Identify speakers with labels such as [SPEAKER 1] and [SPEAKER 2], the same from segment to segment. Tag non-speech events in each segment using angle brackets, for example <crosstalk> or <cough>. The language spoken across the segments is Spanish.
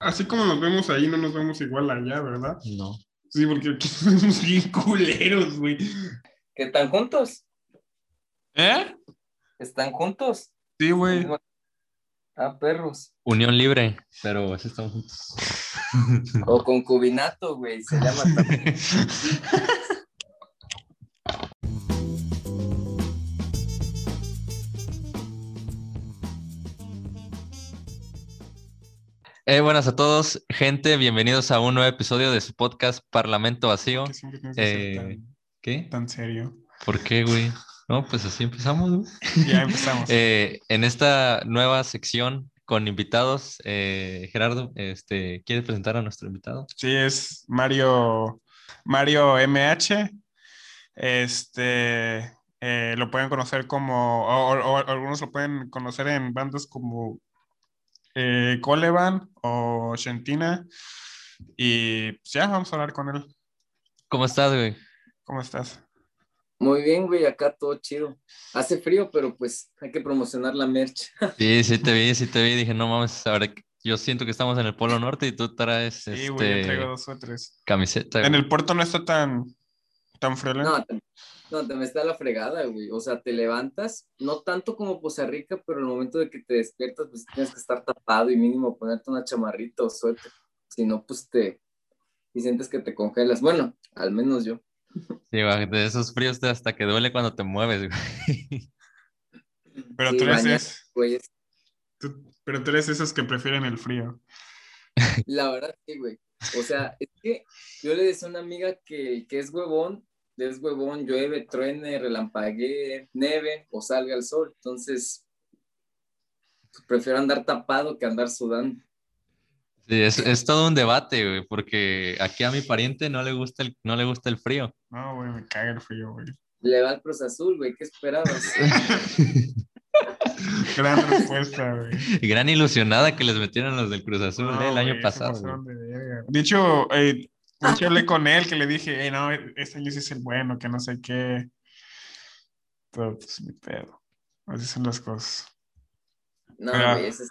[SPEAKER 1] Así como nos vemos ahí, no nos vemos igual allá, ¿verdad?
[SPEAKER 2] No.
[SPEAKER 1] Sí, porque aquí somos bien culeros, güey.
[SPEAKER 3] ¿Que están juntos?
[SPEAKER 1] ¿Eh?
[SPEAKER 3] ¿Están juntos?
[SPEAKER 1] Sí, güey.
[SPEAKER 3] Ah, perros.
[SPEAKER 2] Unión libre, pero así estamos juntos.
[SPEAKER 3] O concubinato, güey, se llama también. <laughs>
[SPEAKER 2] Eh, buenas a todos, gente. Bienvenidos a un nuevo episodio de su podcast Parlamento Vacío.
[SPEAKER 1] Que siempre tienes que ser
[SPEAKER 2] Eh,
[SPEAKER 1] tan,
[SPEAKER 2] ¿Qué?
[SPEAKER 1] tan serio.
[SPEAKER 2] ¿Por qué, güey? No, pues así empezamos, güey. <laughs>
[SPEAKER 1] Ya empezamos.
[SPEAKER 2] Eh, en esta nueva sección con invitados, Gerardo, este, ¿quieres presentar a nuestro invitado?
[SPEAKER 1] Sí, es Mario, Mario MH. Este, lo pueden conocer como, o, o- o algunos lo pueden conocer en bandas como eh, Coleban o Shentina. Y pues ya, vamos a hablar con él.
[SPEAKER 2] ¿Cómo estás, güey?
[SPEAKER 1] ¿Cómo estás?
[SPEAKER 3] Muy bien, güey, acá todo chido. Hace frío, pero pues hay que promocionar la merch. <laughs>
[SPEAKER 2] Sí, sí te vi, sí te vi. Dije, no mames, ahora yo siento que estamos en el Polo Norte y tú traes
[SPEAKER 1] Sí, güey, yo
[SPEAKER 2] este,
[SPEAKER 1] traigo dos o tres.
[SPEAKER 2] camiseta.
[SPEAKER 1] En el puerto no está tan, tan friolento.
[SPEAKER 3] No, te, no, te me está la fregada, güey. O sea, te levantas, no tanto como Poza Rica, pero el momento de que te despiertas, pues tienes que estar tapado y mínimo ponerte una chamarrita o suéter. Si no, pues te... Y sientes que te congelas. Bueno, al menos yo.
[SPEAKER 2] Sí, güey, de esos fríos hasta que duele cuando te mueves, güey. <laughs>
[SPEAKER 1] Pero
[SPEAKER 3] Sí,
[SPEAKER 1] tú eres,
[SPEAKER 3] baña-
[SPEAKER 1] es-
[SPEAKER 3] Güey, es-
[SPEAKER 1] tú- pero tú eres esos que prefieren el frío.
[SPEAKER 3] La verdad, sí, güey. O sea, es que yo le decía a una amiga que, que es huevón, es huevón, llueve, truene, relampaguee, neve o salga el sol. Entonces, pues, prefiero andar tapado que andar sudando.
[SPEAKER 2] Sí, es, es todo un debate, güey, porque aquí a mi pariente no le gusta el, no le gusta el frío.
[SPEAKER 1] No, güey, me caga el frío, güey.
[SPEAKER 3] Le va al Cruz Azul, güey, ¿qué esperabas? <laughs>
[SPEAKER 1] Gran respuesta, güey.
[SPEAKER 2] Gran ilusionada que les metieron los del Cruz Azul
[SPEAKER 1] No,
[SPEAKER 2] eh, el año pasado.
[SPEAKER 1] de. De hecho, eh, de hecho, hablé con él que le dije, "Ey, no, este año sí es el bueno, que no sé qué. Pero pues mi pedo. Así son las cosas.
[SPEAKER 3] No, güey, eso es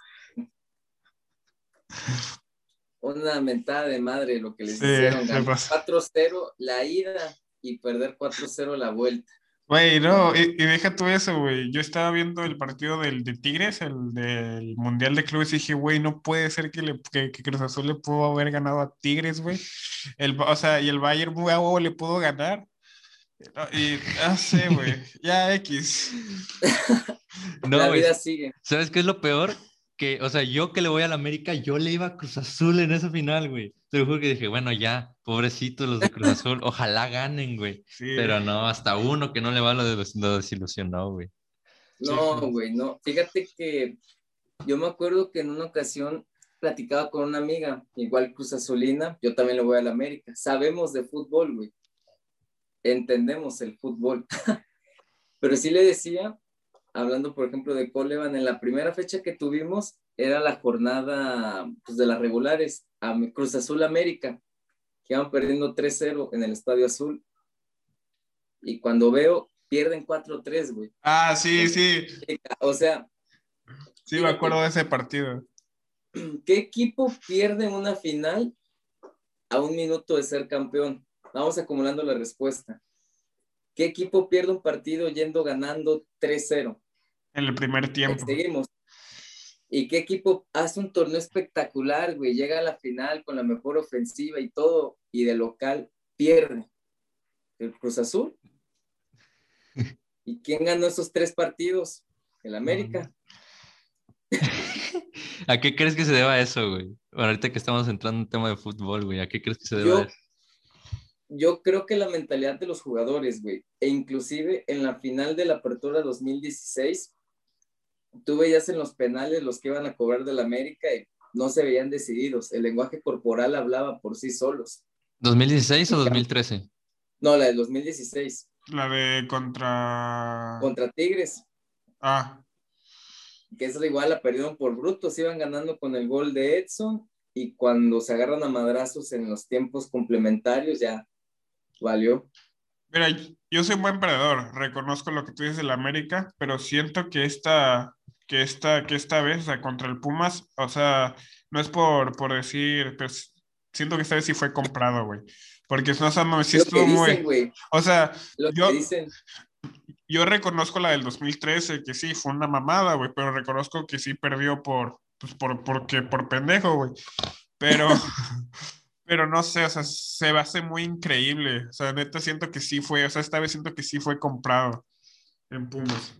[SPEAKER 3] una mentada de madre lo que les
[SPEAKER 1] Sí,
[SPEAKER 3] hicieron.
[SPEAKER 1] se
[SPEAKER 3] ganar
[SPEAKER 1] pasó.
[SPEAKER 3] 4-0 la ida y perder 4-0 la vuelta.
[SPEAKER 1] Güey, no, y, y deja tú eso, güey. Yo estaba viendo el partido del, de Tigres, el del Mundial de Clubes, y dije, güey, no puede ser que, le, que, que Cruz Azul le pudo haber ganado a Tigres, güey. El, o sea, y el Bayern, güey, a huevo le pudo ganar. No, Y, no sé, güey, <laughs> ya X.
[SPEAKER 2] No,
[SPEAKER 3] la vida sigue.
[SPEAKER 2] ¿sabes qué es lo peor? Que, o sea, yo que le voy a la América, yo le iba a Cruz Azul en esa final, güey. Te lo juro que dije, bueno, ya, pobrecitos los de Cruz Azul, ojalá ganen, güey.
[SPEAKER 1] Sí,
[SPEAKER 2] Pero no, hasta uno que no le va lo, des- lo desilusionó, güey.
[SPEAKER 3] No, güey, no. Fíjate que yo me acuerdo que en una ocasión platicaba con una amiga, igual Cruz Azulina, yo también le voy a la América. Sabemos de fútbol, güey. Entendemos el fútbol. <laughs> Pero sí le decía, hablando por ejemplo de Coleman, en la primera fecha que tuvimos era la jornada pues, de las regulares, a Cruz Azul América, que iban perdiendo 3-0 en el Estadio Azul. Y cuando veo, pierden 4-3, güey.
[SPEAKER 1] Ah, sí, sí,
[SPEAKER 3] O sea,
[SPEAKER 1] sí, me acuerdo de ese partido.
[SPEAKER 3] ¿qué equipo pierde una final a un minuto de ser campeón? Vamos acumulando la respuesta. ¿Qué equipo pierde un partido yendo ganando 3-0?
[SPEAKER 1] En el primer tiempo.
[SPEAKER 3] Seguimos. ¿Y qué equipo hace un torneo espectacular, güey? Llega a la final con la mejor ofensiva y todo, y de local pierde? ¿El Cruz Azul? ¿Y quién ganó esos tres partidos? El América. <laughs>
[SPEAKER 2] ¿A qué crees que se deba eso, güey? Bueno, ahorita que estamos entrando en un tema de fútbol, güey, ¿a qué crees que se deba
[SPEAKER 3] Yo-
[SPEAKER 2] eso?
[SPEAKER 3] yo creo que la mentalidad de los jugadores, güey, e inclusive en la final de la Apertura 2016, tú veías en los penales los que iban a cobrar del América y no se veían decididos. El lenguaje corporal hablaba por sí solos.
[SPEAKER 2] ¿2016 o 2013?
[SPEAKER 3] No, la del 2016
[SPEAKER 1] La de contra.
[SPEAKER 3] contra Tigres,
[SPEAKER 1] Ah,
[SPEAKER 3] que esa igual la perdieron por brutos, iban ganando con el gol de Edson y cuando se agarran a madrazos en los tiempos complementarios ya valió.
[SPEAKER 1] Mira, yo soy un buen perdedor, reconozco lo que tú dices del América, pero siento que esta, que esta, que esta vez, o sea, contra el Pumas, o sea, no es por, por decir, pues siento que esta vez sí fue comprado, güey. Porque no sé, sí estuvo muy. O sea, yo, yo reconozco la del 2013, que sí, fue una mamada, güey, pero reconozco que sí perdió por, pues por, porque, por pendejo, güey. Pero, <laughs> pero no sé, o sea, se me hace muy increíble. O sea, neta siento que sí fue, o sea, esta vez siento que sí fue comprado en Pumas.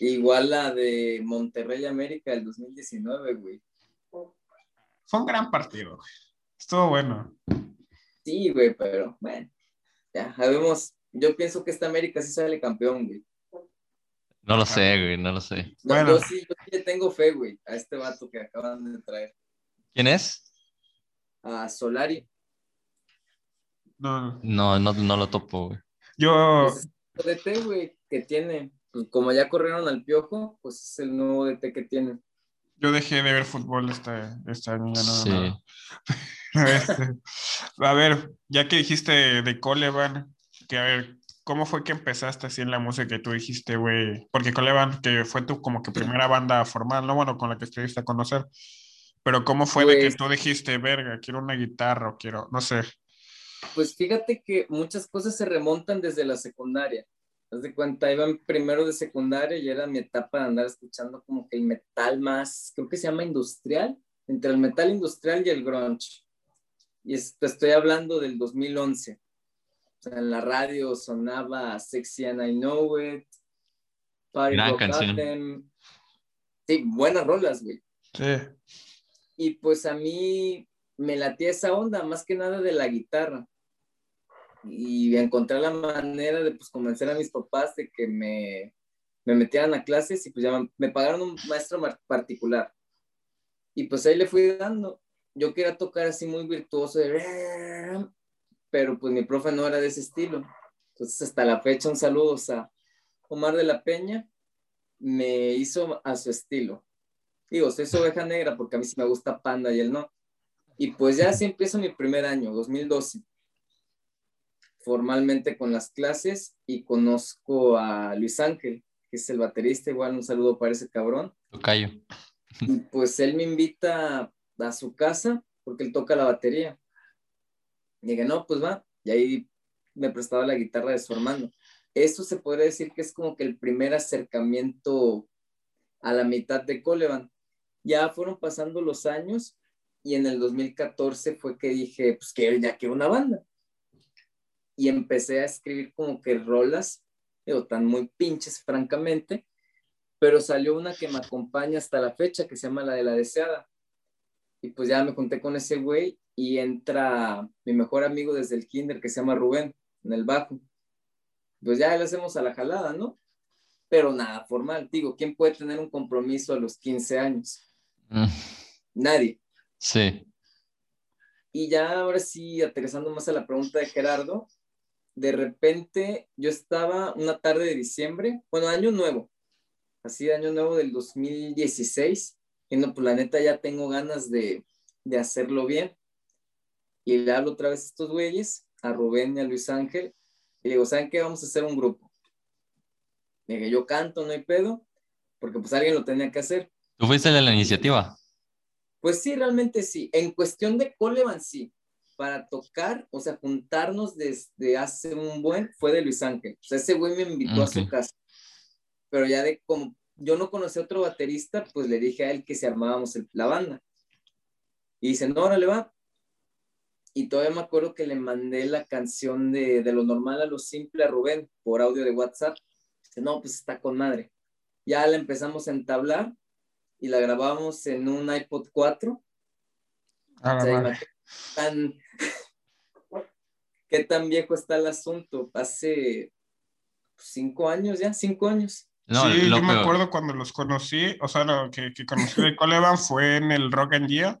[SPEAKER 3] Igual la de Monterrey América del 2019, güey.
[SPEAKER 1] Fue un gran partido, güey. Estuvo bueno.
[SPEAKER 3] Sí, güey, pero bueno, ya, sabemos. Yo pienso que esta América sí sale campeón, güey.
[SPEAKER 2] No lo sé, güey, no lo sé.
[SPEAKER 3] bueno. yo, sí, yo sí le tengo fe, güey, a este vato que acaban de traer.
[SPEAKER 2] ¿Quién es?
[SPEAKER 3] A Solari.
[SPEAKER 2] No, no, no, no lo topo, güey.
[SPEAKER 1] Yo.
[SPEAKER 3] Pues güey, que tiene. Pues como ya corrieron al piojo, pues es el nuevo DT que tiene.
[SPEAKER 1] Yo dejé de ver fútbol este, este año, ya no. Sí. <laughs> Este, a ver, ya que dijiste de Coleman, que a ver, ¿cómo fue que empezaste así en la música que tú dijiste, güey? Porque Coleman, que fue tu como que primera banda formal, ¿no? Bueno, con la que estuviste a conocer. Pero ¿cómo fue de que pues tú dijiste, verga, quiero una guitarra o quiero, no sé?
[SPEAKER 3] Pues fíjate que muchas cosas se remontan desde la secundaria. Haz de cuenta, iba en primero de secundaria y era mi etapa de andar escuchando como que el metal más, creo que se llama industrial, entre el metal industrial y el grunge. Y estoy hablando del 2011. O sea, en la radio sonaba Sexy and I Know It, Party Rock Anthem. Sí, buenas rolas, güey.
[SPEAKER 1] Sí.
[SPEAKER 3] Y pues a mí me latía esa onda, más que nada de la guitarra. Y encontré la manera de pues convencer a mis papás de que me, me metieran a clases y pues ya me pagaron un maestro particular. Y pues ahí le fui dando yo quería tocar así muy virtuoso, pero pues mi profe no era de ese estilo. Entonces hasta la fecha un saludo a Omar de la Peña, me hizo a su estilo. Digo, soy su oveja negra porque a mí sí me gusta Panda y él no. Y pues ya así empiezo mi primer año, 2012, formalmente con las clases y conozco a Luis Ángel, que es el baterista, igual un saludo para ese cabrón.
[SPEAKER 2] callo.
[SPEAKER 3] Y pues él me invita a su casa porque él toca la batería. Y dije, no, pues va. Y ahí me prestaba la guitarra de su hermano. Eso se podría decir que es como que el primer acercamiento a la mitad de Coleman. Ya fueron pasando los años y en el 2014 fue que dije, pues que ya quiero una banda. Y empecé a escribir como que rolas, digo, tan muy pinches, francamente, pero salió una que me acompaña hasta la fecha, que se llama La de la Deseada. Y pues ya me junté con ese güey y entra mi mejor amigo desde el kinder que se llama Rubén, en el bajo. Pues ya le hacemos a la jalada, ¿no? Pero nada formal. Digo, ¿quién puede tener un compromiso a los 15 años? Mm. Nadie.
[SPEAKER 2] Sí.
[SPEAKER 3] Y ya ahora sí, aterrizando más a la pregunta de Gerardo, de repente yo estaba una tarde de diciembre, bueno, año nuevo, así de año nuevo del 2016, y no, pues la neta ya tengo ganas de, de hacerlo bien. Y le hablo otra vez a estos güeyes, a Rubén y a Luis Ángel, y digo, ¿saben qué? Vamos a hacer un grupo. Dije, yo canto, no hay pedo, porque pues alguien lo tenía que hacer.
[SPEAKER 2] ¿Tú fuiste de la iniciativa?
[SPEAKER 3] Pues sí, realmente sí. En cuestión de Coleman, sí. Para tocar, o sea, juntarnos desde hace un buen, fue de Luis Ángel. O sea, ese güey me invitó a su casa. Pero ya de como yo no conocí a otro baterista, pues le dije a él que si armábamos la banda. Y dice, no, ahora le va. Y todavía me acuerdo que le mandé la canción de, de, lo normal a lo simple a Rubén por audio de WhatsApp. Dice, no, pues está con madre. Ya la empezamos a entablar y la grabamos en un iPod 4. Ah, tan, ¿Qué tan viejo está el asunto? Hace cinco años ya, cinco años
[SPEAKER 1] sí, yo me acuerdo cuando los conocí, o sea, lo que, que conocí de Coleman fue en el Rock and Gia,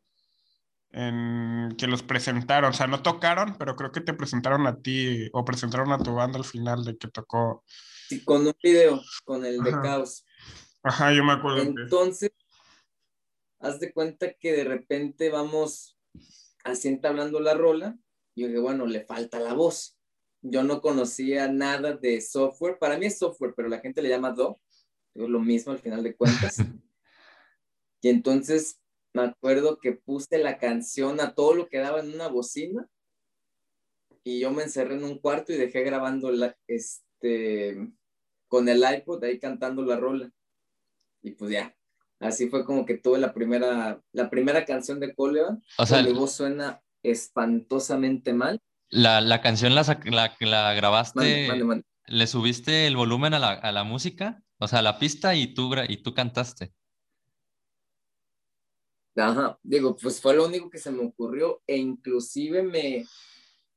[SPEAKER 1] en que los presentaron, o sea, no tocaron, pero creo que te presentaron a ti o presentaron a tu banda al final de que tocó.
[SPEAKER 3] Sí, con un video, con el de Caos.
[SPEAKER 1] Ajá, yo me acuerdo.
[SPEAKER 3] Entonces, haz de cuenta que de repente vamos así entablando la rola, y yo dije, bueno, le falta la voz yo no conocía nada de software. Para mí es software, pero la gente le llama Do. Es lo mismo al final de cuentas. <laughs> y entonces me acuerdo que puse la canción a todo lo que daba en una bocina y yo me encerré en un cuarto y dejé grabando la, este, con el iPod ahí cantando la rola. Y pues ya, así fue como que tuve la primera, la primera canción de Coleman.
[SPEAKER 2] O sea,
[SPEAKER 3] mi voz suena espantosamente mal.
[SPEAKER 2] La, la canción la, la, la grabaste,
[SPEAKER 3] Mande, mande, mande.
[SPEAKER 2] le subiste el volumen a la, a la música, o sea, a la pista y tú, y tú cantaste.
[SPEAKER 3] Ajá, digo, pues fue lo único que se me ocurrió e inclusive me,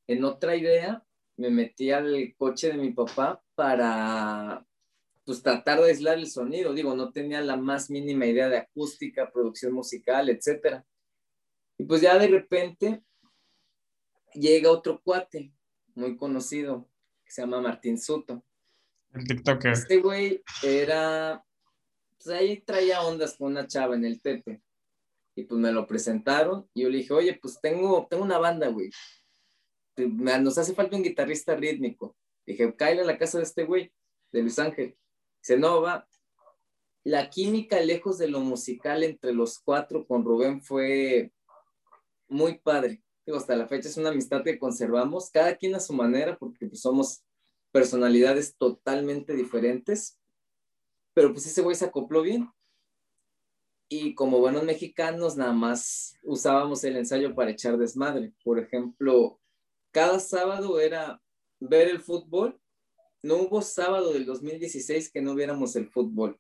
[SPEAKER 3] en otra idea, me metí al coche de mi papá para, pues, tratar de aislar el sonido. Digo, no tenía la más mínima idea de acústica, producción musical, etcétera. Y pues ya de repente llega otro cuate muy conocido que se llama Martín Soto.
[SPEAKER 1] El TikToker.
[SPEAKER 3] Este güey era, pues ahí traía ondas con una chava en el Tepe. Y pues me lo presentaron y yo le dije, oye, pues tengo, tengo una banda, güey. Nos hace falta un guitarrista rítmico. Dije, cállate a la casa de este güey, de Luis Ángel. Dice, no, va. La química lejos de lo musical entre los cuatro con Rubén fue muy padre. Digo, hasta la fecha es una amistad que conservamos, cada quien a su manera, porque pues, somos personalidades totalmente diferentes, pero pues ese güey se acopló bien. Y como buenos mexicanos, nada más usábamos el ensayo para echar desmadre. Por ejemplo, cada sábado era ver el fútbol. No hubo sábado del 2016 que no viéramos el fútbol.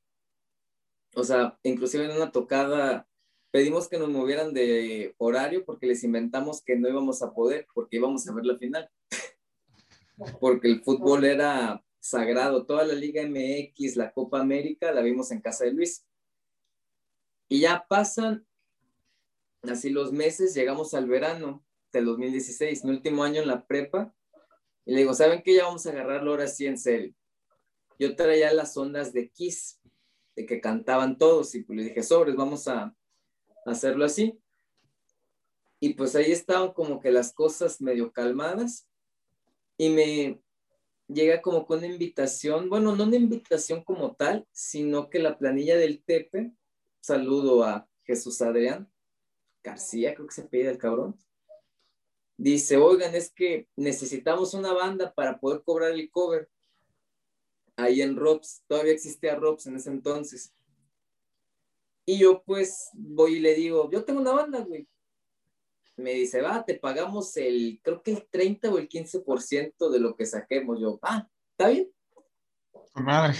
[SPEAKER 3] O sea, inclusive en una tocada pedimos que nos movieran de horario porque les inventamos que no íbamos a poder porque íbamos a ver la final <laughs> porque el fútbol era sagrado. Toda la Liga MX, la Copa América, la vimos en casa de Luis. Y ya pasan así los meses, llegamos al verano del 2016, mi último año en la prepa, y le digo, ¿saben qué? Ya vamos a agarrarlo ahora sí en serio. Yo traía las ondas de Kiss, de que cantaban todos, y pues le dije, sobres, vamos a hacerlo así. Y pues ahí estaban como que las cosas medio calmadas, y me llega como con una invitación, bueno, no una invitación como tal, sino que la planilla del Tepe, saludo a Jesús Adrián García, creo que se pide el cabrón, dice, oigan, es que necesitamos una banda para poder cobrar el cover. Ahí en Robs, todavía existía Robs en ese entonces. Y yo pues voy y le digo, yo tengo una banda, güey me dice, va, te pagamos el, creo que el 30 o el 15% de lo que saquemos. Yo, ah, está bien.
[SPEAKER 1] Madre.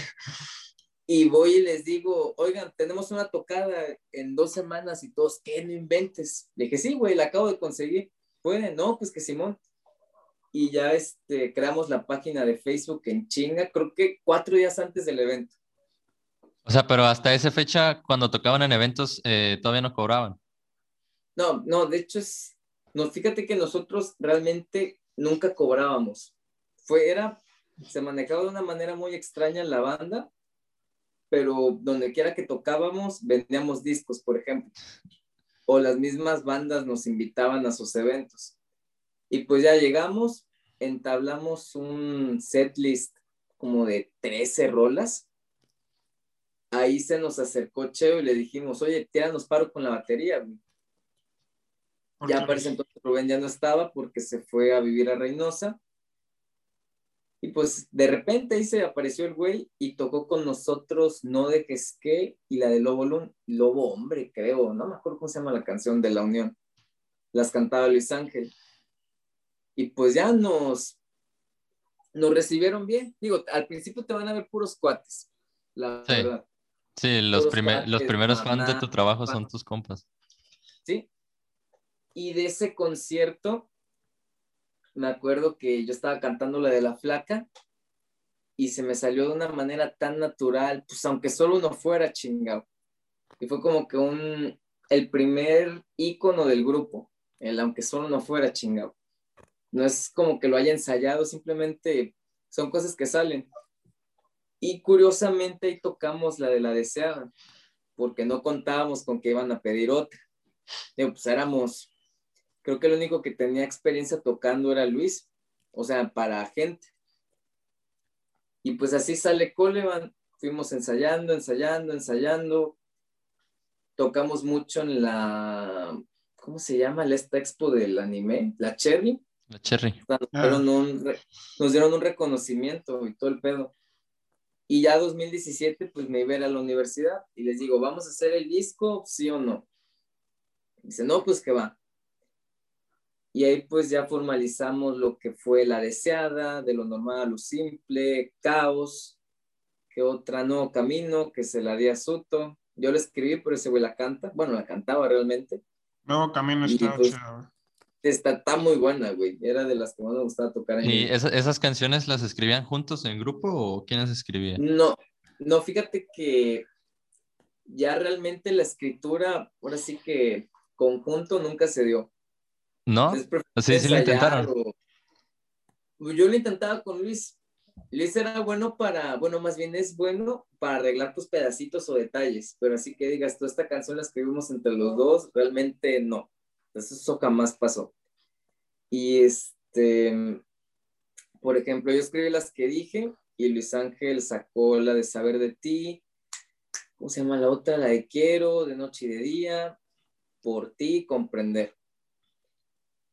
[SPEAKER 3] Y voy y les digo, oigan, tenemos una tocada en dos semanas y todos, ¿qué? No inventes. Le dije, sí, güey, la acabo de conseguir. Puede, no, pues que Simón. Y ya este, creamos la página de Facebook en chinga, creo que cuatro días antes del evento.
[SPEAKER 2] O sea, pero hasta esa fecha, cuando tocaban en eventos, eh, todavía no cobraban.
[SPEAKER 3] No, no, de hecho es, no, fíjate que nosotros realmente nunca cobrábamos. Fue, era, se manejaba de una manera muy extraña en la banda, pero donde quiera que tocábamos, vendíamos discos, por ejemplo. O las mismas bandas nos invitaban a sus eventos. Y pues ya llegamos, entablamos un set list como de 13 rolas. Ahí se nos acercó Cheo y le dijimos, oye, tíranos paro con la batería. Ya para ese entonces Rubén ya no estaba porque se fue a vivir a Reynosa. Y pues de repente ahí se apareció el güey y tocó con nosotros No de Quesque y la de Lobo, Lun- Lobo Hombre, creo. No me acuerdo cómo se llama la canción de La Unión. Las cantaba Luis Ángel. Y pues ya nos, nos recibieron bien. Digo, al principio te van a ver puros cuates, la
[SPEAKER 2] Sí.
[SPEAKER 3] verdad.
[SPEAKER 2] Sí, los, prime- los
[SPEAKER 3] cuates,
[SPEAKER 2] primeros fans de tu trabajo son
[SPEAKER 3] papá.
[SPEAKER 2] tus compas.
[SPEAKER 3] ¿sí? Y de ese concierto, me acuerdo que yo estaba cantando la de la flaca y se me salió de una manera tan natural, pues aunque solo uno fuera chingado. Y fue como que un, el primer ícono del grupo, el aunque solo no fuera chingado. No es como que lo haya ensayado, simplemente son cosas que salen. Y curiosamente ahí tocamos la de la deseada, porque no contábamos con que iban a pedir otra. Digo, pues éramos, creo que el único que tenía experiencia tocando era Luis, o sea, para gente. Y pues así sale Coleman, fuimos ensayando, ensayando, ensayando. tocamos mucho en la, ¿cómo se llama? La esta expo del anime, la Cherry.
[SPEAKER 2] La Cherry.
[SPEAKER 3] Nos dieron, un, nos dieron un reconocimiento y todo el pedo. Y ya 2017, pues me iba a, ir a la universidad y les digo, ¿vamos a hacer el disco, sí o no? Dice, no, pues que va. Y ahí pues ya formalizamos lo que fue la deseada, de lo normal a lo simple, caos, que otra no camino, que se la di a Soto. Yo la escribí, pero ese güey la canta. Bueno, la cantaba realmente.
[SPEAKER 1] Nuevo camino está pues,
[SPEAKER 3] Está, está, muy buena, güey. Era de las que más me gustaba tocar.
[SPEAKER 2] En ¿Y esas canciones las escribían juntos en grupo o quiénes escribían?
[SPEAKER 3] No, no, fíjate que ya realmente la escritura, ahora sí que conjunto nunca se dio.
[SPEAKER 2] ¿No? Sí, sí lo intentaron.
[SPEAKER 3] Yo lo intentaba con Luis. Luis era bueno para, bueno, más bien es bueno para arreglar tus pedacitos o detalles, pero así que digas, tú esta canción la escribimos entre los dos, realmente no. Eso jamás pasó. Y este, por ejemplo, yo escribí las que dije y Luis Ángel sacó la de Saber de ti, ¿cómo se llama la otra? La de Quiero, de Noche y de Día, Por ti, Comprender.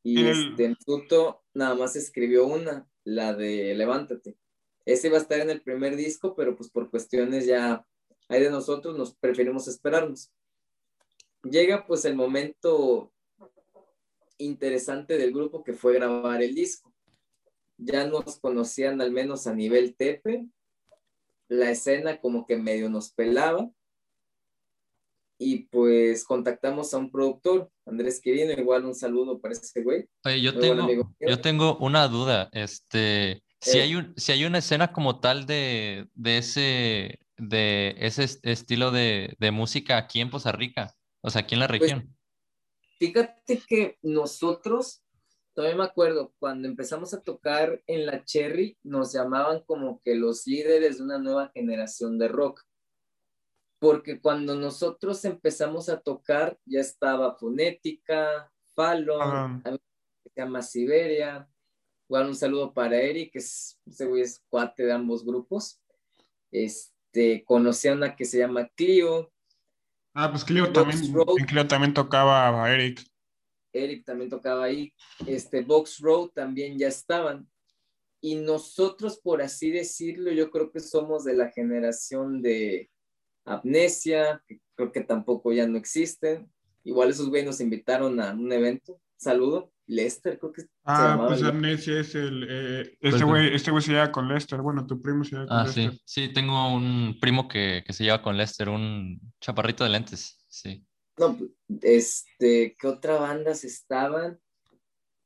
[SPEAKER 3] Y este, en Tuto nada más escribió una, la de Levántate. Ese iba a estar en el primer disco, pero pues por cuestiones ya hay de nosotros, nos preferimos esperarnos. Llega pues el momento interesante del grupo que fue grabar el disco. Ya nos conocían al menos a nivel tepe, la escena como que medio nos pelaba y pues contactamos a un productor, Andrés Quirino, igual un saludo para ese güey.
[SPEAKER 2] Oye, yo tengo, yo tengo una duda, este, si, eh. hay un, si hay una escena como tal de, de ese, de ese estilo de, de, música aquí en Poza Rica, o sea, aquí en la pues, región.
[SPEAKER 3] fíjate que nosotros, todavía me acuerdo, cuando empezamos a tocar en la Cherry, nos llamaban como que los líderes de una nueva generación de rock porque cuando nosotros empezamos a tocar ya estaba Fonética, Fallon, se llama Siberia. Igual un saludo para Eric, que es, ese güey es cuate de ambos grupos. Este, conocí a una que se llama Clio.
[SPEAKER 1] Ah, pues Clio también, Clio también tocaba a Eric.
[SPEAKER 3] Eric también tocaba ahí. Este, Box Road también ya estaban. Y nosotros, por así decirlo, yo creo que somos de la generación de, Amnesia, que creo que tampoco ya no existen. Igual esos güeyes nos invitaron a un evento. Saludo. Lester, creo que
[SPEAKER 1] Ah, pues Amnesia es el. Eh, este güey este se lleva con Lester. Bueno, tu primo se lleva con
[SPEAKER 2] ah,
[SPEAKER 1] Lester.
[SPEAKER 2] Sí, sí, tengo un primo que, que, se lleva con Lester, un chaparrito de lentes. Sí.
[SPEAKER 3] No, este, ¿qué otra bandas estaban?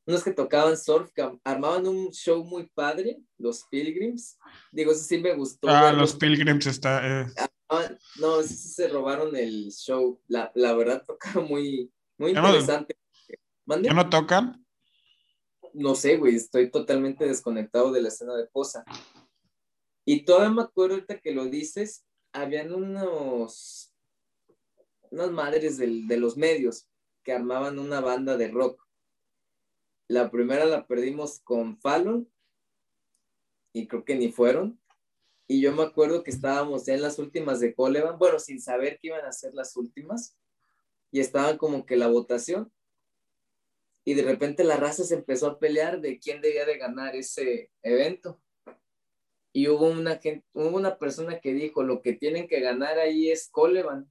[SPEAKER 3] Unos que tocaban surf, que armaban un show muy padre, los Pilgrims. Digo, eso sí me gustó.
[SPEAKER 1] Ah, los Pilgrims está. Eh.
[SPEAKER 3] Ah, no, sí, se robaron el show. La, la verdad, <laughs> tocaron muy, muy interesante.
[SPEAKER 1] ¿Ya no tocan?
[SPEAKER 3] No sé, güey, estoy totalmente desconectado de la escena de Poza. Y todavía me acuerdo ahorita que lo dices, habían unos, unas madres de los medios que armaban una banda de rock. La primera la perdimos con Fallon y creo que ni fueron. Y yo me acuerdo que estábamos ya en las últimas de Coleman, bueno, sin saber que iban a ser las últimas, y estaban como que la votación, y de repente la raza se empezó a pelear de quién debía de ganar ese evento. Y hubo una, hubo una persona que dijo, lo que tienen que ganar ahí es Coleman.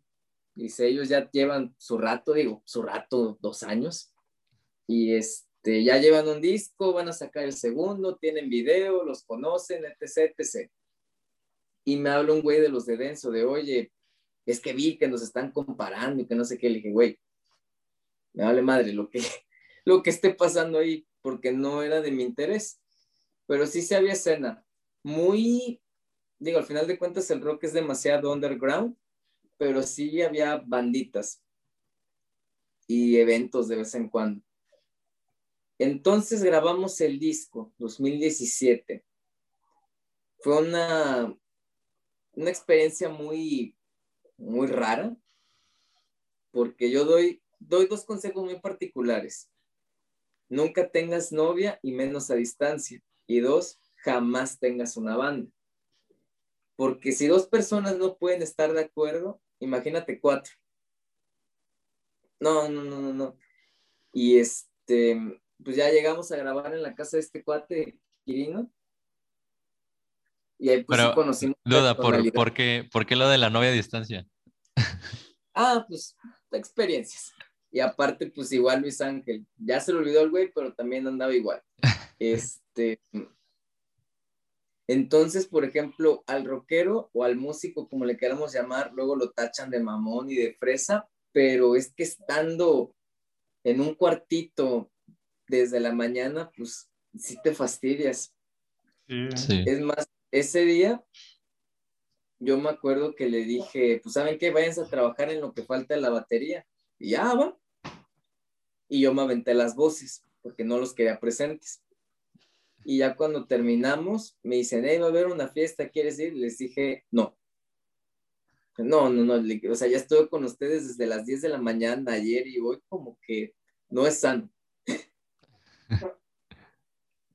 [SPEAKER 3] Dice, ellos ya llevan su rato, digo, su rato, dos años, y este, ya llevan un disco, van a sacar el segundo, tienen video, los conocen, etc., etc y me habla un güey de los de Denso, de, oye, es que vi que nos están comparando y que no sé qué. Le dije, güey, me vale madre lo que, <laughs> lo que esté pasando ahí, porque no era de mi interés. Pero sí se había escena. Muy, digo, al final de cuentas el rock es demasiado underground, pero sí había banditas y eventos de vez en cuando. Entonces grabamos el disco 2017. Fue una, una experiencia muy, muy rara, porque yo doy, doy dos consejos muy particulares. Nunca tengas novia y menos a distancia. Y dos, jamás tengas una banda. Porque si dos personas no pueden estar de acuerdo, imagínate cuatro. No, no, no, no, no. Y este, pues ya llegamos a grabar en la casa de este cuate, Quirino.
[SPEAKER 2] Y ahí pues conocimos. Duda, ¿por, ¿por, qué, ¿por qué lo de la novia a distancia?
[SPEAKER 3] ah, pues experiencias. Y aparte, pues igual Luis Ángel, ya se lo olvidó el güey, pero también andaba igual. <laughs> Este, entonces, por ejemplo, al rockero o al músico, como le queramos llamar, luego lo tachan de mamón y de fresa, pero es que estando en un cuartito desde la mañana, pues sí te fastidias. Es más, ese día yo me acuerdo que le dije, pues saben qué, váyanse a trabajar en lo que falta de la batería. Y ya va. Y yo me aventé las voces, porque no los quería presentes. Y ya cuando terminamos, me dicen, hey, va a haber una fiesta, ¿quieres ir? Les dije, no. No, no, no, o sea, ya estuve con ustedes desde las 10 de la mañana ayer y hoy como que no es sano. <laughs>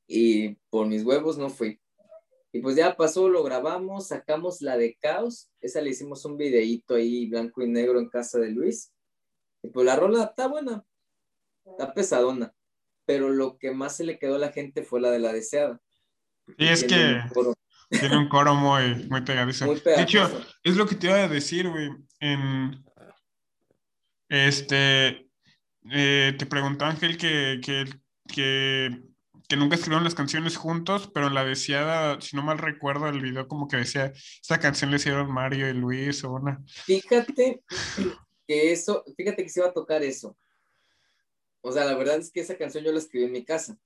[SPEAKER 3] y por mis huevos no fui. Y pues ya pasó, lo grabamos, sacamos la de Caos, esa le hicimos un videíto ahí blanco y negro en casa de Luis. Y pues la rola está buena, está pesadona, pero lo que más se le quedó a la gente fue la de la deseada.
[SPEAKER 1] Y es que tiene un coro muy, muy pegadizo. de hecho, es lo que te iba a decir, güey. En, este, eh, te preguntó Ángel que, que, que que nunca escribieron las canciones juntos, pero en la deseada, si no mal recuerdo, el video como que decía, esta canción le hicieron Mario y Luis o una.
[SPEAKER 3] Fíjate <clears throat> que eso, fíjate que se iba a tocar eso. O sea, la verdad es que esa canción yo la escribí en mi casa,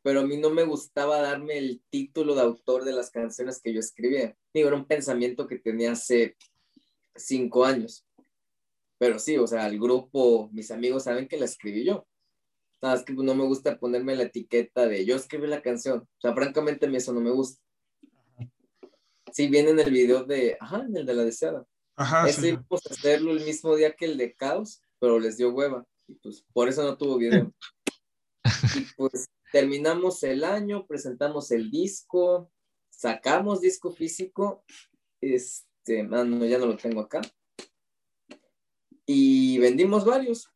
[SPEAKER 3] pero a mí no me gustaba darme el título de autor de las canciones que yo escribía. Digo, era un pensamiento que tenía hace cinco años. Pero sí, o sea, el grupo, mis amigos saben que la escribí yo. Nada, es que no me gusta ponerme la etiqueta de yo escribí la canción. O sea, francamente a mí eso no me gusta. Sí, viene en el video de, ajá, en el de la deseada. Ajá, Ese íbamos a hacerlo el mismo día que el de Caos, pero les dio hueva. Y pues por eso no tuvo video. <laughs> y pues terminamos el año, presentamos el disco, sacamos disco físico. Este, ah, no, ya no lo tengo acá. Y vendimos varios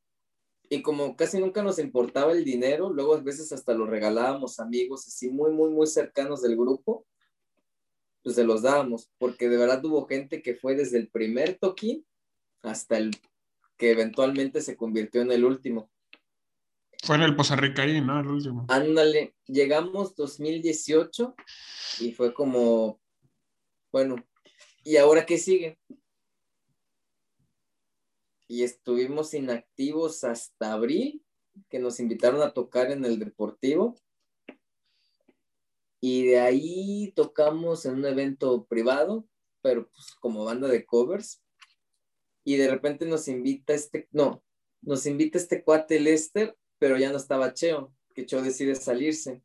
[SPEAKER 3] y como casi nunca nos importaba el dinero, luego a veces hasta lo regalábamos amigos así muy, muy, muy cercanos del grupo, pues se los dábamos, porque de verdad hubo gente que fue desde el primer toquín hasta el que eventualmente se convirtió en el último.
[SPEAKER 1] Fue en el Poza Rica ¿no? El último.
[SPEAKER 3] Ándale, llegamos 2018 y fue como, bueno, ¿y ahora qué sigue? Y estuvimos inactivos hasta abril, que nos invitaron a tocar en el Deportivo. Y de ahí tocamos en un evento privado, pero pues como banda de covers. Y de repente nos invita este, no, nos invita este cuate Lester, pero ya no estaba Cheo, que Cheo decide salirse.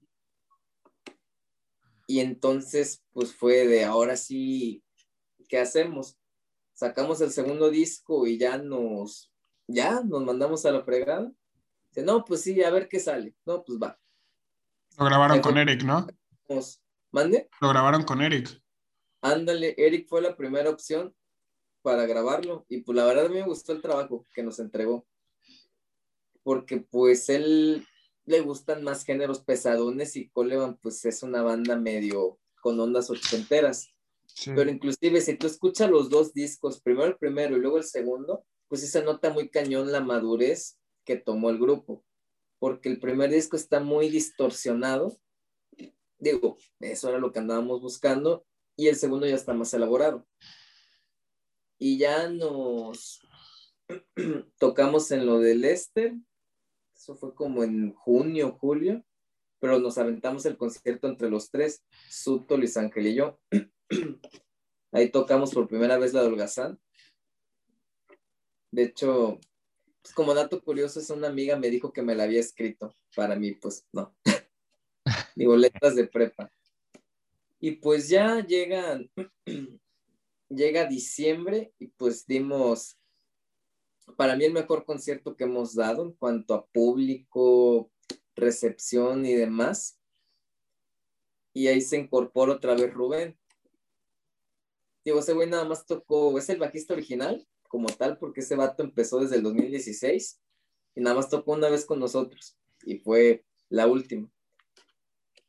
[SPEAKER 3] Y entonces, pues fue de ahora sí, ¿qué hacemos? Sacamos el segundo disco y ya nos, ya nos mandamos a la fregada. Dice, no, pues sí, a ver qué sale. No, pues va.
[SPEAKER 1] Lo grabaron con Eric, ¿no?
[SPEAKER 3] ¿Mande?
[SPEAKER 1] Lo grabaron con Eric.
[SPEAKER 3] Ándale, Eric fue la primera opción para grabarlo y pues la verdad a mí me gustó el trabajo que nos entregó. Porque pues él le gustan más géneros pesadones y Coleman pues es una banda medio con ondas ochenteras. Pero inclusive si tú escuchas los dos discos, primero el primero y luego el segundo, pues sí se nota muy cañón la madurez que tomó el grupo, porque el primer disco está muy distorsionado, digo, eso era lo que andábamos buscando, y el segundo ya está más elaborado. Y ya nos <clears throat> tocamos en lo de Lester, eso fue como en junio, julio, pero nos aventamos el concierto entre los tres, Suto, Luis Ángel y yo. <clears throat> Ahí tocamos por primera vez la de Holgazán. De hecho, pues, como dato curioso, es una amiga me dijo que me la había escrito. Para mí, pues no. <laughs> Ni boletas de prepa. Y pues ya llegan, <clears throat> llega diciembre y pues dimos, para mí el mejor concierto que hemos dado en cuanto a público, recepción y demás. Y ahí se incorpora otra vez Rubén. Digo, ese güey nada más tocó, es el bajista original, como tal, porque ese vato empezó desde el 2016 y nada más tocó una vez con nosotros y fue la última.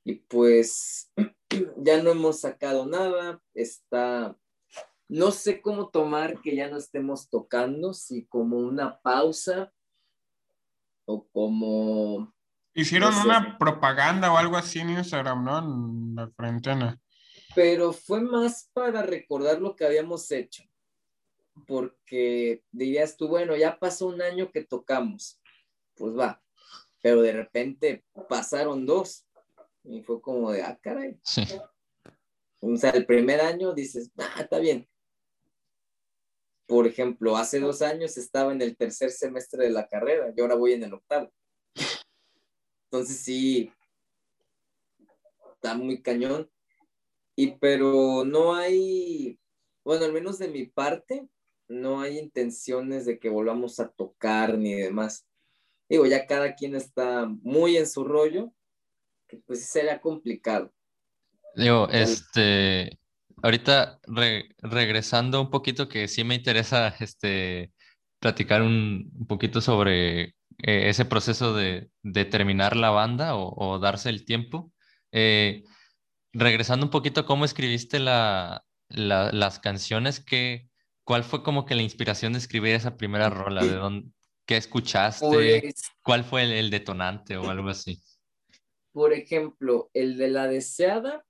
[SPEAKER 3] Y pues <clears throat> ya no hemos sacado nada, está, no sé cómo tomar que ya no estemos tocando, si como una pausa o como...
[SPEAKER 1] Hicieron una propaganda o algo así en Instagram, ¿no? En la cuarentena.
[SPEAKER 3] Pero fue más para recordar lo que habíamos hecho, porque dirías tú, bueno, ya pasó un año que tocamos, pues va, pero de repente pasaron dos y fue como de, ah, caray. O sea, el primer año dices, ah, está bien. Por ejemplo, hace dos años estaba en el tercer semestre de la carrera y ahora voy en el octavo. Entonces sí, está muy cañón. Y pero no hay, bueno, al menos de mi parte, no hay intenciones de que volvamos a tocar ni demás. Digo, ya cada quien está muy en su rollo, que pues sería complicado.
[SPEAKER 2] Digo, este, ahorita regresando un poquito, que sí me interesa este, platicar un, poquito sobre eh, ese proceso de, terminar la banda o, darse el tiempo. Eh, regresando un poquito, ¿cómo escribiste la, las canciones? que ¿Cuál fue como que la inspiración de escribir esa primera rola? ¿De dónde, ¿Qué escuchaste? Pues ¿Cuál fue el, el detonante o algo así?
[SPEAKER 3] Por ejemplo, el de la deseada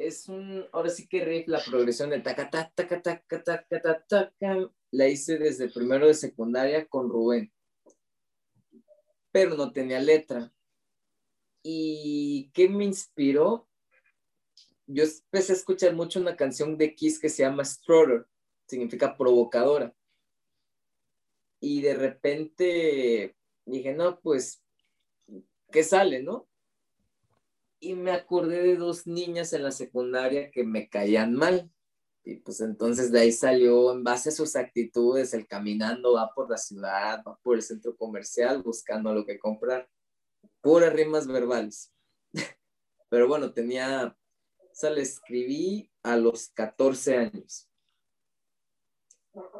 [SPEAKER 3] es un, ahora sí que riff, la progresión del taca, taca, taca, taca, taca, taca, la hice desde primero de secundaria con Rubén, pero no tenía letra. ¿Y qué me inspiró? Yo empecé a escuchar mucho una canción de Kiss que se llama Stroller, significa provocadora. Y de repente dije, no, pues, ¿qué sale, no? y me acordé de dos niñas en la secundaria que me caían mal. Y pues entonces de ahí salió, en base a sus actitudes, el caminando va por la ciudad, va por el centro comercial buscando lo que comprar. Puras rimas verbales. <laughs> Pero bueno, tenía, o sea, le escribí a los 14 años.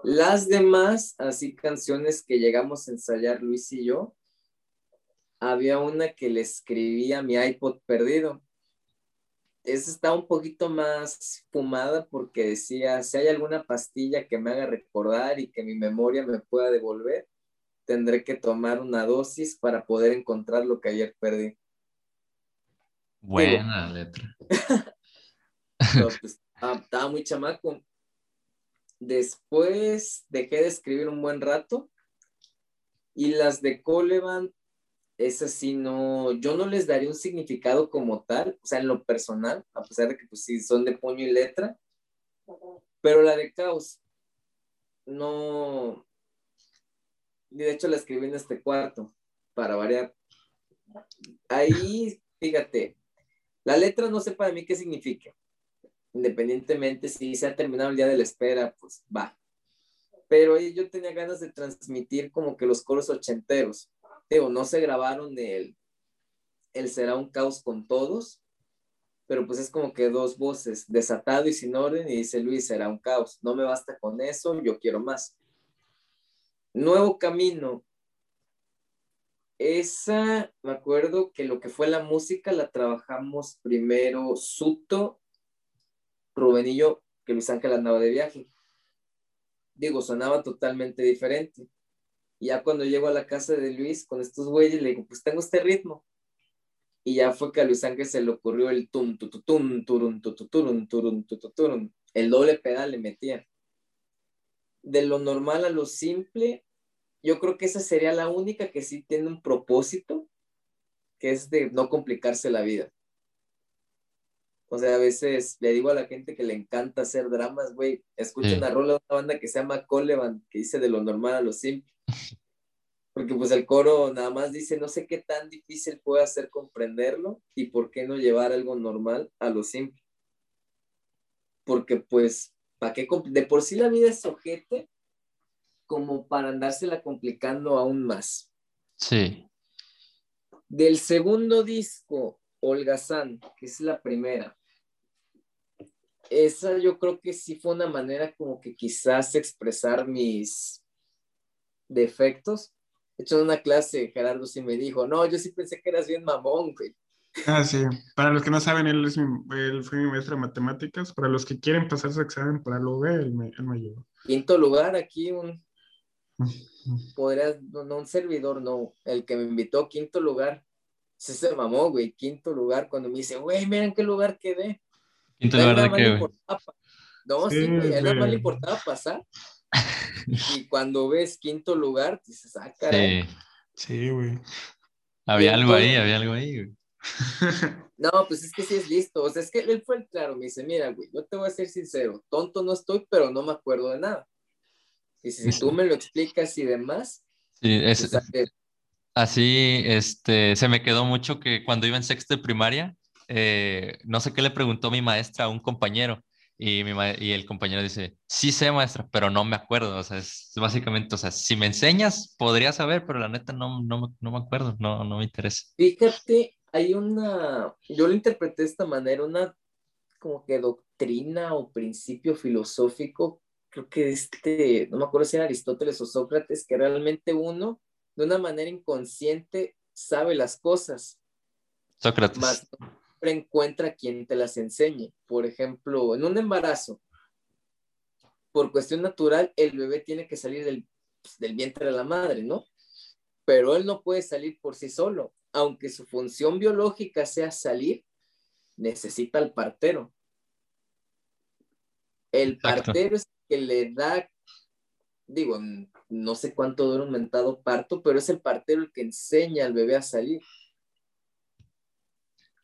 [SPEAKER 3] Las demás, así canciones que llegamos a ensayar Luis y yo, había una que le escribí a mi iPod perdido. Esa está un poquito más fumada porque decía, si hay alguna pastilla que me haga recordar y que mi memoria me pueda devolver, tendré que tomar una dosis para poder encontrar lo que ayer perdí.
[SPEAKER 2] Buena letra. <laughs>
[SPEAKER 3] Pues, estaba muy chamaco. Después dejé de escribir un buen rato y las de Coleman es así, no, yo no les daría un significado como tal, o sea, en lo personal, a pesar de que pues sí son de puño y letra, pero la de Caos, no, de hecho la escribí en este cuarto, para variar. Ahí, fíjate, la letra no sé para mí qué significa, independientemente si se ha terminado el día de la espera, pues va. Pero yo tenía ganas de transmitir como que los coros ochenteros digo, no se grabaron el, el será un caos con todos, pero pues es como que dos voces, desatado y sin orden, y dice Luis, será un caos, no me basta con eso, yo quiero más. Nuevo camino. Esa, me acuerdo que lo que fue la música la trabajamos primero Suto, Rubén y yo, que Luis Ángel andaba de viaje. Digo, sonaba totalmente diferente. Y ya cuando llego a la casa de Luis con estos güeyes, le digo, pues tengo este ritmo. Y ya fue que a Luis Ángel se le ocurrió el tum, tututum, turun, tututurun, turun, tututurun. El doble pedal le metía. De lo normal a lo simple, yo creo que esa sería la única que sí tiene un propósito, que es de no complicarse la vida. O sea, a veces le digo a la gente que le encanta hacer dramas, güey, escucha una rola de una banda que se llama Coleman, que dice de lo normal a lo simple. <laughs> Porque pues el coro nada más dice, no sé qué tan difícil puede hacer comprenderlo y por qué no llevar algo normal a lo simple. Porque pues, ¿para qué? De por sí la vida es ojete como para andársela complicando aún más.
[SPEAKER 2] Sí.
[SPEAKER 3] Del segundo disco, Olga San, que es la primera, esa yo creo que sí fue una manera como que quizás expresar mis defectos. De hecho, en una clase Gerardo sí me dijo, no, yo sí pensé que eras bien mamón, güey.
[SPEAKER 1] Ah, sí. Para los que no saben, él, es mi, él fue mi maestro de matemáticas. Para los que quieren pasar su examen para lo él me, él me ayudó.
[SPEAKER 3] Quinto lugar, aquí un... <laughs> Podrías, no, no, un servidor, no. El que me invitó, quinto lugar. Se se mamó, güey, quinto lugar. Cuando me dice, güey, miren qué lugar quedé.
[SPEAKER 2] ¿Quinto lugar de qué, güey?
[SPEAKER 3] No, sí, güey, a él nada más le importaba pasar. <laughs> y cuando ves quinto lugar, dices, ah, caray.
[SPEAKER 1] Sí, güey.
[SPEAKER 2] Había algo ahí, había algo ahí, güey. <laughs>
[SPEAKER 3] No, pues es que sí es listo. O sea, es que él fue el claro. Me dice, mira, güey, yo te voy a ser sincero. Tonto no estoy, pero no me acuerdo de nada. Y si tú me lo explicas y demás.
[SPEAKER 2] Sí, es, pues, así, este, se me quedó mucho que cuando iba en sexto de primaria, eh, no sé qué le preguntó mi maestra a un compañero. Y, mi y el compañero dice, sí sé, maestra, pero no me acuerdo. O sea, es básicamente, o sea, si me enseñas, podría saber, pero la neta no, no, no me acuerdo, no, no me interesa.
[SPEAKER 3] Fíjate, hay una, yo lo interpreté de esta manera, una como que doctrina o principio filosófico, creo que este, no me acuerdo si era Aristóteles o Sócrates, que realmente uno, de una manera inconsciente, sabe las cosas.
[SPEAKER 2] Sócrates.
[SPEAKER 3] Más siempre encuentra quien te las enseñe. Por ejemplo, en un embarazo, por cuestión natural, el bebé tiene que salir del, pues, del vientre de la madre, ¿no? Pero él no puede salir por sí solo aunque su función biológica sea salir, necesita al partero. El partero es el que le da, digo, no sé cuánto dura un mentado parto, pero es el partero el que enseña al bebé a salir.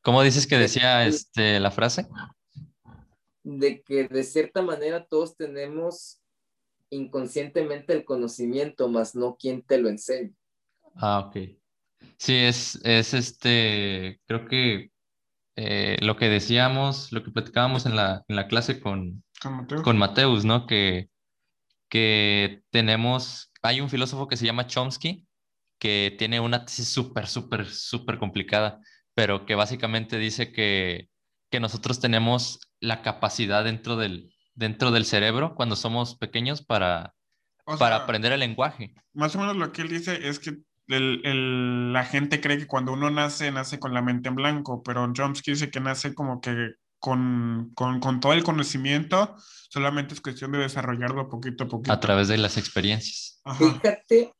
[SPEAKER 2] ¿Cómo dices que decía este, la frase?
[SPEAKER 3] De que de cierta manera todos tenemos inconscientemente el conocimiento, más no quien te lo enseña.
[SPEAKER 2] Ah, ok. Sí, es, es este, creo que eh, lo que decíamos, lo que platicábamos en la, en la clase con, con Mateus, ¿no? Que, que tenemos, hay un filósofo que se llama Chomsky, que tiene una tesis súper, súper, súper complicada, pero que básicamente dice que, que nosotros tenemos la capacidad dentro del, dentro del cerebro cuando somos pequeños para, para aprender el lenguaje.
[SPEAKER 1] Más o menos lo que él dice es que el, la gente cree que cuando uno nace, nace con la mente en blanco, pero Chomsky dice que nace como que con, con, con, todo el conocimiento, solamente es cuestión de desarrollarlo poquito a poquito.
[SPEAKER 2] A través de las experiencias.
[SPEAKER 3] Fíjate,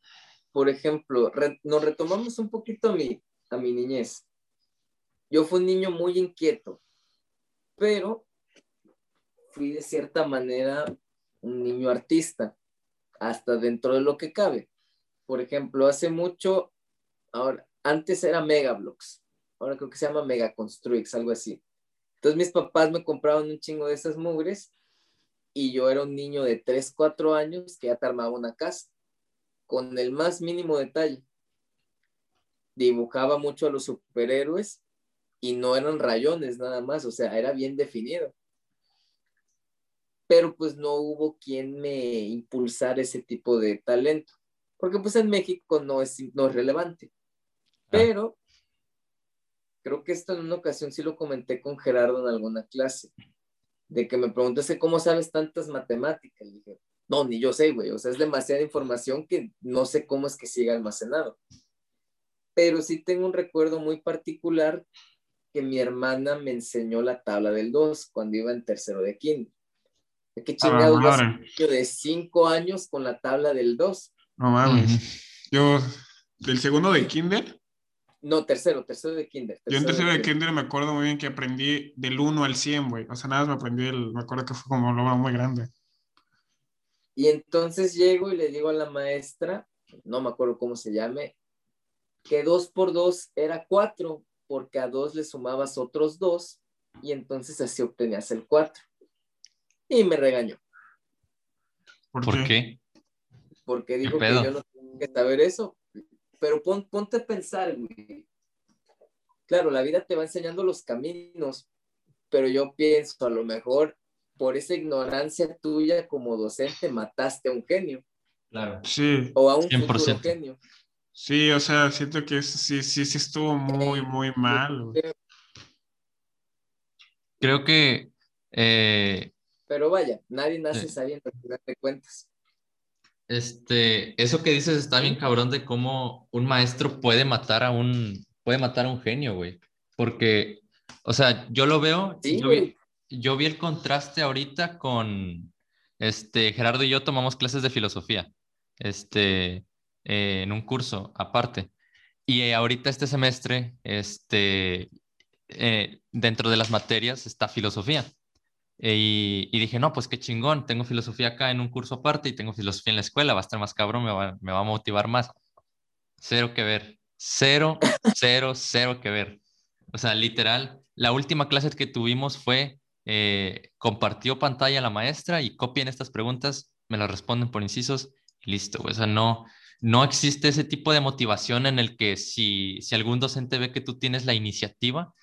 [SPEAKER 3] por ejemplo, nos retomamos un poquito a mi, a mi niñez. Yo fui un niño muy inquieto, pero fui de cierta manera un niño artista, hasta dentro de lo que cabe por ejemplo, hace mucho, ahora, antes era Megablocks, ahora creo que se llama Megaconstruix, algo así. Entonces mis papás me compraban un chingo de esas mugres y yo era un niño de 3, 4 años que ya te armaba una casa con el más mínimo detalle. Dibujaba mucho a los superhéroes y no eran rayones nada más, o sea, era bien definido. Pero pues no hubo quien me impulsara ese tipo de talento porque pues en México no es, no es relevante. Ah. Pero creo que esto en una ocasión sí lo comenté con Gerardo en alguna clase, de que me preguntaste cómo sabes tantas matemáticas. Y dije, no, ni yo sé, güey, o sea, es demasiada información que no sé cómo es que siga almacenado. Pero sí tengo un recuerdo muy particular que mi hermana me enseñó la tabla del 2 cuando iba en tercero de quinto. ¿Qué chingados ah, de cinco años con la tabla del 2?
[SPEAKER 1] No mames. Yo, del segundo de kinder.
[SPEAKER 3] No, tercero, tercero de kinder.
[SPEAKER 1] yo en tercero de, kinder me acuerdo muy bien que aprendí del 1 al 100, güey. O sea, nada más me aprendí, el, me acuerdo que fue como un logro muy grande.
[SPEAKER 3] Y entonces llego y le digo a la maestra, no me acuerdo cómo se llame, que 2 por 2 era 4, porque a 2 le sumabas otros 2 y entonces así obtenías el 4. Y me regañó.
[SPEAKER 2] ¿Por, qué?
[SPEAKER 3] porque dijo que yo no tengo que saber eso. Pero ponte a pensar, güey. Claro, la vida te va enseñando los caminos, pero yo pienso, a lo mejor por esa ignorancia tuya como docente mataste a un genio.
[SPEAKER 2] Claro.
[SPEAKER 1] Sí.
[SPEAKER 3] O a un futuro genio.
[SPEAKER 1] Sí, o sea, siento que sí, sí, sí estuvo muy, muy mal.
[SPEAKER 2] Creo que Eh,
[SPEAKER 3] Pero vaya, nadie nace sabiendo, de cuentas.
[SPEAKER 2] Este, eso que dices está bien cabrón de cómo un maestro puede matar a un, puede matar a un genio, güey. Porque, o sea, yo lo veo, yo, vi, yo, vi, el contraste ahorita con, este, Gerardo y yo tomamos clases de filosofía, este, eh, en un curso aparte. Y ahorita este semestre, este, eh, dentro de las materias está filosofía. Y, dije, no, pues qué chingón, tengo filosofía acá en un curso aparte y tengo filosofía en la escuela, va a estar más cabrón, me va, me va a motivar más. Cero que ver, cero, <coughs> cero, cero que ver. O sea, literal, la última clase que tuvimos fue, eh, compartió pantalla la maestra y copien estas preguntas, me las responden por incisos y listo. O sea, no, no existe ese tipo de motivación en el que si, si algún docente ve que tú tienes la iniciativa,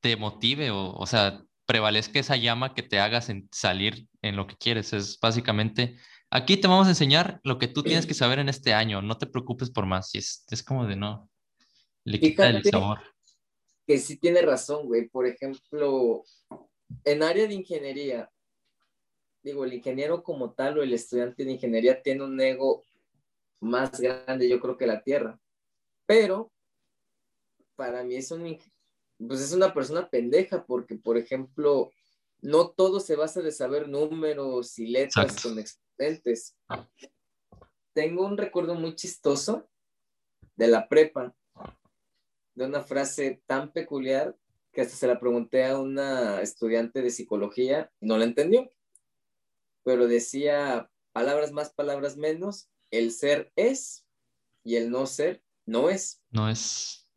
[SPEAKER 2] te motive o, o sea, prevalezca esa llama que te hagas salir en lo que quieres. Es básicamente, aquí te vamos a enseñar lo que tú tienes que saber en este año, no te preocupes por más. Y es, es como de no, le quita el sabor.
[SPEAKER 3] Que sí tiene razón, güey. Por ejemplo, en área de ingeniería, digo, el ingeniero como tal o el estudiante de ingeniería tiene un ego más grande, yo creo que la Tierra. Pero para mí es un, pues es una persona pendeja porque, por ejemplo, no todo se basa de saber números y letras con exponentes. Tengo un recuerdo muy chistoso de la prepa, de una frase tan peculiar que hasta se la pregunté a una estudiante de psicología y no la entendió. Pero decía palabras más, palabras menos, el ser es y el no ser no es.
[SPEAKER 2] No es.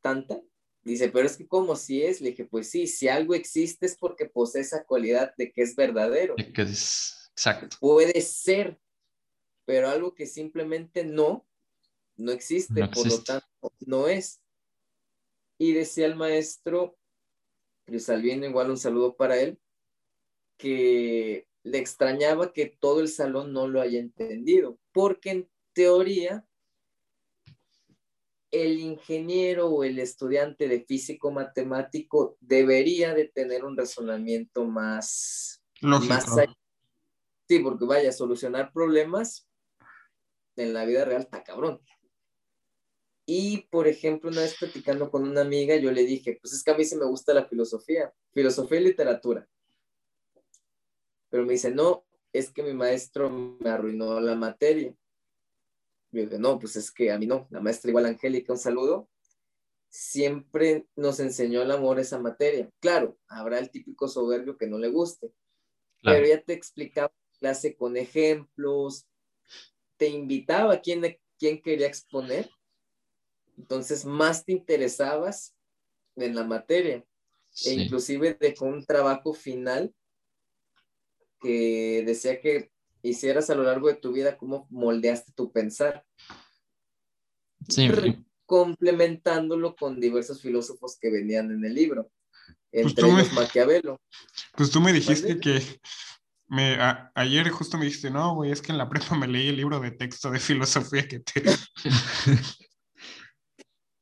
[SPEAKER 3] Tanta Dice, pero es que como si es, le dije, pues sí, si algo existe es porque posee esa cualidad de que es verdadero.
[SPEAKER 2] De que es exacto.
[SPEAKER 3] Puede ser, pero algo que simplemente no, no existe, por lo tanto, no es. Y decía el maestro, Luis Albino, igual un saludo para él, que le extrañaba que todo el salón no lo haya entendido, porque en teoría el ingeniero o el estudiante de físico matemático debería de tener un razonamiento más, más Sí, porque vaya, a solucionar problemas en la vida real está cabrón. Y, por ejemplo, una vez platicando con una amiga, yo le dije, pues es que a mí sí me gusta la filosofía, filosofía y literatura. Pero me dice, no, es que mi maestro me arruinó la materia. Yo dije, no, pues es que a mí no, la maestra igual Angélica, un saludo, siempre nos enseñó el amor esa materia. Claro, habrá el típico soberbio que no le guste, pero ya te explicaba clase con ejemplos, te invitaba a quién, quién quería exponer, entonces más te interesabas en la materia. E inclusive dejó un trabajo final que decía que hicieras a lo largo de tu vida, cómo moldeaste tu pensar.
[SPEAKER 2] Sí.
[SPEAKER 3] Complementándolo con diversos filósofos que venían en el libro, pues entre ellos Maquiavelo.
[SPEAKER 1] Pues tú me dijiste que me, ayer justo me dijiste, no, güey, es que en la prepa me leí el libro de texto de filosofía que te... <laughs>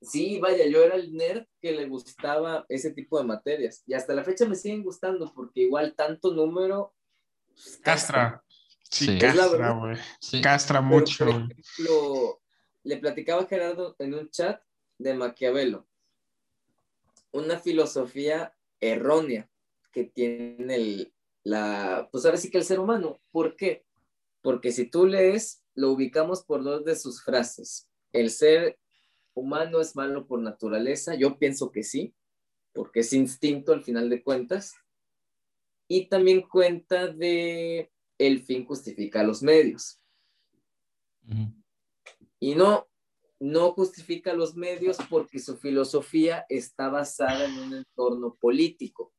[SPEAKER 3] Sí, vaya, yo era el nerd que le gustaba ese tipo de materias y hasta la fecha me siguen gustando porque igual tanto número...
[SPEAKER 1] Pues, castra. Sí, castra, güey. Castra mucho. Por
[SPEAKER 3] ejemplo, le platicaba a Gerardo en un chat de Maquiavelo. Una filosofía errónea que tiene el, la, pues ahora sí que el ser humano. ¿Por qué? Porque si tú lees, lo ubicamos por dos de sus frases. El ser humano es malo por naturaleza. Yo pienso que sí, porque es instinto al final de cuentas. Y también cuenta de el fin justifica los medios. Y no, no justifica los medios porque su filosofía está basada en un entorno político.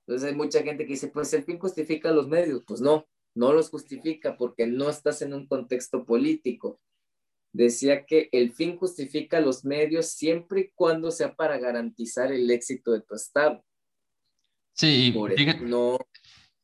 [SPEAKER 3] Entonces hay mucha gente que dice, pues el fin justifica los medios. Pues no, no los justifica porque no estás en un contexto político. Decía que el fin justifica los medios siempre y cuando sea para garantizar el éxito de tu Estado.
[SPEAKER 2] Sí,
[SPEAKER 3] no,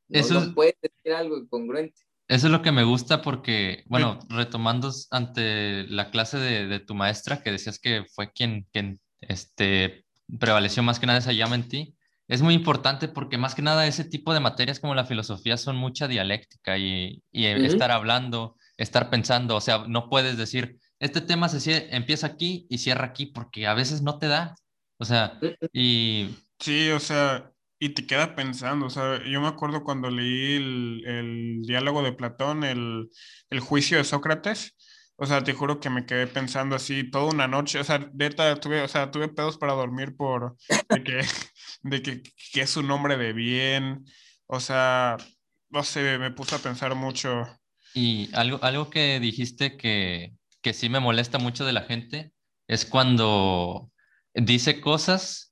[SPEAKER 3] eso puede decir algo incongruente.
[SPEAKER 2] Eso es lo que me gusta porque, bueno, retomando ante la clase de, tu maestra, que decías que fue quien, quien este, prevaleció más que nada esa llama en ti, es muy importante porque más que nada ese tipo de materias como la filosofía son mucha dialéctica y, y estar hablando, estar pensando, o sea, no puedes decir, este tema se empieza aquí y cierra aquí porque a veces no te da, o sea, y...
[SPEAKER 1] Sí, o sea, y te queda pensando, o sea, yo me acuerdo cuando leí el, el diálogo de Platón, el, el, juicio de Sócrates, o sea, te juro que me quedé pensando así toda una noche, o sea, neta, tuve, o sea, tuve pedos para dormir por, de que, <laughs> de que, que es un hombre de bien, o sea, no sé, me puse a pensar mucho.
[SPEAKER 2] Y algo, algo que dijiste que, que sí me molesta mucho de la gente es cuando dice cosas,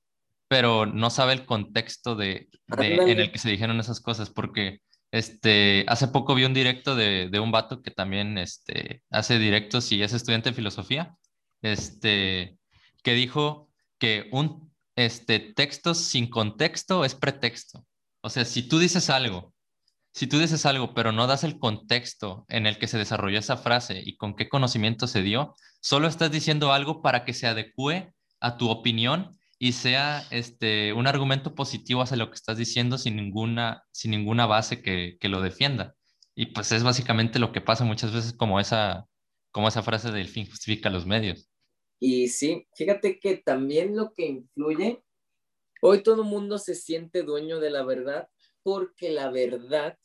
[SPEAKER 2] pero no sabe el contexto de, en el que se dijeron esas cosas, porque este, hace poco vi un directo de, de un vato que también este, hace directos y es estudiante de filosofía, este, que dijo que un este, texto sin contexto es pretexto. O sea, si tú dices algo si tú dices algo, pero no das el contexto en el que se desarrolló esa frase y con qué conocimiento se dio, solo estás diciendo algo para que se adecue a tu opinión y sea este, un argumento positivo hacia lo que estás diciendo sin ninguna, sin ninguna base que, que lo defienda. Y pues es básicamente lo que pasa muchas veces como esa, como esa frase del fin justifica los medios.
[SPEAKER 3] Y sí, fíjate que también lo que influye, hoy todo el mundo se siente dueño de la verdad porque la verdad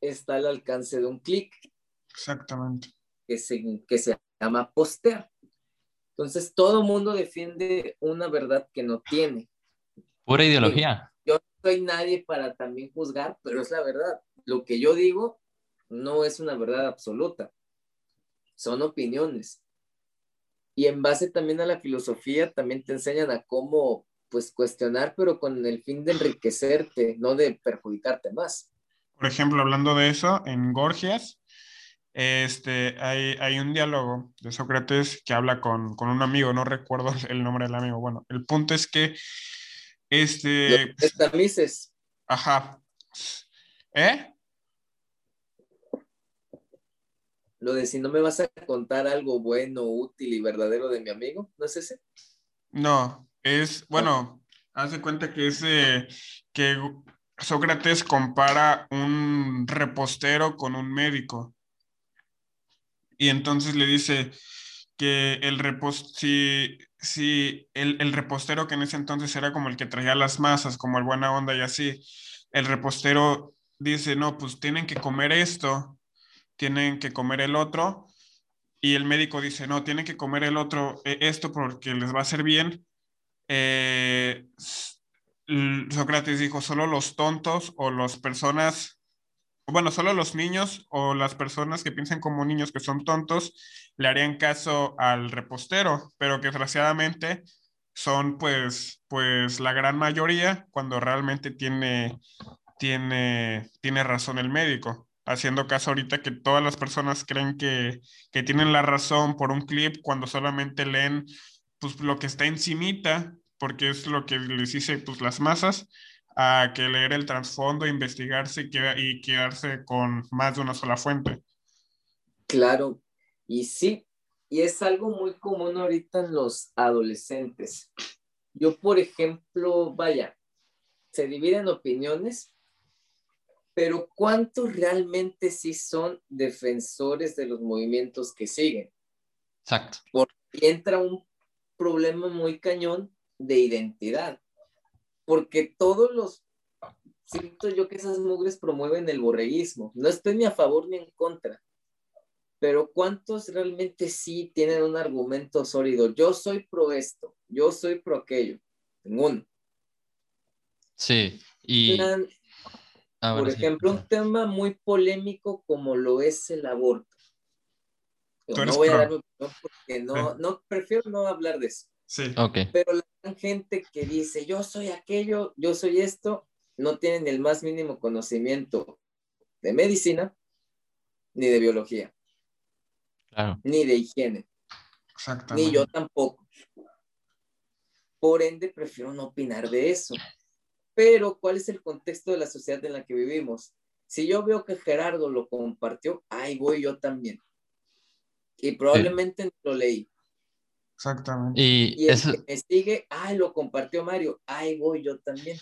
[SPEAKER 3] está al alcance de un clic.
[SPEAKER 1] Exactamente.
[SPEAKER 3] Que se, que se llama postear. Entonces, todo mundo defiende una verdad que no tiene.
[SPEAKER 2] Pura ideología.
[SPEAKER 3] Yo no soy nadie para también juzgar, pero es la verdad. Lo que yo digo no es una verdad absoluta. Son opiniones. Y en base también a la filosofía, también te enseñan a cómo, pues, cuestionar, pero con el fin de enriquecerte, no de perjudicarte más
[SPEAKER 1] por ejemplo, hablando de eso, en Gorgias, este, hay, hay un diálogo de Sócrates que habla con, con, un amigo, no recuerdo <laughs> el nombre del amigo. Bueno, el punto es que este...
[SPEAKER 3] Los
[SPEAKER 1] Ajá. ¿Eh?
[SPEAKER 3] Lo de si no me vas a contar algo bueno, útil y verdadero de mi amigo, ¿no es ese?
[SPEAKER 1] No, es, bueno, haz de cuenta que es que Sócrates compara un repostero con un médico. Y entonces le dice que el, si, si el, el, repostero que en ese entonces era como el que traía las masas, como el buena onda y así, el repostero dice, no, pues tienen que comer esto, tienen que comer el otro, y el médico dice, no, tienen que comer el otro, eh, esto porque les va a hacer bien. Eh, Sócrates dijo, solo los tontos o las personas, bueno, solo los niños o las personas que piensan como niños que son tontos le harían caso al repostero, pero que desgraciadamente son pues, pues la gran mayoría cuando realmente tiene, tiene, tiene razón el médico. Haciendo caso ahorita que todas las personas creen que, que tienen la razón por un clip cuando solamente leen pues lo que está encimita porque es lo que les dice pues, las masas, a que leer el trasfondo, investigarse y quedarse con más de una sola fuente.
[SPEAKER 3] Claro, y sí, y es algo muy común ahorita en los adolescentes. Yo, por ejemplo, vaya, se dividen opiniones, pero ¿cuántos realmente sí son defensores de los movimientos que siguen?
[SPEAKER 2] Exacto.
[SPEAKER 3] Porque entra un problema muy cañón de identidad. Porque todos los, siento yo que esas mugres promueven el borreguismo. No estoy ni a favor ni en contra. Pero ¿cuántos realmente sí tienen un argumento sólido? Yo soy pro esto, yo soy pro aquello. Ninguno.
[SPEAKER 2] Sí, y...
[SPEAKER 3] por ejemplo, un tema muy polémico como lo es el aborto. no voy a dar porque no, no, prefiero no hablar de eso.
[SPEAKER 1] Sí.
[SPEAKER 3] Pero la gente que dice, yo soy aquello, yo soy esto, no tienen el más mínimo conocimiento de medicina ni de biología. Ni de higiene. Ni yo tampoco. Por ende, prefiero no opinar de eso. Pero, ¿cuál es el contexto de la sociedad en la que vivimos? Si yo veo que Gerardo lo compartió, ahí voy yo también. Y probablemente no lo leí.
[SPEAKER 1] Exactamente.
[SPEAKER 2] Y,
[SPEAKER 3] el que me sigue, ay, lo compartió Mario, ay, voy yo también.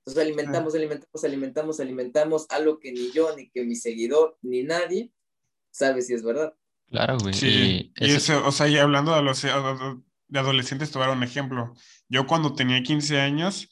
[SPEAKER 3] Entonces alimentamos, alimentamos, alimentamos, alimentamos algo que ni yo, ni que mi seguidor, ni nadie sabe si es verdad.
[SPEAKER 2] Claro, güey.
[SPEAKER 1] Sí, y, eso, o sea, y hablando de, los, de adolescentes, te voy a dar un ejemplo. Yo cuando tenía 15 años,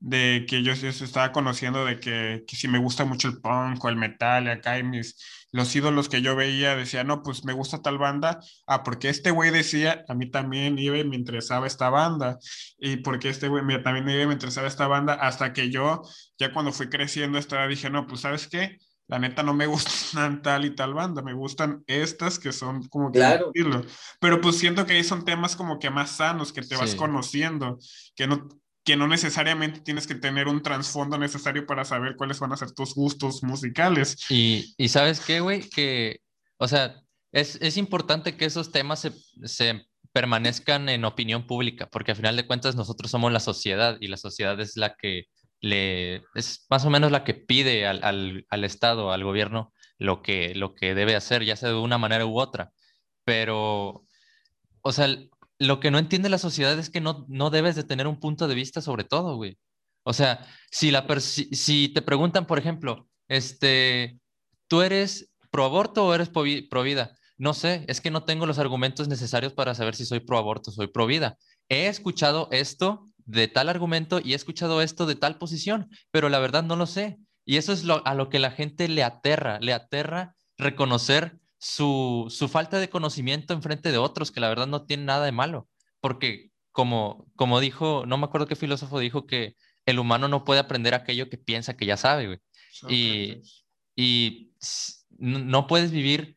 [SPEAKER 1] de que yo, yo estaba conociendo de que, que, si me gusta mucho el punk o el metal, y acá y mis, los ídolos que yo veía, decía, no, pues me gusta tal banda, ah, porque este güey decía, a mí también iba y me interesaba esta banda, y porque este güey también iba y me interesaba esta banda, hasta que yo, ya cuando fui creciendo, estaba, dije, no, pues sabes qué, la neta no me <laughs> gustan tal y tal banda, me gustan estas que son como que
[SPEAKER 3] claro.
[SPEAKER 1] pero pues siento que ahí son temas como que más sanos, que te vas conociendo, que no, que no necesariamente tienes que tener un trasfondo necesario para saber cuáles van a ser tus gustos musicales.
[SPEAKER 2] Y, y sabes qué, güey, que, o sea, es, es importante que esos temas se, se, permanezcan en opinión pública, porque al final de cuentas nosotros somos la sociedad y la sociedad es la que le, es más o menos la que pide al, al, al Estado, al gobierno, lo que, lo que debe hacer, ya sea de una manera u otra. Pero, o sea, lo que no entiende la sociedad es que no, no debes de tener un punto de vista sobre todo, güey. O sea, si, la si, te preguntan, por ejemplo, este, ¿tú eres pro aborto o eres pro vida? No sé, es que no tengo los argumentos necesarios para saber si soy pro aborto o soy pro vida. He escuchado esto de tal argumento y he escuchado esto de tal posición, pero la verdad no lo sé. Y eso es lo, a lo que la gente le aterra, le aterra reconocer su, su falta de conocimiento en frente de otros, que la verdad no tiene nada de malo, porque como, como dijo, no me acuerdo qué filósofo dijo que el humano no puede aprender aquello que piensa que ya sabe, güey. Y, y no puedes vivir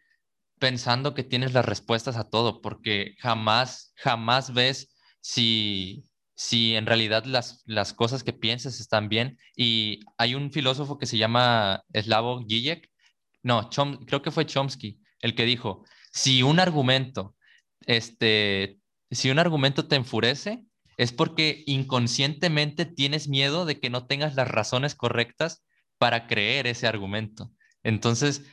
[SPEAKER 2] pensando que tienes las respuestas a todo, porque jamás, jamás ves si, si en realidad las, las cosas que piensas están bien. Y hay un filósofo que se llama Slavoj Žižek, no, creo que fue Chomsky, el que dijo, si un argumento, este, si un argumento te enfurece, es porque inconscientemente tienes miedo de que no tengas las razones correctas para creer ese argumento. Entonces,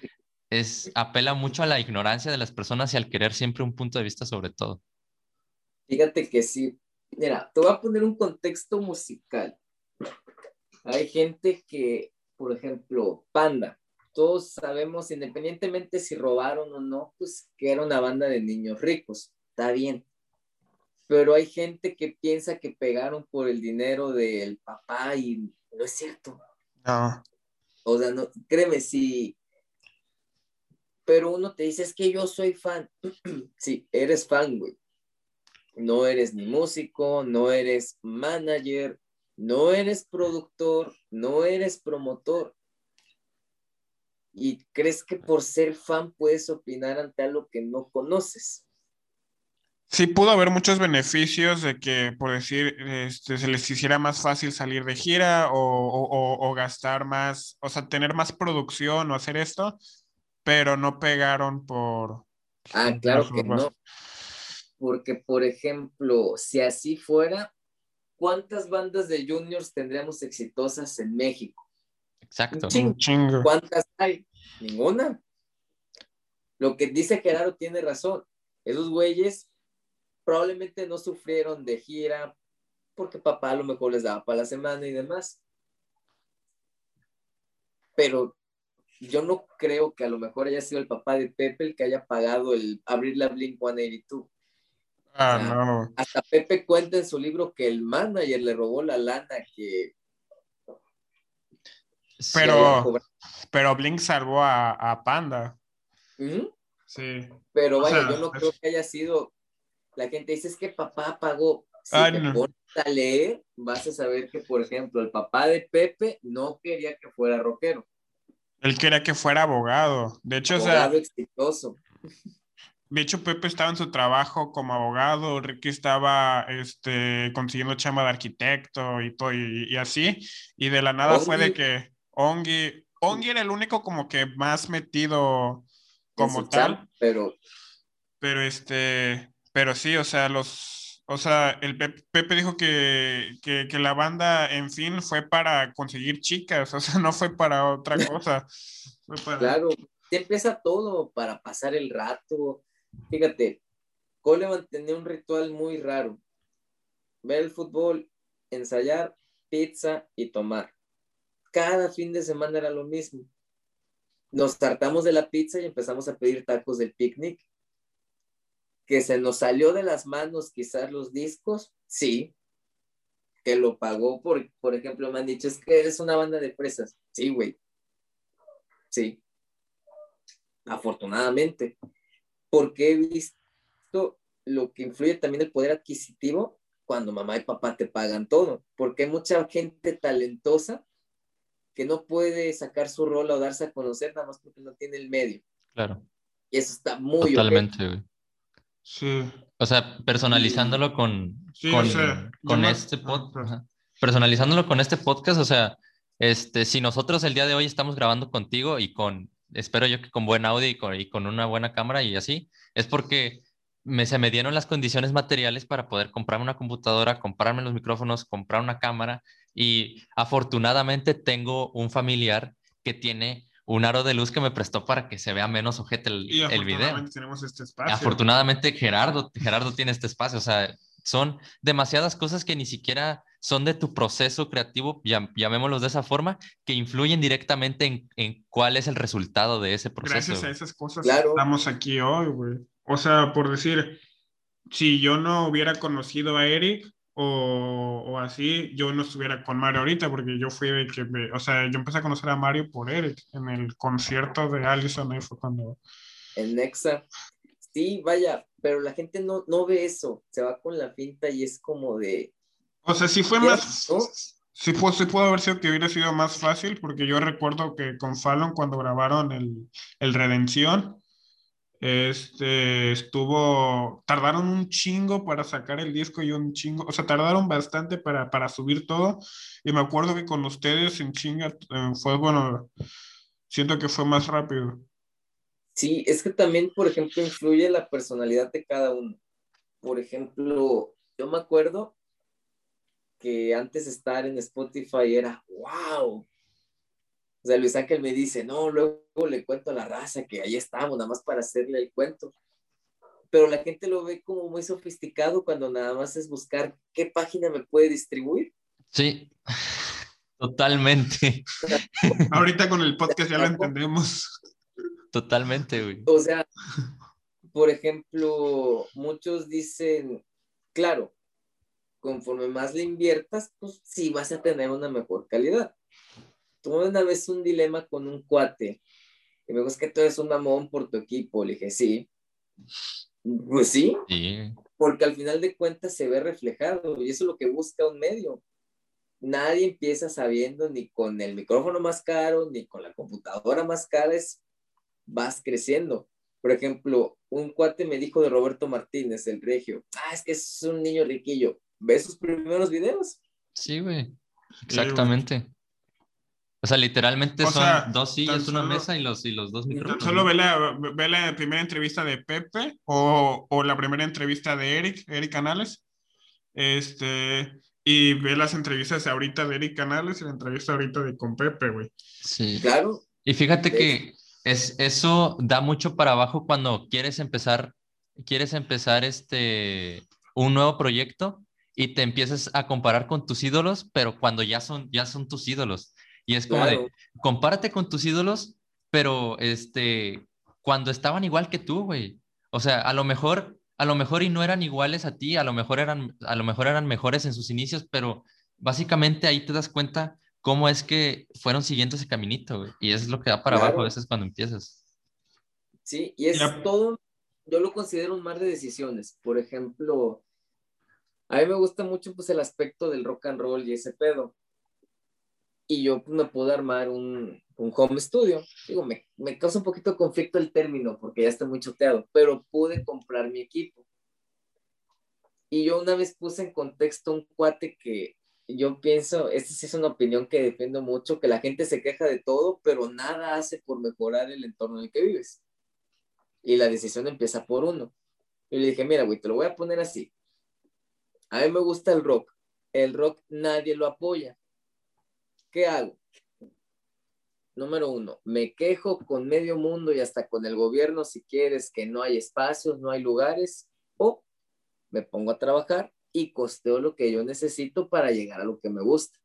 [SPEAKER 2] es, apela mucho a la ignorancia de las personas y al querer siempre un punto de vista sobre todo.
[SPEAKER 3] Fíjate que sí. Mira, te voy a poner un contexto musical. Hay gente que, por ejemplo, Panda, todos sabemos, independientemente si robaron o no, pues que era una banda de niños ricos, está bien. Pero hay gente que piensa que pegaron por el dinero del papá y no es cierto.
[SPEAKER 1] No.
[SPEAKER 3] O sea, no, créeme, sí. Pero uno te dice, es que yo soy fan. <clears throat> sí, eres fan, güey. No eres ni músico, no eres manager, no eres productor, no eres promotor y crees que por ser fan puedes opinar ante algo que no conoces.
[SPEAKER 1] Sí, pudo haber muchos beneficios de que, por decir, este, se les hiciera más fácil salir de gira o, gastar más, o sea, tener más producción o hacer esto, pero no pegaron por...
[SPEAKER 3] Ah, claro que no. Porque, por ejemplo, si así fuera, ¿cuántas bandas de juniors tendríamos exitosas en México?
[SPEAKER 2] Exacto.
[SPEAKER 3] ¿Cuántas hay? Ninguna. Lo que dice Gerardo tiene razón. Esos güeyes probablemente no sufrieron de gira porque papá a lo mejor les daba para la semana y demás. Pero yo no creo que a lo mejor haya sido el papá de Pepe el que haya pagado el abrir la Blink 182.
[SPEAKER 1] Ah, no.
[SPEAKER 3] Hasta Pepe cuenta en su libro que el manager le robó la lana que
[SPEAKER 1] pero, pero Blink salvó a, Panda. Sí.
[SPEAKER 3] Pero vaya, yo no creo que haya sido. La gente dice es que papá pagó. Si te pones a leer, vas a saber que, por ejemplo, el papá de Pepe no quería que fuera rockero.
[SPEAKER 1] Él quería que fuera abogado. De hecho,
[SPEAKER 3] abogado exitoso.
[SPEAKER 1] De hecho, Pepe estaba en su trabajo como abogado, Ricky estaba este, consiguiendo chamba de arquitecto y todo, y, así. Y de la nada fue de que Ongi, Ongi era el único como que más metido como tal.
[SPEAKER 3] pero.
[SPEAKER 1] Pero este, pero sí, o sea, los, o sea, el Pepe, dijo que, que, que, la banda, en fin, fue para conseguir chicas, <laughs> o sea, no fue para otra <laughs> cosa.
[SPEAKER 3] Claro, empieza todo para pasar el rato. Fíjate, Coleman tenía un ritual muy raro. Ver el fútbol, ensayar, pizza y tomar cada fin de semana era lo mismo. Nos tratamos de la pizza y empezamos a pedir tacos del picnic. Que se nos salió de las manos quizás los discos, sí. Que lo pagó, por, por ejemplo, me han dicho, es que es una banda de presas. Sí, güey. Sí. Afortunadamente. Porque he visto lo que influye también el poder adquisitivo cuando mamá y papá te pagan todo, porque hay mucha gente talentosa que no puede sacar su rol o darse a conocer nada más porque no tiene el medio.
[SPEAKER 2] Claro.
[SPEAKER 3] Y eso está muy
[SPEAKER 2] Totalmente, güey.
[SPEAKER 1] Sí.
[SPEAKER 2] O sea, personalizándolo con, con, con este podcast. Personalizándolo con este podcast, o sea, este, si nosotros el día de hoy estamos grabando contigo y con, espero yo que con buen audio y con, y con una buena cámara y así, es porque me, se me dieron las condiciones materiales para poder comprarme una computadora, comprarme los micrófonos, comprar una cámara y afortunadamente tengo un familiar que tiene un aro de luz que me prestó para que se vea menos ojete el,
[SPEAKER 1] Y
[SPEAKER 2] el video.
[SPEAKER 1] afortunadamente tenemos este espacio.
[SPEAKER 2] Afortunadamente Gerardo, Gerardo tiene este espacio, o sea, son demasiadas cosas que ni siquiera son de tu proceso creativo, llam- llamémoslos de esa forma, que influyen directamente en, en cuál es el resultado de ese proceso.
[SPEAKER 1] Gracias a esas cosas
[SPEAKER 3] Claro.
[SPEAKER 1] estamos aquí hoy, güey. O sea, por decir, si yo no hubiera conocido a Eric o, o así, yo no estuviera con Mario ahorita, porque yo fui de que, me- o sea, yo empecé a conocer a Mario por Eric, en el concierto de Allison, ahí fue cuando...
[SPEAKER 3] en Nexa. Sí, vaya, pero la gente no, no ve eso, se va con la finta y es como de...
[SPEAKER 1] O sea, sí fue más...
[SPEAKER 3] ¿no?
[SPEAKER 1] Sí, pues, sí pudo haber sido que hubiera sido más fácil, porque yo recuerdo que con Fallon cuando grabaron el, el Redención, este, estuvo, tardaron un chingo para sacar el disco y un chingo, o sea, tardaron bastante para, para subir todo, y me acuerdo que con ustedes en chinga eh, fue, bueno, siento que fue más rápido.
[SPEAKER 3] Sí, es que también, por ejemplo, influye la personalidad de cada uno. Por ejemplo, yo me acuerdo que antes estar en Spotify era, wow. O sea, Luis Ángel me dice, no, luego le cuento a la raza que ahí estamos, nada más para hacerle el cuento. Pero la gente lo ve como muy sofisticado cuando nada más es buscar qué página me puede distribuir.
[SPEAKER 2] Sí, <laughs> totalmente, <laughs>
[SPEAKER 1] Ahorita con el podcast ya lo entendemos.
[SPEAKER 2] totalmente, güey.
[SPEAKER 3] O sea, por ejemplo, muchos dicen, claro, conforme más le inviertas, pues sí vas a tener una mejor calidad. Tuve una vez un dilema con un cuate, y me dijo, es que tú eres un mamón por tu equipo. Le dije, sí. Pues sí,
[SPEAKER 2] Sí,
[SPEAKER 3] porque al final de cuentas se ve reflejado y eso es lo que busca un medio. Nadie empieza sabiendo ni con el micrófono más caro, ni con la computadora más cara, es, vas creciendo. Por ejemplo, un cuate me dijo de Roberto Martínez, el regio, ah, es que es un niño riquillo. ¿Ves sus primeros videos?
[SPEAKER 2] sí, güey. Exactamente. O sea, literalmente
[SPEAKER 1] O
[SPEAKER 2] son
[SPEAKER 1] sea,
[SPEAKER 2] dos sillas, una
[SPEAKER 1] solo-
[SPEAKER 2] mesa y los, y los dos micrófonos.
[SPEAKER 1] Solo ve la, ve la primera entrevista de Pepe o, o la primera entrevista de Eric, Eric Canales. Este, y ve las entrevistas ahorita de Eric Canales y la entrevista ahorita de con Pepe, güey.
[SPEAKER 2] Sí.
[SPEAKER 3] Claro,
[SPEAKER 2] Y fíjate que es, eso da mucho para abajo cuando quieres empezar, quieres empezar este, un nuevo proyecto y te empiezas a comparar con tus ídolos, pero cuando ya son, ya son tus ídolos. Y es como
[SPEAKER 3] claro.
[SPEAKER 2] de, compárate con tus ídolos, pero este, cuando estaban igual que tú, güey. O sea, a lo mejor, a lo mejor y no eran iguales a ti, a lo mejor eran, a lo mejor eran mejores en sus inicios, pero básicamente ahí te das cuenta cómo es que fueron siguiendo ese caminito, güey. Y es lo que da para
[SPEAKER 3] Claro.
[SPEAKER 2] abajo a veces cuando empiezas.
[SPEAKER 3] Sí, y es todo, yo lo considero un mar de decisiones. Por ejemplo, a mí me gusta mucho pues el aspecto del rock and roll y ese pedo. Y yo me pude armar un, un home studio. Digo, me, me causa un poquito conflicto el término porque ya está muy choteado, pero pude comprar mi equipo. Y yo una vez puse en contexto un cuate que yo pienso, esta sí es una opinión que defiendo mucho, que la gente se queja de todo, pero nada hace por mejorar el entorno en el que vives. Y la decisión empieza por uno. Y le dije, mira, güey, te lo voy a poner así. A mí me gusta el rock. El rock nadie lo apoya. ¿Qué hago? Número uno, me quejo con medio mundo y hasta con el gobierno si quieres que no hay espacios, no hay lugares, o me pongo a trabajar y costeo lo que yo necesito para llegar a lo que me gusta.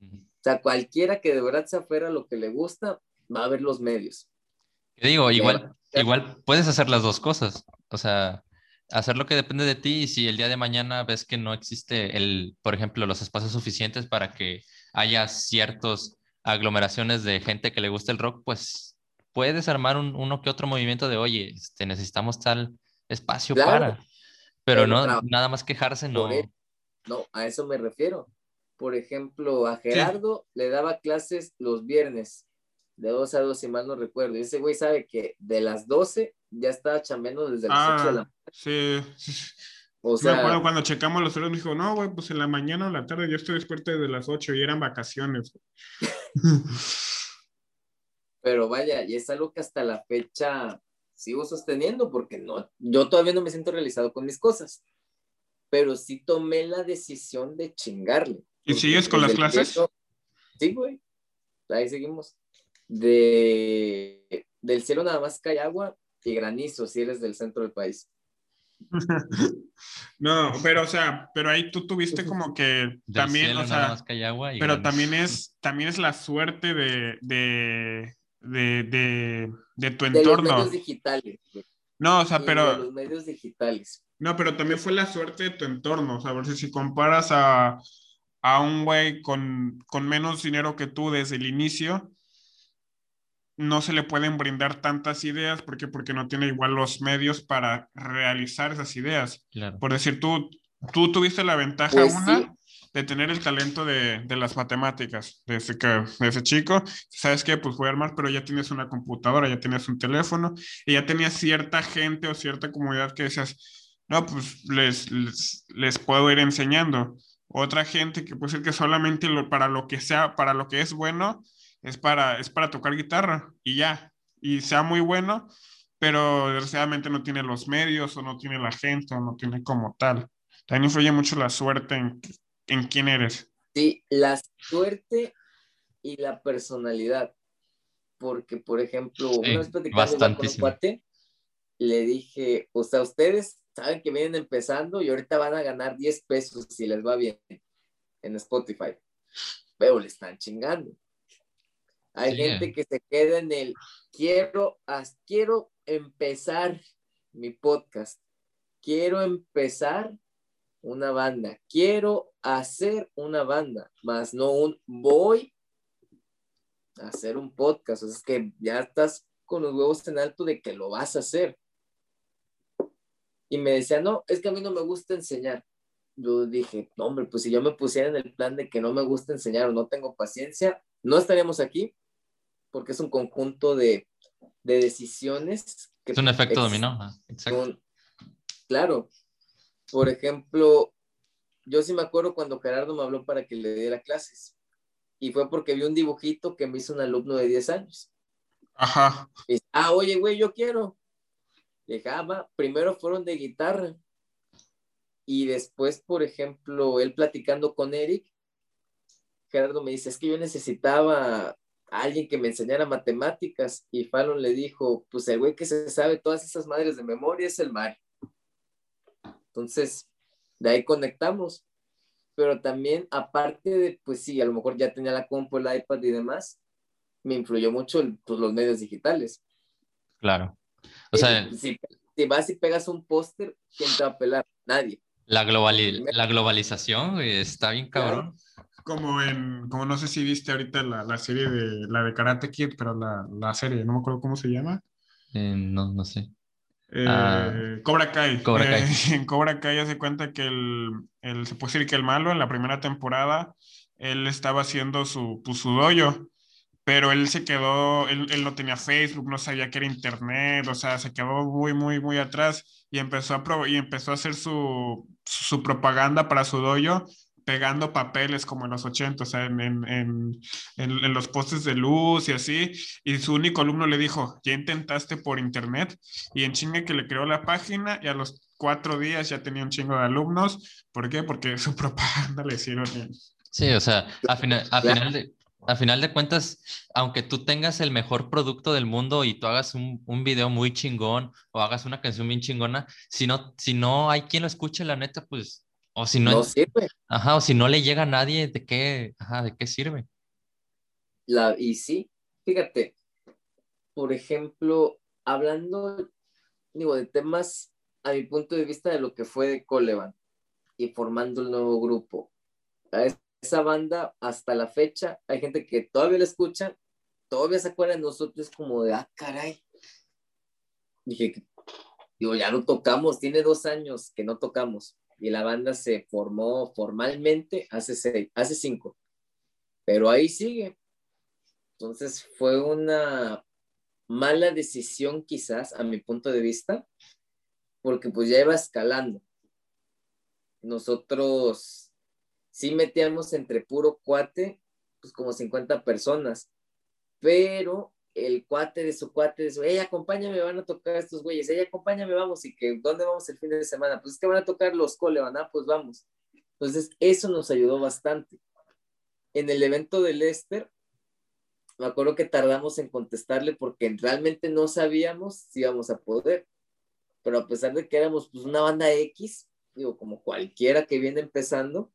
[SPEAKER 3] O sea, cualquiera que de verdad se afuera a lo que le gusta, va a ver los medios.
[SPEAKER 2] Digo, igual, igual puedes hacer las dos cosas. O sea, hacer lo que depende de ti y si el día de mañana ves que no existe el, por ejemplo, los espacios suficientes para que haya ciertas aglomeraciones de gente que le guste el rock, pues puedes armar un, uno que otro movimiento de, oye, este, necesitamos tal espacio para, pero, no, nada más quejarse, no.
[SPEAKER 3] no, a eso me refiero. Por ejemplo, a Gerardo le daba clases los viernes, de 2 a 2, si mal no recuerdo. Y ese güey sabe que de las 12 ya estaba chambeando desde las 8 de la
[SPEAKER 1] ah, Sí. <laughs> O sea, me acuerdo cuando checamos los horarios, me dijo, no, güey, pues en la mañana o en la tarde yo estoy despierto desde las 8 y eran vacaciones. <laughs> <laughs>
[SPEAKER 3] Pero vaya, y es algo que hasta la fecha sigo sosteniendo porque no, yo todavía no me siento realizado con mis cosas, pero sí tomé la decisión de chingarle.
[SPEAKER 1] ¿Y sigues con las clases?
[SPEAKER 3] sí, güey, ahí seguimos. De, del cielo nada más cae agua y granizo si eres del centro del país. <laughs>
[SPEAKER 1] no, pero o sea, pero ahí tú tuviste como que también, o sea, pero también es, también es la suerte de, de, de, de, tu entorno. De los
[SPEAKER 3] medios digitales.
[SPEAKER 1] No, o sea, pero...
[SPEAKER 3] De los medios digitales.
[SPEAKER 1] No, pero también fue la suerte de tu entorno, o sea, ver si comparas a, a un güey con, con menos dinero que tú desde el inicio, no se le pueden brindar tantas ideas porque porque no tiene igual los medios para realizar esas ideas. Por decir, tú, tú tuviste la ventaja pues una de tener el talento de, de, las matemáticas desde que ese chico, sabes que pues voy a armar, pero ya tienes una computadora, ya tienes un teléfono y ya tenías cierta gente o cierta comunidad que decías, no, pues les, les, les puedo ir enseñando. Otra gente que puede ser que solamente lo, para lo que sea, para lo que es bueno, es para, es para tocar guitarra y ya, y sea muy bueno, pero desgraciadamente no tiene los medios o no tiene la gente o no tiene como tal. También influye mucho la suerte en, en quién eres.
[SPEAKER 3] Sí, la suerte y la personalidad. Porque, por ejemplo, una vez platicando con un cuate, le dije, o sea, ustedes saben que vienen empezando y ahorita van a ganar 10 pesos si les va bien en Spotify. Pero le están chingando. Hay gente que se queda en el quiero, quiero empezar mi podcast, quiero empezar una banda, quiero hacer una banda, más no un voy a hacer un podcast. O sea, es que ya estás con los huevos en alto de que lo vas a hacer. Y me decía, no, es que a mí no me gusta enseñar. Yo dije, no, hombre, pues si yo me pusiera en el plan de que no me gusta enseñar o no tengo paciencia, no estaríamos aquí porque es un conjunto de, decisiones.
[SPEAKER 2] Que es un efecto dominó, exacto.
[SPEAKER 3] claro. Por ejemplo, yo sí me acuerdo cuando Gerardo me habló para que le diera clases. Y fue porque vi un dibujito que me hizo un alumno de 10 años.
[SPEAKER 1] Ajá.
[SPEAKER 3] ah, oye, güey, yo quiero. Dejaba, ah, primero fueron de guitarra. Y después, por ejemplo, él platicando con Eric, Gerardo me dice, es que yo necesitaba alguien que me enseñara matemáticas y Fallon le dijo, pues el güey que se sabe todas esas madres de memoria es el mar. Entonces, de ahí conectamos. Pero también, aparte de, pues sí, a lo mejor ya tenía la compu, el iPad y demás, me influyó mucho pues, los medios digitales.
[SPEAKER 2] Claro. O sea,
[SPEAKER 3] si, vas y pegas un póster, ¿quién te va a pelar? Nadie.
[SPEAKER 2] La, la globalización está bien cabrón
[SPEAKER 1] como en, como no sé si viste ahorita la, la serie de, la de Karate Kid, pero la, la serie, no me acuerdo cómo se llama.
[SPEAKER 2] Eh, no, no sé.
[SPEAKER 1] Eh, ah, Cobra Kai. Cobra Kai. Eh, <laughs> en Cobra Kai ya se cuenta que el, el, se puede decir que el malo en la primera temporada, él estaba haciendo su, pues, su dojo, pero él se quedó, él, él, no tenía Facebook, no sabía que era internet, o sea, se quedó muy, muy, muy atrás y empezó a, y empezó a hacer su, su propaganda para su dojo pegando papeles como en los 80, o sea, en, en, en, en, los postes de luz y así, y su único alumno le dijo, ya intentaste por internet, y en chingue que le creó la página, y a los cuatro días ya tenía un chingo de alumnos, ¿por qué? Porque <laughs> su propaganda le hicieron bien.
[SPEAKER 2] Sí, o sea, a final, a final de... A final de cuentas, aunque tú tengas el mejor producto del mundo y tú hagas un, un, video muy chingón o hagas una canción bien chingona, si no, si no hay quien lo escuche, la neta, pues o si no,
[SPEAKER 3] sirve.
[SPEAKER 2] Ajá, o si no le llega a nadie, ¿de qué, ajá, ¿de qué sirve?
[SPEAKER 3] La, y sí, fíjate, por ejemplo, hablando, digo, de temas a mi punto de vista de lo que fue de Coleman y formando el nuevo grupo. A esa banda, hasta la fecha, hay gente que todavía la escucha, todavía se acuerda de nosotros como de, ah, caray. Dije, digo, ya no tocamos, tiene dos años que no tocamos y la banda se formó formalmente hace, seis, hace cinco, pero ahí sigue. Entonces fue una mala decisión quizás a mi punto de vista, porque pues ya iba escalando. Nosotros sí metíamos entre puro cuate, pues como 50 personas, pero el cuate de su cuate de su, ella acompáñame, van a tocar estos güeyes, ella acompáñame, vamos, y que, ¿dónde vamos el fin de semana? Pues es que van a tocar los Coleman, ah, pues vamos. Entonces, eso nos ayudó bastante. En el evento de Lester, me acuerdo que tardamos en contestarle porque realmente no sabíamos si íbamos a poder. Pero a pesar de que éramos pues una banda X, digo, como cualquiera que viene empezando,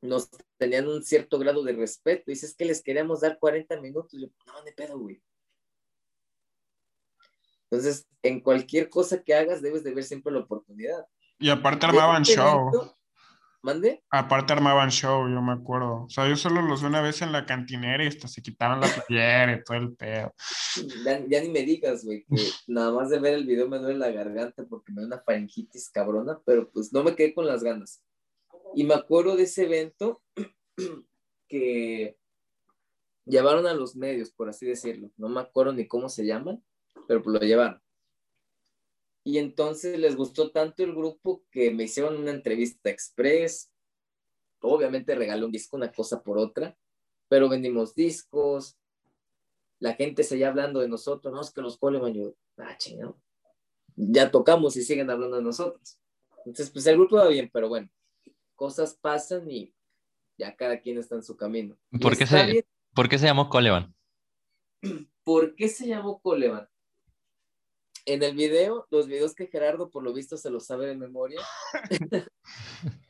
[SPEAKER 3] nos tenían un cierto grado de respeto. Dices que les queríamos dar 40 minutos. Yo, no, de pedo, güey. Entonces, en cualquier cosa que hagas, debes de ver siempre la oportunidad.
[SPEAKER 1] Y aparte armaban este show.
[SPEAKER 3] ¿Mande?
[SPEAKER 1] Aparte armaban show, yo me acuerdo. O sea, yo solo los vi una vez en la cantinera y hasta se quitaron la playera y todo el pedo.
[SPEAKER 3] Ya, ni me digas, güey, que nada más de ver el video me duele la garganta porque me da una faringitis cabrona, pero pues no me quedé con las ganas. Y me acuerdo de ese evento <clears throat> que llevaron a los medios, por así decirlo. No me acuerdo ni cómo se llaman, pero lo llevaron. Y entonces les gustó tanto el grupo que me hicieron una entrevista express. Obviamente regalé un disco, una cosa por otra, pero vendimos discos. La gente seguía hablando de nosotros, no es que los Coleman, yo, ah, chingado. Ya tocamos y siguen hablando de nosotros. Entonces, pues el grupo va bien, pero bueno, cosas pasan y ya cada quien está en su camino.
[SPEAKER 2] ¿Por, qué se, ¿Por qué se llamó Coleman? <clears throat>
[SPEAKER 3] ¿Por qué se llamó Coleman? en el video, los videos que Gerardo por lo visto se lo sabe de memoria. <laughs>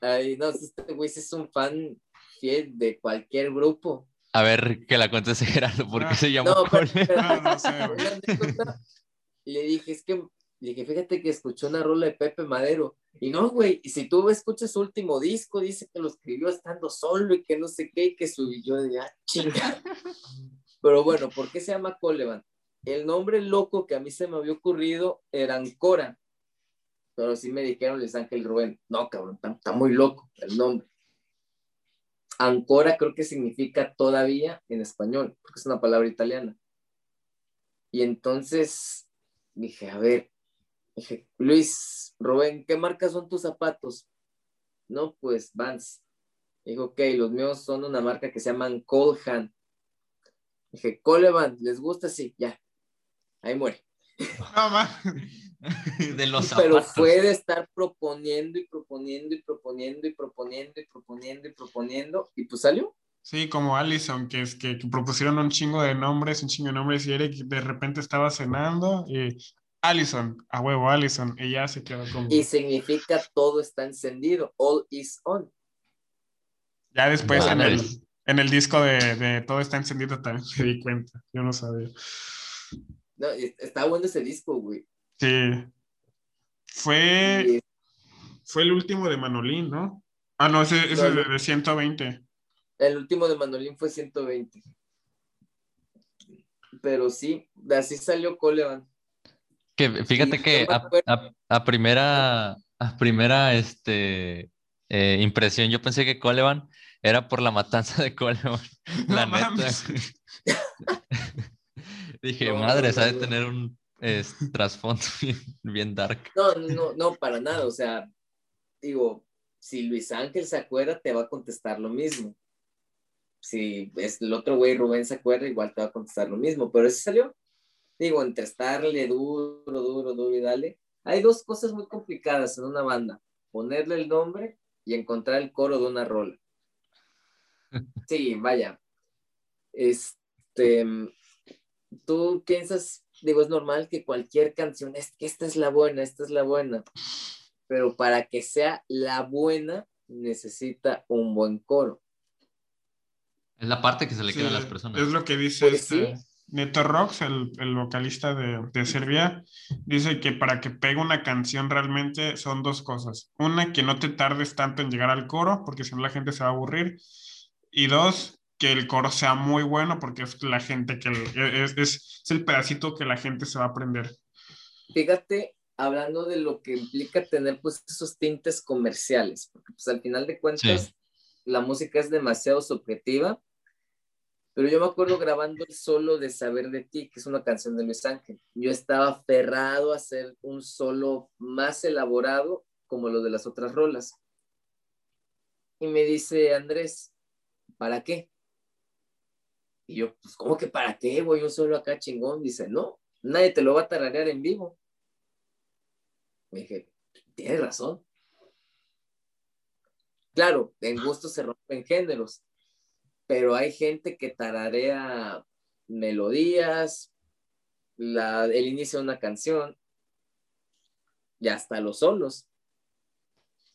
[SPEAKER 3] Ay, no, este güey es un fan fiel de cualquier grupo.
[SPEAKER 2] A ver, que la cuentes Gerardo, ¿por qué se llamó no, no, sé, <laughs>
[SPEAKER 3] Le dije, es que, le dije, fíjate que escuchó una rola de Pepe Madero. Y no, güey, y si tú escuchas su último disco, dice que lo escribió estando solo y que no sé qué, y que subió de ah, chinga. <laughs> Pero bueno, ¿por qué se llama Coleman? el nombre loco que a mí se me había ocurrido era Ancora. Pero sí me dijeron Luis Ángel Rubén, no, cabrón, está, muy loco el nombre. Ancora creo que significa todavía en español, porque es una palabra italiana. Y entonces dije, a ver, dije, Luis, Rubén, ¿qué marcas son tus zapatos? No, pues Vans. Dijo, ok, los míos son una marca que se llaman Colhan. Dije, Coleman, ¿les gusta? Sí, ya ahí muere.
[SPEAKER 2] de los
[SPEAKER 3] Pero fue de estar proponiendo y proponiendo y proponiendo y proponiendo y proponiendo y proponiendo y pues salió.
[SPEAKER 1] Sí, como Allison, que es que, propusieron un chingo de nombres, un chingo de nombres y Eric de repente estaba cenando y Allison, a huevo, Allison, ella se quedó con...
[SPEAKER 3] Y significa todo está encendido, all is on.
[SPEAKER 1] Ya después en, el, en el disco de, de Todo está encendido también me di cuenta, yo no sabía.
[SPEAKER 3] No, está bueno ese disco, güey.
[SPEAKER 1] Sí. Fue, fue el último de Manolín, ¿no? Ah, no, ese, es de, 120.
[SPEAKER 3] El último de Manolín fue 120. Pero sí, así salió Coleman.
[SPEAKER 2] Que fíjate que a, primera, a primera este, eh, impresión yo pensé que Coleman era por la matanza de Coleman. <laughs> la neta. <laughs> Dije, madre, sabe tener un <laughs> trasfondo bien, dark.
[SPEAKER 3] No, no, no, para nada. O sea, digo, si Luis Ángel se acuerda, te va a contestar lo mismo. Si es el otro güey Rubén se acuerda, igual te va a contestar lo mismo. Pero ese salió. Digo, entre estarle duro, duro, duro y dale. Hay dos cosas muy complicadas en una banda. Ponerle el nombre y encontrar el coro de una rola. <laughs> Sí, vaya. Este, tú piensas, digo, es normal que cualquier canción, es que esta es la buena, esta es la buena, pero para que sea la buena necesita un buen coro.
[SPEAKER 2] Es la parte que se le queda a las personas.
[SPEAKER 1] Es lo que dice
[SPEAKER 3] Pues
[SPEAKER 1] este
[SPEAKER 3] sí.
[SPEAKER 1] Neto Rocks, el, el vocalista de, de Serbia. Dice que para que pegue una canción realmente son dos cosas. Una, que no te tardes tanto en llegar al coro, porque si no la gente se va a aburrir. Y dos, que el coro sea muy bueno, porque es la gente que es, es, es el pedacito que la gente se va a aprender.
[SPEAKER 3] Fíjate, hablando de lo que implica tener pues esos tintes comerciales, porque pues al final de cuentas
[SPEAKER 2] Sí.
[SPEAKER 3] la música es demasiado subjetiva, pero yo me acuerdo grabando el solo de Saber de ti, que es una canción de Luis Ángel. Yo estaba aferrado a hacer un solo más elaborado como lo de las otras rolas. Y me dice Andrés, ¿para qué? Y yo, pues, ¿cómo que para qué, güey? Un solo acá chingón. Dice, no, nadie te lo va a tararear en vivo. Me dije, tienes razón. Claro, en gusto se rompen géneros, pero hay gente que tararea melodías, la, el inicio de una canción y hasta los solos.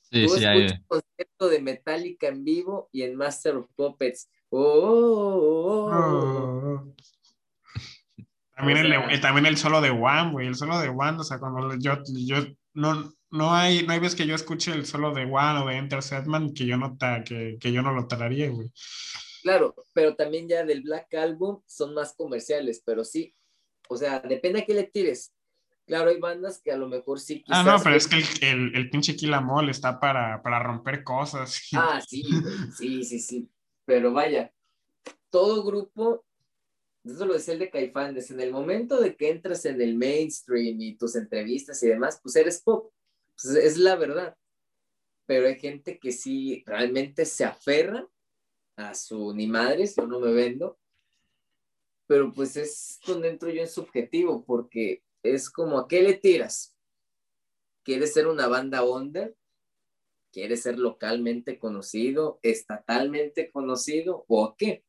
[SPEAKER 2] Sí,
[SPEAKER 3] Tú
[SPEAKER 2] sí, hay-
[SPEAKER 3] escuchas un concierto de Metallica en vivo y en Master of Puppets. Oh, oh, oh, oh.
[SPEAKER 1] Oh. También,
[SPEAKER 3] O
[SPEAKER 1] el,
[SPEAKER 3] sea-
[SPEAKER 1] eh, también el solo de One, güey, el solo de One, o sea, cuando yo, yo no, no hay, no hay vez que yo escuche el solo de One o de Enter Setman que yo no, ta, que, que yo no lo tararía, güey.
[SPEAKER 3] Claro, pero también ya del Black Album son más comerciales, pero sí, o sea, depende a qué le tires. Claro, hay bandas que a lo mejor sí
[SPEAKER 1] Ah,
[SPEAKER 3] quizás...
[SPEAKER 1] no, pero es que el, el, el pinche Kill está para, para romper cosas. <laughs>
[SPEAKER 3] Ah, sí, sí, sí, sí. Pero vaya, todo grupo, eso lo decía el de Caifanes, en el momento de que entras en el mainstream y tus entrevistas y demás, pues eres pop. Pues es la verdad. Pero hay gente que sí realmente se aferra a su ni madres, yo no me vendo. Pero pues es donde entro yo en subjetivo, porque es como, ¿a qué le tiras? ¿Quieres ser una banda under? ¿Quieres ser localmente conocido, estatalmente conocido o qué?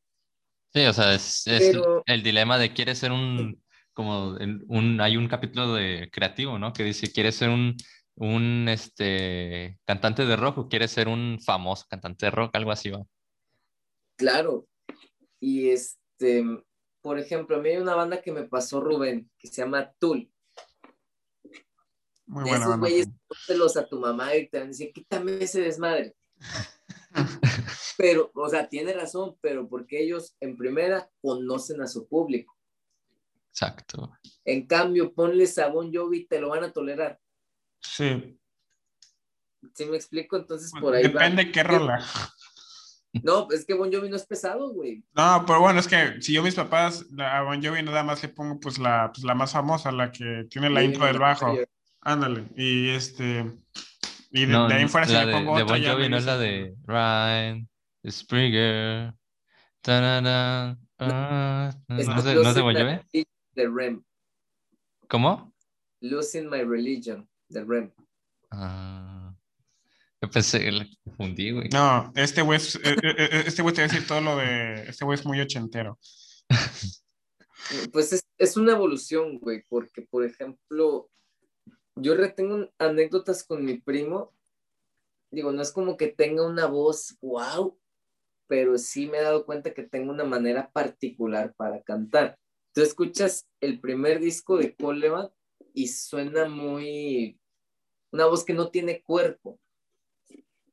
[SPEAKER 2] Sí, o sea, es, es
[SPEAKER 3] Pero-
[SPEAKER 2] el dilema de quieres ser un, como un, hay un capítulo de creativo, ¿no? Que dice, quieres ser un, un, este, cantante de rock o quieres ser un famoso cantante de rock, algo así, va.
[SPEAKER 3] Claro. Y este, por ejemplo, a mí hay una banda que me pasó Rubén, que se llama Tool.
[SPEAKER 1] Muy
[SPEAKER 3] De
[SPEAKER 1] buena
[SPEAKER 3] esos güeyes, pónselos a tu mamá y te van a decir, quítame ese desmadre. <laughs> Pero, o sea, tiene razón, pero porque ellos en primera conocen a su público.
[SPEAKER 2] Exacto.
[SPEAKER 3] En cambio, ponles a Bon Jovi y te lo van a tolerar.
[SPEAKER 1] Sí.
[SPEAKER 3] ¿Sí me explico? Entonces, por ahí va.
[SPEAKER 1] Depende qué rola.
[SPEAKER 3] No, es que Bon Jovi no es pesado, güey.
[SPEAKER 1] No, pero bueno, es que si yo mis papás a Bon Jovi nada más le pongo pues la, pues, la más famosa, la que tiene la intro del bajo. Ándale. Y este. Y de,
[SPEAKER 2] No,
[SPEAKER 1] de ahí en fuera si le
[SPEAKER 2] de,
[SPEAKER 1] pongo
[SPEAKER 2] de
[SPEAKER 1] otra
[SPEAKER 2] Bon
[SPEAKER 1] ya
[SPEAKER 2] Jovi no es la de Ryan Springer. tarara, ah,
[SPEAKER 3] Es
[SPEAKER 2] ¿No es de, no es de Bon Jovi?
[SPEAKER 3] De Rem.
[SPEAKER 2] ¿Cómo?
[SPEAKER 3] Losing My Religion de Rem.
[SPEAKER 2] Ah, yo pensé, la confundí, güey.
[SPEAKER 1] No, este güey es- eh, eh, eh, este güey te va a decir todo lo de. Este güey es muy ochentero.
[SPEAKER 3] Pues es, es una evolución, güey, porque, por ejemplo, yo retengo anécdotas con mi primo. Digo, no es como que tenga una voz wow, pero sí me he dado cuenta que tengo una manera particular para cantar. Tú escuchas el primer disco de Coleman y suena muy. Una voz que no tiene cuerpo.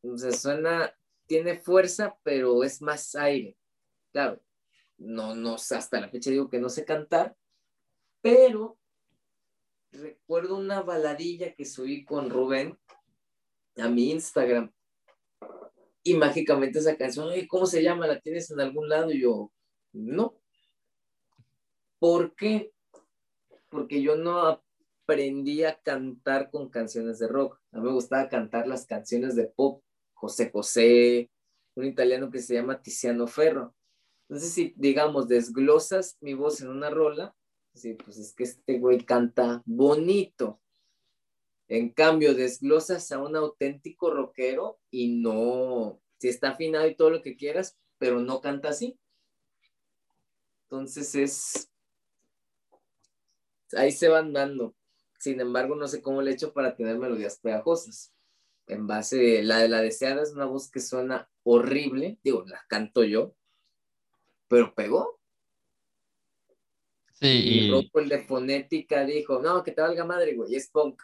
[SPEAKER 3] O suena. Tiene fuerza, pero es más aire. Claro, no, no, hasta la fecha digo que no sé cantar, pero recuerdo una baladilla que subí con Rubén a mi Instagram y mágicamente esa canción, "Oye, ¿cómo se llama? ¿La tienes en algún lado? Y yo, no. ¿Por qué? Porque yo no aprendí a cantar con canciones de rock. A mí me gustaba cantar las canciones de pop. José José, un italiano que se llama Tiziano Ferro. Entonces, si, digamos, desglosas mi voz en una rola, sí, pues es que este güey canta bonito. En cambio, desglosas a un auténtico rockero y no, si está afinado y todo lo que quieras, pero no canta así. Entonces es, ahí se van dando. Sin embargo, no sé cómo le he hecho para tener melodías pegajosas. En base, la de la deseada es una voz que suena horrible, digo, la canto yo, pero pegó.
[SPEAKER 2] Sí,
[SPEAKER 3] Y
[SPEAKER 2] y,
[SPEAKER 3] el de fonética, dijo, no, que te valga madre, güey, es punk.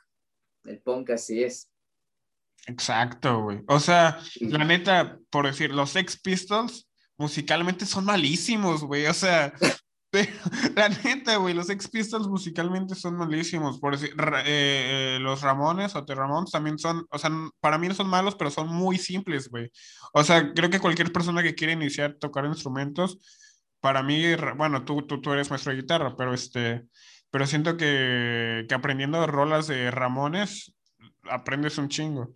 [SPEAKER 3] El punk así es.
[SPEAKER 1] Exacto, güey. O sea, la neta, por decir, los Sex Pistols musicalmente son malísimos, güey. O sea, <laughs> pero, <laughs> la neta, güey, los Sex Pistols musicalmente son malísimos. Por decir, eh, eh, los Ramones o The Ramones también son, o sea, para mí no son malos, pero son muy simples, güey. O sea, creo que cualquier persona que quiere iniciar a tocar instrumentos, para mí, bueno, tú, tú, tú eres maestro de guitarra, pero este, pero siento que, que aprendiendo rolas de Ramones, aprendes un chingo.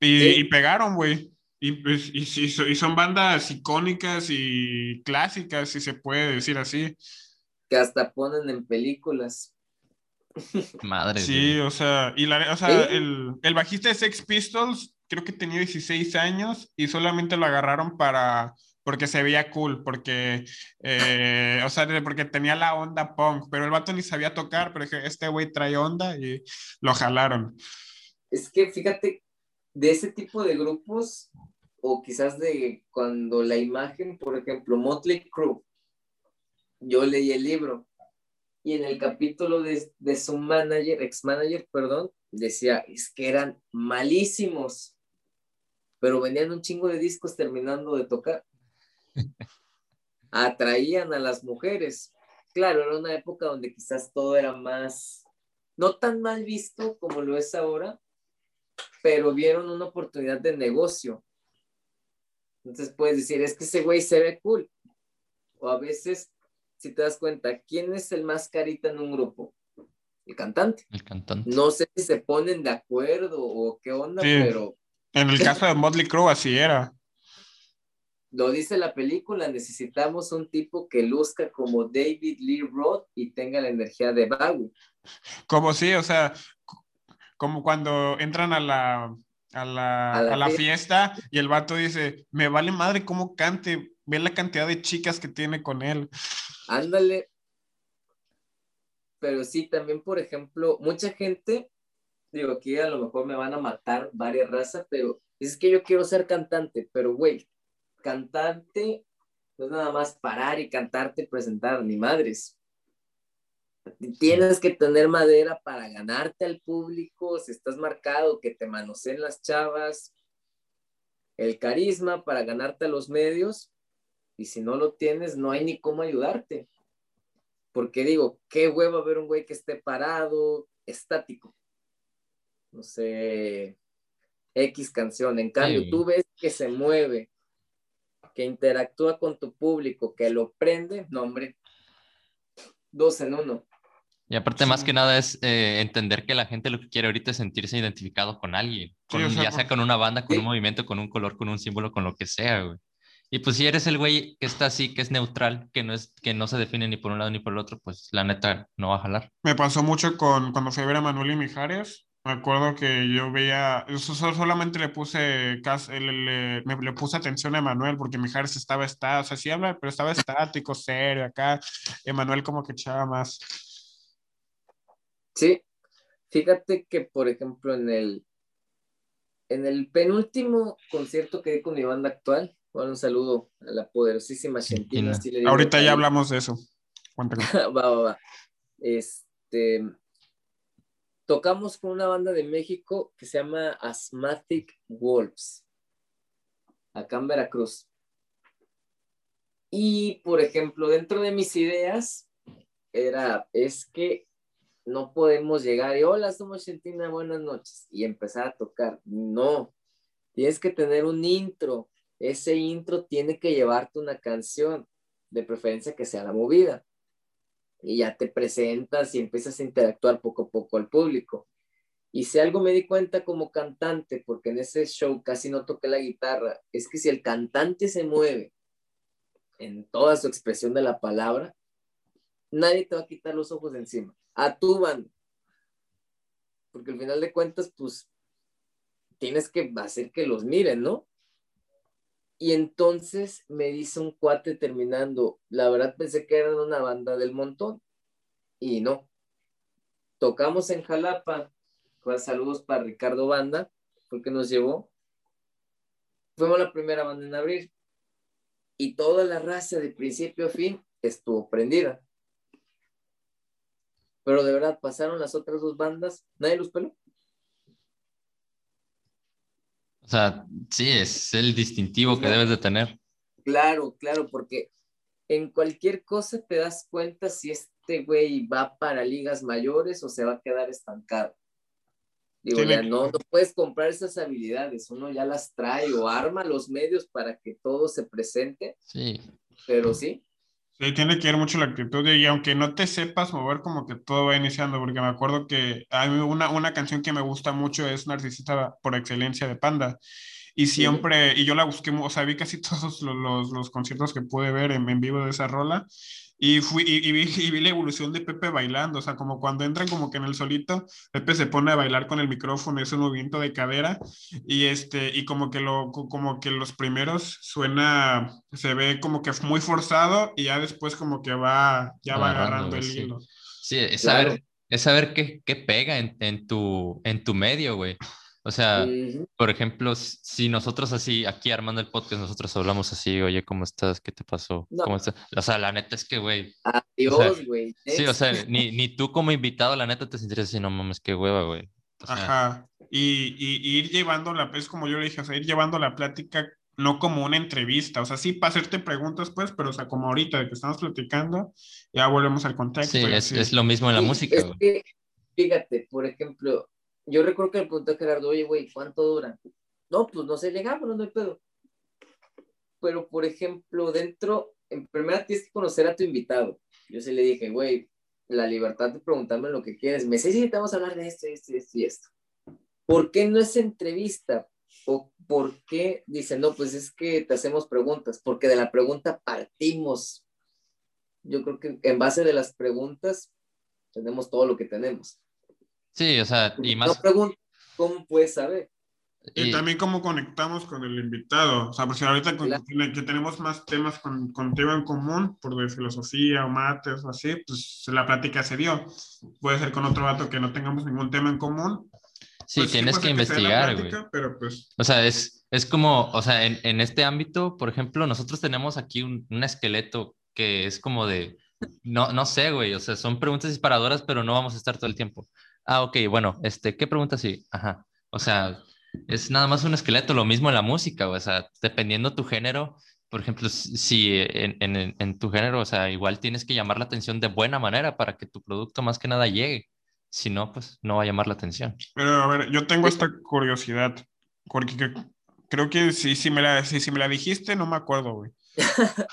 [SPEAKER 1] Y,
[SPEAKER 3] Sí.
[SPEAKER 1] y pegaron, güey. Y, pues, y, y son bandas icónicas y clásicas, si se puede decir así.
[SPEAKER 3] Que hasta ponen en películas. <laughs>
[SPEAKER 2] madre.
[SPEAKER 1] Sí, o sea, y la, o sea, el, el bajista de Sex Pistols creo que tenía 16 años y solamente lo agarraron para, porque se veía cool, porque, eh, o sea, porque tenía la onda punk, pero el vato ni sabía tocar, pero dije, este güey trae onda y lo jalaron.
[SPEAKER 3] Es que fíjate, de ese tipo de grupos, o quizás de cuando la imagen, por ejemplo, Motley Crue, yo leí el libro y en el capítulo de, de su manager, ex manager, perdón, decía, es que eran malísimos, pero venían un chingo de discos terminando de tocar. <laughs> Atraían a las mujeres. Claro, era una época donde quizás todo era más, no tan mal visto como lo es ahora, pero vieron una oportunidad de negocio. Entonces puedes decir, es que ese güey se ve cool. O a veces, si te das cuenta, ¿quién es el más carita en un grupo? El cantante.
[SPEAKER 2] El cantante.
[SPEAKER 3] No sé si se ponen de acuerdo o qué onda,
[SPEAKER 1] Sí.
[SPEAKER 3] pero
[SPEAKER 1] En el caso de Motley Crue así era.
[SPEAKER 3] lo dice la película, necesitamos un tipo que luzca como David Lee Roth y tenga la energía de Bowie.
[SPEAKER 1] Como sí, o sea, como cuando entran a la, a la,
[SPEAKER 3] A la
[SPEAKER 1] a la
[SPEAKER 3] fiesta.
[SPEAKER 1] fiesta y el vato dice, me vale madre cómo cante, ve la cantidad de chicas que tiene con él.
[SPEAKER 3] Ándale. Pero sí, también, por ejemplo, mucha gente, digo, aquí a lo mejor me van a matar varias razas, pero es que yo quiero ser cantante, pero güey, cantante no es nada más parar y cantarte y presentar, ni madres. Tienes que tener madera para ganarte al público, si estás marcado, que te manoseen las chavas, el carisma para ganarte a los medios, y si no lo tienes, no hay ni cómo ayudarte. Porque digo, qué huevo ver un güey que esté parado, estático. No sé, X canción. En cambio,
[SPEAKER 2] Sí.
[SPEAKER 3] tú ves que se mueve, que interactúa con tu público, que lo prende, no, hombre. Dos en uno.
[SPEAKER 2] Y aparte, más
[SPEAKER 1] Sí.
[SPEAKER 2] que nada, es eh, entender que la gente lo que quiere ahorita es sentirse identificado con alguien, con
[SPEAKER 1] o
[SPEAKER 2] un-
[SPEAKER 1] sea,
[SPEAKER 2] ya sea con una banda, con
[SPEAKER 3] Sí.
[SPEAKER 2] un movimiento, con un color, con un símbolo, con lo que sea, güey. Y pues si eres el güey que está así, que es neutral, que no, es, que no se define ni por un lado ni por el otro, pues la neta no va a jalar.
[SPEAKER 1] Me pasó mucho con cuando fui a ver a Manuel y Mijares. Me acuerdo que yo veía, so- solamente le puse, le, le- me- le puse atención a Manuel porque Mijares estaba, está, o sea, sí habla, pero estaba estático, serio, acá. Emanuel como que echaba más.
[SPEAKER 3] Sí. Fíjate que, por ejemplo, en el, en el penúltimo concierto que di con mi banda actual, bueno, un saludo a la poderosísima Argentina.
[SPEAKER 1] Ahorita ya hablamos de eso. Cuéntame. <laughs>
[SPEAKER 3] va, va, va. Este, tocamos con una banda de México que se llama Asthmatic Wolves, acá en Veracruz. Y, por ejemplo, dentro de mis ideas era, es que no podemos llegar y, hola, somos Argentina, buenas noches, y empezar a tocar. No, tienes que tener un intro. Ese intro tiene que llevarte una canción, de preferencia que sea la movida y ya te presentas y empiezas a interactuar poco a poco al público. Y si algo me di cuenta como cantante, porque en ese show casi no toqué la guitarra, es que si el cantante se mueve en toda su expresión de la palabra, nadie te va a quitar los ojos de encima. A tu banda. Porque al final de cuentas, pues, tienes que hacer que los miren, ¿no? Y entonces me dice un cuate terminando, la verdad pensé que eran una banda del montón. Y no. Tocamos en Jalapa. Pues, saludos para Ricardo Banda, porque nos llevó. Fuimos la primera banda en abrir. y toda la raza de principio a fin estuvo prendida. Pero de verdad, pasaron las otras dos bandas, nadie los peló.
[SPEAKER 2] O sea, sí, es el distintivo que debes de tener.
[SPEAKER 3] Claro, claro, porque en cualquier cosa te das cuenta si este güey va para ligas mayores o se va a quedar estancado. Digo, ya no, no puedes comprar esas habilidades, uno ya las trae o arma los medios para que todo se presente.
[SPEAKER 2] Sí.
[SPEAKER 3] Pero sí.
[SPEAKER 1] Sí, tiene que ver mucho la actitud y aunque no te sepas mover, como que todo va iniciando, porque me acuerdo que hay una, una canción que me gusta mucho es Narcisista por excelencia de Panda. Y siempre, y yo la busqué, o sea, vi casi <laughs> todos los, los, los conciertos que pude ver en, en, vivo de esa rola. Y, fui, y, vi, y, vi, la evolución de Pepe bailando, o sea, como cuando entran como que en el solito, Pepe se pone a bailar con el micrófono, ese movimiento de cadera, y, este, y como, que lo, como que los primeros suena, se ve como que muy forzado, y ya después como que va, ya va agarrando, el
[SPEAKER 2] sí.
[SPEAKER 1] hilo.
[SPEAKER 2] Sí, es saber, claro. es saber qué, qué pega en, en, tu, en tu medio, güey. O sea, uh-huh. por ejemplo, si nosotros así, aquí armando el podcast, nosotros hablamos así, oye, ¿cómo estás? ¿Qué te pasó?
[SPEAKER 3] No.
[SPEAKER 2] ¿Cómo estás? O sea, la neta es que, güey.
[SPEAKER 3] Adiós, güey.
[SPEAKER 2] O sea, sí, o sea, ni, ni tú como invitado, la neta te sentirías así, no mames, qué hueva, güey.
[SPEAKER 1] O sea, Ajá. Y, y, y, ir llevando la, es como yo le dije, o sea, ir llevando la plática no como una entrevista, o sea, sí para hacerte preguntas, pues, pero o sea, como ahorita de que estamos platicando, ya volvemos al contexto.
[SPEAKER 2] Sí, es, es, lo mismo en la
[SPEAKER 3] sí,
[SPEAKER 2] música,
[SPEAKER 3] es que, fíjate, por ejemplo, yo recuerdo que le pregunté a Gerardo, oye, güey, ¿cuánto dura? No, pues no sé, llegamos, no hay pedo. Pero, por ejemplo, dentro, en primera tienes que conocer a tu invitado. Yo sí le dije, güey, la libertad de preguntarme lo que quieres. Me sé si te vamos a hablar de esto, esto, esto y esto. ¿Por qué no es entrevista? ¿O por qué dicen, no, pues es que te hacemos preguntas? Porque de la pregunta partimos. Yo creo que en base de las preguntas tenemos todo lo que tenemos.
[SPEAKER 2] Sí, o sea, y más...
[SPEAKER 3] No pregunto, ¿cómo puedes saber?
[SPEAKER 1] Y, y, también cómo conectamos con el invitado. O sea, porque ahorita con, claro. que tenemos más temas con, contigo en común, por de filosofía o mates o así, pues la plática se dio. Puede ser con otro vato que no tengamos ningún tema en común.
[SPEAKER 2] Sí,
[SPEAKER 1] pues
[SPEAKER 2] tienes que investigar, güey.
[SPEAKER 1] Pero pues...
[SPEAKER 2] O sea, es, es como, o sea, en, en este ámbito, por ejemplo, nosotros tenemos aquí un, un esqueleto que es como de, no, no sé, güey, o sea, son preguntas disparadoras, pero no vamos a estar todo el tiempo. Ah, ok, bueno, este, ¿qué pregunta sí? Ajá. O sea, es nada más un esqueleto, lo mismo en la música, o sea, dependiendo tu género, por ejemplo, si en, en, en, tu género, o sea, igual tienes que llamar la atención de buena manera para que tu producto más que nada llegue. Si no, pues no va a llamar la atención.
[SPEAKER 1] Pero a ver, yo tengo esta curiosidad, porque creo que si, si, me, la, si, si me la dijiste, no me acuerdo, güey. <laughs>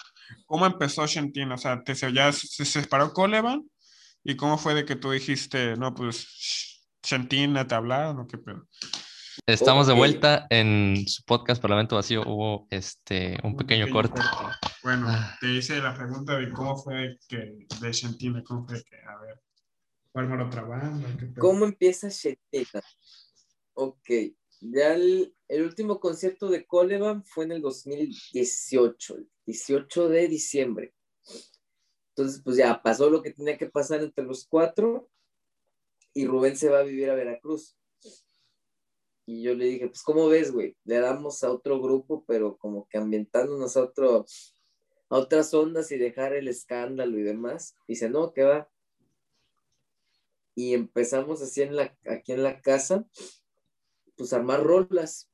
[SPEAKER 1] ¿Cómo empezó Shentin? O sea, ¿te, ya se separó Coleman? ¿Y cómo fue de que tú dijiste, no, pues, Shentina te hablaron o qué pedo?
[SPEAKER 2] Estamos okay. de vuelta en su podcast Parlamento Vacío. Hubo este, un, un pequeño, pequeño corte.
[SPEAKER 1] corte. Bueno, ah. te hice la pregunta de cómo fue que de Shentina, cómo fue que, a ver, fue armar otra banda.
[SPEAKER 3] ¿Cómo empieza Shentina? Ok, ya el, el, último concierto de Coleman fue en el 2018, el 18 de diciembre. Entonces, pues ya pasó lo que tenía que pasar entre los cuatro y Rubén se va a vivir a Veracruz. Y yo le dije, pues, ¿cómo ves, güey? Le damos a otro grupo, pero como que ambientándonos a, otro, a otras ondas y dejar el escándalo y demás. Dice, no, que va. Y empezamos así en la, aquí en la casa, pues, a armar rolas.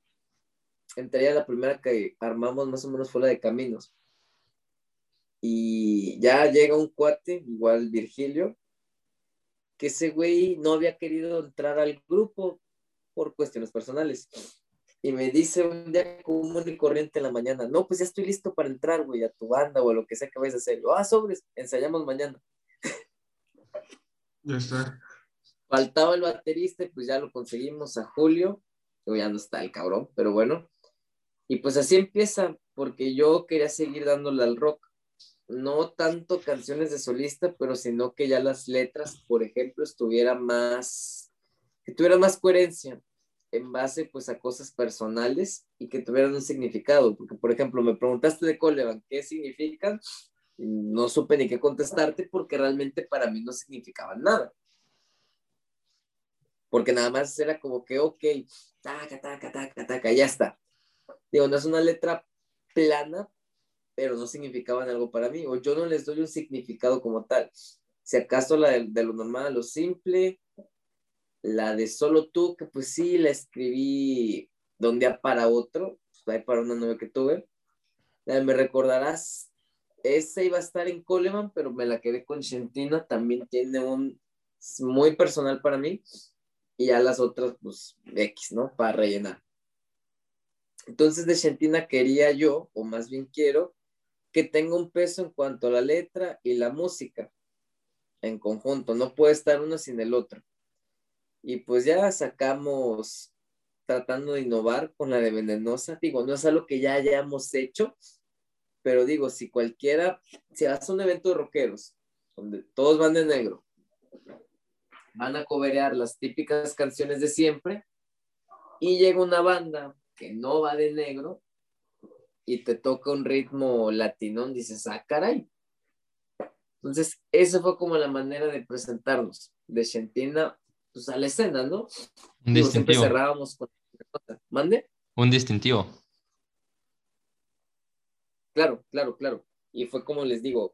[SPEAKER 3] Entre ellas la primera que armamos más o menos fue la de Caminos y ya llega un cuate, igual Virgilio, que ese güey no había querido entrar al grupo por cuestiones personales. Y me dice un día común y corriente en la mañana, no, pues ya estoy listo para entrar, güey, a tu banda o a lo que sea que vayas a hacer. Yo, ah, sobres, ensayamos mañana.
[SPEAKER 1] Ya está.
[SPEAKER 3] Faltaba el baterista y pues ya lo conseguimos a Julio, ya no está el cabrón, pero bueno. Y pues así empieza, porque yo quería seguir dándole al rock no tanto canciones de solista, pero sino que ya las letras, por ejemplo, estuvieran más, que tuvieran más coherencia en base pues a cosas personales y que tuvieran un significado, porque por ejemplo me preguntaste de Coleman, ¿qué significan? No supe ni qué contestarte porque realmente para mí no significaban nada. Porque nada más era como que, ok, taca, taca, taca, taca, ya está. Digo, no es una letra plana, pero no significaban algo para mí, o yo no les doy un significado como tal. Si acaso la de, lo normal lo simple, la de solo tú, que pues sí, la escribí de un día para otro, pues, para una novia que tuve. me recordarás, esa iba a estar en Coleman, pero me la quedé con Shentina, también tiene un muy personal para mí, y ya las otras, pues X, ¿no? Para rellenar. Entonces de Shentina quería yo, o más bien quiero, que tenga un peso en cuanto a la letra y la música en conjunto, no puede estar uno sin el otro. Y pues ya sacamos tratando de innovar con la de Venenosa, digo, no es algo que ya hayamos hecho, pero digo, si cualquiera, si hace un evento de rockeros, donde todos van de negro, van a coberear las típicas canciones de siempre, y llega una banda que no va de negro, y te toca un ritmo latino, dices, ah, caray. Entonces, esa fue como la manera de presentarnos de Argentina pues, a la escena, ¿no?
[SPEAKER 2] Un distintivo. Siempre
[SPEAKER 3] cerrábamos con ¿Mande?
[SPEAKER 2] Un distintivo.
[SPEAKER 3] Claro, claro, claro. Y fue como les digo,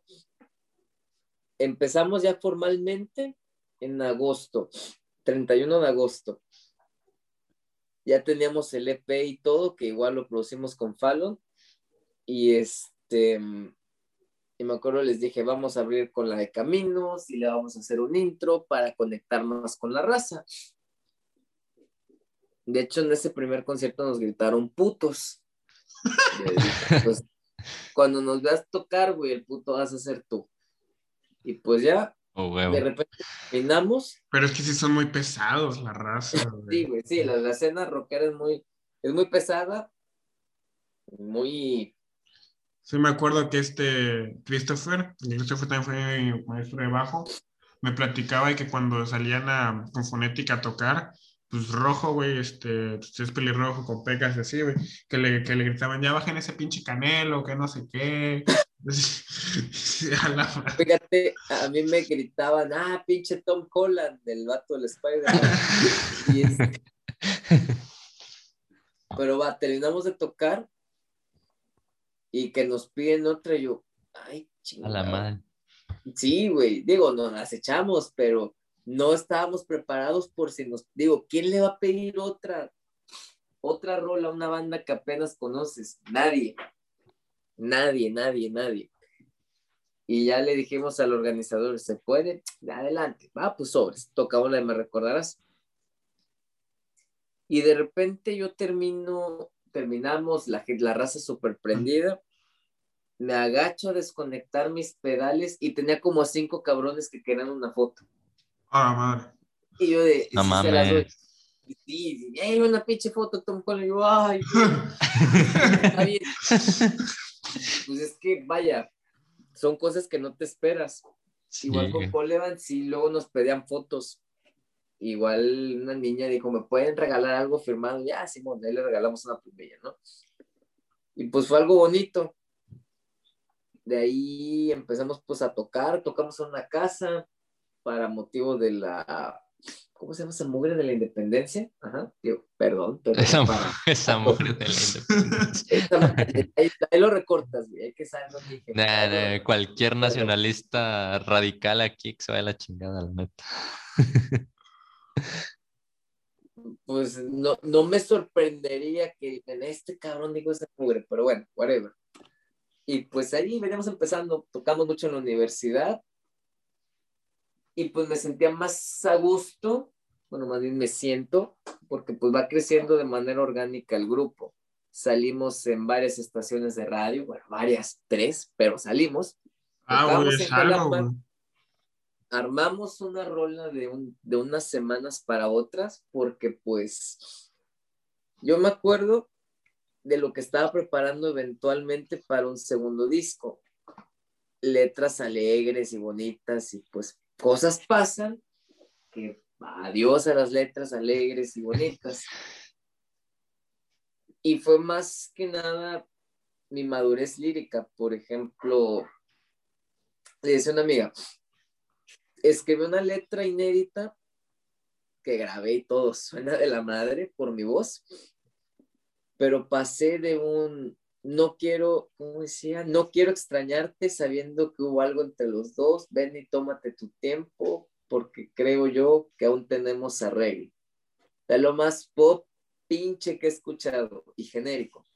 [SPEAKER 3] empezamos ya formalmente en agosto, 31 de agosto ya teníamos el EP y todo, que igual lo producimos con Fallon. Y este, y me acuerdo, les dije, vamos a abrir con la de Caminos y le vamos a hacer un intro para conectarnos con la raza. De hecho, en ese primer concierto nos gritaron putos. Pues, <laughs> cuando nos veas tocar, güey, el puto vas a ser tú. Y pues ya,
[SPEAKER 2] Oh,
[SPEAKER 3] de repente terminamos.
[SPEAKER 1] Pero es que sí son muy pesados la raza.
[SPEAKER 3] sí, güey, sí, la, escena rockera es muy, es muy pesada, muy...
[SPEAKER 1] Sí, me acuerdo que este Christopher, Christopher también fue maestro de bajo, me platicaba y que cuando salían a, con fonética a tocar, pues rojo, güey, este, pues, es pelirrojo con pecas así, güey, que le, que le gritaban, ya bajen ese pinche canelo, que no sé qué. <laughs>
[SPEAKER 3] Fíjate, a mí me gritaban, ah, pinche Tom Holland, del vato del Spider-Man. <laughs> Pero va, terminamos de tocar y que nos piden otra, y yo, ay, chingada.
[SPEAKER 2] A la madre.
[SPEAKER 3] Sí, güey, digo, nos las echamos, pero no estábamos preparados por si nos, digo, ¿quién le va a pedir otra, otra rola a una banda que apenas conoces? Nadie, nadie, nadie, nadie. Y ya le dijimos al organizador, ¿se puede? Adelante, va, pues sobres, tocaba la de Me Recordarás. Y de repente yo termino, terminamos, la, la raza súper prendida, me agacho a desconectar mis pedales y tenía como cinco cabrones que querían una foto.
[SPEAKER 1] Ah, madre.
[SPEAKER 3] Y yo de.
[SPEAKER 2] No mames.
[SPEAKER 3] Sí, sí, una pinche foto, Tom Holland. Y yo, <laughs> ay, Pues es que, vaya, son cosas que no te esperas. Igual con Paul Evans, sí, luego nos pedían fotos. Igual una niña dijo, ¿me pueden regalar algo firmado? Ya, Simón, ahí le regalamos una plumilla, ¿no? Y pues fue algo bonito. De ahí empezamos pues a tocar, tocamos en una casa, para motivo de la, ¿cómo se llama esa mugre de la independencia? Ajá, perdón, pero
[SPEAKER 2] esa, esa mugre de la
[SPEAKER 3] independencia. <laughs> ahí, lo recortas, güey, hay que saber dije.
[SPEAKER 2] cualquier nacionalista radical aquí que se vaya la chingada, la neta. <laughs>
[SPEAKER 3] Pues no, no me sorprendería que en este cabrón digo esa mugre, pero bueno, whatever. Y pues ahí veníamos empezando, tocamos mucho en la universidad, y pues me sentía más a gusto, bueno, más bien me siento, porque pues va creciendo de manera orgánica el grupo. Salimos en varias estaciones de radio, bueno, varias, tres, pero salimos.
[SPEAKER 1] Ah,
[SPEAKER 3] armamos una rola de, un, de unas semanas para otras, porque pues yo me acuerdo de lo que estaba preparando eventualmente para un segundo disco. Letras alegres y bonitas y pues cosas pasan que adiós a las letras alegres y bonitas. Y fue más que nada mi madurez lírica. Por ejemplo, le dice una amiga, escribí una letra inédita que grabé y todo suena de la madre por mi voz, pero pasé de un no quiero, ¿cómo decía? No quiero extrañarte sabiendo que hubo algo entre los dos, ven y tómate tu tiempo, porque creo yo que aún tenemos arreglo. De lo más pop pinche que he escuchado y genérico.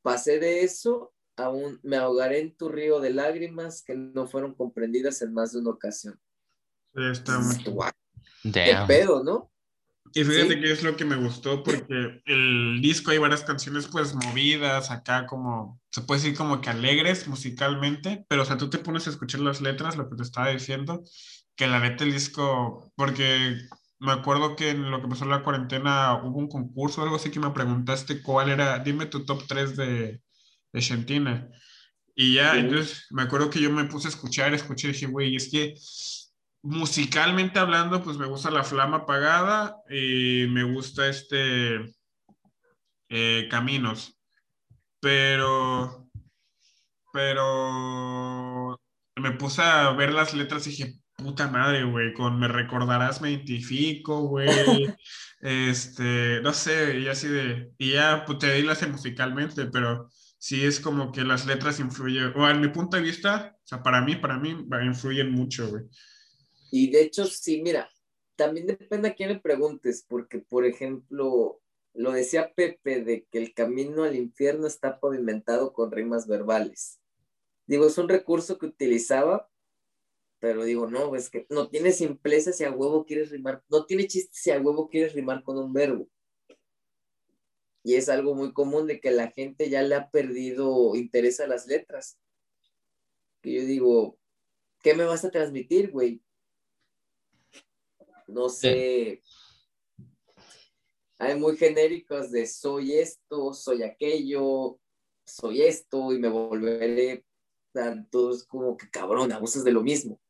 [SPEAKER 3] Pasé de eso aún me ahogaré en tu río de lágrimas que no fueron comprendidas en más de una ocasión.
[SPEAKER 1] Sí, está muy...
[SPEAKER 3] ¿Qué pedo, no?
[SPEAKER 1] Y fíjate que es lo que me gustó porque el disco hay varias canciones pues movidas, acá como, se puede decir como que alegres musicalmente, pero o sea, tú te pones a escuchar las letras, lo que te estaba diciendo, que la neta el disco, porque me acuerdo que en lo que pasó en la cuarentena hubo un concurso o algo así que me preguntaste cuál era, dime tu top 3 de, de Argentina. Y ya, entonces me acuerdo que yo me puse a escuchar, escuché y dije, güey, es que musicalmente hablando, pues me gusta La Flama Apagada y me gusta este eh, Caminos. Pero, pero me puse a ver las letras y dije, puta madre, güey, con Me Recordarás me identifico, güey. <laughs> este, no sé, y así de, y ya pues, te di musicalmente, pero sí es como que las letras influyen, o en mi punto de vista, o sea, para mí, para mí, influyen mucho, güey.
[SPEAKER 3] Y de hecho, sí, mira, también depende a quién le preguntes, porque, por ejemplo, lo decía Pepe, de que el camino al infierno está pavimentado con rimas verbales. Digo, es un recurso que utilizaba, pero digo, no, es que no tiene simpleza si a huevo quieres rimar, no tiene chiste si a huevo quieres rimar con un verbo. Y es algo muy común de que la gente ya le ha perdido interés a las letras. Que yo digo, ¿qué me vas a transmitir, güey? no sé, hay muy genéricos de soy esto, soy aquello, soy esto y me volveré, todos como que cabrón, abusas de lo mismo.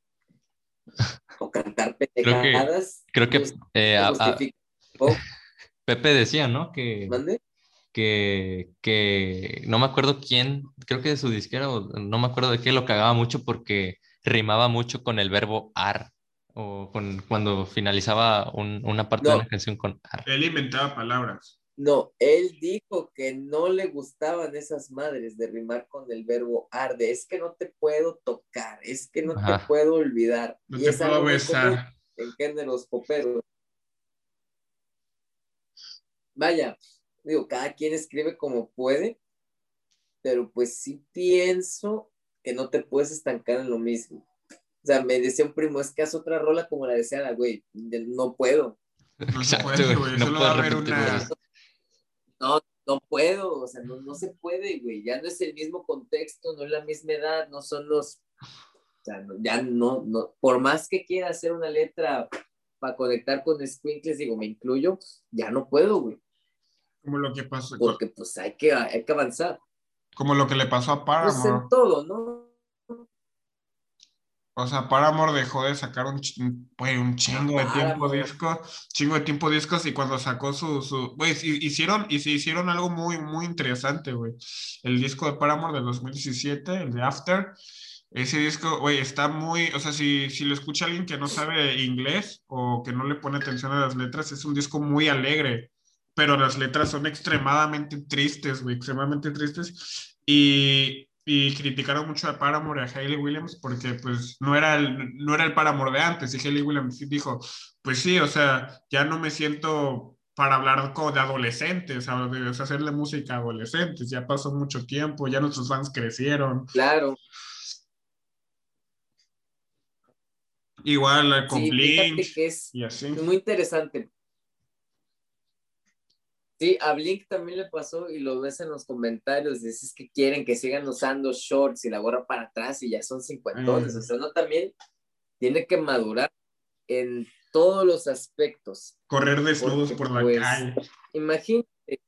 [SPEAKER 3] O cantar pendejadas.
[SPEAKER 2] Creo que, creo que eh, Pepe decía, ¿no? Que, que, que no me acuerdo quién, creo que de su disquera, no me acuerdo de qué, lo cagaba mucho porque rimaba mucho con el verbo ar o con, cuando finalizaba una parte de la canción con
[SPEAKER 1] Él inventaba palabras.
[SPEAKER 3] No, él dijo que no le gustaban esas madres de rimar con el verbo arde. Es que no te puedo tocar, es que no te puedo olvidar.
[SPEAKER 1] No te puedo besar.
[SPEAKER 3] En géneros poperos. Vaya, digo, cada quien escribe como puede, pero pues sí pienso que no te puedes estancar en lo mismo. O sea, me decía un primo, es que haz otra rola como la decía la güey. No puedo.
[SPEAKER 1] No se puede, güey. No Solo va a haber una.
[SPEAKER 3] No, no puedo. O sea, no, no se puede, güey. Ya no es el mismo contexto, no es la misma edad, no son los. O sea, ya no, no. Por más que quiera hacer una letra para conectar con Squinkles, digo, me incluyo, ya no puedo, güey.
[SPEAKER 1] Como lo que pasó.
[SPEAKER 3] Porque pues hay que, hay que avanzar.
[SPEAKER 1] Como lo que le pasó a Paramore.
[SPEAKER 3] Pues en todo, ¿no?
[SPEAKER 1] O sea, Paramore dejó de sacar un, un chingo de tiempo discos, chingo de tiempo discos y cuando sacó su, su güey, hicieron, y se hicieron algo muy, muy interesante, güey. El disco de Paramore de 2017, el de After, ese disco, güey, está muy, o sea, si, si lo escucha alguien que no sabe inglés o que no le pone atención a las letras, es un disco muy alegre, pero las letras son extremadamente tristes, güey, extremadamente tristes. Y, y criticaron mucho a Paramore y a Hayley Williams porque pues no era el, no era el Paramore de antes y Hayley Williams dijo, pues sí, o sea, ya no me siento para hablar de adolescentes, o de hacerle música a adolescentes, ya pasó mucho tiempo, ya nuestros fans crecieron.
[SPEAKER 3] Claro.
[SPEAKER 1] Igual con Blink.
[SPEAKER 3] es y así. muy interesante Sí, a Blink también le pasó y lo ves en los comentarios, dices que quieren que sigan usando shorts y la gorra para atrás y ya son cincuentones, o sea, no también tiene que madurar en todos los aspectos.
[SPEAKER 1] Correr desnudos por la pues, calle.
[SPEAKER 3] Imagínate.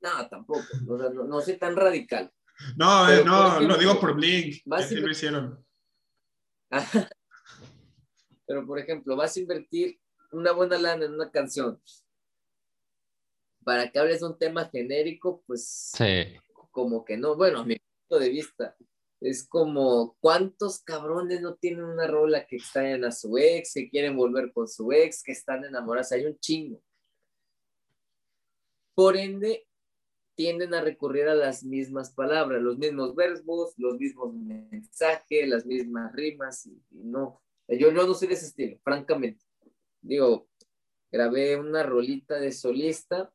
[SPEAKER 3] No, tampoco, no, soy tan radical.
[SPEAKER 1] No, eh, no, lo digo por Blink, así lo hicieron. <laughs>
[SPEAKER 3] Pero, por ejemplo, vas a invertir una buena lana en una canción para que hables de un tema genérico, pues como que no, bueno, a mi punto de vista, es como cuántos cabrones no tienen una rola que extrañan a su ex, que quieren volver con su ex, que están enamorados, hay un chingo. Por ende, tienden a recurrir a las mismas palabras, los mismos verbos, los mismos mensajes, las mismas rimas, y, no, yo, no soy de ese estilo, francamente. Digo, grabé una rolita de solista,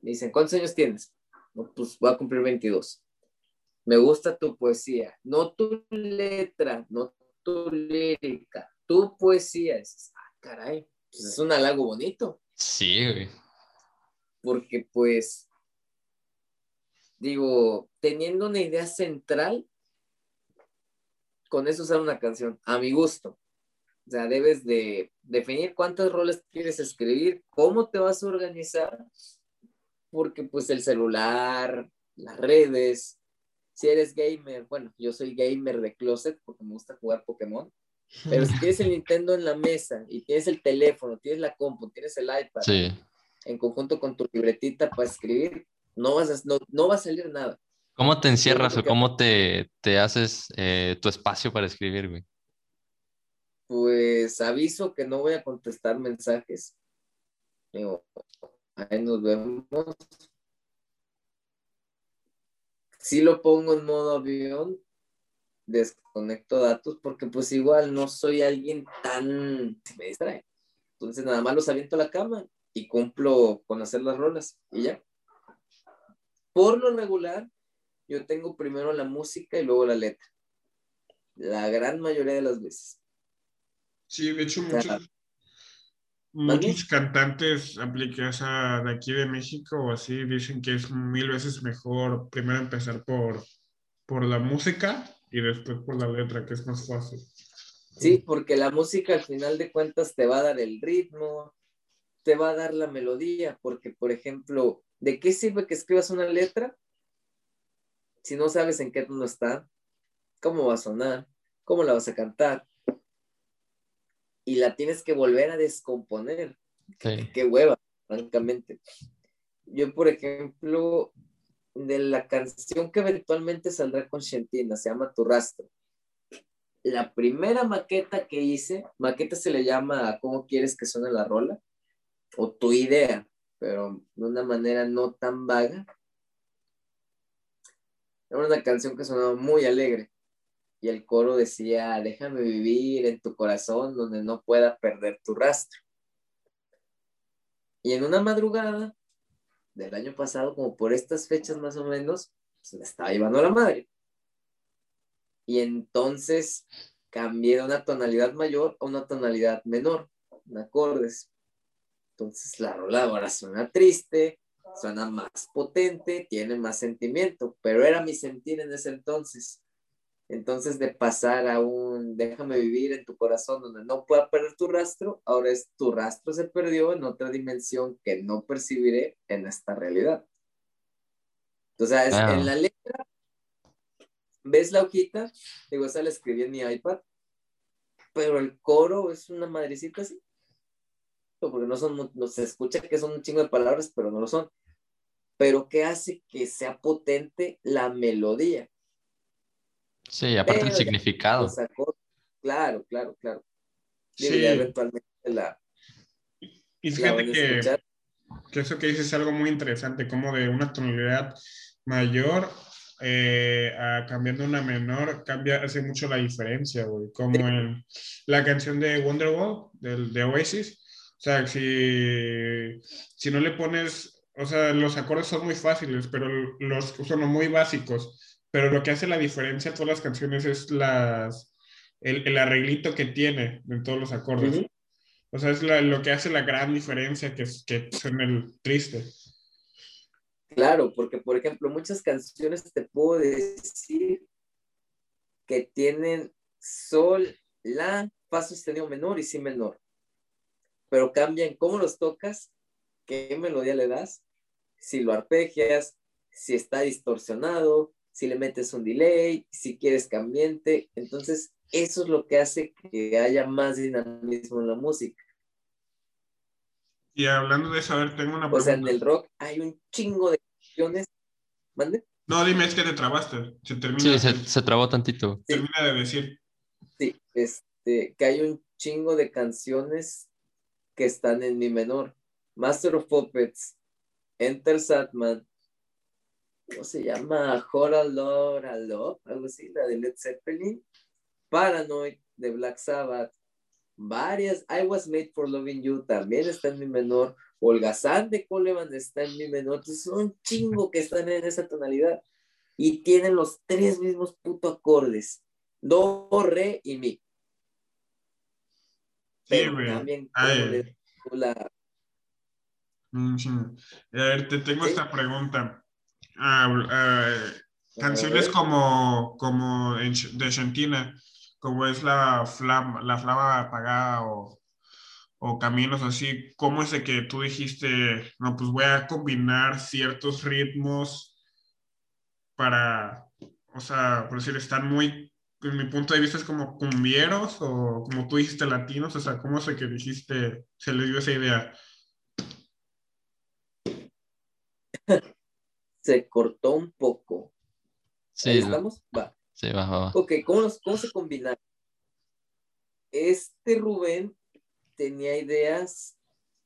[SPEAKER 3] me dicen, ¿cuántos años tienes? pues voy a cumplir 22. Me gusta tu poesía, no tu letra, no tu lírica, tu poesía. Es, ah, caray, pues es un halago bonito.
[SPEAKER 2] Sí, güey.
[SPEAKER 3] Porque pues digo, teniendo una idea central, con eso usar una canción, a mi gusto. O sea, debes de definir cuántos roles quieres escribir, cómo te vas a organizar, porque pues el celular, las redes, si eres gamer, bueno, yo soy gamer de closet porque me gusta jugar Pokémon, pero si <laughs> tienes el Nintendo en la mesa y tienes el teléfono, tienes la compu, tienes el iPad, en conjunto con tu libretita para escribir, no, vas a, no, va a salir nada.
[SPEAKER 2] ¿Cómo te encierras o cómo te, te haces eh, tu espacio para escribir, güey?
[SPEAKER 3] Pues aviso que no voy a contestar mensajes. Digo, ahí nos vemos. Si lo pongo en modo avión, desconecto datos porque pues igual no soy alguien tan... me distrae. Entonces nada más los aviento a la cama y cumplo con hacer las rolas y ya. Por lo regular, yo tengo primero la música y luego la letra. La gran mayoría de las veces.
[SPEAKER 1] Sí, de hecho, muchos, muchos cantantes aplicados de aquí de México o así dicen que es mil veces mejor primero empezar por, por la música y después por la letra, que es más fácil.
[SPEAKER 3] Sí, porque la música al final de cuentas te va a dar el ritmo, te va a dar la melodía, porque por ejemplo, ¿De qué sirve que escribas una letra si no sabes en qué tono está? ¿Cómo va a sonar? ¿Cómo la vas a cantar? Y la tienes que volver a descomponer. Qué hueva, francamente. Yo, por ejemplo, de la canción que eventualmente saldrá con Shentina, se llama Tu Rastro. La primera maqueta que hice, maqueta se le llama cómo quieres que suene la rola, o tu idea pero de una manera no tan vaga. Era una canción que sonaba muy alegre y el coro decía, déjame vivir en tu corazón donde no pueda perder tu rastro. Y en una madrugada del año pasado, como por estas fechas más o menos, se me estaba llevando la madre. Y entonces cambié de una tonalidad mayor a una tonalidad menor, en acordes. Entonces la rola ahora suena triste, suena más potente, tiene más sentimiento, pero era mi sentir en ese entonces. Entonces de pasar a un déjame vivir en tu corazón donde no pueda perder tu rastro, ahora es tu rastro se perdió en otra dimensión que no percibiré en esta realidad. Entonces, en la letra, ves la hojita, digo, esa la escribí en mi iPad, pero el coro es una madrecita así porque no son, no, se escucha que son un chingo de palabras, pero no lo son. Pero ¿qué hace que sea potente la melodía?
[SPEAKER 2] Sí, aparte del significado.
[SPEAKER 3] claro, claro, claro. Sí. eventualmente la.
[SPEAKER 1] Y fíjate que, que, eso que dices es algo muy interesante, como de una tonalidad mayor eh, a cambiando una menor, cambia, hace mucho la diferencia, güey. Como en la canción de Wonderwall, del, de Oasis, o sea, si, si no le pones, o sea, los acordes son muy fáciles, pero los son muy básicos. Pero lo que hace la diferencia en todas las canciones es las, el, el arreglito que tiene en todos los acordes. O sea, es lo que hace la gran diferencia que, que son el triste.
[SPEAKER 3] Claro, porque por ejemplo, muchas canciones te puedo decir que tienen sol, la, fa sostenido menor y si menor pero cambia en cómo los tocas, qué melodía le das, si lo arpegias, si está distorsionado, si le metes un delay, si quieres cambiante. Entonces, eso es lo que hace que haya más dinamismo en la música.
[SPEAKER 1] Y hablando de eso, a ver, tengo una pregunta.
[SPEAKER 3] O sea, en el rock hay un chingo de canciones. ¿Mande?
[SPEAKER 1] No, dime, es que te trabaste. Se
[SPEAKER 2] termina. Sí, se, trabó tantito.
[SPEAKER 1] Termina de decir.
[SPEAKER 3] Sí, este, que hay un chingo de canciones que están en mi menor. Master of Puppets, Enter Satman, ¿cómo se llama? Hora Lord Love, algo así, la de Led Zeppelin. Paranoid de Black Sabbath. Varias. I Was Made for Loving You también está en mi menor. Holgazán de Coleman está en mi menor. Entonces son un chingo que están en esa tonalidad. Y tienen los tres mismos puto acordes. Do, re y mi. Pero también la...
[SPEAKER 1] Mm, A ver, te tengo esta pregunta. Canciones como, como de Argentina, como es la flama, la flama apagada o, o caminos así, ¿cómo es de que tú dijiste, no, pues voy a combinar ciertos ritmos para, o sea, por decir, están muy, en mi punto de vista es como cumbieros o como tú dijiste latinos, o sea, ¿cómo es de que dijiste, se les dio esa idea? <laughs>
[SPEAKER 3] se cortó un poco.
[SPEAKER 2] Sí. ¿Estamos? Va. Sí, va, va,
[SPEAKER 3] Ok, ¿cómo, ¿cómo se combina? Este Rubén tenía ideas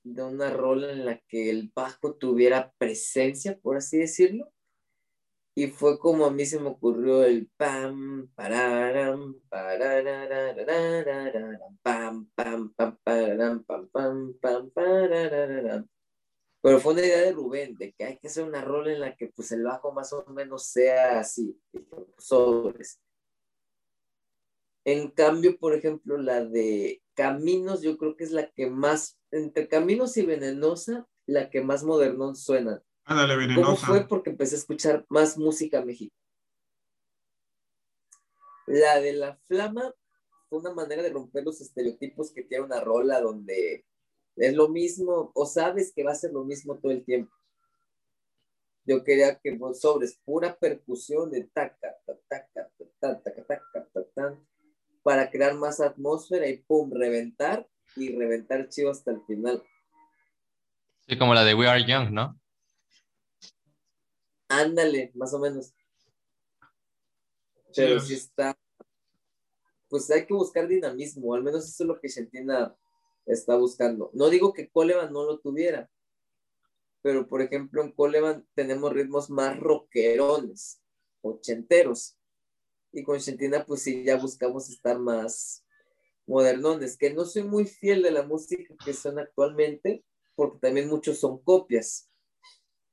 [SPEAKER 3] de una rola en la que el bajo tuviera presencia, por así decirlo. Y fue como a mí se me ocurrió el pam, pararam, pararam, pam, pam, pam, pararam, pam, pam, pam, pararam. Pero fue una idea de Rubén, de que hay que hacer una rola en la que pues el bajo más o menos sea así, sobres. En cambio, por ejemplo, la de Caminos, yo creo que es la que más, entre Caminos y Venenosa, la que más modernón suena.
[SPEAKER 1] Ándale, Venenosa.
[SPEAKER 3] ¿Cómo fue? Porque empecé a escuchar más música mexicana. La de La Flama fue una manera de romper los estereotipos que tiene una rola donde es lo mismo, o sabes que va a ser lo mismo todo el tiempo. Yo quería que vos sobres pura percusión de taca, taca, taca, taca, taca, taca, para crear más atmósfera y pum, reventar y reventar chivo hasta el final.
[SPEAKER 2] Sí, como la de We Are Young, ¿no?
[SPEAKER 3] Ándale, más o menos. Pero sí está, pues hay que buscar dinamismo, al menos eso es lo que se entienda está buscando. No digo que Coleman no lo tuviera, pero por ejemplo en Coleman tenemos ritmos más rockerones, ochenteros. Y con Argentina pues sí, ya buscamos estar más modernones, que no soy muy fiel de la música que son actualmente, porque también muchos son copias.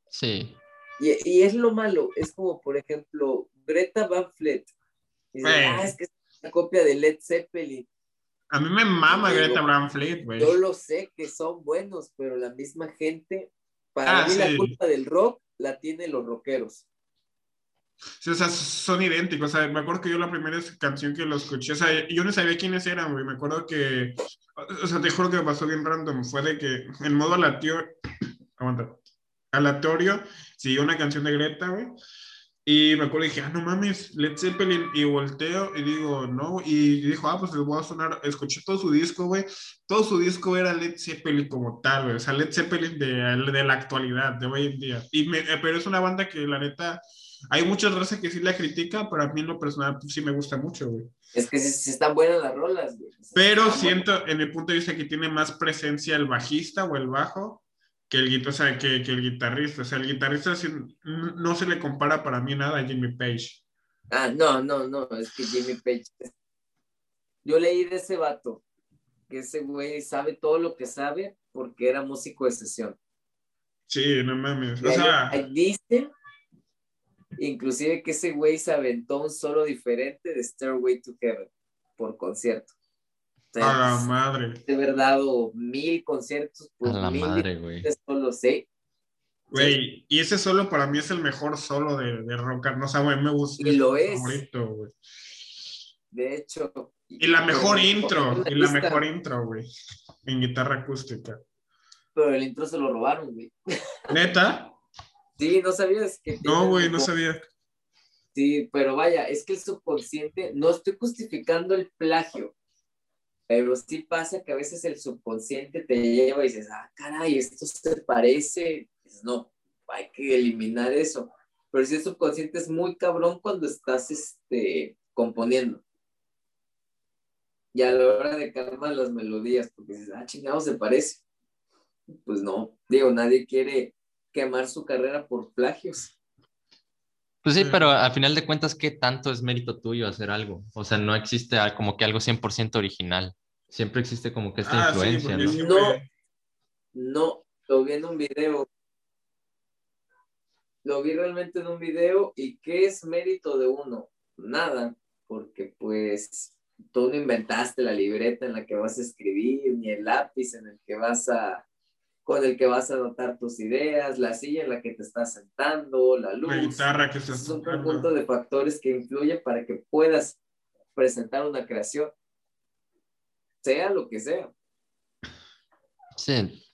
[SPEAKER 2] Sí.
[SPEAKER 3] Y, es lo malo, es como por ejemplo Greta Van Fleet. ah, es que es una copia de Led Zeppelin.
[SPEAKER 1] A mí me mama Greta Van Fleet, güey.
[SPEAKER 3] Yo lo sé que son buenos, pero la misma gente, para ah, mí la culpa del rock la tienen los rockeros.
[SPEAKER 1] Sí, o sea, son idénticos. O sea, me acuerdo que yo la primera canción que lo escuché, o sea, yo no sabía quiénes eran, güey. Me acuerdo que, o sea, te juro que me pasó bien random. Fue de que en modo aleatorio, aguanta, aleatorio, siguió una canción de Greta, güey. Y me acuerdo y dije, ah, no mames, Led Zeppelin. Y volteo y digo, no. Y dijo, ah, pues les voy a sonar. Escuché todo su disco, güey. Todo su disco era Led Zeppelin como tal, güey. O sea, Led Zeppelin de, de la actualidad, de hoy en día. Y me, eh, pero es una banda que la neta, hay muchas razas que sí la critican, pero a mí en lo personal pues, sí me gusta mucho, güey.
[SPEAKER 3] Es que sí, están buenas las rolas, güey.
[SPEAKER 1] Pero siento, en el punto de vista que tiene más presencia el bajista o el bajo que el, o sea, que, que, el guitarrista. O sea, el guitarrista no se le compara para mí nada a Jimmy Page.
[SPEAKER 3] Ah, no, no, no, es que Jimmy Page. Yo leí de ese vato, que ese güey sabe todo lo que sabe porque era músico de sesión.
[SPEAKER 1] Sí, no mames. O sea...
[SPEAKER 3] Dice, inclusive que ese güey se aventó un solo diferente de Stairway to Heaven por concierto.
[SPEAKER 1] A la madre.
[SPEAKER 3] De verdad, o mil conciertos.
[SPEAKER 2] Pues, a la madre, güey.
[SPEAKER 3] Solo sé.
[SPEAKER 1] Güey, y ese solo para mí es el mejor solo de, de rock. No sé, güey, me gusta.
[SPEAKER 3] Y lo es. De hecho.
[SPEAKER 1] Y la mejor intro, y la mejor intro, güey. En guitarra acústica.
[SPEAKER 3] Pero el intro se lo robaron, güey.
[SPEAKER 1] ¿Neta?
[SPEAKER 3] Sí, no sabías que.
[SPEAKER 1] No, güey, no sabía.
[SPEAKER 3] Sí, pero vaya, es que el subconsciente, no estoy justificando el plagio, pero sí pasa que a veces el subconsciente te lleva y dices, ah, caray, esto se parece. Pues no, hay que eliminar eso. Pero si el subconsciente es muy cabrón cuando estás este, componiendo. Y a la hora de calmar las melodías, porque dices, ah, chingado, se parece. Pues no, digo, nadie quiere quemar su carrera por plagios.
[SPEAKER 2] Pues sí, pero al final de cuentas, ¿qué tanto es mérito tuyo hacer algo? O sea, no existe como que algo 100% original. Siempre existe como que esta ah, influencia, ¿no?
[SPEAKER 3] No, no, lo vi en un video. Lo vi realmente en un video y ¿qué es mérito de uno? Nada, porque pues tú no inventaste la libreta en la que vas a escribir, ni el lápiz en el que vas a, con el que vas a anotar tus ideas, la silla en la que te estás sentando, la luz. La
[SPEAKER 1] guitarra que estás
[SPEAKER 3] Es un conjunto de factores que influyen para que puedas presentar una creación, sea lo que sea.
[SPEAKER 2] Sí,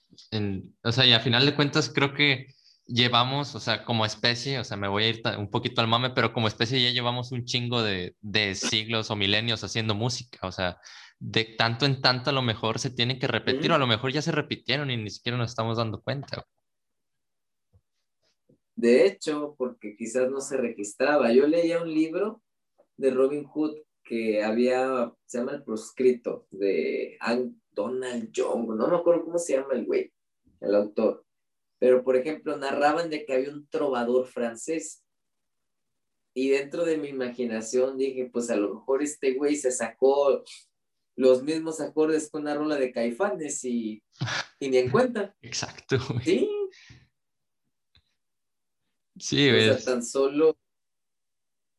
[SPEAKER 2] o sea, y a final de cuentas creo que llevamos, o sea, como especie, o sea, me voy a ir un poquito al mame, pero como especie ya llevamos un chingo de, de siglos o milenios haciendo música, o sea, de tanto en tanto a lo mejor se tienen que repetir, o a lo mejor ya se repitieron y ni siquiera nos estamos dando cuenta.
[SPEAKER 3] De hecho, porque quizás no se registraba. Yo leía un libro de Robin Hood que había, se llama El Proscrito, de Donald Young, no me acuerdo cómo se llama el güey, el autor. Pero, por ejemplo, narraban de que había un trovador francés. Y dentro de mi imaginación dije, pues a lo mejor este güey se sacó los mismos acordes con una rola de caifanes y, ni en cuenta. <laughs>
[SPEAKER 2] Exacto.
[SPEAKER 3] Sí.
[SPEAKER 2] Sí,
[SPEAKER 3] o sea, tan solo.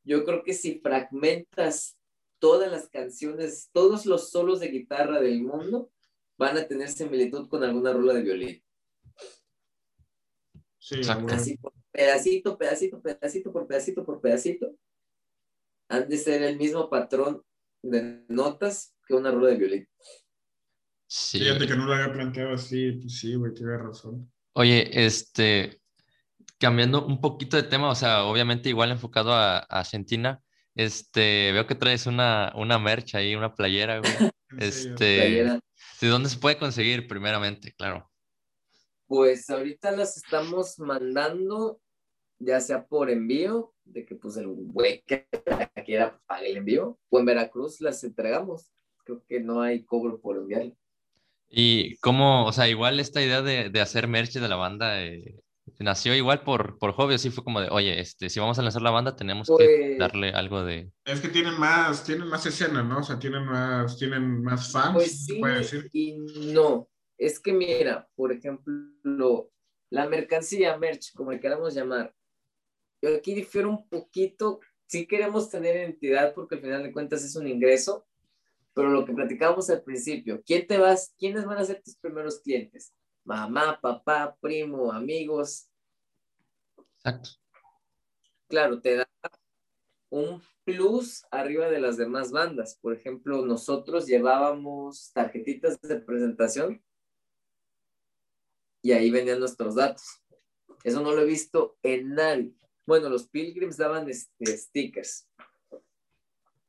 [SPEAKER 3] Yo creo que si fragmentas todas las canciones, todos los solos de guitarra del mundo, van a tener similitud con alguna rola de violín.
[SPEAKER 1] Sí,
[SPEAKER 3] Así pedacito, pedacito, pedacito por pedacito por pedacito. Han de ser el mismo patrón de notas que una rueda de violín.
[SPEAKER 2] Sí.
[SPEAKER 1] Fíjate que no lo había planteado así, pues sí, güey, tienes razón.
[SPEAKER 2] Oye, este, cambiando un poquito de tema, o sea, obviamente igual enfocado a, Argentina, este, veo que traes una, una merch ahí, una playera, güey. <laughs> este, ¿de dónde se puede conseguir primeramente? Claro.
[SPEAKER 3] Pues ahorita las estamos mandando, ya sea por envío, de que pues el güey que quiera pues, pague el envío, o en Veracruz las entregamos creo que no hay cobro por enviarlo.
[SPEAKER 2] Y cómo, o sea, igual esta idea de, de hacer merch de la banda eh, nació igual por, por hobby, así fue como de, oye, este, si vamos a lanzar la banda tenemos que pues darle algo de...
[SPEAKER 1] Es que tienen más, tienen más escena, ¿no? O sea, tienen más, tienen más fans,
[SPEAKER 3] pues sí, puede decir. Y no, es que mira, por ejemplo, la mercancía, merch, como le queramos llamar, yo aquí difiero un poquito, sí queremos tener identidad porque al final de cuentas es un ingreso, pero lo que platicábamos al principio, ¿quién te vas, quiénes van a ser tus primeros clientes? Mamá, papá, primo, amigos.
[SPEAKER 2] Exacto.
[SPEAKER 3] Claro, te da un plus arriba de las demás bandas. Por ejemplo, nosotros llevábamos tarjetitas de presentación y ahí venían nuestros datos. Eso no lo he visto en nadie. Bueno, los Pilgrims daban este, stickers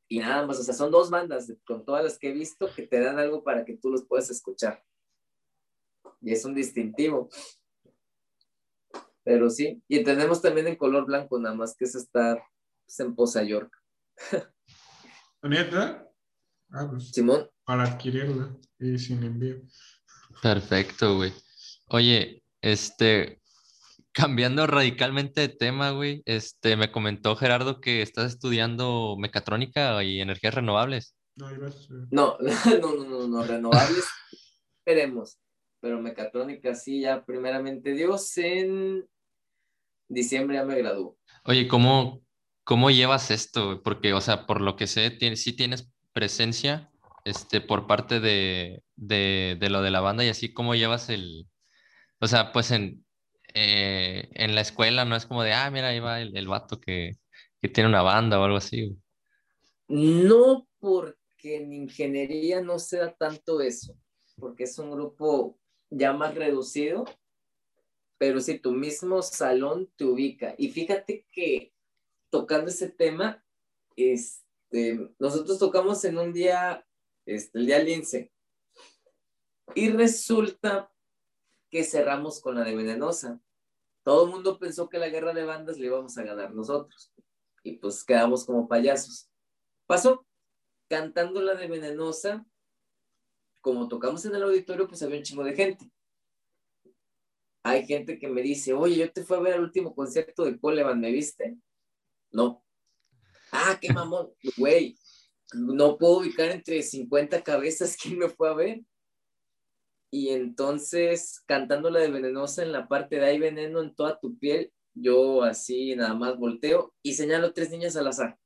[SPEAKER 3] y nada más, o sea, son dos bandas con todas las que he visto que te dan algo para que tú los puedas escuchar. Y es un distintivo. Pero sí, y tenemos también en color blanco, nada más que es estar pues, en Poza York.
[SPEAKER 1] ¿Neta? Ah, pues,
[SPEAKER 3] Simón.
[SPEAKER 1] Para adquirirla y sin envío.
[SPEAKER 2] Perfecto, güey. Oye, este, Cambiando radicalmente de tema, güey, este, me comentó Gerardo que estás estudiando mecatrónica y energías renovables.
[SPEAKER 3] No, <laughs> no, no, no, no, renovables <laughs> esperemos, pero mecatrónica sí, ya primeramente Dios, en diciembre ya me graduó.
[SPEAKER 2] Oye, ¿cómo, cómo llevas esto? Porque, o sea, por lo que sé, tienes, sí tienes presencia este, por parte de, de, de lo de la banda y así, ¿cómo llevas el, o sea, pues en, eh, en la escuela no es como de, ah, mira, ahí va el, el vato que, que, tiene una banda o algo así.
[SPEAKER 3] No, porque en ingeniería no se da tanto eso, porque es un grupo ya más reducido, pero si tu mismo salón te ubica. Y fíjate que tocando ese tema, este, nosotros tocamos en un día, este, el día lince, y resulta que cerramos con la de Venenosa. Todo el mundo pensó que la guerra de bandas le íbamos a ganar nosotros. Y pues quedamos como payasos. Pasó. Cantando la de Venenosa, como tocamos en el auditorio, pues había un chingo de gente. Hay gente que me dice, oye, yo te fui a ver al último concierto de Coleman, ¿me viste? No. Ah, qué mamón, <laughs> güey. No puedo ubicar entre 50 cabezas quién me fue a ver. Y entonces, cantando la de venenosa en la parte de hay veneno en toda tu piel, yo así nada más volteo y señalo tres niñas al azar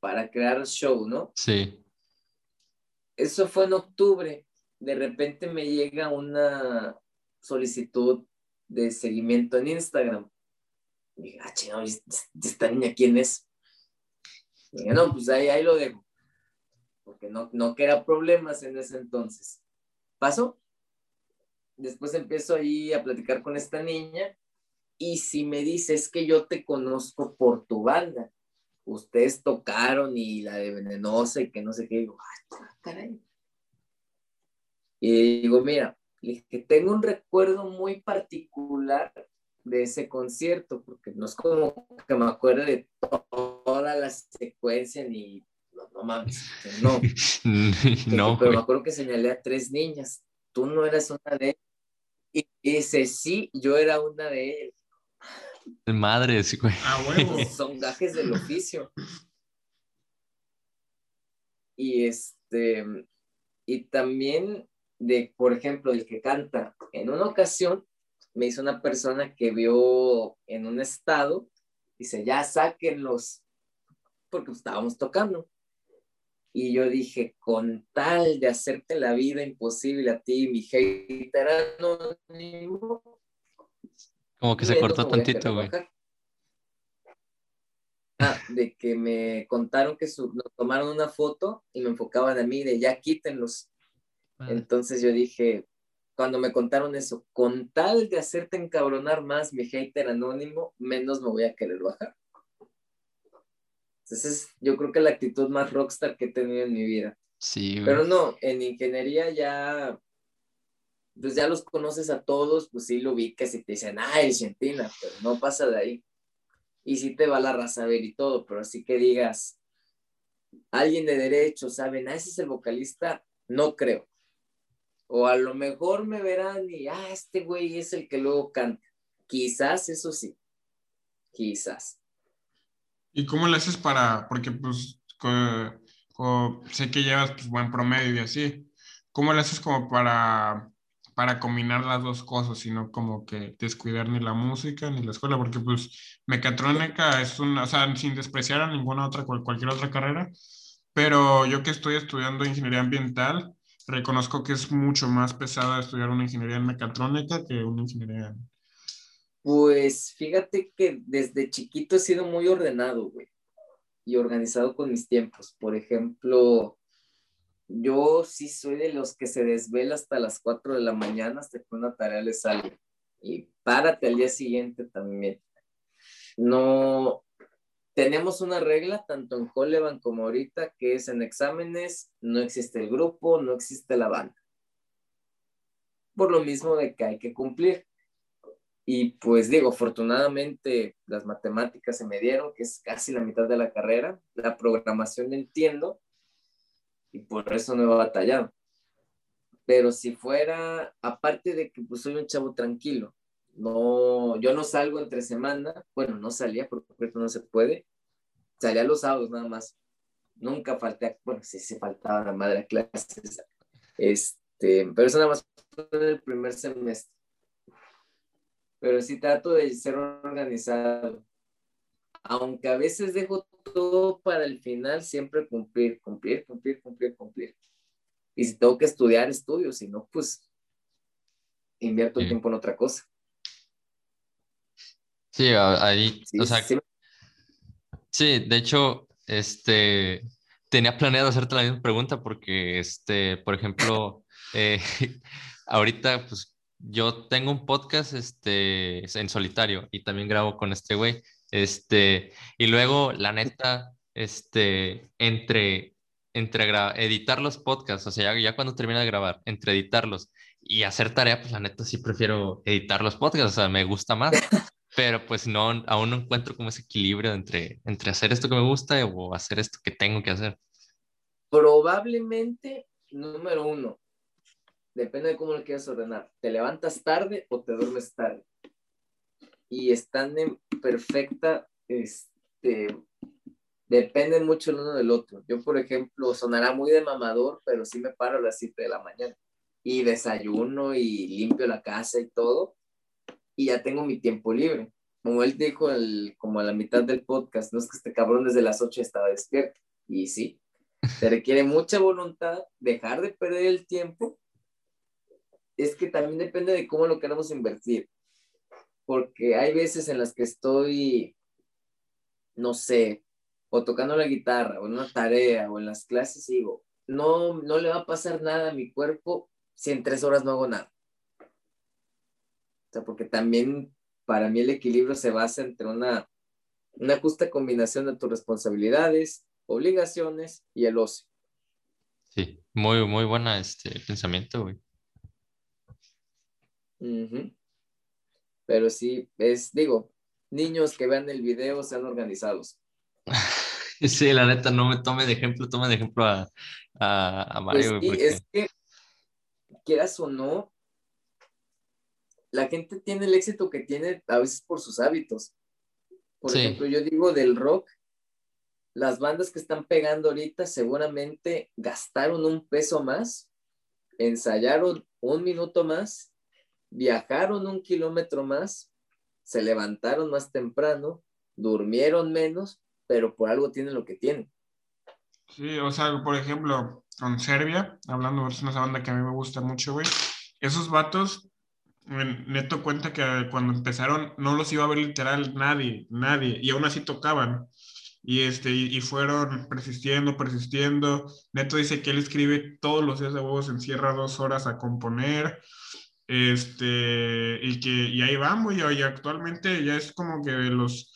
[SPEAKER 3] para crear show, ¿no?
[SPEAKER 2] Sí.
[SPEAKER 3] Eso fue en octubre. De repente me llega una solicitud de seguimiento en Instagram. Y dije, ah, chingado, ¿esta niña quién es? Y dije, no, pues ahí, ahí lo dejo. Porque no, no quería problemas en ese entonces. Pasó. Después empiezo ahí a platicar con esta niña. Y si me dice, es que yo te conozco por tu banda. Ustedes tocaron y la de Venenosa y que no sé qué. digo, ah, caray. Y digo, mira, que tengo un recuerdo muy particular de ese concierto, porque no es como que me acuerde de toda la secuencia ni no, no mames, no. <laughs> no pero me acuerdo que señalé a tres niñas. Tú no eras una de ellas. Y dice, sí, yo era una de ellas.
[SPEAKER 2] Madre, sí, güey.
[SPEAKER 1] Ah, <laughs>
[SPEAKER 3] Son gajes del oficio. Y este, y también de, por ejemplo, el que canta. En una ocasión me hizo una persona que vio en un estado, dice, ya sáquenlos, porque estábamos tocando. Y yo dije, con tal de hacerte la vida imposible a ti, mi hater anónimo.
[SPEAKER 2] Como que se cortó tantito, güey.
[SPEAKER 3] Ah, de que me contaron que su, nos tomaron una foto y me enfocaban a mí de ya quítenlos. Entonces yo dije, cuando me contaron eso, con tal de hacerte encabronar más mi hater anónimo, menos me voy a querer bajar. Entonces, yo creo que la actitud más rockstar que he tenido en mi vida.
[SPEAKER 2] Sí.
[SPEAKER 3] Pero no, en ingeniería ya, pues ya los conoces a todos, pues sí lo ubicas y te dicen, ah, Argentina, pero no pasa de ahí. Y sí te va la raza a ver y todo, pero así que digas, alguien de derecho, ¿saben? Ah, ese es el vocalista, no creo. O a lo mejor me verán y, ah, este güey es el que luego canta. Quizás, eso sí. Quizás.
[SPEAKER 1] ¿Y cómo le haces para, porque pues sé que llevas pues, buen promedio y así, ¿cómo le haces como para, para combinar las dos cosas y no como que descuidar ni la música ni la escuela? Porque pues mecatrónica es una, o sea, sin despreciar a ninguna otra, cualquier otra carrera, pero yo que estoy estudiando ingeniería ambiental, reconozco que es mucho más pesada estudiar una ingeniería en mecatrónica que una ingeniería en...
[SPEAKER 3] Pues fíjate que desde chiquito he sido muy ordenado, güey, y organizado con mis tiempos. Por ejemplo, yo sí soy de los que se desvela hasta las 4 de la mañana hasta que una tarea le sale. Y párate al día siguiente también. No, tenemos una regla, tanto en Coleban como ahorita, que es en exámenes, no existe el grupo, no existe la banda. Por lo mismo de que hay que cumplir. Y pues digo, afortunadamente las matemáticas se me dieron, que es casi la mitad de la carrera. La programación entiendo y por eso no he batallado. Pero si fuera, aparte de que pues soy un chavo tranquilo, no, yo no salgo entre semana, bueno, no salía porque no se puede, salía los sábados nada más. Nunca falté, bueno, sí se faltaba la madre a clases, este, pero eso nada más en el primer semestre. Pero sí trato de ser organizado. Aunque a veces dejo todo para el final, siempre cumplir, cumplir, cumplir, cumplir, cumplir. Y si tengo que estudiar, estudio, si no, pues invierto el tiempo en otra cosa.
[SPEAKER 2] Sí, ahí, o sea, sí. de hecho, este, tenía planeado hacerte la misma pregunta porque, este, por ejemplo, <laughs> eh, ahorita, pues, yo tengo un podcast, este, en solitario y también grabo con este güey, este, y luego, la neta, este, entre, entre editar los podcasts, o sea, ya, ya cuando termina de grabar, entre editarlos y hacer tarea, pues la neta sí prefiero editar los podcasts, o sea, me gusta más. <laughs> pero pues no, aún no encuentro como ese equilibrio entre, entre hacer esto que me gusta o hacer esto que tengo que hacer.
[SPEAKER 3] Probablemente, número uno, depende de cómo lo quieras ordenar, te levantas tarde o te duermes tarde. Y están en perfecta este, depende mucho el uno del otro. Yo, por ejemplo, sonará muy de mamador, pero sí me paro a las 7 de la mañana y desayuno y limpio la casa y todo, y ya tengo mi tiempo libre. Como él dijo el, como a la mitad del podcast, no es que este cabrón desde las 8 estaba despierto, y sí, se requiere mucha voluntad, dejar de perder el tiempo, es que también depende de cómo lo queremos invertir, porque hay veces en las que estoy, no sé, o tocando la guitarra, o en una tarea, o en las clases, y digo, no, no le va a pasar nada a mi cuerpo si en tres horas no hago nada. O sea, porque también para mí el equilibrio se basa entre una, una justa combinación de tus responsabilidades, obligaciones y el ocio.
[SPEAKER 2] Sí, muy, muy buena este pensamiento, güey.
[SPEAKER 3] Pero sí, es, digo, niños que vean el video sean organizados. <laughs>
[SPEAKER 2] Sí, la neta, no me tome de ejemplo, tome de ejemplo a, a, Mario.
[SPEAKER 3] Pues es que, quieras o no, la gente tiene el éxito que tiene a veces por sus hábitos. Por ejemplo, yo digo del rock, las bandas que están pegando ahorita seguramente gastaron un peso más, ensayaron un minuto más, viajaron un kilómetro más, se levantaron más temprano, durmieron menos, pero por algo tienen lo que tienen.
[SPEAKER 1] Sí, o sea, por ejemplo, con Serbia, hablando, es una banda que a mí me gusta mucho, güey. Esos vatos, neto cuenta que cuando empezaron no los iba a ver literal nadie, nadie, y aún así tocaban. Y, este, y, fueron persistiendo, persistiendo. Neto dice que él escribe todos los días de huevos, encierra dos horas a componer. Este, y que y ahí vamos, y, y actualmente ya es como que los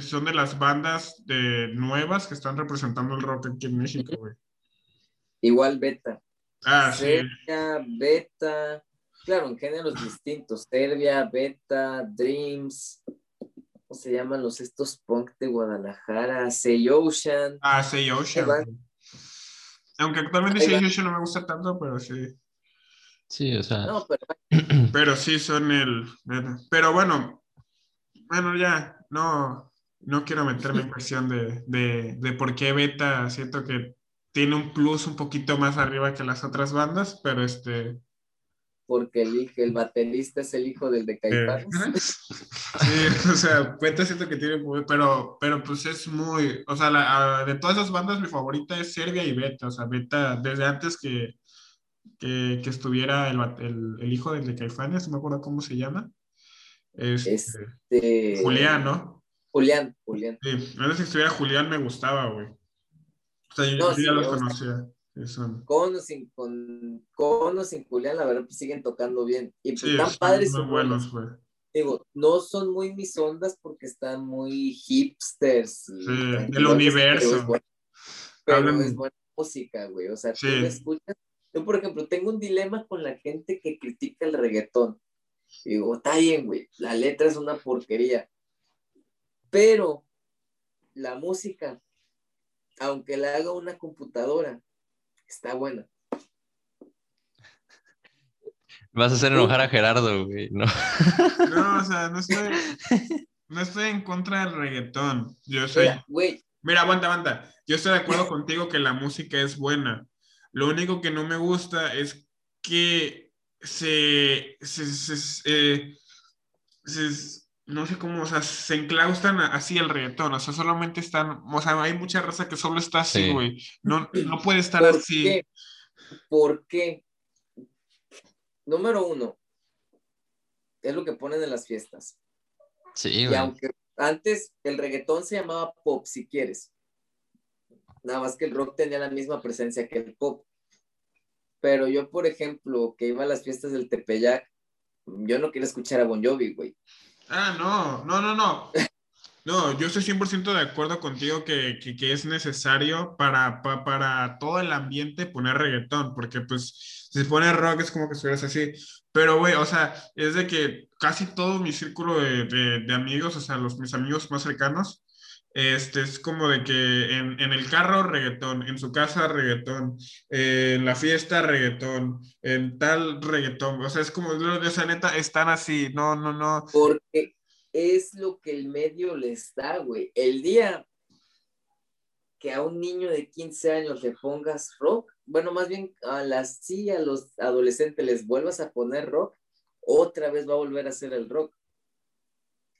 [SPEAKER 1] son de las bandas de nuevas que están representando el rock aquí en México, güey. <laughs>
[SPEAKER 3] Igual Beta.
[SPEAKER 1] Ah,
[SPEAKER 3] Serbia, Beta, claro, en géneros distintos. Serbia, Beta, Dreams, ¿cómo se llaman los estos punk de Guadalajara? Say Ocean.
[SPEAKER 1] Ah, Say Ocean. Aunque actualmente Say Ocean no me gusta tanto, pero sí.
[SPEAKER 2] Sí, o sea.
[SPEAKER 3] No, pero... <clears throat>
[SPEAKER 1] pero sí son el. Pero bueno, bueno, ya, no, no quiero meterme en cuestión de, de, de, por qué Beta siento que tiene un plus un poquito más arriba que las otras bandas, pero este...
[SPEAKER 3] Porque el, el baterista es el hijo del de Caifanes.
[SPEAKER 1] sí, o sea, Beta siento que tiene, pero, pero pues es muy, o sea, la, de todas esas bandas mi favorita es Serbia y Beta, o sea, Beta desde antes que, que, que estuviera el, el, el, hijo del de Caifanes, no me acuerdo cómo se llama. Este,
[SPEAKER 3] este,
[SPEAKER 1] Julián, ¿no?
[SPEAKER 3] Julián, Julián.
[SPEAKER 1] Sí, antes que estuviera Julián me gustaba, güey. O sea, yo, ya los conocía.
[SPEAKER 3] Con o, sin, con, con sin Julián, la verdad, pues siguen tocando bien. Y pues están padres.
[SPEAKER 1] Muy buenos, güey.
[SPEAKER 3] Digo, no son muy mis ondas porque están muy hipsters.
[SPEAKER 1] Sí, del universo.
[SPEAKER 3] Pero, es, buena música, güey. O sea, tú escuchas. Yo, por ejemplo, tengo un dilema con la gente que critica el reggaetón. Y digo, está bien, güey, la letra es una porquería. Pero la música, aunque la haga una computadora, está buena.
[SPEAKER 2] Vas a hacer enojar a Gerardo, güey, ¿no?
[SPEAKER 1] No, o <laughs> sea, no estoy, no estoy en contra del reggaetón. Yo soy.
[SPEAKER 3] güey.
[SPEAKER 1] Mira, aguanta, aguanta. Yo estoy de acuerdo contigo que la música es buena. Lo único que no me gusta es que se, eh, se, no sé cómo, o sea, se enclaustran así el reggaetón, o sea, solamente están, o sea, hay mucha raza que solo está así, güey, no, no puede estar así.
[SPEAKER 3] Qué? ¿Por qué? Número uno, es lo que ponen en las fiestas.
[SPEAKER 2] Sí,
[SPEAKER 3] Y aunque antes el reggaetón se llamaba pop, si quieres, nada más que el rock tenía la misma presencia que el pop. Pero yo, por ejemplo, que iba a las fiestas del Tepeyac, yo no quiero escuchar a Bon Jovi, güey.
[SPEAKER 1] Ah, no, no, no, no. No, yo estoy 100% de acuerdo contigo que, que, es necesario para, para, todo el ambiente poner reggaetón, porque pues si pone rock es como que estuvieras así. Pero, güey, o sea, es de que casi todo mi círculo de, de, de amigos, o sea, los, mis amigos más cercanos, este es como de que en, el carro reggaetón, en su casa reggaetón, eh, en la fiesta reggaetón, en tal reggaetón. O sea, es como de esa neta están así, no, no, no.
[SPEAKER 3] Porque es lo que el medio les da, güey. El día que a un niño de 15 años le pongas rock, bueno, más bien a las sí, a los adolescentes les vuelvas a poner rock, otra vez va a volver a hacer el rock.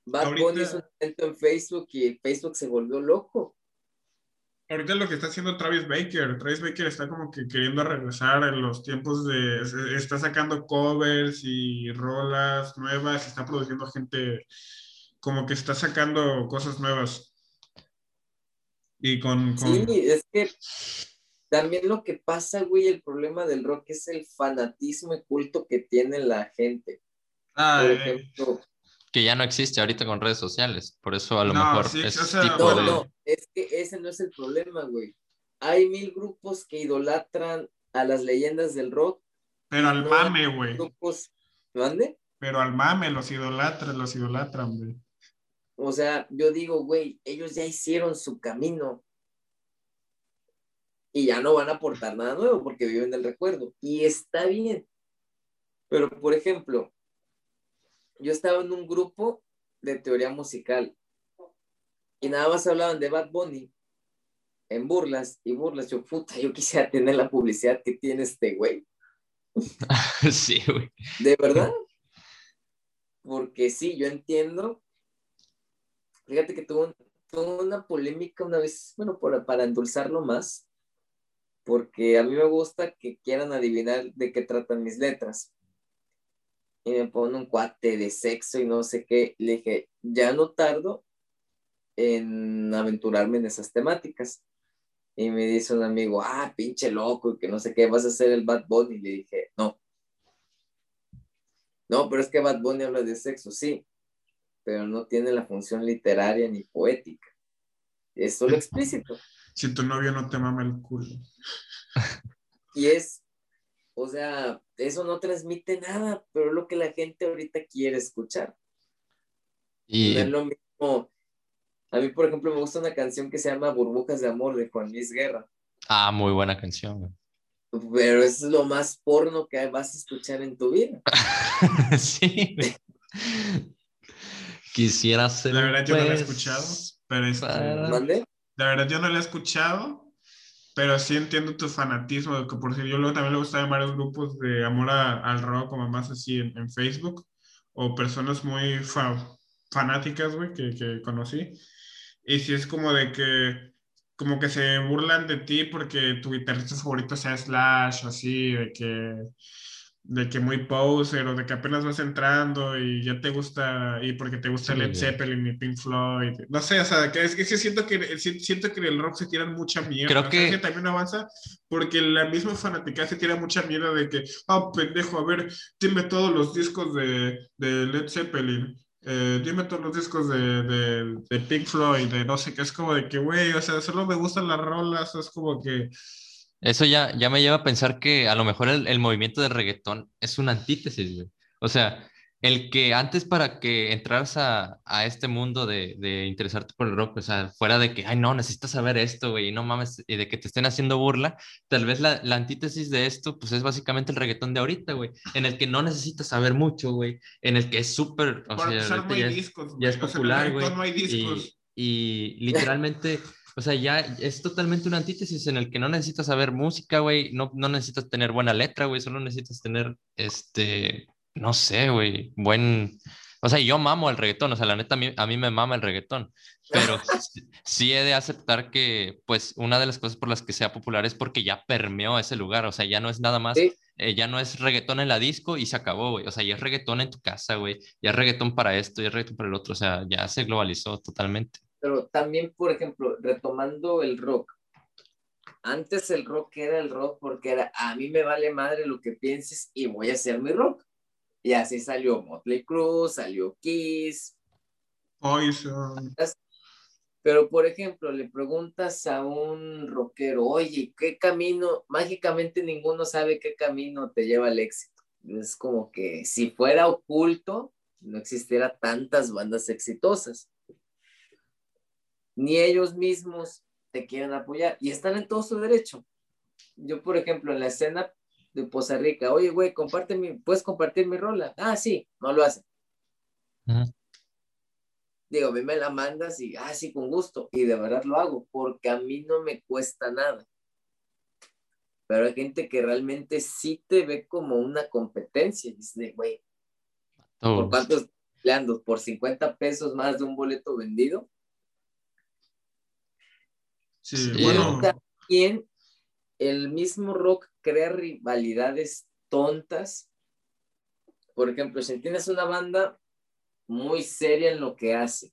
[SPEAKER 3] Bad Bunny hizo un evento en Facebook y Facebook se volvió loco.
[SPEAKER 1] Ahorita lo que está haciendo Travis Baker, Travis Baker está como que queriendo regresar en los tiempos de, está sacando covers y rolas nuevas, está produciendo gente, como que está sacando cosas nuevas. Y con,
[SPEAKER 3] Sí, es que también lo que pasa, güey, el problema del rock es el fanatismo y culto que tiene la gente.
[SPEAKER 1] Ah, Por ejemplo,
[SPEAKER 2] que ya no existe ahorita con redes sociales, por eso a lo mejor es
[SPEAKER 3] tipo no, no, es que ese no es el problema, güey. Hay mil grupos que idolatran a las leyendas del rock.
[SPEAKER 1] Pero al mame, güey.
[SPEAKER 3] Grupos, ¿mande?
[SPEAKER 1] Pero al mame los idolatran, los idolatran, güey.
[SPEAKER 3] O sea, yo digo, güey, ellos ya hicieron su camino. Y ya no van a aportar nada nuevo porque viven del recuerdo. Y está bien. Pero, por ejemplo, yo estaba en un grupo de teoría musical y nada más hablaban de Bad Bunny en burlas y burlas. Yo, puta, yo quisiera tener la publicidad que tiene este güey. <laughs>
[SPEAKER 2] sí, güey.
[SPEAKER 3] ¿De verdad? Porque sí, yo entiendo. Fíjate que tuvo, una polémica una vez, bueno, para endulzarlo más, porque a mí me gusta que quieran adivinar de qué tratan mis letras y me pone un cuate de sexo y no sé qué. Le dije, ya no tardo en aventurarme en esas temáticas. Y me dice un amigo, ah, pinche loco, y que no sé qué, vas a hacer el Bad Bunny. Y le dije, no. No, pero es que Bad Bunny habla de sexo, sí, pero no tiene la función literaria ni poética. Es solo <laughs> explícito.
[SPEAKER 1] Si tu novio no te mama el culo.
[SPEAKER 3] Y es, o sea, eso no transmite nada, pero es lo que la gente ahorita quiere escuchar. Y es lo mismo. A mí, por ejemplo, me gusta una canción que se llama Burbujas de Amor de Juan Luis Guerra.
[SPEAKER 2] Ah, muy buena canción.
[SPEAKER 3] Pero es lo más porno que vas a escuchar en tu vida. <laughs>
[SPEAKER 2] sí. Quisiera ser.
[SPEAKER 1] La verdad, yo no la he escuchado, pero este, La verdad, yo no la he escuchado, pero sí entiendo tu fanatismo, que por si yo luego también le gustaba varios grupos de amor al rock, como más así en, Facebook, o personas muy fanáticas, güey, que, que conocí. Y sí es como de que, como que se burlan de ti porque tu guitarrista favorito sea Slash, o así, de que de que muy poser o de que apenas vas entrando y ya te gusta y porque te gusta Led Zeppelin y Pink Floyd no sé o sea que es que siento que siento que el rock se tiran mucha mierda
[SPEAKER 2] creo que...
[SPEAKER 1] también avanza porque la misma fanática se tira mucha mierda de que oh pendejo a ver dime todos los discos de, de Led Zeppelin eh, dime todos los discos de, de, de Pink Floyd de no sé qué es como de que güey o sea solo me gustan las rolas es como que
[SPEAKER 2] eso ya, ya me lleva a pensar que a lo mejor el, movimiento del reggaetón es una antítesis, güey. O sea, el que antes para que entraras a, este mundo de, interesarte por el rock, o sea, fuera de que, ay, no, necesitas saber esto, güey, y no mames, y de que te estén haciendo burla, tal vez la, antítesis de esto, pues es básicamente el reggaetón de ahorita, güey, en el que no necesitas saber mucho, güey, en el que es súper, o sea, ya, es, popular, güey, y, y literalmente... O sea, ya es totalmente una antítesis en el que no necesitas saber música, güey, no, no necesitas tener buena letra, güey, solo necesitas tener, este, no sé, güey, buen... O sea, yo mamo el reggaetón, o sea, la neta, a mí, a mí me mama el reggaetón, pero <laughs> sí he de aceptar que, pues, una de las cosas por las que sea popular es porque ya permeó ese lugar, o sea, ya no es nada más, eh, ya no es reggaetón en la disco y se acabó, güey, o sea, ya es reggaetón en tu casa, güey, ya es reggaetón para esto, ya es reggaetón para el otro, o sea, ya se globalizó totalmente
[SPEAKER 3] pero también, por ejemplo, retomando el rock, antes el rock era el rock porque era, a mí me vale madre lo que pienses y voy a hacer mi rock. Y así salió Motley Crue, salió Kiss.
[SPEAKER 1] Poison.
[SPEAKER 3] Pero, por ejemplo, le preguntas a un rockero, oye, ¿qué camino? Mágicamente ninguno sabe qué camino te lleva al éxito. Es como que si fuera oculto, no existiera tantas bandas exitosas ni ellos mismos te quieren apoyar y están en todo su derecho. Yo, por ejemplo, en la escena de Poza Rica, oye, güey, comparte mi, ¿puedes compartir mi rola? Ah, sí, no lo hacen. digo, a mí me la mandas y, ah, sí, con gusto. Y de verdad lo hago, porque a mí no me cuesta nada. Pero hay gente que realmente sí te ve como una competencia. Y dice, güey, ¿por cuántos peleando? ¿Por 50 pesos más de un boleto vendido?
[SPEAKER 1] Sí, bueno.
[SPEAKER 3] También el mismo rock crea rivalidades tontas. Por ejemplo, si tienes una banda muy seria en lo que hace,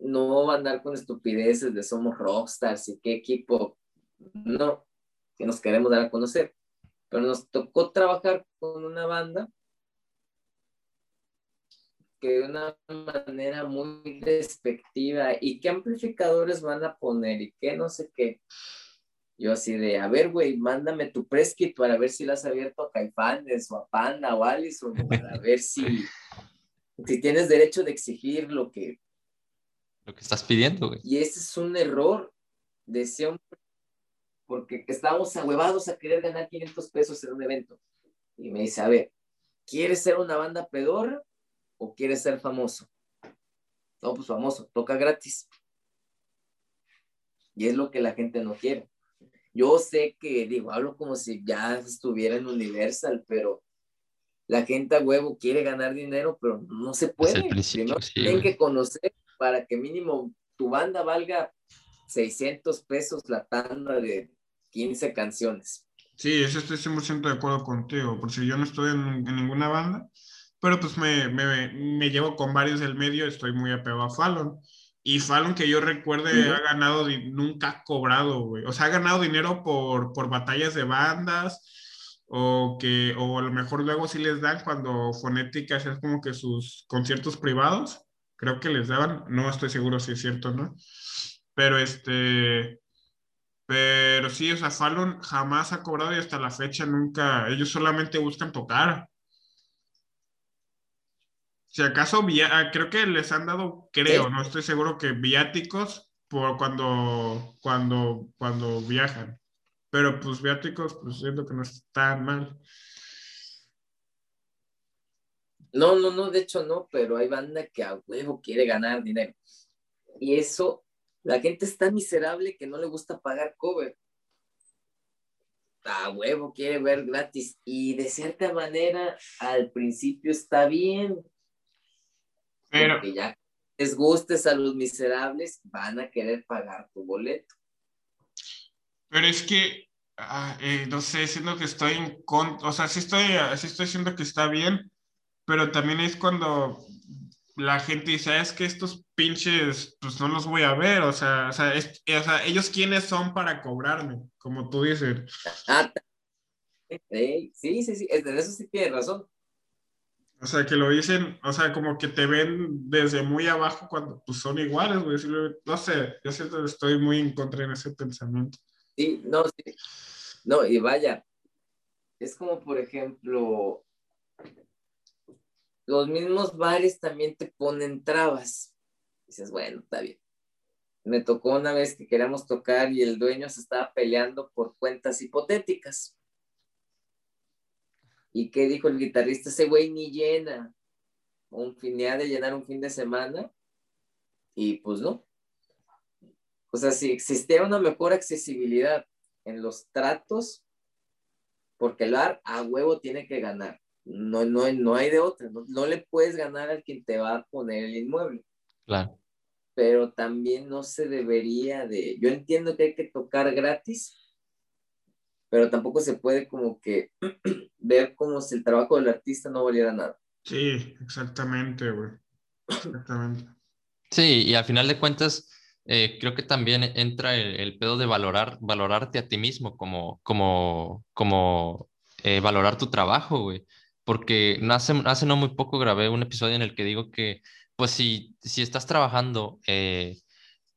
[SPEAKER 3] no va a andar con estupideces de somos rockstars y qué equipo, no, que nos queremos dar a conocer. Pero nos tocó trabajar con una banda que de una manera muy despectiva y qué amplificadores van a poner y qué no sé qué. Yo así de, a ver, güey, mándame tu preskit para ver si la has abierto a Caifanes o a Panda o a Allison, para ver si, si tienes derecho de exigir lo que...
[SPEAKER 2] Lo que estás pidiendo, güey.
[SPEAKER 3] Y ese es un error, decía un... Porque estábamos ahuevados a querer ganar 500 pesos en un evento. Y me dice, a ver, ¿quieres ser una banda pedorra o quieres ser famoso? No, pues famoso, toca gratis. Y es lo que la gente no quiere. Yo sé que, digo, hablo como si ya estuviera en Universal, pero la gente a huevo quiere ganar dinero, pero no se puede. tienen que conocer para que mínimo tu banda valga 600 pesos la tanda de 15 canciones.
[SPEAKER 1] Sí, eso estoy 100% de acuerdo contigo, por si yo no estoy en, ninguna banda, pero pues me, me, me, llevo con varios del medio, estoy muy apegado a Fallon. Y Fallon, que yo recuerde, ha ganado, nunca ha cobrado, güey. O sea, ha ganado dinero por, por batallas de bandas, o que, o a lo mejor luego sí les dan cuando Fonética es como que sus conciertos privados, creo que les daban, no estoy seguro si es cierto, ¿no? Pero este, pero sí, o sea, Fallon jamás ha cobrado y hasta la fecha nunca, ellos solamente buscan tocar. Si acaso, ah, creo que les han dado, creo, no estoy seguro que viáticos por cuando, cuando, cuando viajan. Pero pues viáticos, pues siento que no están mal.
[SPEAKER 3] No, no, no, de hecho no, pero hay banda que a huevo quiere ganar dinero. Y eso, la gente es tan miserable que no le gusta pagar cover. A huevo quiere ver gratis. Y de cierta manera, al principio está bien, pero Porque ya les gustes a los miserables, van a querer pagar tu boleto.
[SPEAKER 1] Pero es que, ah, eh, no sé, siento que estoy en contra, o sea, sí estoy, sí estoy diciendo que está bien, pero también es cuando la gente dice, ah, es que estos pinches, pues no los voy a ver, o sea, o sea, ellos quiénes son para cobrarme, como tú dices.
[SPEAKER 3] Ah, sí, sí, sí, en eso sí tienes razón.
[SPEAKER 1] O sea, que lo dicen, o sea, como que te ven desde muy abajo cuando pues, son iguales, güey. No sé, yo siento que estoy muy en contra en ese pensamiento.
[SPEAKER 3] Sí, no, sí. No, y vaya, es como, por ejemplo, los mismos bares también te ponen trabas. dices, bueno, está bien. Me tocó una vez que queríamos tocar y el dueño se estaba peleando por cuentas hipotéticas. ¿Y qué dijo el guitarrista? Ese güey ni llena. Un finea de llenar un fin de semana. Y pues no. O sea, si existiera una mejor accesibilidad en los tratos, porque el bar a huevo tiene que ganar. No, no, no hay de otra. No, no le puedes ganar al quien te va a poner el inmueble.
[SPEAKER 2] Claro.
[SPEAKER 3] Pero también no se debería de. Yo entiendo que hay que tocar gratis, pero tampoco se puede como que <clears throat> ver como si el trabajo del artista no valiera nada.
[SPEAKER 1] Sí, exactamente, güey. Exactamente.
[SPEAKER 2] Sí, y al final de cuentas, eh, creo que también entra el, pedo de valorar, valorarte a ti mismo, como, como, como eh, valorar tu trabajo, güey. Porque hace, hace no muy poco grabé un episodio en el que digo que, pues si, si estás trabajando eh,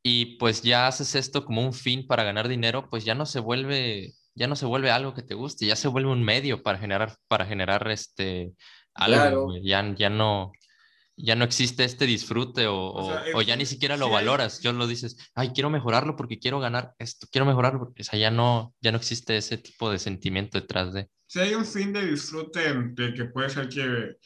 [SPEAKER 2] y pues ya haces esto como un fin para ganar dinero, pues ya no se vuelve ya no se vuelve algo que te guste, ya se vuelve un medio para generar, para generar este, algo, ya, ya, no, ya no existe este disfrute o, o, ya ni siquiera lo valoras, yo lo dices, ay, quiero mejorarlo porque quiero ganar esto, quiero mejorarlo, porque o sea, ya, no, ya no existe ese tipo de sentimiento detrás de.
[SPEAKER 1] Si hay un fin de disfrute de que puede ser que,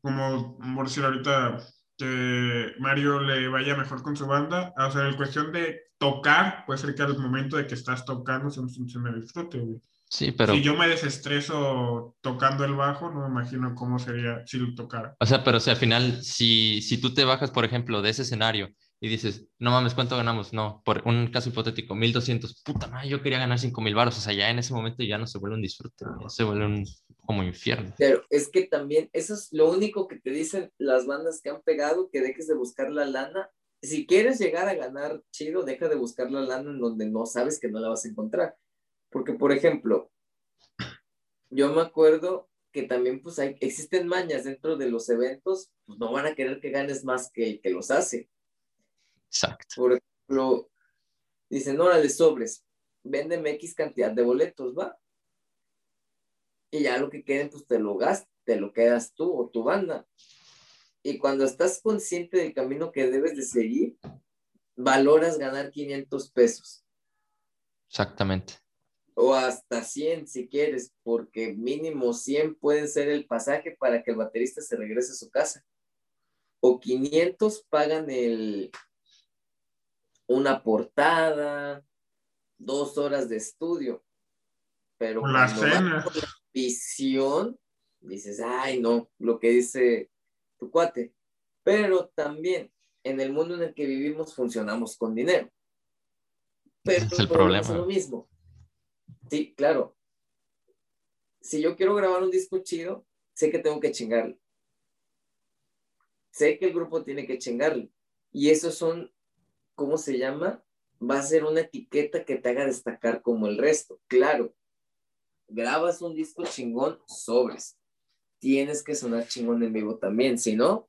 [SPEAKER 1] como por decir ahorita, que Mario le vaya mejor con su banda. O sea, en cuestión de tocar, puede ser que al momento de que estás tocando se, se me disfrute, güey.
[SPEAKER 2] Sí, pero...
[SPEAKER 1] Si yo me desestreso tocando el bajo, no me imagino cómo sería si lo tocara.
[SPEAKER 2] O sea, pero o sea, al final, si, si tú te bajas, por ejemplo, de ese escenario y dices, no mames, ¿cuánto ganamos? No, por un caso hipotético, 1200, puta madre, yo quería ganar 5000 baros, o sea, ya en ese momento ya no se vuelve un disfrute, ya se vuelve un como infierno.
[SPEAKER 3] Pero es que también, eso es lo único que te dicen las bandas que han pegado, que dejes de buscar la lana. Si quieres llegar a ganar chido, deja de buscar la lana en donde no sabes que no la vas a encontrar. Porque, por ejemplo, yo me acuerdo que también pues hay, existen mañas dentro de los eventos, pues no van a querer que ganes más que el que los hace.
[SPEAKER 2] Exacto.
[SPEAKER 3] Por ejemplo, dicen, órale, sobres, véndeme X cantidad de boletos, ¿va? Y ya lo que queden, pues te lo gastas, te lo quedas tú o tu banda. Y cuando estás consciente del camino que debes de seguir, valoras ganar 500 pesos.
[SPEAKER 2] Exactamente
[SPEAKER 3] o hasta 100 si quieres, porque mínimo 100 pueden ser el pasaje para que el baterista se regrese a su casa. O 500 pagan el una portada, dos horas de estudio. Pero
[SPEAKER 1] la cena.
[SPEAKER 3] vas visión, dices, ay, no, lo que dice tu cuate. Pero también en el mundo en el que vivimos funcionamos con dinero. Pero
[SPEAKER 2] es el problema.
[SPEAKER 3] Es lo mismo Sí, claro. Si yo quiero grabar un disco chido, sé que tengo que chingarle. Sé que el grupo tiene que chingarle. Y esos son, ¿cómo se llama? Va a ser una etiqueta que te haga destacar como el resto. Claro, grabas un disco chingón, sobres. Tienes que sonar chingón en vivo también, si no.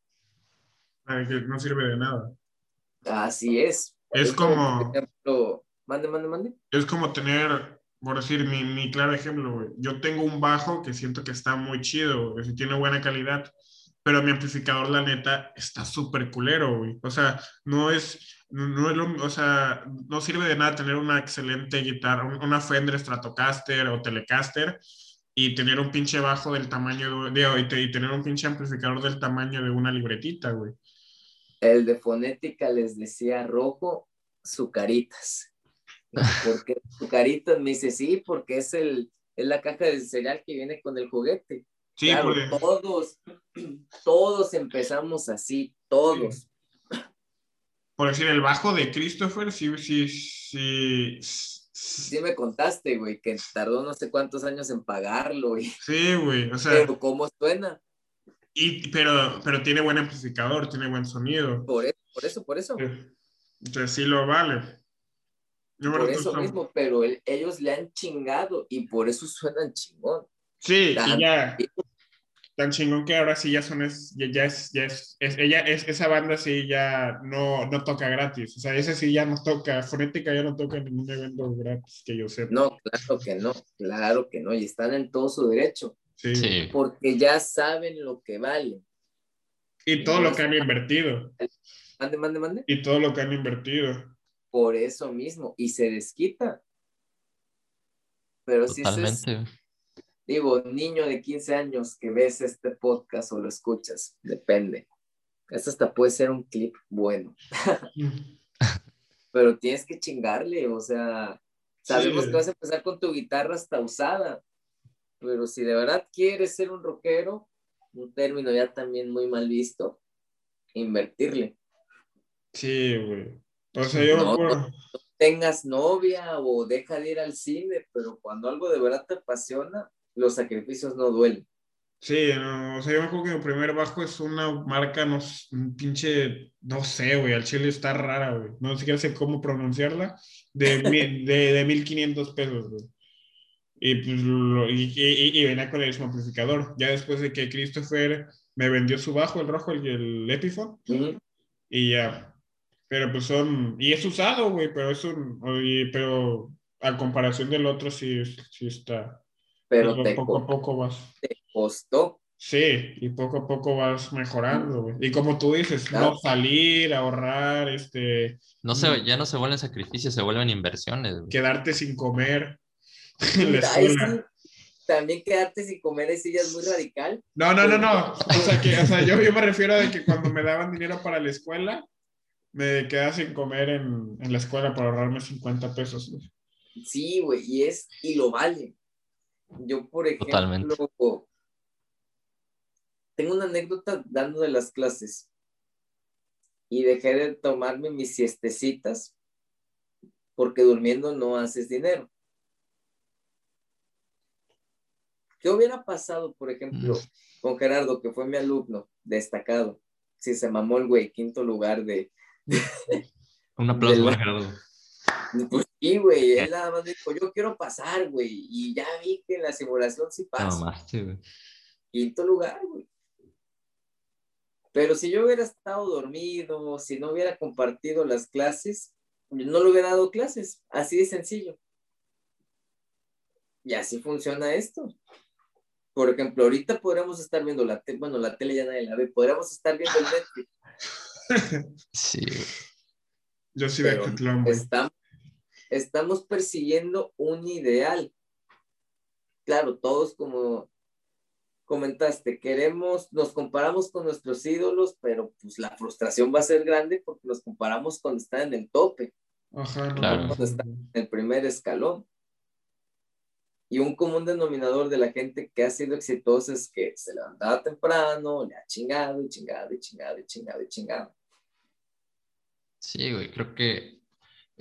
[SPEAKER 1] Ay, no sirve de nada.
[SPEAKER 3] Así es.
[SPEAKER 1] Es como.
[SPEAKER 3] Por ejemplo, mande, mande, mande.
[SPEAKER 1] Es como tener por decir, mi, mi claro ejemplo, güey. Yo tengo un bajo que siento que está muy chido, que tiene buena calidad, pero mi amplificador, la neta, está súper culero, güey. O sea, no es, no es lo, o sea, no sirve de nada tener una excelente guitarra, una Fender Stratocaster o Telecaster y tener un pinche bajo del tamaño de, de y tener un pinche amplificador del tamaño de una libretita, güey.
[SPEAKER 3] El de fonética les decía rojo, sucaritas. Porque tu <laughs> carita me dice, sí, porque es, el, es la caja de cereal que viene con el juguete.
[SPEAKER 1] Sí,
[SPEAKER 3] claro,
[SPEAKER 1] porque...
[SPEAKER 3] todos, todos empezamos así, todos.
[SPEAKER 1] Sí. Por decir, el bajo de Christopher, sí, sí, sí.
[SPEAKER 3] Sí me contaste, güey, que tardó no sé cuántos años en pagarlo, güey.
[SPEAKER 1] Sí, güey, o sea.
[SPEAKER 3] Pero ¿cómo suena?
[SPEAKER 1] Y, pero, pero tiene buen amplificador, tiene buen sonido.
[SPEAKER 3] Por eso, por eso, por eso.
[SPEAKER 1] Entonces sí lo vale.
[SPEAKER 3] Por eso mismo, pero el, ellos le han chingado y por eso suenan chingón.
[SPEAKER 1] Sí, tan, y ya. Tan chingón que ahora sí ya son, es, ya, ya, es, ya es, es, ella, es, esa banda sí ya no, no toca gratis. O sea, ese sí ya no toca, Fonética ya no toca en ningún evento gratis que yo sepa.
[SPEAKER 3] No, claro que no, claro que no, y están en todo su derecho.
[SPEAKER 1] Sí.
[SPEAKER 2] Sí.
[SPEAKER 3] Porque ya saben lo que vale.
[SPEAKER 1] Y todo lo que han invertido.
[SPEAKER 3] Mande, mande, mande.
[SPEAKER 1] Y todo lo que han invertido
[SPEAKER 3] por eso mismo y se desquita. Pero si es, digo, niño de 15 años que ves este podcast o lo escuchas, depende. Esto hasta puede ser un clip bueno. <laughs> Pero tienes que chingarle, o sea, sabemos sí. que vas a empezar con tu guitarra hasta usada, pero si de verdad quieres ser un rockero, un término ya también muy mal visto, invertirle.
[SPEAKER 1] Sí, güey. O sea, yo
[SPEAKER 3] no,
[SPEAKER 1] por...
[SPEAKER 3] no, tengas novia o deja de ir al cine, pero cuando algo de verdad te apasiona, los sacrificios no duelen.
[SPEAKER 1] Sí, no, o sea, yo me acuerdo que mi primer bajo es una marca, no, un pinche, no sé, güey, al chile está rara, güey. No siquiera sé cómo pronunciarla, de, <laughs> de, de 1500 pesos, güey. Y pues, lo, y, y, y, venía con el mismo amplificador. Ya después de que Christopher me vendió su bajo, el rojo, el, el Epiphone, uh -huh. y ya, pero pues son, y es usado, güey, pero es un, y, pero a comparación del otro sí, sí está.
[SPEAKER 3] Pero te
[SPEAKER 1] poco a poco vas.
[SPEAKER 3] Te costó.
[SPEAKER 1] Sí, y poco a poco vas mejorando, güey. Y como tú dices, claro. no salir, ahorrar, este.
[SPEAKER 2] No se, ya no se vuelven sacrificios, se vuelven inversiones. Güey.
[SPEAKER 1] Quedarte sin comer. <laughs>
[SPEAKER 3] Están, también quedarte sin comer ese ya es muy radical.
[SPEAKER 1] No, no, no, no. O sea, que, o sea yo, yo me refiero a que cuando me daban dinero para la escuela, me quedaba sin comer en, en la escuela para ahorrarme 50 pesos. güey.
[SPEAKER 3] Sí, güey, y es, y lo vale. Yo, por ejemplo,
[SPEAKER 2] Totalmente.
[SPEAKER 3] tengo una anécdota dando de las clases y dejé de tomarme mis siestecitas porque durmiendo no haces dinero. ¿Qué hubiera pasado, por ejemplo, con Gerardo, que fue mi alumno destacado? Si se mamó el güey, quinto lugar de...
[SPEAKER 2] Un aplauso
[SPEAKER 3] de la-
[SPEAKER 2] para Gerardo.
[SPEAKER 3] Pues sí, güey, él nada más dijo, yo quiero pasar, güey, y ya vi que en la simulación sí
[SPEAKER 2] No
[SPEAKER 3] pasa.
[SPEAKER 2] más, sí, güey.
[SPEAKER 3] quinto lugar, güey. Pero si yo hubiera estado dormido, si no hubiera compartido las clases, no le hubiera dado clases, así de sencillo. Y así funciona esto. Por ejemplo, ahorita podríamos estar viendo la tele, bueno, la tele ya nadie la ve, podríamos estar viendo el Netflix, <laughs>
[SPEAKER 2] Sí, güey.
[SPEAKER 1] Yo sí veo güey.
[SPEAKER 3] estamos, estamos persiguiendo un ideal. Claro, todos como comentaste, queremos, nos comparamos con nuestros ídolos, pero pues la frustración va a ser grande porque nos comparamos cuando están en el tope,
[SPEAKER 1] Ajá,
[SPEAKER 2] Claro.
[SPEAKER 1] no, no.
[SPEAKER 3] en el primer escalón. Y un común denominador de la gente que ha sido exitosa es que se levantaba temprano, le ha chingado y chingado y chingado y chingado y chingado.
[SPEAKER 2] Sí, güey, creo que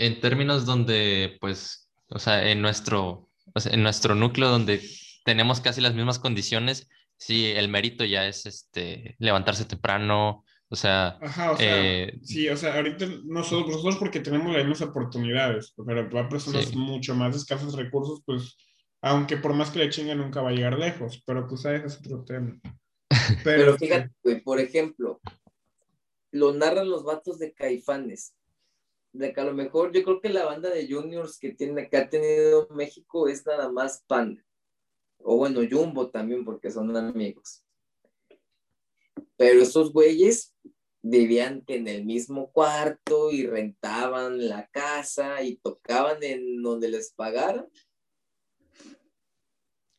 [SPEAKER 2] en términos donde, pues, o sea, en nuestro, o sea, en nuestro núcleo donde tenemos casi las mismas condiciones, sí, el mérito ya es este levantarse temprano, o sea,
[SPEAKER 1] Ajá, o sea,
[SPEAKER 2] eh,
[SPEAKER 1] sí, o sea, ahorita nosotros, nosotros porque tenemos las mismas oportunidades, pero para personas
[SPEAKER 2] Sí.
[SPEAKER 1] mucho más escasos recursos, pues, aunque por más que le chinguen nunca va a llegar lejos, pero pues ahí es otro tema. Pero,
[SPEAKER 3] Pero fíjate, güey, por ejemplo, lo narran los vatos de Caifanes. De que a lo mejor yo creo que la banda de juniors que, tiene, que ha tenido México es nada más Panda. O bueno, Jumbo también, porque son amigos. Pero esos güeyes vivían en el mismo cuarto y rentaban la casa y tocaban en donde les pagaran.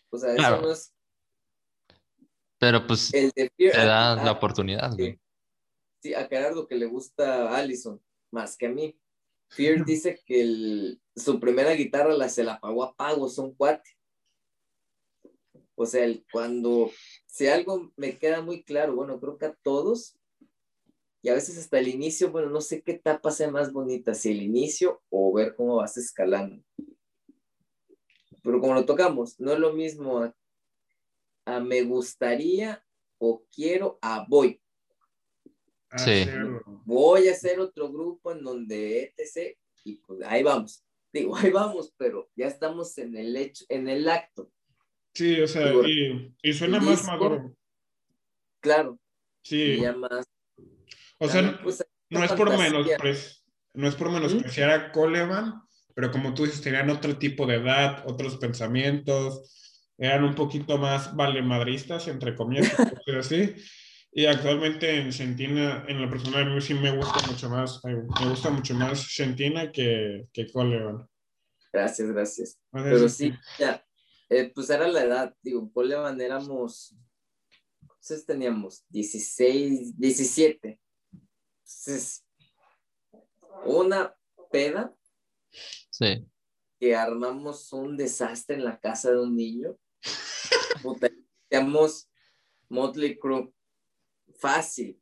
[SPEAKER 3] O sea,
[SPEAKER 2] Claro.
[SPEAKER 3] eso no es
[SPEAKER 2] pero pues
[SPEAKER 3] el de Fear.
[SPEAKER 2] te da
[SPEAKER 3] Ah,
[SPEAKER 2] la oportunidad, güey.
[SPEAKER 3] Sí, a Gerardo que le gusta Allison más que a mí. Fear dice que el- su primera guitarra la, se la pagó a pagos, un cuate. O sea, el- cuando, si algo me queda muy claro, bueno, creo que a todos, y a veces hasta el inicio, bueno, no sé qué etapa sea más bonita, si el inicio o ver cómo vas escalando. Pero como lo tocamos, no es lo mismo a, a me gustaría o quiero a voy
[SPEAKER 2] Sí.
[SPEAKER 1] hacerlo.
[SPEAKER 3] voy a hacer otro grupo en donde etc. Y pues ahí vamos. <laughs> Digo, ahí vamos, pero ya estamos en el hecho, en el acto.
[SPEAKER 1] Sí, o sea,
[SPEAKER 3] Digo,
[SPEAKER 1] y, y suena más
[SPEAKER 3] disco-
[SPEAKER 1] maduro.
[SPEAKER 3] Claro,
[SPEAKER 1] Sí,
[SPEAKER 3] y ya más.
[SPEAKER 1] o sea,
[SPEAKER 3] también, pues,
[SPEAKER 1] no es por menos no es por menospreciar a Coleman, pero como tú dices, tenían otro tipo de edad, otros pensamientos, eran un poquito más valemadristas, entre comillas, <laughs> decirlo así. Y actualmente en Sentina, en la persona a mí sí me gusta mucho más, me gusta mucho más Sentina que, que Coleman.
[SPEAKER 3] Gracias, gracias. Pero sí, ya, eh, pues era la edad, digo, Coleman éramos, entonces teníamos 16, 17. Entonces, una peda
[SPEAKER 2] Sí.
[SPEAKER 3] que armamos un desastre en la casa de un niño. <laughs> Puta, Teníamos Motley Crue fácil.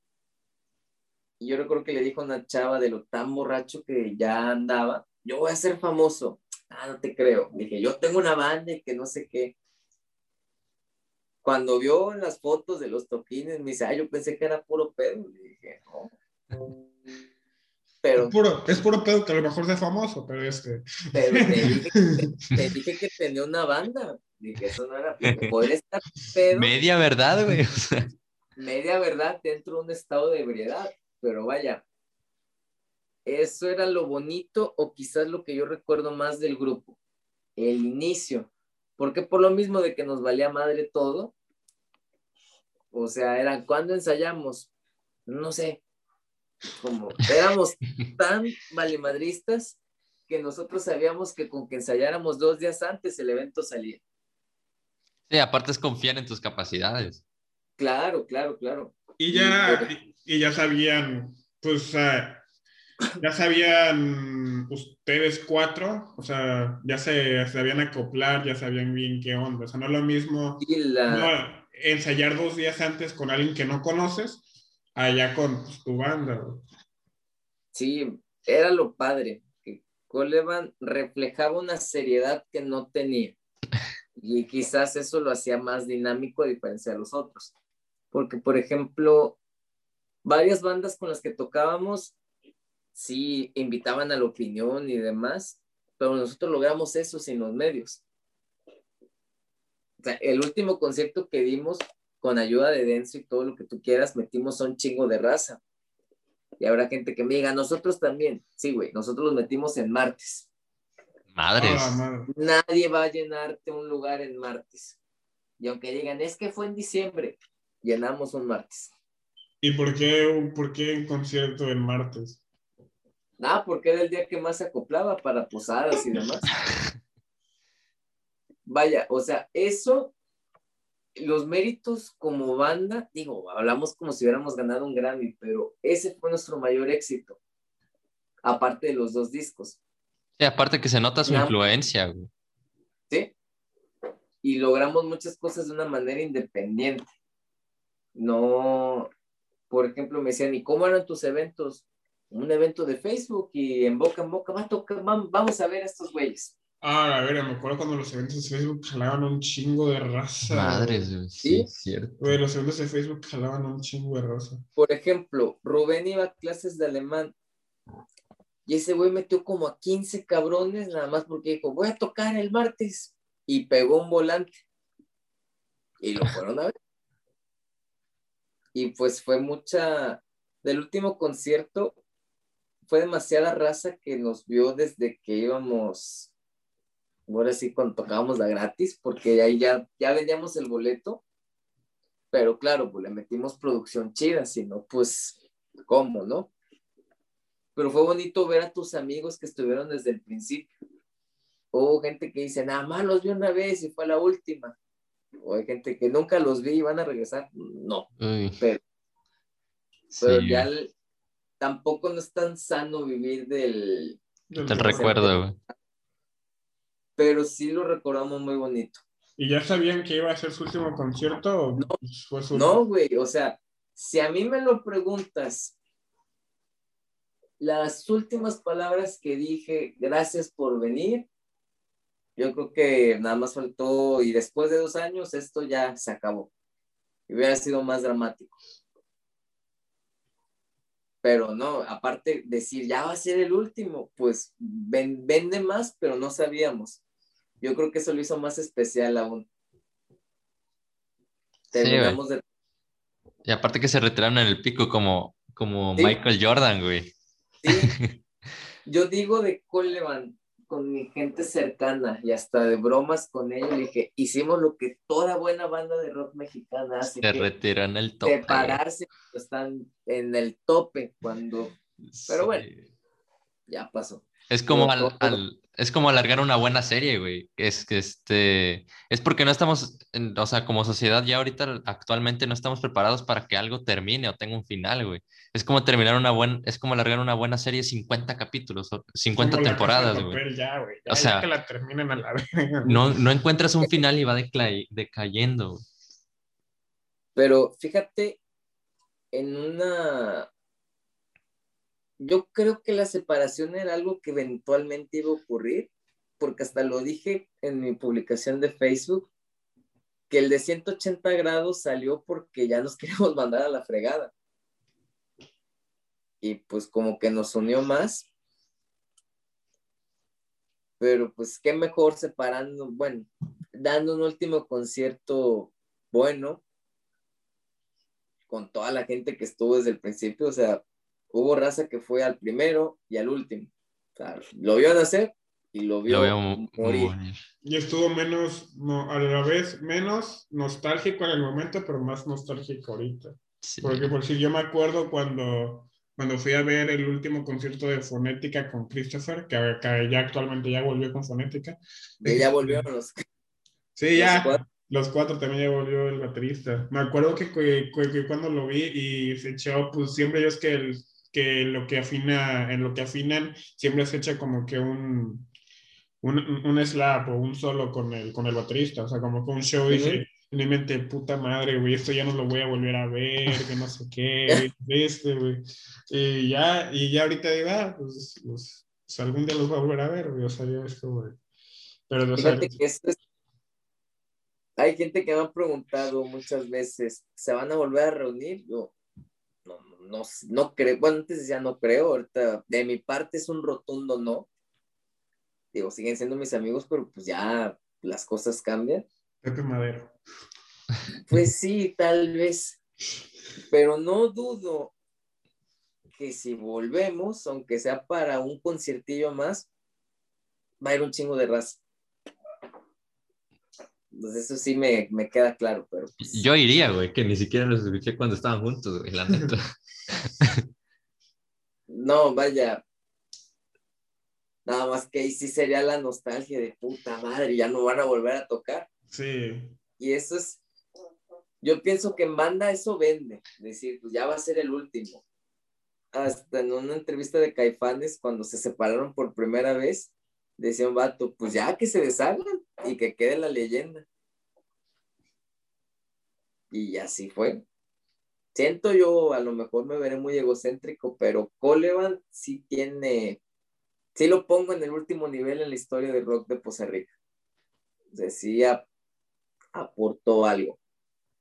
[SPEAKER 3] Y yo recuerdo que le dijo a una chava de lo tan borracho que ya andaba, yo voy a ser famoso. Ah, no te creo. Dije, yo tengo una banda y que no sé qué. Cuando vio las fotos de los toquines, me dice, ah, yo pensé que era puro pedo. Le dije, no. Pero
[SPEAKER 1] es, puro, es puro pedo que a lo mejor sea famoso, pero este.
[SPEAKER 3] Pero te <laughs> dije, que- te dije que tenía una banda. Dije, eso no era. Podría estar pedo,
[SPEAKER 2] Media verdad, güey. o sea,
[SPEAKER 3] media verdad dentro de un estado de ebriedad. Pero vaya, eso era lo bonito o quizás lo que yo recuerdo más del grupo. El inicio. Porque por lo mismo de que nos valía madre todo. O sea, eran cuando ensayamos. No sé. Como éramos tan valemadristas que nosotros sabíamos que con que ensayáramos dos días antes el evento salía.
[SPEAKER 2] Sí, aparte es confiar en tus capacidades.
[SPEAKER 3] Claro, claro, claro.
[SPEAKER 1] Y ya, y, ya sabían, pues, ya sabían ustedes cuatro, o sea, ya se sabían acoplar, ya sabían bien qué onda. O sea, no es lo mismo ensayar dos días antes con alguien que no conoces, allá con pues, tu banda.
[SPEAKER 3] Sí, era lo padre, que Coleman reflejaba una seriedad que no tenía. Y quizás eso lo hacía más dinámico a diferencia de los otros. Porque, por ejemplo, varias bandas con las que tocábamos sí invitaban a la opinión y demás, pero nosotros logramos eso sin los medios. O sea, el último concierto que dimos con ayuda de Denso y todo lo que tú quieras, metimos a un chingo de raza. Y habrá gente que me diga, nosotros también. Sí, güey, nosotros los metimos en martes.
[SPEAKER 2] Madres.
[SPEAKER 3] Ah, Nadie va a llenarte un lugar en martes. Y aunque digan, es que fue en diciembre, llenamos un martes.
[SPEAKER 1] ¿Y por qué, por qué un concierto en martes?
[SPEAKER 3] Ah, porque era el día que más se acoplaba para posadas y demás. Vaya, o sea, eso, los méritos como banda, digo, hablamos como si hubiéramos ganado un Grammy, pero ese fue nuestro mayor éxito, aparte de los dos discos.
[SPEAKER 2] Sí, aparte que se nota su influencia, güey.
[SPEAKER 3] Sí. Y logramos muchas cosas de una manera independiente. No, por ejemplo, me decían, ¿y cómo eran tus eventos? un evento de Facebook y en boca en boca, va a tocar, vamos a ver a estos güeyes.
[SPEAKER 1] Ah, a ver, me acuerdo cuando los eventos de Facebook jalaban un chingo de raza.
[SPEAKER 2] Madres, güey. Sí, cierto.
[SPEAKER 1] Güey, los eventos de Facebook jalaban un chingo de raza.
[SPEAKER 3] Por ejemplo, Rubén iba a clases de alemán y ese güey metió como a 15 cabrones nada más porque dijo, voy a tocar el martes y pegó un volante. Y lo fueron a ver. Y pues fue mucha, del último concierto, fue demasiada raza que nos vio desde que íbamos, ahora sí, cuando tocábamos la gratis, porque ahí ya, ya vendíamos el boleto, pero claro, pues le metimos producción chida, si no, pues, ¿cómo, no? Pero fue bonito ver a tus amigos que estuvieron desde el principio. Hubo gente que dice, nada más los vi una vez y fue la última. O hay gente que nunca los vi y van a regresar. No, pero, pero ya tampoco no es tan sano vivir del...
[SPEAKER 2] Del recuerdo, güey.
[SPEAKER 3] Pero sí lo recordamos muy bonito.
[SPEAKER 1] ¿Y ya sabían que iba a ser su último concierto?
[SPEAKER 3] No, pues no, güey, o sea, si a mí me lo preguntas, las últimas palabras que dije, gracias por venir, yo creo que nada más faltó, y después de dos años, esto ya se acabó. Hubiera sido más dramático pero no, aparte decir, ya va a ser el último, pues vende más, pero no sabíamos. Yo creo que eso lo hizo más especial aún.
[SPEAKER 2] Terminamos de... Y aparte que se retiraron en el pico como, como Michael Jordan, güey.
[SPEAKER 3] Sí. <laughs> Yo digo de Coleman, con mi gente cercana y hasta de bromas con ellos. dije, hicimos lo que toda buena banda de rock mexicana hace.
[SPEAKER 2] Se retiran el tope.
[SPEAKER 3] Separarse cuando están en el tope, cuando... Pero bueno, ya pasó.
[SPEAKER 2] Es como al, es como alargar una buena serie, güey. Es que este, es porque no estamos, o sea, como sociedad ya ahorita actualmente no estamos preparados para que algo termine o tenga un final, güey. Es como terminar una buena, es como alargar una buena serie 50 capítulos, 50 temporadas, güey. o sea,
[SPEAKER 1] que la terminen a la vez.
[SPEAKER 2] No, no encuentras un final y va decayendo.
[SPEAKER 3] Pero fíjate, en una yo creo que la separación era algo que eventualmente iba a ocurrir, porque hasta lo dije en mi publicación de Facebook, que el de 180 grados salió porque ya nos <laughs> queríamos mandar a la fregada. Y pues como que nos unió más. Pero pues qué mejor separando, bueno, dando un último concierto bueno, con toda la gente que estuvo desde el principio, o sea, hubo raza que fue al primero y al último. O sea, lo vio nacer y lo vio, morir.
[SPEAKER 1] Y estuvo menos, no, a la vez, menos nostálgico en el momento, pero más nostálgico ahorita. Porque por si yo me acuerdo cuando, cuando fui a ver el último concierto de Fonética con Christopher, que, ya actualmente ya volvió con Fonética.
[SPEAKER 3] Que ya volvió a los... <laughs>
[SPEAKER 1] Sí, ya. Los cuatro también ya volvió el baterista. Me acuerdo que, que, que cuando lo vi y se echó, pues siempre yo es que, el, que lo que afina, en lo que afinan, siempre se echa como que un, un, un slap o un solo con el, con el baterista. O sea, como que un show, dije, en mi mente, puta madre, güey, esto ya no lo voy a volver a ver, que no sé qué, <laughs> este, güey. Y ya, y ya ahorita digo, ah, pues, pues, pues, algún día los voy a volver a ver, güey, o sea, yo esto, güey. Pero, no
[SPEAKER 3] Fíjate que esto es... Hay gente que me ha preguntado muchas veces, ¿se van a volver a reunir? Yo, no, no, creo, bueno, antes decía no creo, ahorita de mi parte es un rotundo no. Digo, siguen siendo mis amigos, pero pues ya las cosas cambian.
[SPEAKER 1] Pepe Madero.
[SPEAKER 3] Pues sí, tal vez. Pero no dudo que si volvemos, aunque sea para un conciertillo más, va a ir un chingo de raza. Entonces eso sí me, me queda claro, pero... Pues...
[SPEAKER 2] Yo iría, güey, que ni siquiera los escuché cuando estaban juntos, güey, la neta. <laughs>
[SPEAKER 3] no, vaya. Nada más que ahí sí sería la nostalgia de puta madre, ya no van a volver a tocar.
[SPEAKER 1] Sí.
[SPEAKER 3] Y eso es, yo pienso que en banda eso vende, decir, pues ya va a ser el último. Hasta en una entrevista de Caifanes, cuando se separaron por primera vez, decía un vato, pues ya que se deshagan y que quede la leyenda. Y así fue. Siento yo, a lo mejor me veré muy egocéntrico, pero Coleman sí tiene, sí lo pongo en el último nivel en la historia del rock de Poza Rica. Decía, aportó algo.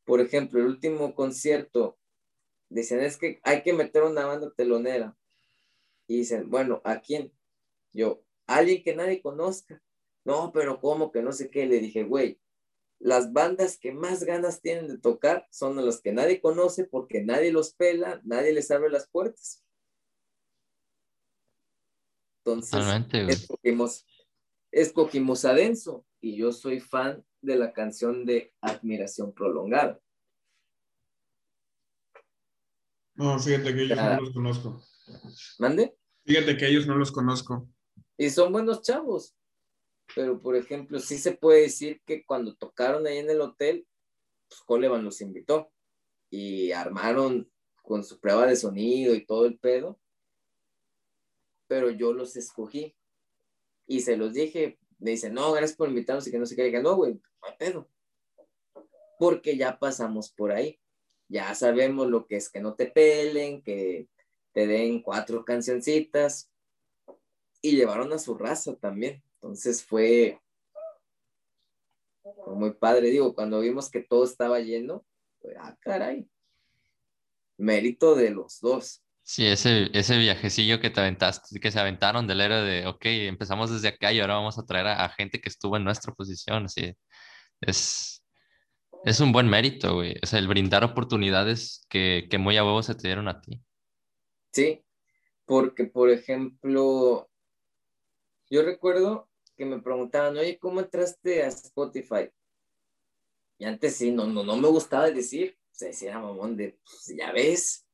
[SPEAKER 3] Por ejemplo, el último concierto, dicen, es que hay que meter una banda telonera. Y dicen, bueno, ¿a quién? Yo, alguien que nadie conozca. No, pero ¿cómo que no sé qué? Le dije, güey, las bandas que más ganas tienen de tocar son las que nadie conoce porque nadie los pela, nadie les abre las puertas. Entonces, escogimos, escogimos a Denso y yo soy fan de la canción de Admiración Prolongada.
[SPEAKER 1] No, fíjate que ellos no los conozco.
[SPEAKER 3] ¿Mande?
[SPEAKER 1] Fíjate que ellos no los conozco.
[SPEAKER 3] Y son buenos chavos. Pero, por ejemplo, sí se puede decir que cuando tocaron ahí en el hotel, pues Coleman los invitó y armaron con su prueba de sonido y todo el pedo. Pero yo los escogí y se los dije, me dicen, no, gracias por invitarnos y que no se caiga. No, güey, no pedo. Porque ya pasamos por ahí. Ya sabemos lo que es que no te pelen, que te den cuatro cancioncitas. Y llevaron a su raza también. Entonces fue, fue muy padre. Digo, cuando vimos que todo estaba lleno, pues, ah, caray. Mérito de los dos.
[SPEAKER 2] Sí, ese, ese viajecillo que te aventaste, que se aventaron del héroe de, ok, empezamos desde acá y ahora vamos a traer a, gente que estuvo en nuestra posición. Así, es, es un buen mérito, güey. O sea, el brindar oportunidades que, que muy a huevo se te dieron a ti.
[SPEAKER 3] Sí, porque, por ejemplo, yo recuerdo que me preguntaban, oye, ¿cómo entraste a Spotify? Y antes sí, no, no, no me gustaba decir, o sea, decía mamón de, pues, ya ves,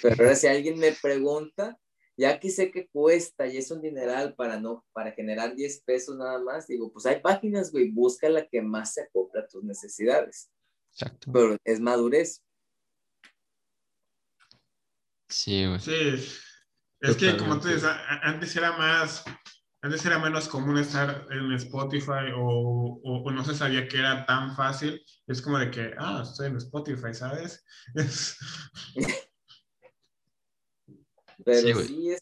[SPEAKER 3] pero ahora si alguien me pregunta, ya que sé que cuesta y es un dineral para no, para generar 10 pesos nada más, digo, pues hay páginas, güey, busca la que más se acopla a tus necesidades. Exacto. Pero es madurez.
[SPEAKER 2] Sí, güey.
[SPEAKER 1] Sí. Es que como tú dices, antes era más, antes era menos común estar en Spotify o, o, no se sabía que era tan fácil. Es como de que, ah, estoy en Spotify, ¿sabes? <laughs>
[SPEAKER 3] Pero sí, es,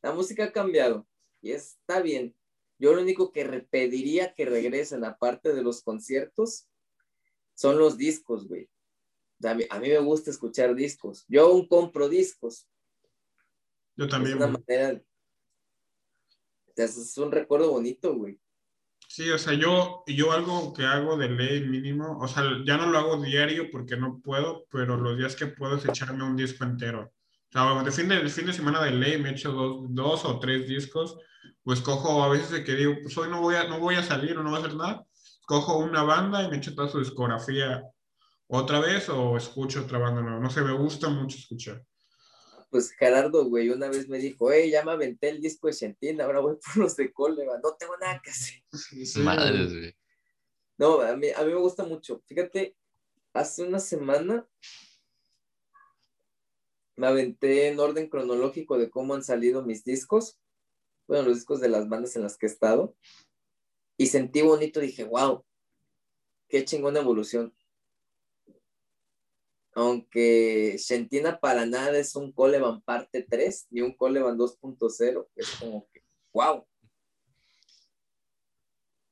[SPEAKER 3] la música ha cambiado y está bien. Yo lo único que pediría que regresen, aparte de los conciertos, son los discos, güey. A mí, a mí me gusta escuchar discos. Yo aún compro discos.
[SPEAKER 1] Yo también.
[SPEAKER 3] Es una manera. Es un recuerdo bonito, güey.
[SPEAKER 1] Sí, o sea, yo, yo algo que hago de ley mínimo, o sea, ya no lo hago diario porque no puedo, pero los días que puedo es echarme un disco entero. O sea, de fin de, fin de semana de ley me echo dos, dos o tres discos, pues cojo a veces que digo, pues hoy no voy a, no voy a salir o no voy a hacer nada, cojo una banda y me echo toda su discografía otra vez o escucho otra banda nueva. No sé, me gusta mucho escuchar.
[SPEAKER 3] Pues Gerardo, güey, una vez me dijo, hey, ya me aventé el disco de Shentin, ahora voy por los de Coleva, no tengo nada que hacer. <laughs>
[SPEAKER 2] Madre, güey.
[SPEAKER 3] No, a mí, a mí me gusta mucho. Fíjate, hace una semana me aventé en orden cronológico de cómo han salido mis discos, bueno, los discos de las bandas en las que he estado, y sentí bonito, dije, wow, qué chingona evolución. Aunque Shentina para nada es un Coleman parte 3 ni un Coleman 2.0, es como que, wow.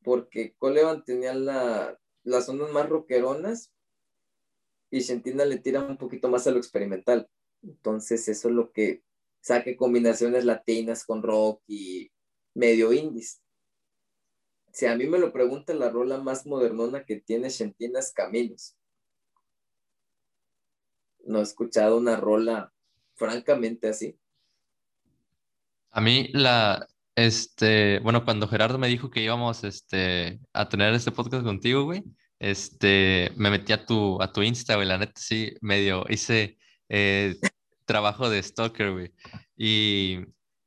[SPEAKER 3] Porque Coleman tenía la, las ondas más rockeronas y Shentina le tira un poquito más a lo experimental. Entonces, eso es lo que saque combinaciones latinas con rock y medio indies. Si a mí me lo pregunta, la rola más modernona que tiene Shentina es Caminos. No he escuchado una rola francamente así.
[SPEAKER 2] A mí la, este, bueno, cuando Gerardo me dijo que íbamos, este, a tener este podcast contigo, güey, este, me metí a tu, a tu Insta, güey, la neta sí, medio hice eh, trabajo de stalker, güey. Y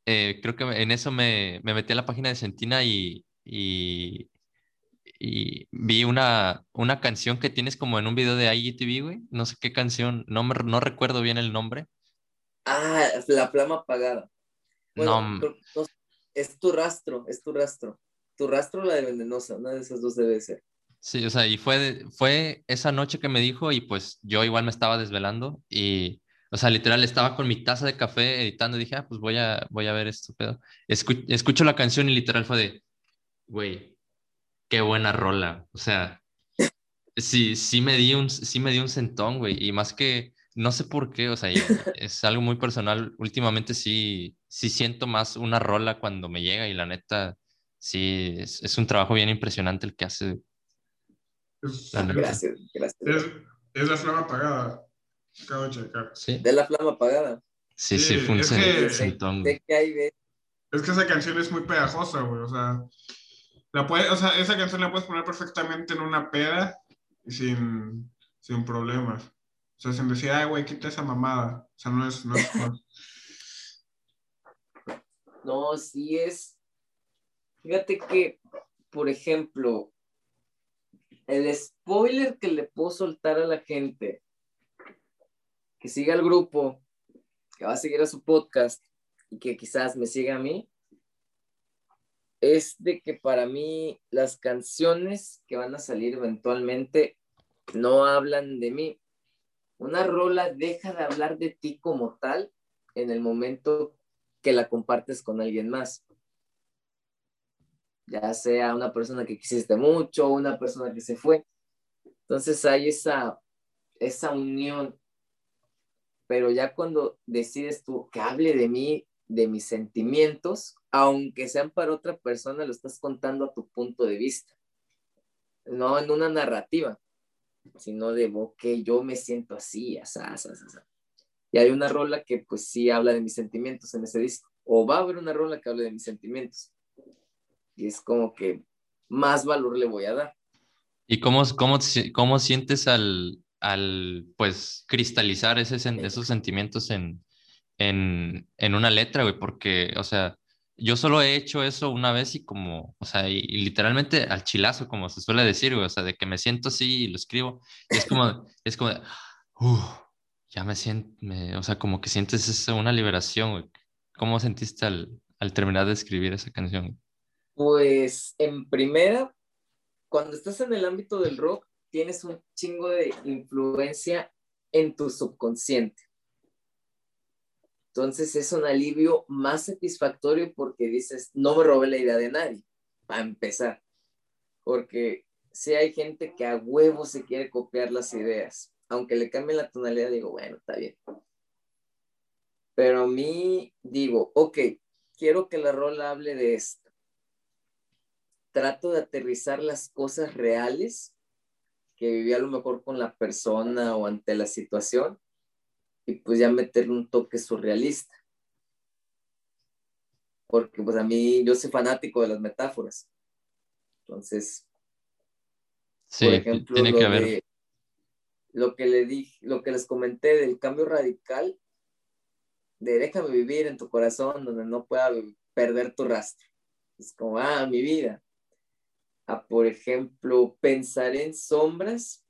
[SPEAKER 2] eh, creo que en eso me, me, metí a la página de Sentina y, y, y, vi una, una canción que tienes como en un video de IGTV, güey. No sé qué canción, no, me, no recuerdo bien el nombre.
[SPEAKER 3] Ah, La Flama Apagada. no, es tu rastro, es tu rastro. Tu rastro la de Venenosa, una de esas dos debe ser.
[SPEAKER 2] Sí, o sea, y fue, fue esa noche que me dijo y pues yo igual me estaba desvelando y, o sea, literal estaba con mi taza de café editando y dije, ah, pues voy a, voy a ver esto, pedo. escucho la canción y literal fue de, güey, qué buena rola. O sea, sí, sí me di un, sí me di un sentón, güey, y más que, no sé por qué, o sea, <laughs> es algo muy personal. Últimamente sí, sí siento más una rola cuando me llega y la neta, sí, es, es un trabajo bien impresionante el que hace
[SPEAKER 3] gracias, gracias.
[SPEAKER 1] Es, la flama apagada. Acabo de checar.
[SPEAKER 3] ¿Sí? De la flama apagada.
[SPEAKER 2] Sí, sí, fue un es que,
[SPEAKER 1] Es que esa canción es muy pegajosa, güey. O sea, la puede, o sea, esa canción la puedes poner perfectamente en una peda y sin, sin problemas. O sea, sin decir, ay, güey, quita esa mamada. O sea, no es. No, es, <laughs>
[SPEAKER 3] no, sí es. Fíjate que, por ejemplo, el spoiler que le puedo soltar a la gente que siga el grupo, que va a seguir a su podcast y que quizás me siga a mí, es de que para mí las canciones que van a salir eventualmente no hablan de mí. Una rola deja de hablar de ti como tal en el momento que la compartes con alguien más ya sea una persona que quisiste mucho, una persona que se fue. Entonces hay esa, esa unión, pero ya cuando decides tú que hable de mí, de mis sentimientos, aunque sean para otra persona, lo estás contando a tu punto de vista, no en una narrativa, sino de, que yo me siento así, así, así. Y hay una rola que pues sí habla de mis sentimientos en ese disco, o va a haber una rola que hable de mis sentimientos y es como que más valor le voy a dar.
[SPEAKER 2] ¿Y cómo, cómo, cómo sientes al, al pues cristalizar ese, esos sentimientos en, en, en una letra, güey? Porque, o sea, yo solo he hecho eso una vez y como, o sea, y, literalmente al chilazo, como se suele decir, güey, o sea, de que me siento así y lo escribo, es como, <laughs> es como, ya me siento, o sea, como que sientes esa, una liberación, güey. ¿Cómo sentiste al, al terminar de escribir esa canción?
[SPEAKER 3] Pues en primera, cuando estás en el ámbito del rock, tienes un chingo de influencia en tu subconsciente. Entonces es un alivio más satisfactorio porque dices, no me robé la idea de nadie, para empezar. Porque si hay gente que a huevo se quiere copiar las ideas, aunque le cambie la tonalidad, digo, bueno, está bien. Pero a mí digo, ok, quiero que la rola hable de esto trato de aterrizar las cosas reales que viví a lo mejor con la persona o ante la situación y pues ya meterle un toque surrealista. Porque pues a mí yo soy fanático de las metáforas. Entonces, por ejemplo, tiene lo, que haber. lo que le dije, lo que les comenté del cambio radical, de déjame vivir en tu corazón donde no pueda perder tu rastro. Es como, ah, mi vida a, por ejemplo, pensar en sombras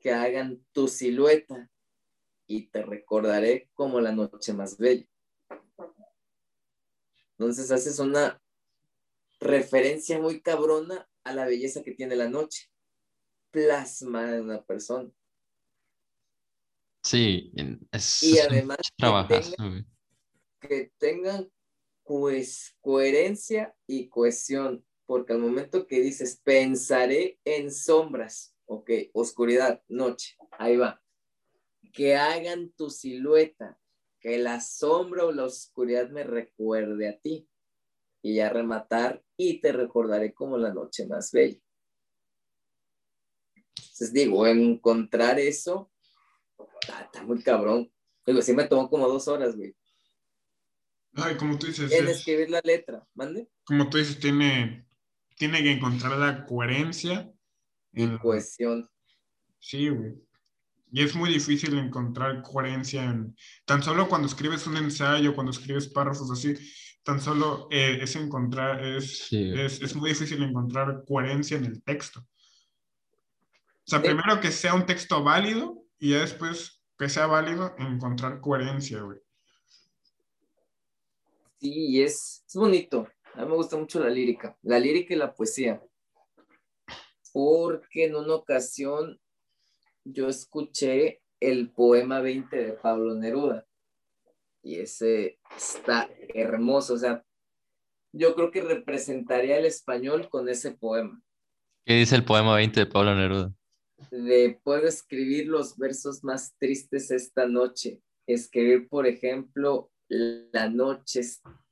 [SPEAKER 3] que hagan tu silueta y te recordaré como la noche más bella. Entonces haces una referencia muy cabrona a la belleza que tiene la noche, plasmada en una persona.
[SPEAKER 2] Sí,
[SPEAKER 3] es, y además que, tengan, pues coherencia y cohesión, porque al momento que dices pensaré en sombras, ok, oscuridad, noche, ahí va, que hagan tu silueta, que la sombra o la oscuridad me recuerde a ti y ya rematar y te recordaré como la noche más bella. Entonces digo, encontrar eso está, muy cabrón. Digo, sí me tomó como dos horas, güey.
[SPEAKER 1] Ay, como tú dices.
[SPEAKER 3] En escribir la letra, ¿mande?
[SPEAKER 1] Como tú dices, tiene, tiene que encontrar la coherencia.
[SPEAKER 3] Y cohesión.
[SPEAKER 1] Sí, güey. Y es muy difícil encontrar coherencia en, tan solo cuando escribes un ensayo, cuando escribes párrafos así, tan solo eh, es encontrar, es, es, es, muy difícil encontrar coherencia en el texto. O sea, primero que sea un texto válido y ya después que sea válido encontrar coherencia, güey.
[SPEAKER 3] Sí, es, es bonito. A mí me gusta mucho la lírica, la lírica y la poesía. Porque en una ocasión yo escuché el poema 20 de Pablo Neruda y ese está hermoso, o sea, yo creo que representaría el español con ese poema.
[SPEAKER 2] ¿Qué dice el poema 20 de Pablo Neruda?
[SPEAKER 3] De puedo escribir los versos más tristes esta noche, escribir, por ejemplo, la noche,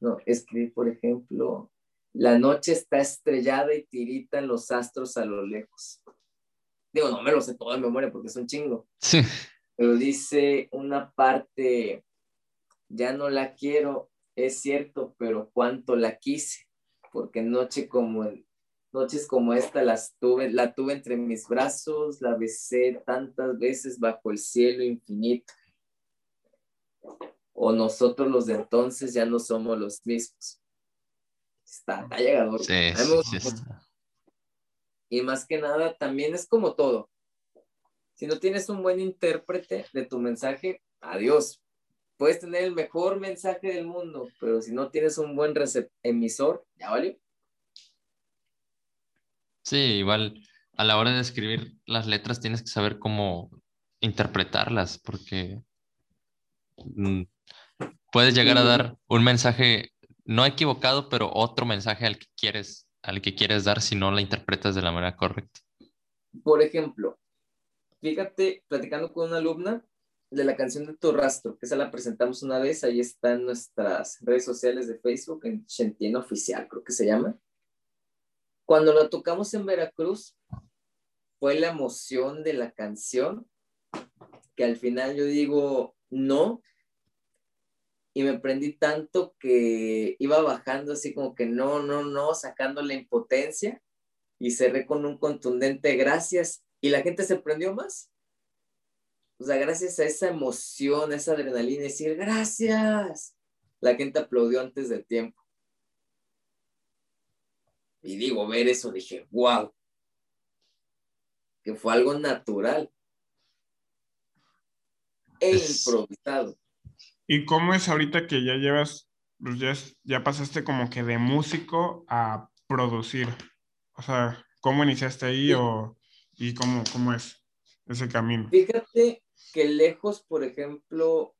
[SPEAKER 3] no, escribir, por ejemplo, la noche está estrellada y tiritan los astros a lo lejos. Digo, no me lo sé todo en memoria porque es un chingo.
[SPEAKER 2] Sí.
[SPEAKER 3] Pero dice una parte, ya no la quiero, es cierto, pero cuánto la quise, porque noche como noches como esta las tuve, la tuve entre mis brazos, la besé tantas veces bajo el cielo infinito. O nosotros los de entonces ya no somos los mismos. Está, está llegador.
[SPEAKER 2] Sí,
[SPEAKER 3] y más que nada, también es como todo. Si no tienes un buen intérprete de tu mensaje, adiós. Puedes tener el mejor mensaje del mundo, pero si no tienes un buen emisor, ya valió.
[SPEAKER 2] Sí, igual a la hora de escribir las letras tienes que saber cómo interpretarlas, porque mm, puedes llegar a dar un mensaje no equivocado, pero otro mensaje al que quieres al que quieres dar si no la interpretas de la manera correcta.
[SPEAKER 3] Por ejemplo, fíjate, platicando con una alumna de la canción de Tu Rastro, que esa la presentamos una vez, ahí está en nuestras redes sociales de Facebook, en Chentino Oficial, creo que se llama. Cuando la tocamos en Veracruz, fue la emoción de la canción, que al final yo digo, no, y me prendí tanto que iba bajando así como que no, no, no, sacando la impotencia y cerré con un contundente gracias y la gente se prendió más. O sea, gracias a esa emoción, esa adrenalina, decir gracias, la gente aplaudió antes del tiempo. Y digo, ver eso, dije, wow, que fue algo natural e improvisado.
[SPEAKER 1] ¿Y cómo es ahorita que ya llevas, pues ya, ya pasaste como que de músico a producir? O sea, ¿cómo iniciaste ahí o, y cómo, cómo es ese camino?
[SPEAKER 3] Fíjate que lejos, por ejemplo,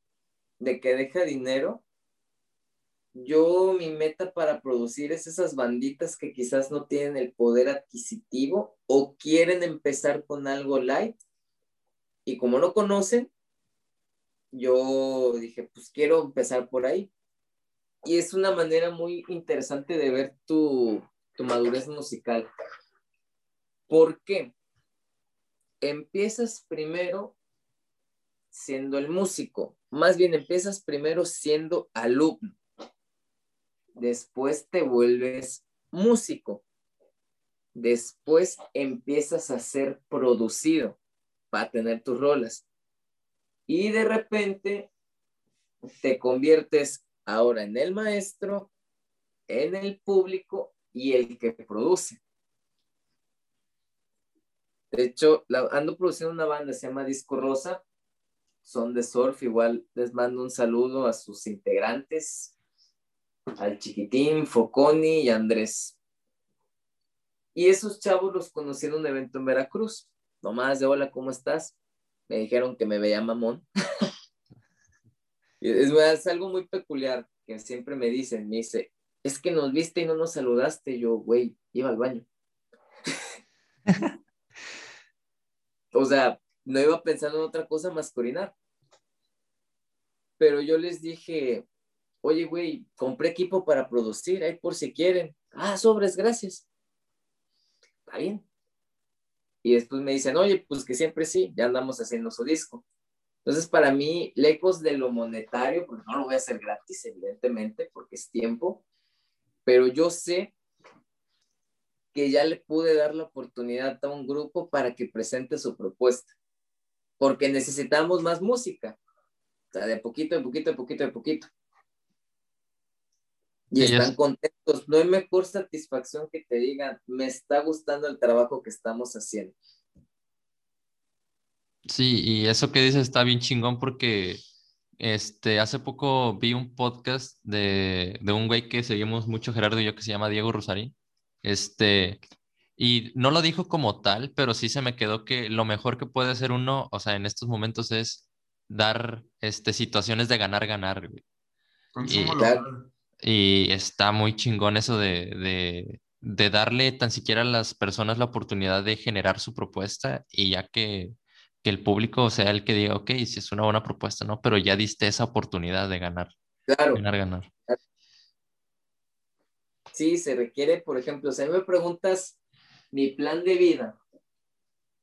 [SPEAKER 3] de que deja dinero, yo mi meta para producir es esas banditas que quizás no tienen el poder adquisitivo o quieren empezar con algo light y como no conocen, yo dije, pues quiero empezar por ahí. Y es una manera muy interesante de ver tu, tu madurez musical. ¿Por qué? Empiezas primero siendo el músico, más bien empiezas primero siendo alumno. Después te vuelves músico. Después empiezas a ser producido para tener tus rolas y de repente te conviertes ahora en el maestro, en el público y el que produce. De hecho, ando produciendo una banda, se llama Disco Rosa, son de surf, igual les mando un saludo a sus integrantes, al Chiquitín, Foconi y Andrés. Y esos chavos los conocí en un evento en Veracruz, nomás de hola, ¿cómo estás? Me dijeron que me veía mamón. <laughs> es, es algo muy peculiar que siempre me dicen, me dice, es que nos viste y no nos saludaste. Yo, güey, iba al baño. <laughs> o sea, no iba pensando en otra cosa más. Pero yo les dije, oye, güey, compré equipo para producir, ahí por si quieren. Ah, sobres, gracias. Está bien. Y después me dicen, oye, pues que siempre sí, ya andamos haciendo su disco. Entonces, para mí, lejos de lo monetario, pues no lo voy a hacer gratis, evidentemente, porque es tiempo, pero yo sé que ya le pude dar la oportunidad a un grupo para que presente su propuesta, porque necesitamos más música, o sea, de poquito, de poquito, de poquito, de poquito. Y están contentos. No hay mejor satisfacción que te digan, me está gustando el trabajo que estamos haciendo.
[SPEAKER 2] Sí, y eso que dices está bien chingón porque este, hace poco vi un podcast de, de, un güey que seguimos mucho, Gerardo y yo, que se llama Diego Rosarín. Este, y no lo dijo como tal, pero sí se me quedó que lo mejor que puede hacer uno, o sea, en estos momentos es dar este, situaciones de ganar, ganar. Y, y, está muy chingón eso de, de, de darle tan siquiera a las personas la oportunidad de generar su propuesta y ya que que el público sea el que diga, ok, si es una buena propuesta, ¿no? Pero ya diste esa oportunidad de ganar.
[SPEAKER 3] Claro.
[SPEAKER 2] Ganar, ganar.
[SPEAKER 3] Sí, se requiere, por ejemplo, si me preguntas mi plan de vida,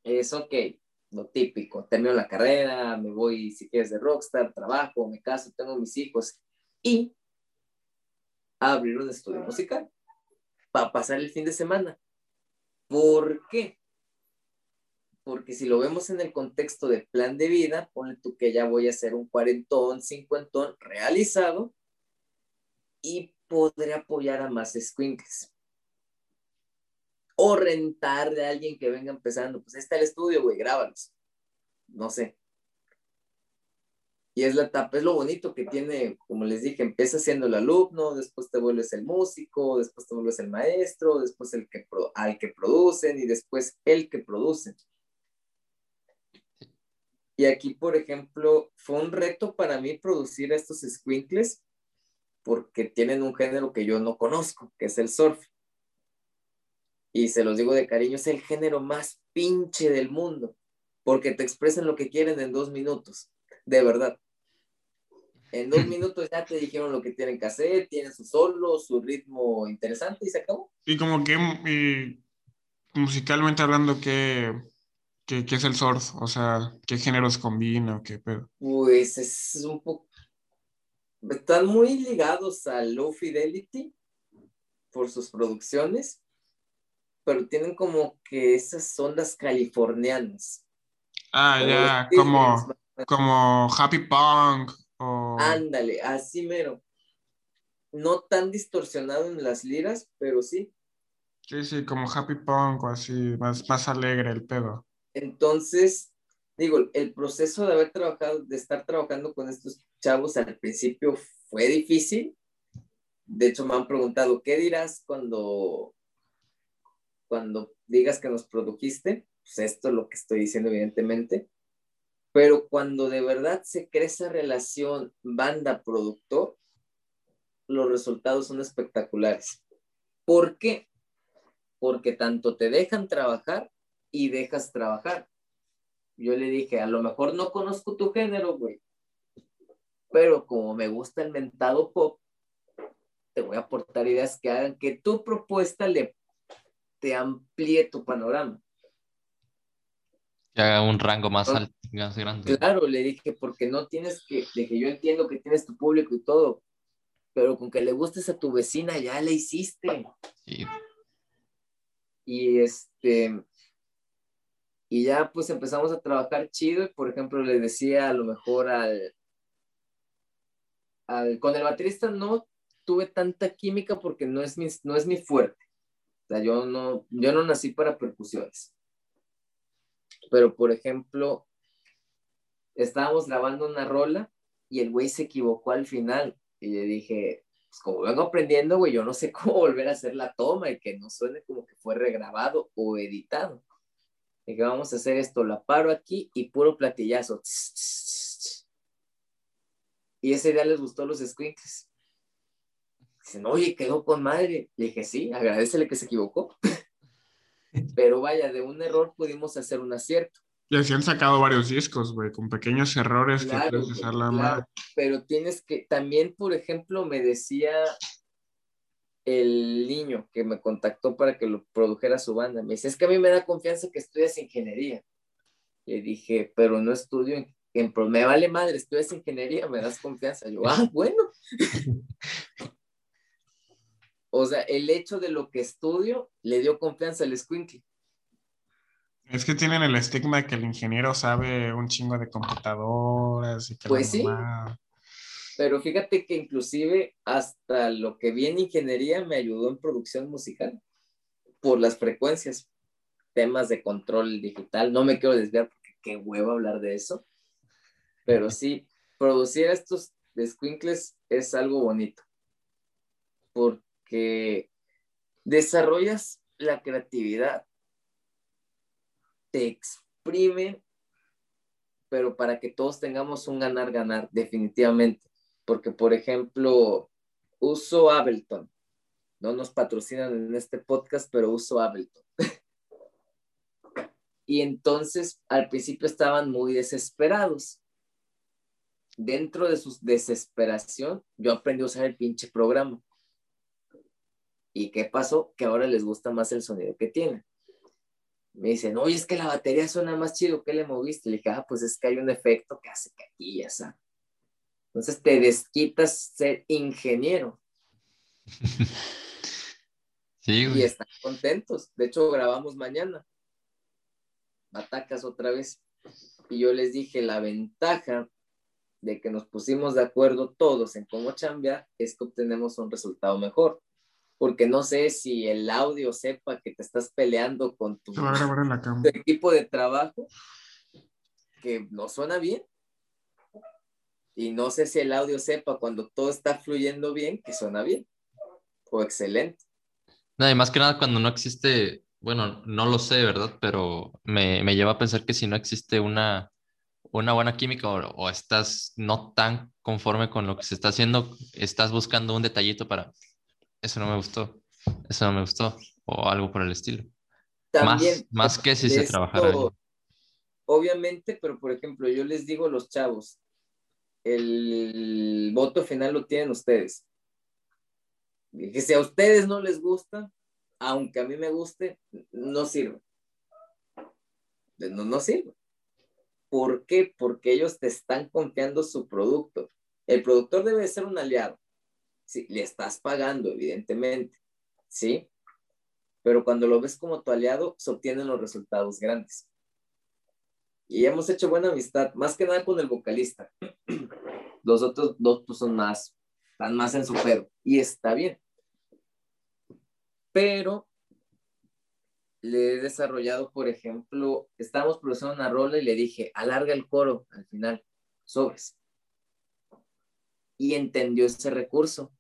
[SPEAKER 3] es ok, lo típico, termino la carrera, me voy, si quieres, de rockstar, trabajo, me caso, tengo mis hijos y abrir un estudio musical para pasar el fin de semana. ¿Por qué? porque si lo vemos en el contexto de plan de vida, ponle tú que ya voy a hacer un cuarentón, cincuentón realizado y podré apoyar a más squinkles. O rentar de alguien que venga empezando. Pues está el estudio, güey, grábalos. No sé. Y es la etapa, es lo bonito que tiene, como les dije, empieza siendo el alumno, después te vuelves el músico, después te vuelves el maestro, después el que, al que producen y después el que produce. Y aquí, por ejemplo, fue un reto para mí producir estos squinkles porque tienen un género que yo no conozco, que es el surf. Y se los digo de cariño, es el género más pinche del mundo, porque te expresan lo que quieren en dos minutos, de verdad. En dos <laughs> minutos ya te dijeron lo que tienen que hacer, tienen su solo, su ritmo interesante y se acabó.
[SPEAKER 1] Y como que musicalmente hablando, que ¿Qué, es el surf? O sea, ¿qué géneros combina? ¿Qué pedo?
[SPEAKER 3] Pues es un poco. Están muy ligados a Low Fidelity por sus producciones, pero tienen como que esas ondas californianas.
[SPEAKER 1] Ah, ya, como, como Happy Punk.
[SPEAKER 3] Ándale, así mero. No tan distorsionado en las liras, pero sí.
[SPEAKER 1] Sí, sí, como Happy Punk o así, más, más alegre el pedo.
[SPEAKER 3] Entonces, digo, el proceso de haber trabajado, de estar trabajando con estos chavos al principio fue difícil. De hecho, me han preguntado, ¿qué dirás cuando, cuando digas que nos produjiste? Pues esto es lo que estoy diciendo, evidentemente. Pero cuando de verdad se crea esa relación banda-productor, los resultados son espectaculares. ¿Por qué? Porque tanto te dejan trabajar y dejas trabajar. Yo le dije, a lo mejor no conozco tu género, güey, pero como me gusta el mentado pop, te voy a aportar ideas que hagan que tu propuesta le te amplíe tu panorama.
[SPEAKER 2] Que haga un rango más alto, más grande.
[SPEAKER 3] Claro, le dije, porque no tienes que, de que yo entiendo que tienes tu público y todo, pero con que le gustes a tu vecina ya le hiciste. Sí. Y este, y ya pues empezamos a trabajar chido por ejemplo le decía a lo mejor al, al con el baterista no tuve tanta química porque no es mi, no es mi fuerte. O sea, yo no, yo no nací para percusiones. Pero, por ejemplo, estábamos grabando una rola y el güey se equivocó al final. Y le dije, pues como vengo aprendiendo, güey, yo no sé <laughs> cómo volver a hacer la toma y que no suene como que fue regrabado o editado. Y vamos a hacer esto, la paro aquí y puro platillazo. Y ese día les gustó los squinkles. Dicen, oye, quedó con madre. Le dije, sí, agradecele que se equivocó. <laughs> <laughs> Pero vaya, de un error pudimos hacer un acierto.
[SPEAKER 1] Y así han sacado varios discos, güey, con pequeños errores que puedes usar la claro,
[SPEAKER 3] Pero tienes que, también, por ejemplo, me decía el niño que me contactó para que lo produjera su banda. Me dice, es que a mí me da confianza que estudias ingeniería. Le dije, pero no estudio en, en me vale madre, estudias ingeniería, me das confianza. Yo, ah, bueno. <laughs> o sea, el hecho de lo que estudio le dio confianza al Squinkly.
[SPEAKER 1] Es que tienen el estigma de que el ingeniero sabe un chingo de computadoras y que
[SPEAKER 3] Pues sí. Pero fíjate que inclusive hasta lo que vi en ingeniería me ayudó en producción musical por las frecuencias, temas de control digital. No me quiero desviar porque qué huevo hablar de eso. Pero sí, producir estos squinkles es algo bonito. Porque desarrollas la creatividad te exprime, pero para que todos tengamos un ganar-ganar, definitivamente. Porque, por ejemplo, uso Ableton. No nos patrocinan en este podcast, pero uso Ableton. <laughs> y entonces, al principio estaban muy desesperados. Dentro de su desesperación, yo aprendí a usar el pinche programa. ¿Y qué pasó? Que ahora les gusta más el sonido que tiene me dicen, oye, es que la batería suena más chido, ¿qué le moviste? Le dije, ah, pues es que hay un efecto que hace que aquí ya está. Entonces te desquitas ser ingeniero. <laughs>
[SPEAKER 2] Sí,
[SPEAKER 3] Y están contentos. De hecho, grabamos mañana. Batacas otra vez. Y yo les dije, la ventaja de que nos pusimos de acuerdo todos en cómo chambear es que obtenemos un resultado mejor porque no sé si el audio sepa que te estás peleando con tu, <laughs> equipo de trabajo, que no suena bien. Y no sé si el audio sepa cuando todo está fluyendo bien, que suena bien o excelente.
[SPEAKER 2] No, y más que nada cuando no existe, bueno, no lo sé, ¿verdad? Pero me, me lleva a pensar que si no existe una, una buena química o, o, estás no tan conforme con lo que se está haciendo, estás buscando un detallito para eso no me gustó, eso no me gustó, o algo por el estilo. También, más, que si se trabajara.
[SPEAKER 3] Obviamente, pero por ejemplo, yo les digo a los chavos, el voto final lo tienen ustedes. Que si a ustedes no les gusta, aunque a mí me guste, no sirve. No, no sirve. ¿Por qué? Porque ellos te están confiando su producto. El productor debe ser un aliado. Le estás pagando, evidentemente, ¿sí? Pero cuando lo ves como tu aliado, se obtienen los resultados grandes. Y hemos hecho buena amistad, más que nada con el vocalista. <clears throat> Los otros dos pues, son más, están más en su pedo. Y está bien. Pero le he desarrollado, por ejemplo, estábamos produciendo una rola y le dije, alarga el coro al final, sobres y entendió ese recurso.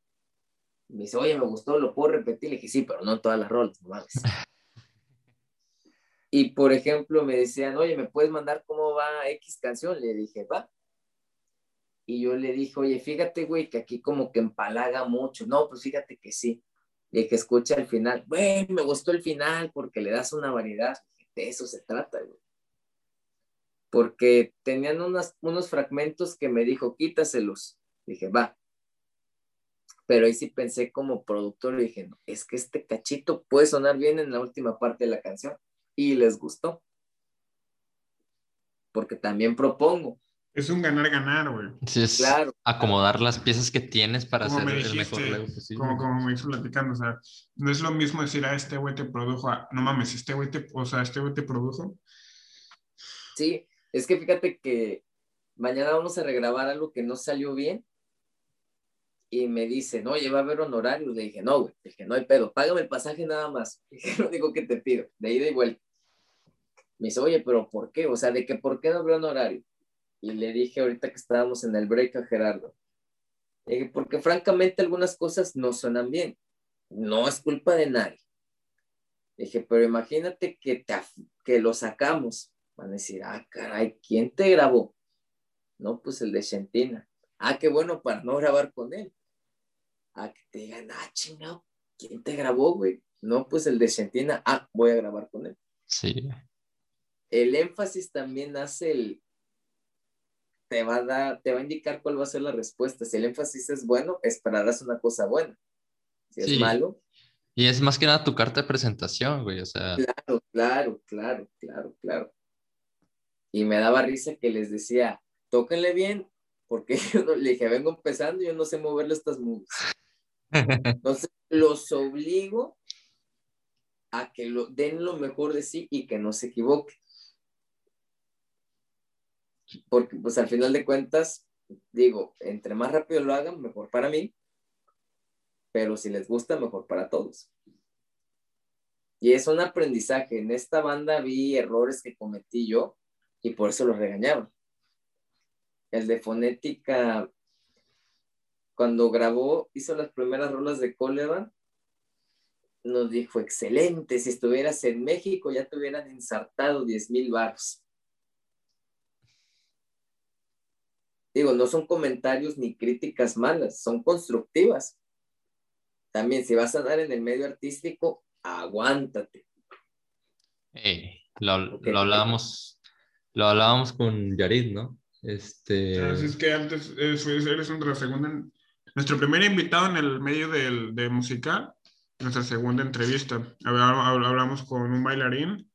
[SPEAKER 3] Me dice, oye, me gustó, lo puedo repetir. Le dije, sí, pero no en todas las rolas, no <laughs> y por ejemplo, me decían, oye, ¿me puedes mandar cómo va X canción? Le dije, va. Y yo le dije, oye, fíjate, güey, que aquí como que empalaga mucho. No, pues fíjate que sí. Le dije, escucha el final. Güey, me gustó el final porque le das una variedad. De eso se trata, güey. Porque tenían unos fragmentos que me dijo, quítaselos. Dije, va. Pero ahí sí pensé como productor y dije, no, es que este cachito puede sonar bien en la última parte de la canción. Y les gustó. Porque también propongo.
[SPEAKER 1] Es un ganar-ganar, güey.
[SPEAKER 2] Sí, es claro. acomodar las piezas que tienes para hacer el mejor
[SPEAKER 1] Como, como me hizo platicando, o sea, no es lo mismo decir, a ah, este güey te produjo, no mames, este güey te, o sea, este güey te produjo.
[SPEAKER 3] Sí, es que fíjate que mañana vamos a regrabar algo que no salió bien y me dice, no, va a haber honorarios. Le dije, no, güey, dije, no hay pedo, págame el pasaje nada más. <laughs> Dije, lo único que te pido, de ida y vuelta. Me dice, oye, pero ¿por qué? O sea, ¿de que por qué no veo un horario? Y le dije ahorita que estábamos en el break a Gerardo. Le dije, porque francamente algunas cosas no suenan bien. No es culpa de nadie. Le dije, pero imagínate que, te, que lo sacamos. Van a decir, ah, caray, ¿quién te grabó? No, pues el de Argentina. Ah, qué bueno para no grabar con él. Ah, que te digan, ah, chingado, ¿quién te grabó, güey? No, pues el de Argentina. Ah, voy a grabar con él.
[SPEAKER 2] Sí.
[SPEAKER 3] El énfasis también hace el, te va a dar, te va a indicar cuál va a ser la respuesta. Si el énfasis es bueno, esperarás una cosa buena. Si es malo.
[SPEAKER 2] Y es más que nada tu carta de presentación, güey, o sea.
[SPEAKER 3] Claro, claro, claro, claro, claro. Y me daba risa que les decía, tóquenle bien, porque <laughs> yo no, le dije, vengo empezando y yo no sé moverle estas moves. Entonces, los obligo a que lo, den lo mejor de sí y que no se equivoque porque pues al final de cuentas, digo, entre más rápido lo hagan, mejor para mí, pero si les gusta, mejor para todos. Y es un aprendizaje. En esta banda vi errores que cometí yo y por eso los regañaban. El de fonética, cuando grabó, hizo las primeras rolas de cólera, nos dijo, excelente, si estuvieras en México ya te hubieran ensartado 10 mil baros. Digo, no son comentarios ni críticas malas, son constructivas. También, si vas a dar en el medio artístico, aguántate.
[SPEAKER 2] lo, hablábamos, lo hablábamos con Yarid, ¿no? Este...
[SPEAKER 1] Así es que antes, eres nuestra segunda, nuestro primer invitado en el medio del, de musical, nuestra segunda entrevista. Hablamos con un bailarín,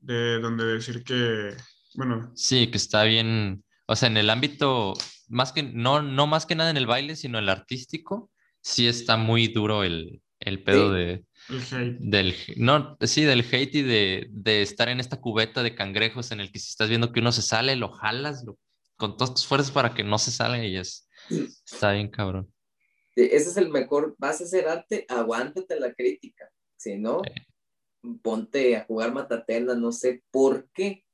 [SPEAKER 1] de donde decir que, bueno.
[SPEAKER 2] Sí, que está bien o sea, en el ámbito, más que, no, no más que nada en el baile, sino el artístico, sí está muy duro el, el pedo de...
[SPEAKER 1] El hate.
[SPEAKER 2] Del, no, sí, del hate y de, de, estar en esta cubeta de cangrejos en el que si estás viendo que uno se sale, lo jalas lo, con todas tus fuerzas para que no se salga y es, está bien cabrón.
[SPEAKER 3] ese es el mejor, vas a hacer arte, aguántate la crítica, si no, ponte a jugar matatena, no sé por qué,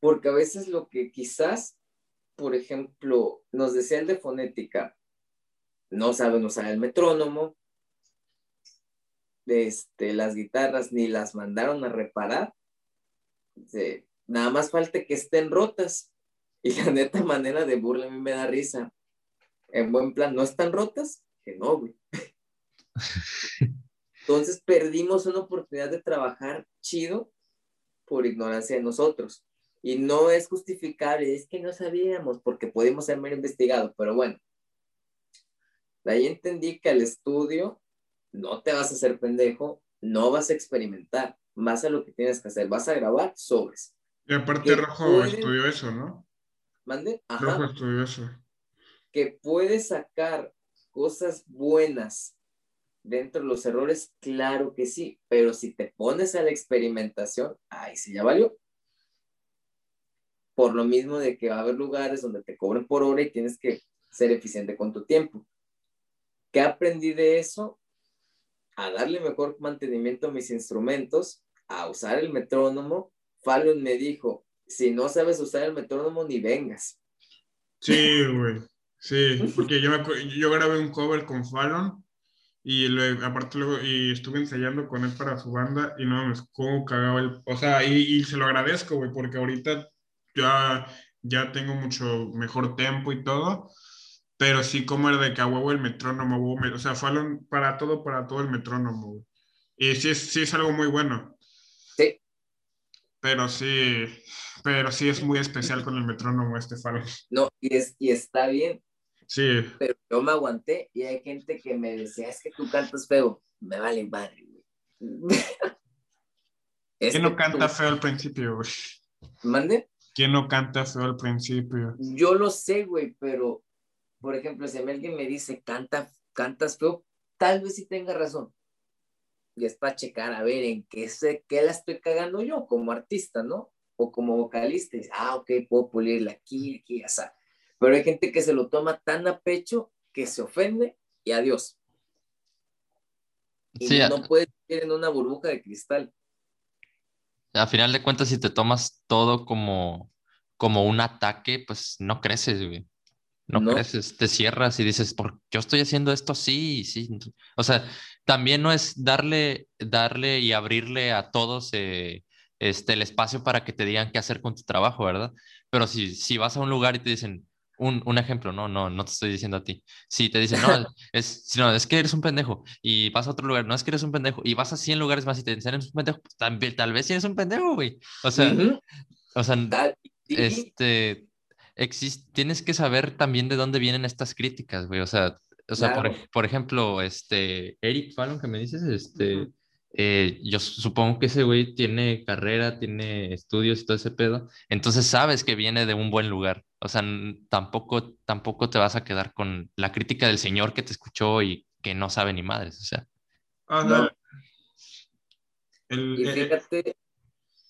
[SPEAKER 3] porque a veces lo que quizás, por ejemplo, nos decía el de fonética, no saben usar el metrónomo, este, las guitarras ni las mandaron a reparar, nada más falta que estén rotas. Y la neta manera de burla a mí me da risa. En buen plan, ¿no están rotas? Que no, güey. <laughs> Entonces perdimos una oportunidad de trabajar chido por ignorancia de nosotros. Y no es justificable, es que no sabíamos porque podemos haber investigado, pero bueno. De ahí entendí que al estudio no te vas a hacer pendejo, no vas a experimentar, más a lo que tienes que hacer, vas a grabar sobres.
[SPEAKER 1] Y aparte Rojo estudió eso, ¿no?
[SPEAKER 3] ¿Mande?
[SPEAKER 1] Rojo estudió eso.
[SPEAKER 3] Que puedes sacar cosas buenas dentro de los errores, claro que sí, pero si te pones a la experimentación, ay, sí ya valió por lo mismo de que va a haber lugares donde te cobren por hora y tienes que ser eficiente con tu tiempo. ¿Qué aprendí de eso? A darle mejor mantenimiento a mis instrumentos, a usar el metrónomo. Fallon me dijo, si no sabes usar el metrónomo, ni vengas.
[SPEAKER 1] Sí, güey. Sí, porque yo, yo grabé un cover con Fallon y luego, aparte luego, y estuve ensayando con él para su banda y no, me como cagaba el, o sea, y, y se lo agradezco, güey, porque ahorita ya, ya tengo mucho mejor tempo y todo, pero sí como era de que a huevo el metrónomo, o sea, fue para todo, para todo el metrónomo. Y sí es, sí es algo muy bueno.
[SPEAKER 3] Sí.
[SPEAKER 1] Pero sí, pero sí es muy especial con el metrónomo este falo.
[SPEAKER 3] No, y, es, y está bien.
[SPEAKER 1] Sí.
[SPEAKER 3] Pero yo me aguanté y hay gente que me decía, es que tú cantas feo. Me vale madre, güey. <laughs>
[SPEAKER 1] ¿Quién no canta feo al principio, güey?
[SPEAKER 3] ¿Mande?
[SPEAKER 1] ¿Quién no canta feo al principio?
[SPEAKER 3] Yo lo sé, güey, pero, por ejemplo, si alguien me dice, canta, cantas feo, tal vez sí tenga razón. Y es para checar, a ver, en qué, sé, qué la estoy cagando yo como artista, ¿no? O como vocalista. Ah, ok, puedo pulirla aquí, aquí, ya sabes. Pero hay gente que se lo toma tan a pecho que se ofende y adiós. Y no puede vivir en una burbuja de cristal.
[SPEAKER 2] a final de cuentas, si te tomas todo como, como un ataque, pues no creces, güey. No, creces, te cierras y dices, ¿por yo estoy haciendo esto así? Sí, o sea, también no es darle, darle y abrirle a todos eh, este, el espacio para que te digan qué hacer con tu trabajo, ¿verdad? Pero si, si vas a un lugar y te dicen, un, un, ejemplo, no, no, no te estoy diciendo a ti. Si te dicen, no, es, no, es que eres un pendejo y vas a otro lugar, no es que eres un pendejo y vas a 100 lugares más y te dicen, eres un pendejo, pues, tal, tal vez eres un pendejo, güey. O sea, o sea, este, existe, tienes que saber también de dónde vienen estas críticas, güey. O sea, o sea por, por, ejemplo, este, Eric Fallon que me dices, este, eh, yo supongo que ese güey tiene carrera, tiene estudios y todo ese pedo, entonces sabes que viene de un buen lugar. O sea, tampoco, tampoco te vas a quedar con la crítica del señor que te escuchó y que no sabe ni madres, o sea.
[SPEAKER 3] Ah, no. y fíjate,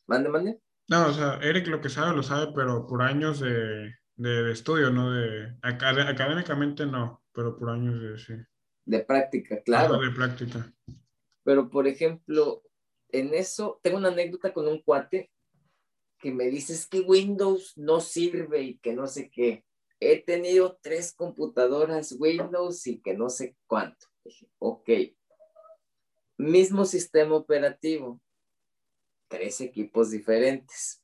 [SPEAKER 3] mande, mande.
[SPEAKER 1] No, o sea, Eric lo que sabe lo sabe, pero por años de, de, estudio, ¿no? De, académicamente no, pero por años de, sí.
[SPEAKER 3] De práctica, claro.
[SPEAKER 1] de práctica.
[SPEAKER 3] Pero, por ejemplo, en eso, tengo una anécdota con un cuate que me dice que Windows no sirve y que no sé qué. He tenido tres computadoras Windows y que no sé cuánto. Dije, ok. Mismo sistema operativo, tres equipos diferentes,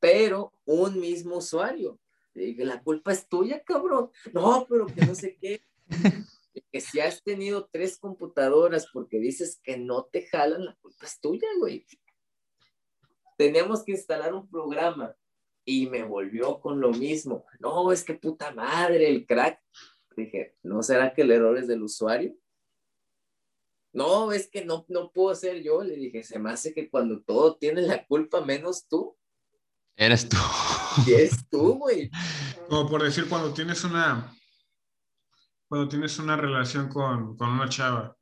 [SPEAKER 3] pero un mismo usuario. dije, la culpa es tuya, cabrón. No, pero que no sé qué. <laughs> que si has tenido tres computadoras porque dices que no te jalan, la culpa es tuya, güey. Teníamos que instalar un programa y me volvió con lo mismo. No, es que puta madre, el crack. Dije, ¿no será que el error es del usuario? No, es que no, no puedo ser yo. Le dije, se me hace que cuando todo tiene la culpa menos tú.
[SPEAKER 2] Eres tú.
[SPEAKER 3] Y eres tú, güey.
[SPEAKER 1] Como por decir, cuando tienes una, cuando tienes una relación con, con una chava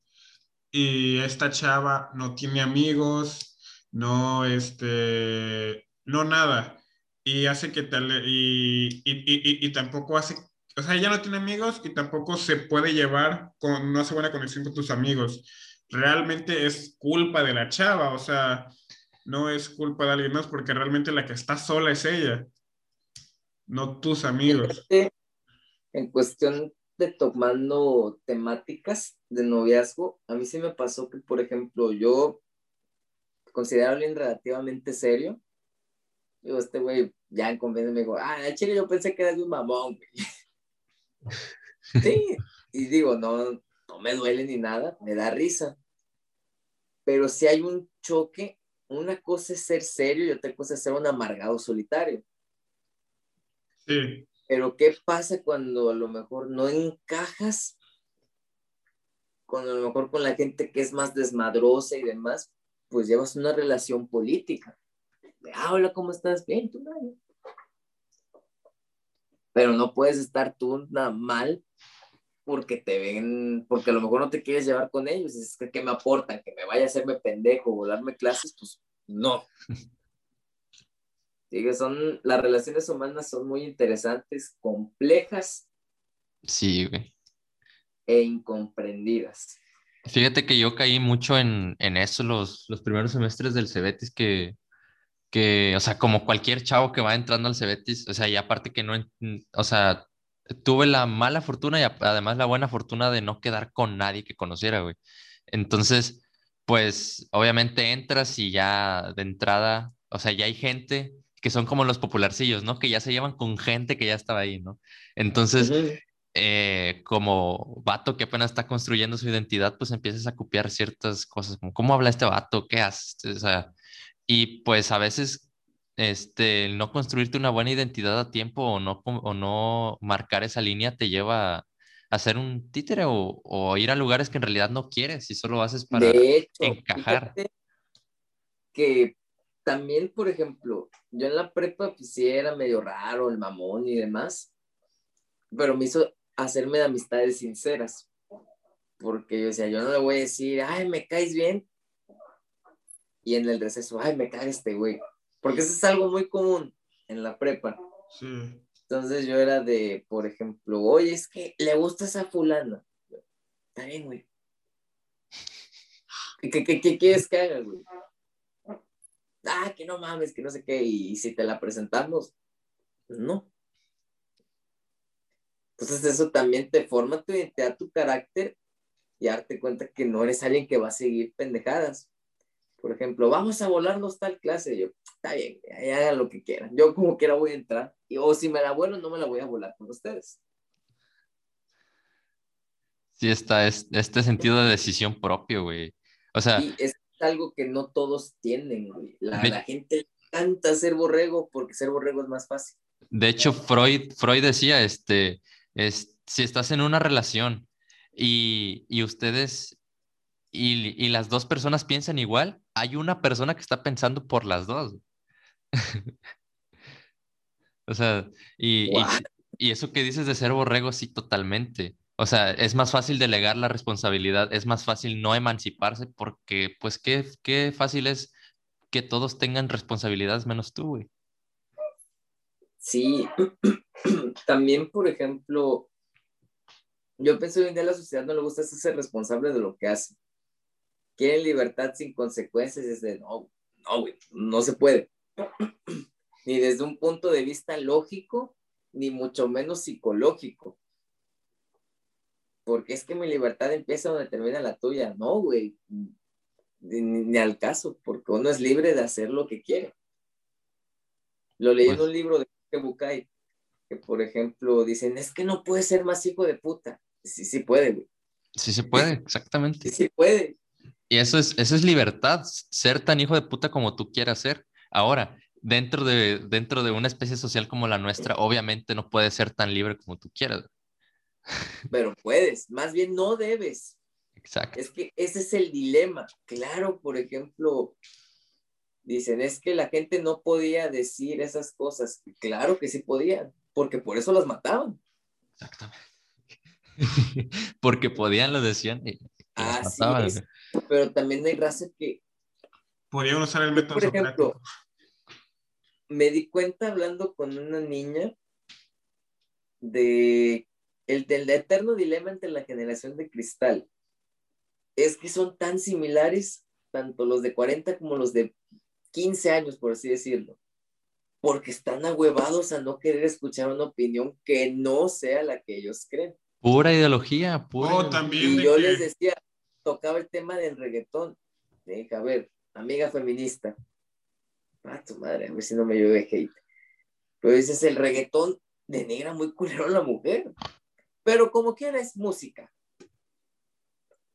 [SPEAKER 1] y esta chava no tiene amigos, no, este, no nada, y hace que tal, y, y, y, y, tampoco hace, o sea, ella no tiene amigos y tampoco se puede llevar, con, no hace buena conexión con tus amigos. Realmente es culpa de la chava, o sea, no es culpa de alguien más porque realmente la que está sola es ella, no tus amigos.
[SPEAKER 3] En cuestión de tomando temáticas de noviazgo, a mí sí me pasó que, por ejemplo, yo considero a alguien relativamente serio. Digo, este güey ya en convenio me dijo, ah, chile, yo pensé que eras un mamón, <laughs> sí, y digo, no, no me duele ni nada, me da risa. Pero si hay un choque, una cosa es ser serio y otra cosa es ser un amargado solitario.
[SPEAKER 1] Sí.
[SPEAKER 3] Pero ¿qué pasa cuando a lo mejor no encajas con a lo mejor con la gente que es más desmadrosa y demás? Pues llevas una relación política. Ah, hola, ¿cómo estás? Bien, tú nadie. Pero no puedes estar tú nada mal porque te ven, porque a lo mejor no te quieres llevar con ellos. ¿qué me aportan? Que me vaya a hacerme pendejo o darme clases, pues no. <laughs> son, las relaciones humanas son muy interesantes, complejas.
[SPEAKER 2] Sí, güey.
[SPEAKER 3] E incomprendidas.
[SPEAKER 2] Fíjate que yo caí mucho en, en eso los, los primeros semestres del Cebetis que, que, o sea, como cualquier chavo que va entrando al Cebetis, o sea, y aparte que no, o sea, tuve la mala fortuna y además la buena fortuna de no quedar con nadie que conociera, güey. Entonces, pues, obviamente entras y ya de entrada, o sea, ya hay gente que son como los popularcillos, ¿no? Que ya se llevan con gente que ya estaba ahí, ¿no? Entonces, eh, como vato que apenas está construyendo su identidad, pues empiezas a copiar ciertas cosas, como cómo habla este vato, qué hace, o sea, y pues a veces, este, no construirte una buena identidad a tiempo o no, o no marcar esa línea te lleva a, hacer un títere o, o, ir a lugares que en realidad no quieres y solo haces para encajar.
[SPEAKER 3] Que también, por ejemplo, yo en la prepa, pues sí era medio raro, el mamón y demás, pero me hizo hacerme de amistades sinceras, porque yo decía, yo no le voy a decir, ay, me caes bien, y en el receso, ay, me cae este güey, porque eso es algo muy común en la prepa.
[SPEAKER 1] Sí.
[SPEAKER 3] Entonces yo era de, por ejemplo, oye, es que le gusta esa fulana. Está bien, güey. ¿Qué, qué, qué quieres que haga, güey? Ah, que no mames, que no sé qué, y si te la presentamos, pues no. Entonces eso también te forma tu identidad, tu carácter y darte cuenta que no eres alguien que va a seguir pendejadas. Por ejemplo, vamos a volarnos tal clase. Yo, está bien, haga lo que quieran. Yo como quiera voy a entrar. Y, o si me la vuelo, no me la voy a volar con ustedes.
[SPEAKER 2] Sí, está es, este sentido de decisión propio, güey. O sea...
[SPEAKER 3] es algo que no todos tienen, güey. La, la gente encanta ser borrego porque ser borrego es más fácil.
[SPEAKER 2] De hecho, Freud, Freud decía, este, es, si estás en una relación y, y ustedes y, y, las dos personas piensan igual, hay una persona que está pensando por las dos. <laughs> o sea, y, y, eso que dices de ser borrego, sí, totalmente. O sea, es más fácil delegar la responsabilidad, es más fácil no emanciparse porque, pues, qué, qué fácil es que todos tengan responsabilidades menos tú, güey.
[SPEAKER 3] Sí, <clears throat> también, por ejemplo, yo pienso que hoy en día a la sociedad no le gusta ser responsable de lo que hace. Quieren libertad sin consecuencias, es de no, no, güey, no se puede. <clears throat> ni desde un punto de vista lógico, ni mucho menos psicológico porque es que mi libertad empieza donde termina la tuya. No, güey, ni, al caso, porque uno es libre de hacer lo que quiere. Lo leí en pues un libro de Bukai, que por ejemplo dicen, es que no puede ser más hijo de puta. Sí, sí puede, güey.
[SPEAKER 2] Sí se puede, exactamente.
[SPEAKER 3] Sí, sí puede.
[SPEAKER 2] Y eso es, eso es libertad, ser tan hijo de puta como tú quieras ser. Ahora, dentro de, dentro de una especie social como la nuestra, obviamente no puedes ser tan libre como tú quieras
[SPEAKER 3] pero puedes, más bien no debes.
[SPEAKER 2] Exacto.
[SPEAKER 3] Es que ese es el dilema. Claro, por ejemplo, dicen, es que la gente no podía decir esas cosas. Claro que sí podían, porque por eso las mataban.
[SPEAKER 2] Exactamente. <laughs> porque podían, lo decían. Y,
[SPEAKER 3] Pero también hay raza que...
[SPEAKER 1] Podían usar el método.
[SPEAKER 3] Por ejemplo, me di cuenta hablando con una niña de el del eterno dilema entre la generación de cristal es que son tan similares, tanto los de 40 como los de 15 años, por así decirlo, porque están ahuevados a no querer escuchar una opinión que no sea la que ellos creen.
[SPEAKER 2] Pura ideología, pura.
[SPEAKER 1] Oh, también
[SPEAKER 3] y yo les decía, tocaba el tema del reggaetón. dije, a ver, amiga feminista, ah, tu madre, a ver si no me llueve hate. Pero dices, el reggaetón denigra muy culero a la mujer. Pero como quiera es música.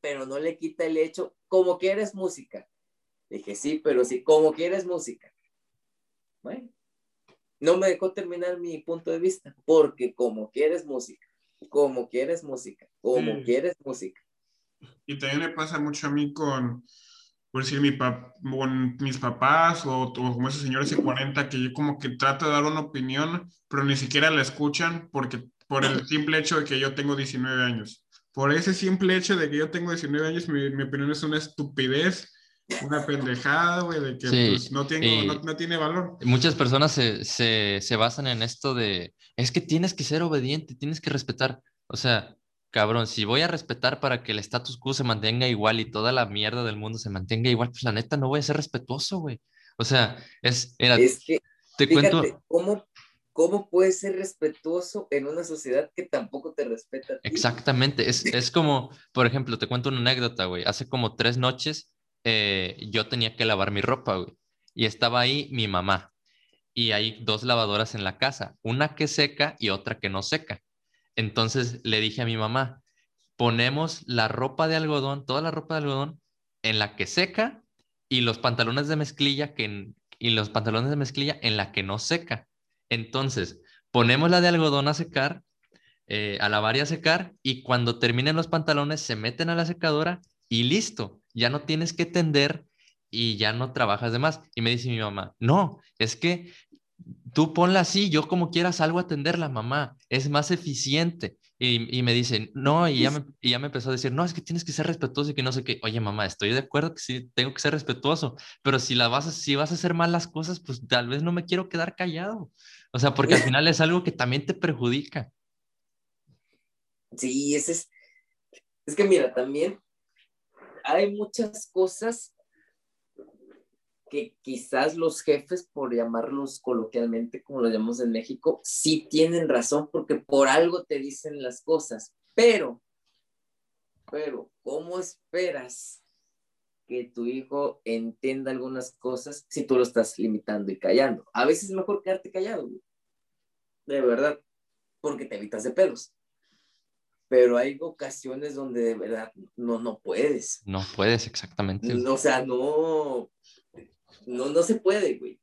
[SPEAKER 3] Pero no le quita el hecho, como quiera es música. Dije, sí, pero sí, como quiera es música. Bueno, no me dejó terminar mi punto de vista, porque como quieres música, como quieres música, como quieres música.
[SPEAKER 1] Y también me pasa mucho a mí con, por decir, mi con mis papás o, o, como esos señores de 40 que yo como que trato de dar una opinión, pero ni siquiera la escuchan porque por el simple hecho de que yo tengo 19 años. Por ese simple hecho de que yo tengo 19 años, mi, mi opinión es una estupidez, una pendejada, güey, de que pues, no, tiene, no, no, tiene valor.
[SPEAKER 2] Muchas personas se, se, se basan en esto de, es que tienes que ser obediente, tienes que respetar. O sea, cabrón, si voy a respetar para que el status quo se mantenga igual y toda la mierda del mundo se mantenga igual, pues la neta no voy a ser respetuoso, güey. O sea, es...
[SPEAKER 3] es que, te cuento... ¿cómo ¿cómo puedes ser respetuoso en una sociedad que tampoco te respeta?
[SPEAKER 2] Exactamente, es, <laughs> es, como, por ejemplo, te cuento una anécdota, güey. Hace como tres noches eh, yo tenía que lavar mi ropa, güey. Y estaba ahí mi mamá. Y hay dos lavadoras en la casa, una que seca y otra que no seca. Entonces le dije a mi mamá, ponemos la ropa de algodón, toda la ropa de algodón, en la que seca y los pantalones de mezclilla que y los pantalones de mezclilla en la que no seca. Entonces, ponemos la de algodón a secar, eh, a lavar y a secar, y cuando terminen los pantalones se meten a la secadora y listo, ya no tienes que tender y ya no trabajas de más. Y me dice mi mamá, no, es que tú ponla así, yo como quiera salgo a atenderla, mamá, es más eficiente. Y, me dicen, no, y ya me, y ya me empezó a decir, no, es que tienes que ser respetuoso y que no sé qué. Oye, mamá, estoy de acuerdo que sí, tengo que ser respetuoso, pero si, la vas a, si vas a hacer mal las cosas, pues tal vez no me quiero quedar callado. O sea, porque al <laughs> final es algo que también te perjudica.
[SPEAKER 3] Sí, ese es, es que mira, también hay muchas cosas que quizás los jefes, por llamarlos coloquialmente, como lo llamamos en México, sí tienen razón porque por algo te dicen las cosas, pero, pero, ¿cómo esperas que tu hijo entienda algunas cosas si tú lo estás limitando y callando? A veces es mejor quedarte callado, de verdad, porque te evitas de pedos. Pero hay ocasiones donde de verdad no, no puedes.
[SPEAKER 2] No puedes, exactamente.
[SPEAKER 3] o sea, no, no, no se puede, güey.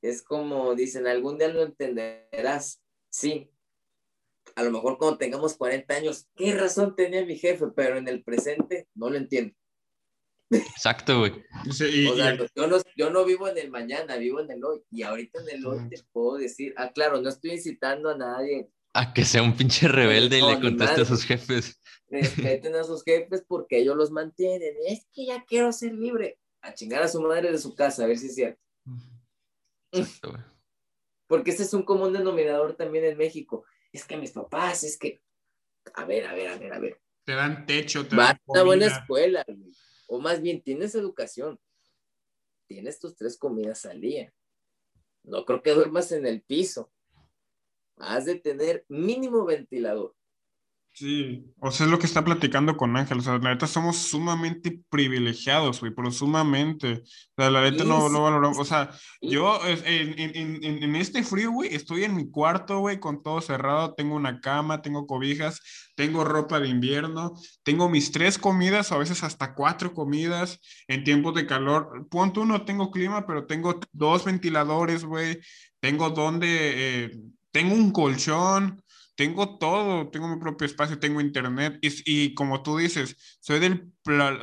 [SPEAKER 3] Es como dicen, algún día lo entenderás. Sí. A lo mejor cuando tengamos 40 años, ¿qué razón tenía mi jefe? Pero en el presente no lo entiendo.
[SPEAKER 2] Exacto, güey.
[SPEAKER 3] o sea, yo, no, yo no vivo en el mañana, vivo en el hoy. Y ahorita en el hoy te puedo decir, ah, claro, no estoy incitando a nadie.
[SPEAKER 2] A que sea un pinche rebelde y le conteste a sus jefes.
[SPEAKER 3] Respeten a sus jefes porque ellos los mantienen. Es que ya quiero ser libre a chingar a su madre de su casa, a ver si es cierto. Porque ese es un común denominador también en México. Es que mis papás, es que, a ver, a ver, a ver, a ver.
[SPEAKER 1] Te dan techo, te
[SPEAKER 3] dan a una buena escuela, o más bien tienes educación. Tienes tus tres comidas al día. No creo que duermas en el piso. Has de tener mínimo ventilador.
[SPEAKER 1] Sí, o sea, es lo que está platicando con Ángel. O sea, la neta somos sumamente privilegiados, güey, pero sumamente. O sea, la neta no, no valoramos. O sea, yo en, en, en, en, este frío, güey, estoy en mi cuarto, güey, con todo cerrado. Tengo una cama, tengo cobijas, tengo ropa de invierno, tengo mis tres comidas, o a veces hasta cuatro comidas en tiempos de calor. Punto uno, tengo clima, pero tengo dos ventiladores, güey. Tengo donde, eh, tengo un colchón tengo todo, tengo mi propio espacio, tengo internet y, y, como tú dices, soy, del,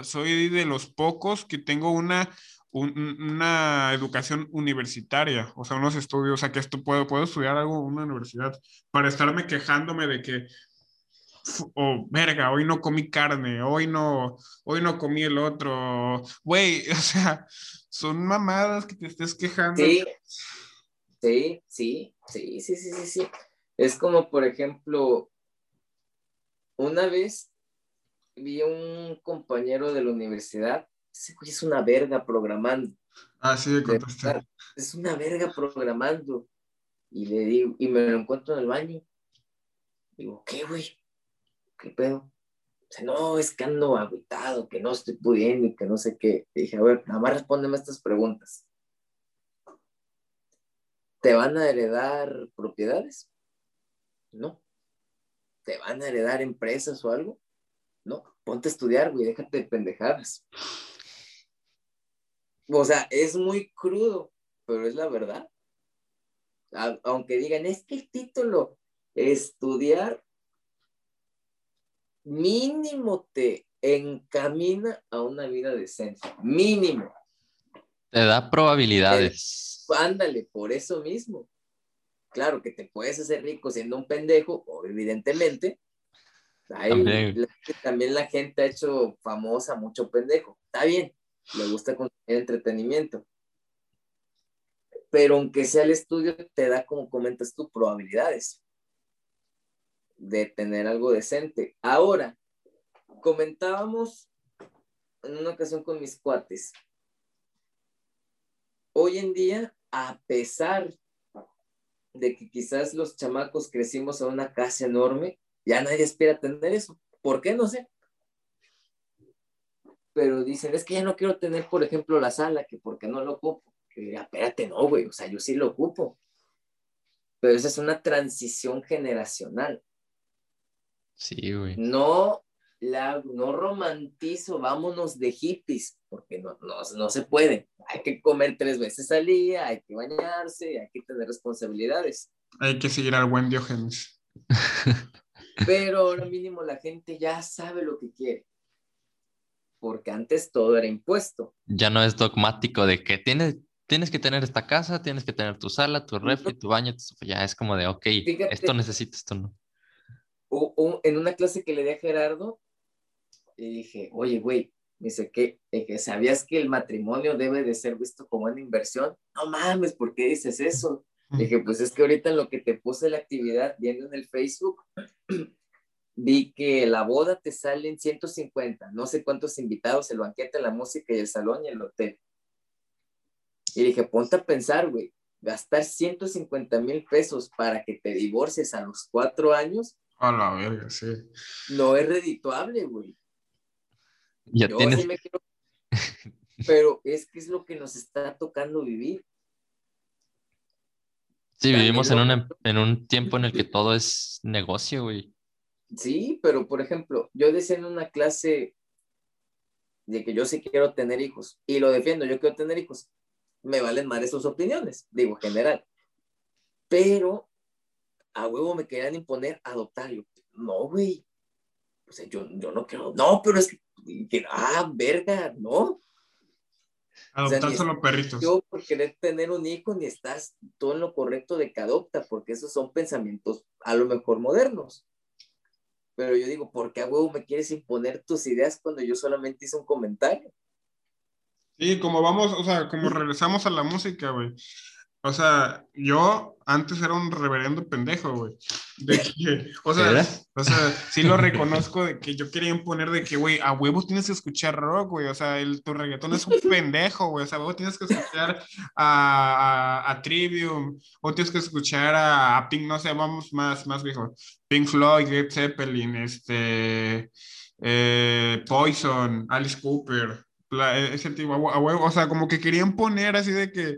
[SPEAKER 1] soy de los pocos que tengo una, una educación universitaria, o sea, unos estudios, o sea, que esto puedo, puedo estudiar algo en una universidad para estarme quejándome de que, oh, verga, hoy no comí carne, hoy no, hoy no comí el otro, güey, <laughs> o sea, son mamadas que te estés quejando.
[SPEAKER 3] Sí, sí, sí, sí, sí, sí, sí. Es como, por ejemplo, una vez vi a un compañero de la universidad, ese güey es una verga programando.
[SPEAKER 1] Ah, sí, me contaste.
[SPEAKER 3] Es una verga programando. Y le digo, y me lo encuentro en el baño. Digo, ¿qué, güey? ¿Qué pedo? Sea, no, es que ando aguitado, que no estoy pudiendo y que no sé qué. Le dije, a ver, nada más respóndeme estas preguntas. ¿Te van a heredar propiedades? No. ¿Te van a heredar empresas o algo? No. Ponte a estudiar, güey, déjate de pendejadas. O sea, es muy crudo, pero es la verdad. aunque digan, es que el título, estudiar, mínimo te encamina a una vida decente. Mínimo.
[SPEAKER 2] Te da probabilidades.
[SPEAKER 3] ándale, por eso mismo claro que te puedes hacer rico siendo un pendejo, evidentemente. también. La, gente ha hecho famosa mucho pendejo. Está bien, le gusta consumir entretenimiento. Pero aunque sea el estudio, te da, como comentas tú, probabilidades de tener algo decente. Ahora, comentábamos en una ocasión con mis cuates. Hoy en día, a pesar de que quizás los chamacos crecimos a una casa enorme, ya nadie espera tener eso. ¿Por qué? No sé. Pero dicen, es que ya no quiero tener, por ejemplo, la sala, que porque no lo ocupo. Que diría, espérate, no, güey, o sea, yo sí lo ocupo. Pero esa es una transición generacional.
[SPEAKER 2] Sí, güey.
[SPEAKER 3] No, la, no romantizo, vámonos de hippies, porque no, no, no se puede. Hay que comer tres veces al día, hay que bañarse, hay que tener responsabilidades.
[SPEAKER 1] Hay que seguir al buen Diógenes. <laughs>
[SPEAKER 3] Pero ahora mínimo la gente ya sabe lo que quiere. Porque antes todo era impuesto.
[SPEAKER 2] Ya no es dogmático de que tienes, tienes que tener esta casa, tienes que tener tu sala, tu refri, tu baño. Ya es como de, ok, esto necesito, esto no.
[SPEAKER 3] O, en una clase que le di a Gerardo, y dije, oye, güey, dice que, que sabías que el matrimonio debe de ser visto como una inversión. No mames, ¿por qué dices eso? Dije, pues es que ahorita en lo que te puse la actividad viendo en el Facebook, <clears throat> vi que la boda te sale en 150, no sé cuántos invitados, el banquete, la música y el salón y el hotel. Y dije, ponte a pensar, güey, gastar 150 mil pesos para que te divorcies a los cuatro años.
[SPEAKER 1] A la verga, sí.
[SPEAKER 3] No es redituable, güey.
[SPEAKER 2] Ya
[SPEAKER 3] Yo
[SPEAKER 2] tienes.
[SPEAKER 3] sí me quiero- <laughs> Pero es que es lo que nos está tocando vivir.
[SPEAKER 2] Sí, vivimos en, una- en un tiempo en el que todo es negocio, güey.
[SPEAKER 3] Sí, pero por ejemplo, yo decía en una clase de que yo sí quiero tener hijos y lo defiendo, yo quiero tener hijos. Me valen más sus opiniones, digo, general. Pero a huevo me querían imponer adoptar. Yo, no, güey. O sea, yo, yo no quiero. No, pero es que, que- ah, verga, no.
[SPEAKER 1] Adoptar
[SPEAKER 3] ni-
[SPEAKER 1] solo perritos.
[SPEAKER 3] Yo por querer tener un hijo ni estás todo en lo correcto de que adopta, porque esos son pensamientos a lo mejor modernos. Pero yo digo, ¿por qué a huevo me quieres imponer tus ideas cuando yo solamente hice un comentario?
[SPEAKER 1] Sí, como vamos, o sea, como regresamos a la música, güey. O sea, yo antes era un reverendo pendejo, güey. De <laughs> que, o sea, o sea, sí lo <laughs> reconozco de que yo quería imponer de que, güey, a huevo tienes que escuchar rock, güey. O sea, el, tu reggaetón es un <laughs> pendejo, güey. O sea, a huevo tienes que escuchar a, a, a Trivium, o tienes que escuchar a, a Pink, no sé, vamos más, más viejo. Pink Floyd, Led Zeppelin, este, eh, Poison, Alice Cooper, la- ese tipo, a huevo, o sea, como que querían poner así de que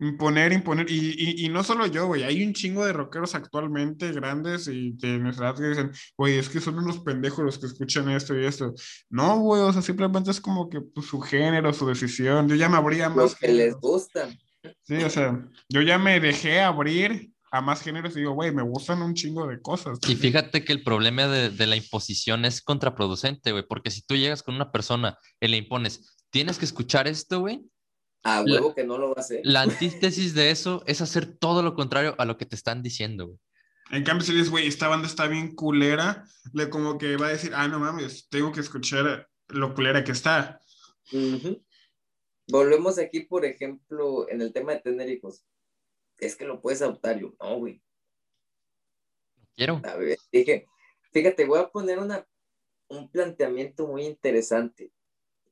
[SPEAKER 1] imponer, imponer, y, y, y no solo yo, güey, hay un chingo de rockeros actualmente grandes y de nuestra edad que dicen, güey, es que son unos pendejos los que escuchan esto y esto. No, güey, o sea, simplemente es como que pues, su género, su decisión. Yo ya me abría más.
[SPEAKER 3] que les
[SPEAKER 1] géneros.
[SPEAKER 3] gusta.
[SPEAKER 1] Sí, o sea, yo ya me dejé abrir a más géneros y digo, güey, me gustan un chingo de cosas.
[SPEAKER 2] Y fíjate que el problema de, de la imposición es contraproducente, güey, porque si tú llegas con una persona y le impones, tienes que escuchar esto, güey,
[SPEAKER 3] A huevo que no lo va a hacer.
[SPEAKER 2] la <laughs> antítesis de eso es hacer todo lo contrario a lo que te están diciendo, güey.
[SPEAKER 1] En cambio, si dices, güey, esta banda está bien culera, le como que va a decir, ah, no mames, tengo que escuchar lo culera que está.
[SPEAKER 3] Volvemos aquí, por ejemplo, en el tema de tener hijos. Es que lo puedes adoptar. Yo, no, güey.
[SPEAKER 2] Quiero.
[SPEAKER 3] A ver, dije, fíjate, voy a poner una, un planteamiento muy interesante.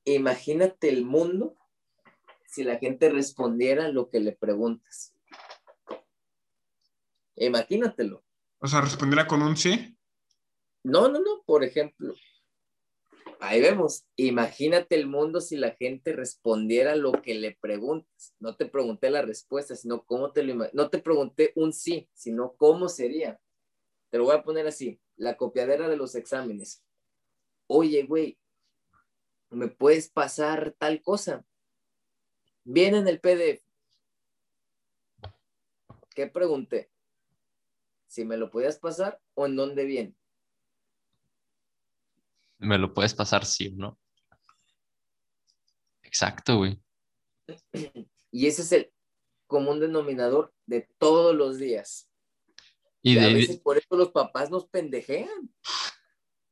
[SPEAKER 3] Imagínate el mundo si la gente respondiera lo que le preguntas. Imagínatelo.
[SPEAKER 1] O sea, responderá con un sí.
[SPEAKER 3] No, no, no, por ejemplo, ahí vemos, imagínate el mundo si la gente respondiera lo que le preguntas. No te pregunté la respuesta, sino cómo te lo No te pregunté un sí, sino cómo sería. Te lo voy a poner así, la copiadera de los exámenes. Oye, güey, ¿me puedes pasar tal cosa? Viene en el PDF. ¿Qué pregunté? Si me lo podías pasar o en dónde viene.
[SPEAKER 2] Me lo puedes pasar sí o no. Exacto, güey.
[SPEAKER 3] Y ese es el común denominador de todos los días.
[SPEAKER 2] Y
[SPEAKER 3] Y a
[SPEAKER 2] de,
[SPEAKER 3] veces por eso los papás nos pendejean.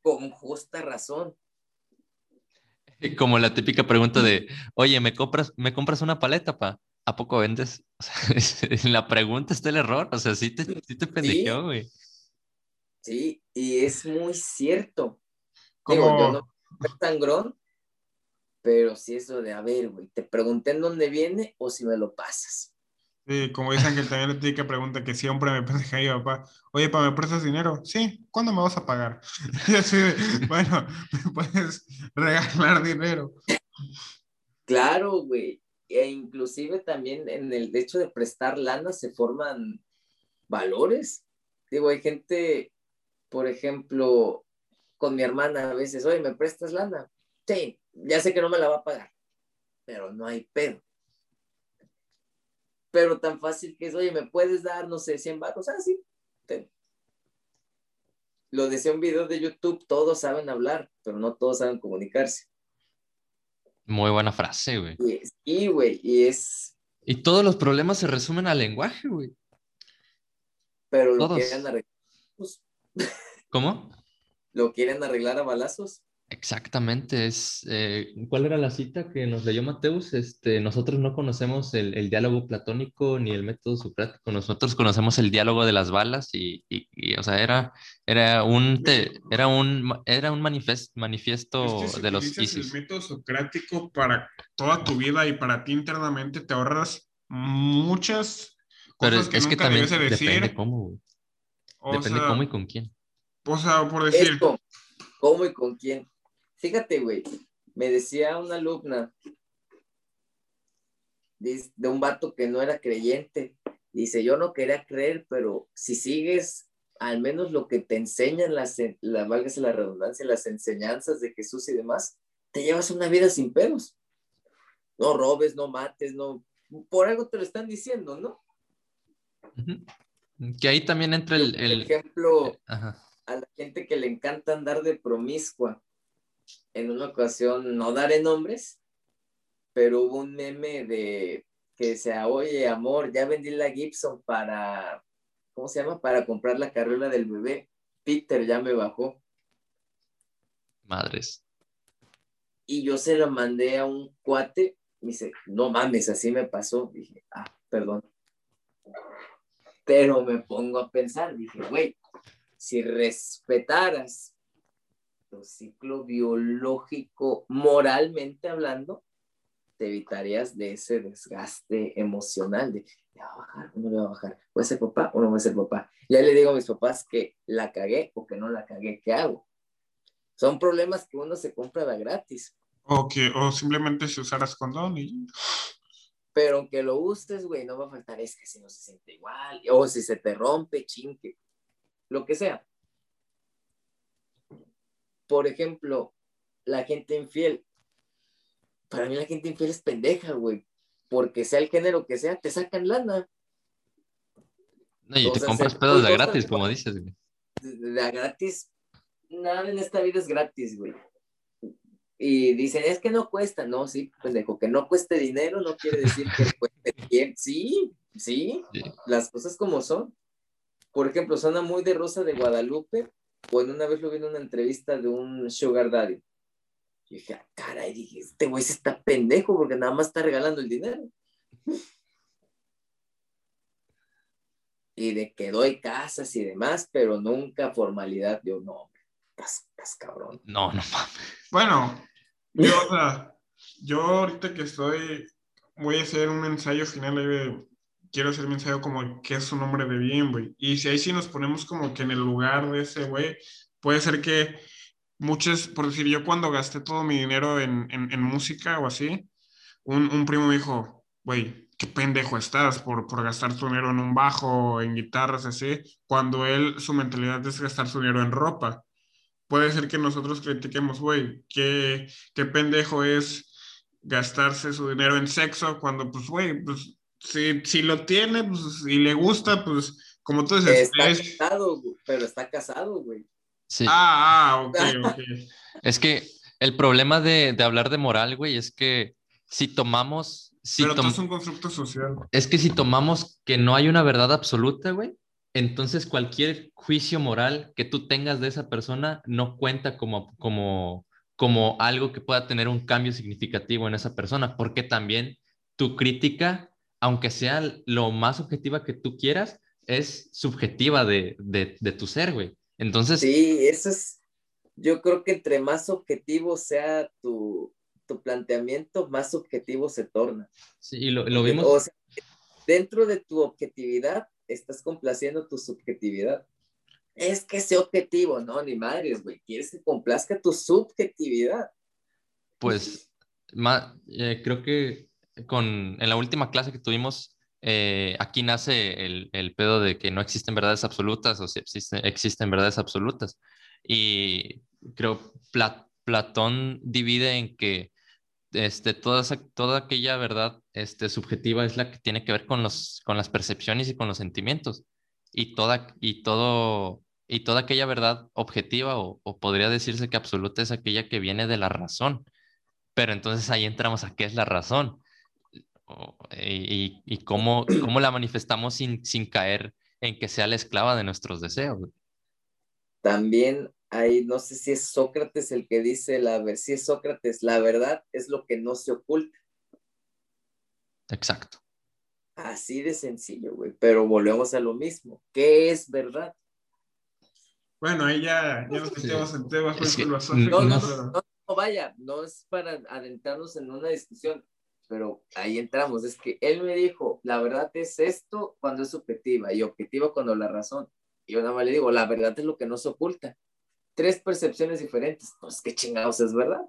[SPEAKER 3] Con justa razón.
[SPEAKER 2] Como la típica pregunta de, oye, ¿me compras, ¿me compras una paleta, pa? ¿A poco vendes? <laughs> O sea, en <laughs> la pregunta está el error, o sea, sí te, sí te pendejeó, güey.
[SPEAKER 3] Sí, y es muy cierto.
[SPEAKER 1] Como,
[SPEAKER 3] yo no soy tan grón, pero sí eso de, a ver, güey, te pregunté en dónde viene o si me lo pasas.
[SPEAKER 1] Como dicen que también la típica pregunta que siempre me pendeja mi papá, oye, ¿para me prestas dinero? Sí, ¿cuándo me vas a pagar? <laughs> Y así bueno, <laughs> me puedes regalar dinero.
[SPEAKER 3] Claro, güey. E inclusive también en el hecho de prestar lana se forman valores. Digo, hay gente, por ejemplo, con mi hermana a veces, oye, ¿me prestas lana? Sí, ya sé que no me la va a pagar, pero no hay pedo. Pero tan fácil que es, oye, ¿me puedes dar, no sé, 100 baros? Ah, sí. ten. Lo decía un video de YouTube, todos saben hablar, pero no todos saben comunicarse.
[SPEAKER 2] Muy buena frase, güey.
[SPEAKER 3] Y, güey, y es,
[SPEAKER 2] Y todos los problemas se resumen al lenguaje, güey.
[SPEAKER 3] pero lo
[SPEAKER 2] Todos.
[SPEAKER 3] quieren arreglar, pues,
[SPEAKER 2] ¿Cómo?
[SPEAKER 3] lo quieren arreglar a balazos.
[SPEAKER 2] Exactamente, es eh, ¿cuál era la cita que nos leyó Mateus? Este, nosotros no conocemos el, el, diálogo platónico ni el método socrático, nosotros conocemos el diálogo de las balas y, y, o sea, era, era un te, era un era un manifest, manifiesto
[SPEAKER 1] es que si
[SPEAKER 2] de los
[SPEAKER 1] utilizas el método socrático para toda tu vida y para ti internamente te ahorras muchas
[SPEAKER 2] Pero
[SPEAKER 1] cosas
[SPEAKER 2] es,
[SPEAKER 1] que
[SPEAKER 2] es que
[SPEAKER 1] nunca
[SPEAKER 2] también
[SPEAKER 1] debes de decir.
[SPEAKER 2] depende cómo, depende
[SPEAKER 1] sea,
[SPEAKER 2] cómo y con quién.
[SPEAKER 1] o sea, por decir,
[SPEAKER 3] Esto, ¿cómo y con quién? Fíjate, güey, me decía una alumna de, de un vato que no era creyente. Dice, yo no quería creer, pero si sigues al menos lo que te enseñan las, la, válgase la redundancia, las enseñanzas de Jesús y demás, te llevas una vida sin pedos. No robes, no mates, no, por algo te lo están diciendo, ¿no?
[SPEAKER 2] Que ahí también entra el...
[SPEAKER 3] Yo, por
[SPEAKER 2] el-
[SPEAKER 3] ejemplo,
[SPEAKER 2] Ajá.
[SPEAKER 3] a la gente que le encanta andar de promiscua, en una ocasión, no daré nombres, pero hubo un meme de que decía, oye, amor, ya vendí la Gibson para, ¿cómo se llama? Para comprar la carrera del bebé. Peter ya me bajó.
[SPEAKER 2] Madres.
[SPEAKER 3] Y yo se la mandé a un cuate, me dice, no mames, así me pasó. Dije, ah, perdón. Pero me pongo a pensar, dije, güey, si respetaras tu ciclo biológico moralmente hablando, te evitarías de ese desgaste emocional de, ¿le va a bajar o no le va a bajar? ¿Voy a ser papá o no voy a ser papá? Ya le digo a mis papás que la cagué o que no la cagué, ¿qué hago? Son problemas que uno se compra de gratis.
[SPEAKER 1] o que, o simplemente si usaras condón y
[SPEAKER 3] Pero aunque lo uses, güey, no va a faltar, es que si no se siente igual, o si se te rompe, chinque, lo que sea. Por ejemplo, la gente infiel. Para mí la gente infiel es pendeja, güey. Porque sea el género que sea, te sacan lana.
[SPEAKER 2] No, y
[SPEAKER 3] O
[SPEAKER 2] te
[SPEAKER 3] sea,
[SPEAKER 2] compras pedos de gratis, como dices, güey.
[SPEAKER 3] De, gratis, nada en esta vida es gratis, güey. Y dicen, es que no cuesta. No, sí, pendejo, que no cueste dinero no quiere decir que <laughs> cueste bien. Sí, sí,
[SPEAKER 2] Sí.
[SPEAKER 3] las cosas como son. Por ejemplo, suena muy de Rosa de Guadalupe, o en una vez lo vi en una entrevista de un Sugar Daddy. Y dije, ah, caray, dije, este güey se está pendejo porque nada más está regalando el dinero. Y de que doy casas y demás, pero nunca formalidad. Yo, no, hombre, estás, estás cabrón.
[SPEAKER 2] No, no mames.
[SPEAKER 1] Bueno, yo, o sea, yo ahorita que estoy, voy a hacer un ensayo final, ahí de- quiero hacer mi ensayo como qué es un hombre de bien, güey. Y si ahí sí nos ponemos como que en el lugar de ese güey, puede ser que muchos, por decir, yo cuando gasté todo mi dinero en, en, en música o así, un, un primo me dijo, güey, qué pendejo estás por, por gastar tu dinero en un bajo, en guitarras, así, cuando él, su mentalidad es gastar su dinero en ropa puede ser que nosotros critiquemos, güey, qué, qué pendejo es gastarse su dinero en sexo cuando, pues, güey, pues, si, si lo tiene pues, y le gusta, pues, como tú dices,
[SPEAKER 3] Está
[SPEAKER 1] es...
[SPEAKER 3] casado, pero está casado, güey.
[SPEAKER 2] Sí.
[SPEAKER 1] Ah, ah, ok, ok. <laughs>
[SPEAKER 2] Es que el problema de, de hablar de moral, güey, es que si tomamos, si
[SPEAKER 1] Pero
[SPEAKER 2] tom-
[SPEAKER 1] todo es un constructo social.
[SPEAKER 2] es que si tomamos que no hay una verdad absoluta, güey, entonces cualquier juicio moral que tú tengas de esa persona no cuenta como, como, como algo que pueda tener un cambio significativo en esa persona, porque también tu crítica, aunque sea lo más objetiva que tú quieras, es subjetiva de, de, de tu ser, güey. Entonces,
[SPEAKER 3] Sí, eso es, yo creo que entre más objetivo sea tu, tu planteamiento, más objetivo se torna.
[SPEAKER 2] sí, y lo, lo vimos.
[SPEAKER 3] O sea, dentro de tu objetividad, estás complaciendo tu subjetividad. Es que ese objetivo, no, ni madres, güey. Quieres que complazca tu subjetividad.
[SPEAKER 2] Pues ma- eh, creo que con, en la última clase que tuvimos, eh, aquí nace el, el pedo de que no existen verdades absolutas o si existe- existen verdades absolutas. Y creo Pla- Platón divide en que este, toda, toda aquella verdad este, subjetiva es la que tiene que ver con, los, con las percepciones y con los sentimientos. Y toda, y todo, y toda aquella verdad objetiva, o, o podría decirse que absoluta, es aquella que viene de la razón. Pero entonces ahí entramos a qué es la razón y, y cómo, cómo la manifestamos sin, sin caer en que sea la esclava de nuestros deseos.
[SPEAKER 3] También ahí no sé si es Sócrates el que dice, la, si es Sócrates, la verdad es lo que no se oculta.
[SPEAKER 2] Exacto.
[SPEAKER 3] Así de sencillo, güey. Pero volvemos a lo mismo. ¿Qué es verdad?
[SPEAKER 1] Bueno, ahí ya, ya nos metemos en temas
[SPEAKER 3] muy filosóficos. No, no, no, vaya, no es para adentrarnos en una discusión, pero ahí entramos. Es que él me dijo, la verdad es esto cuando es subjetiva y objetiva cuando la razón. Y yo nada más le digo, la verdad es lo que no se oculta. Tres percepciones diferentes. Pues qué chingados es verdad.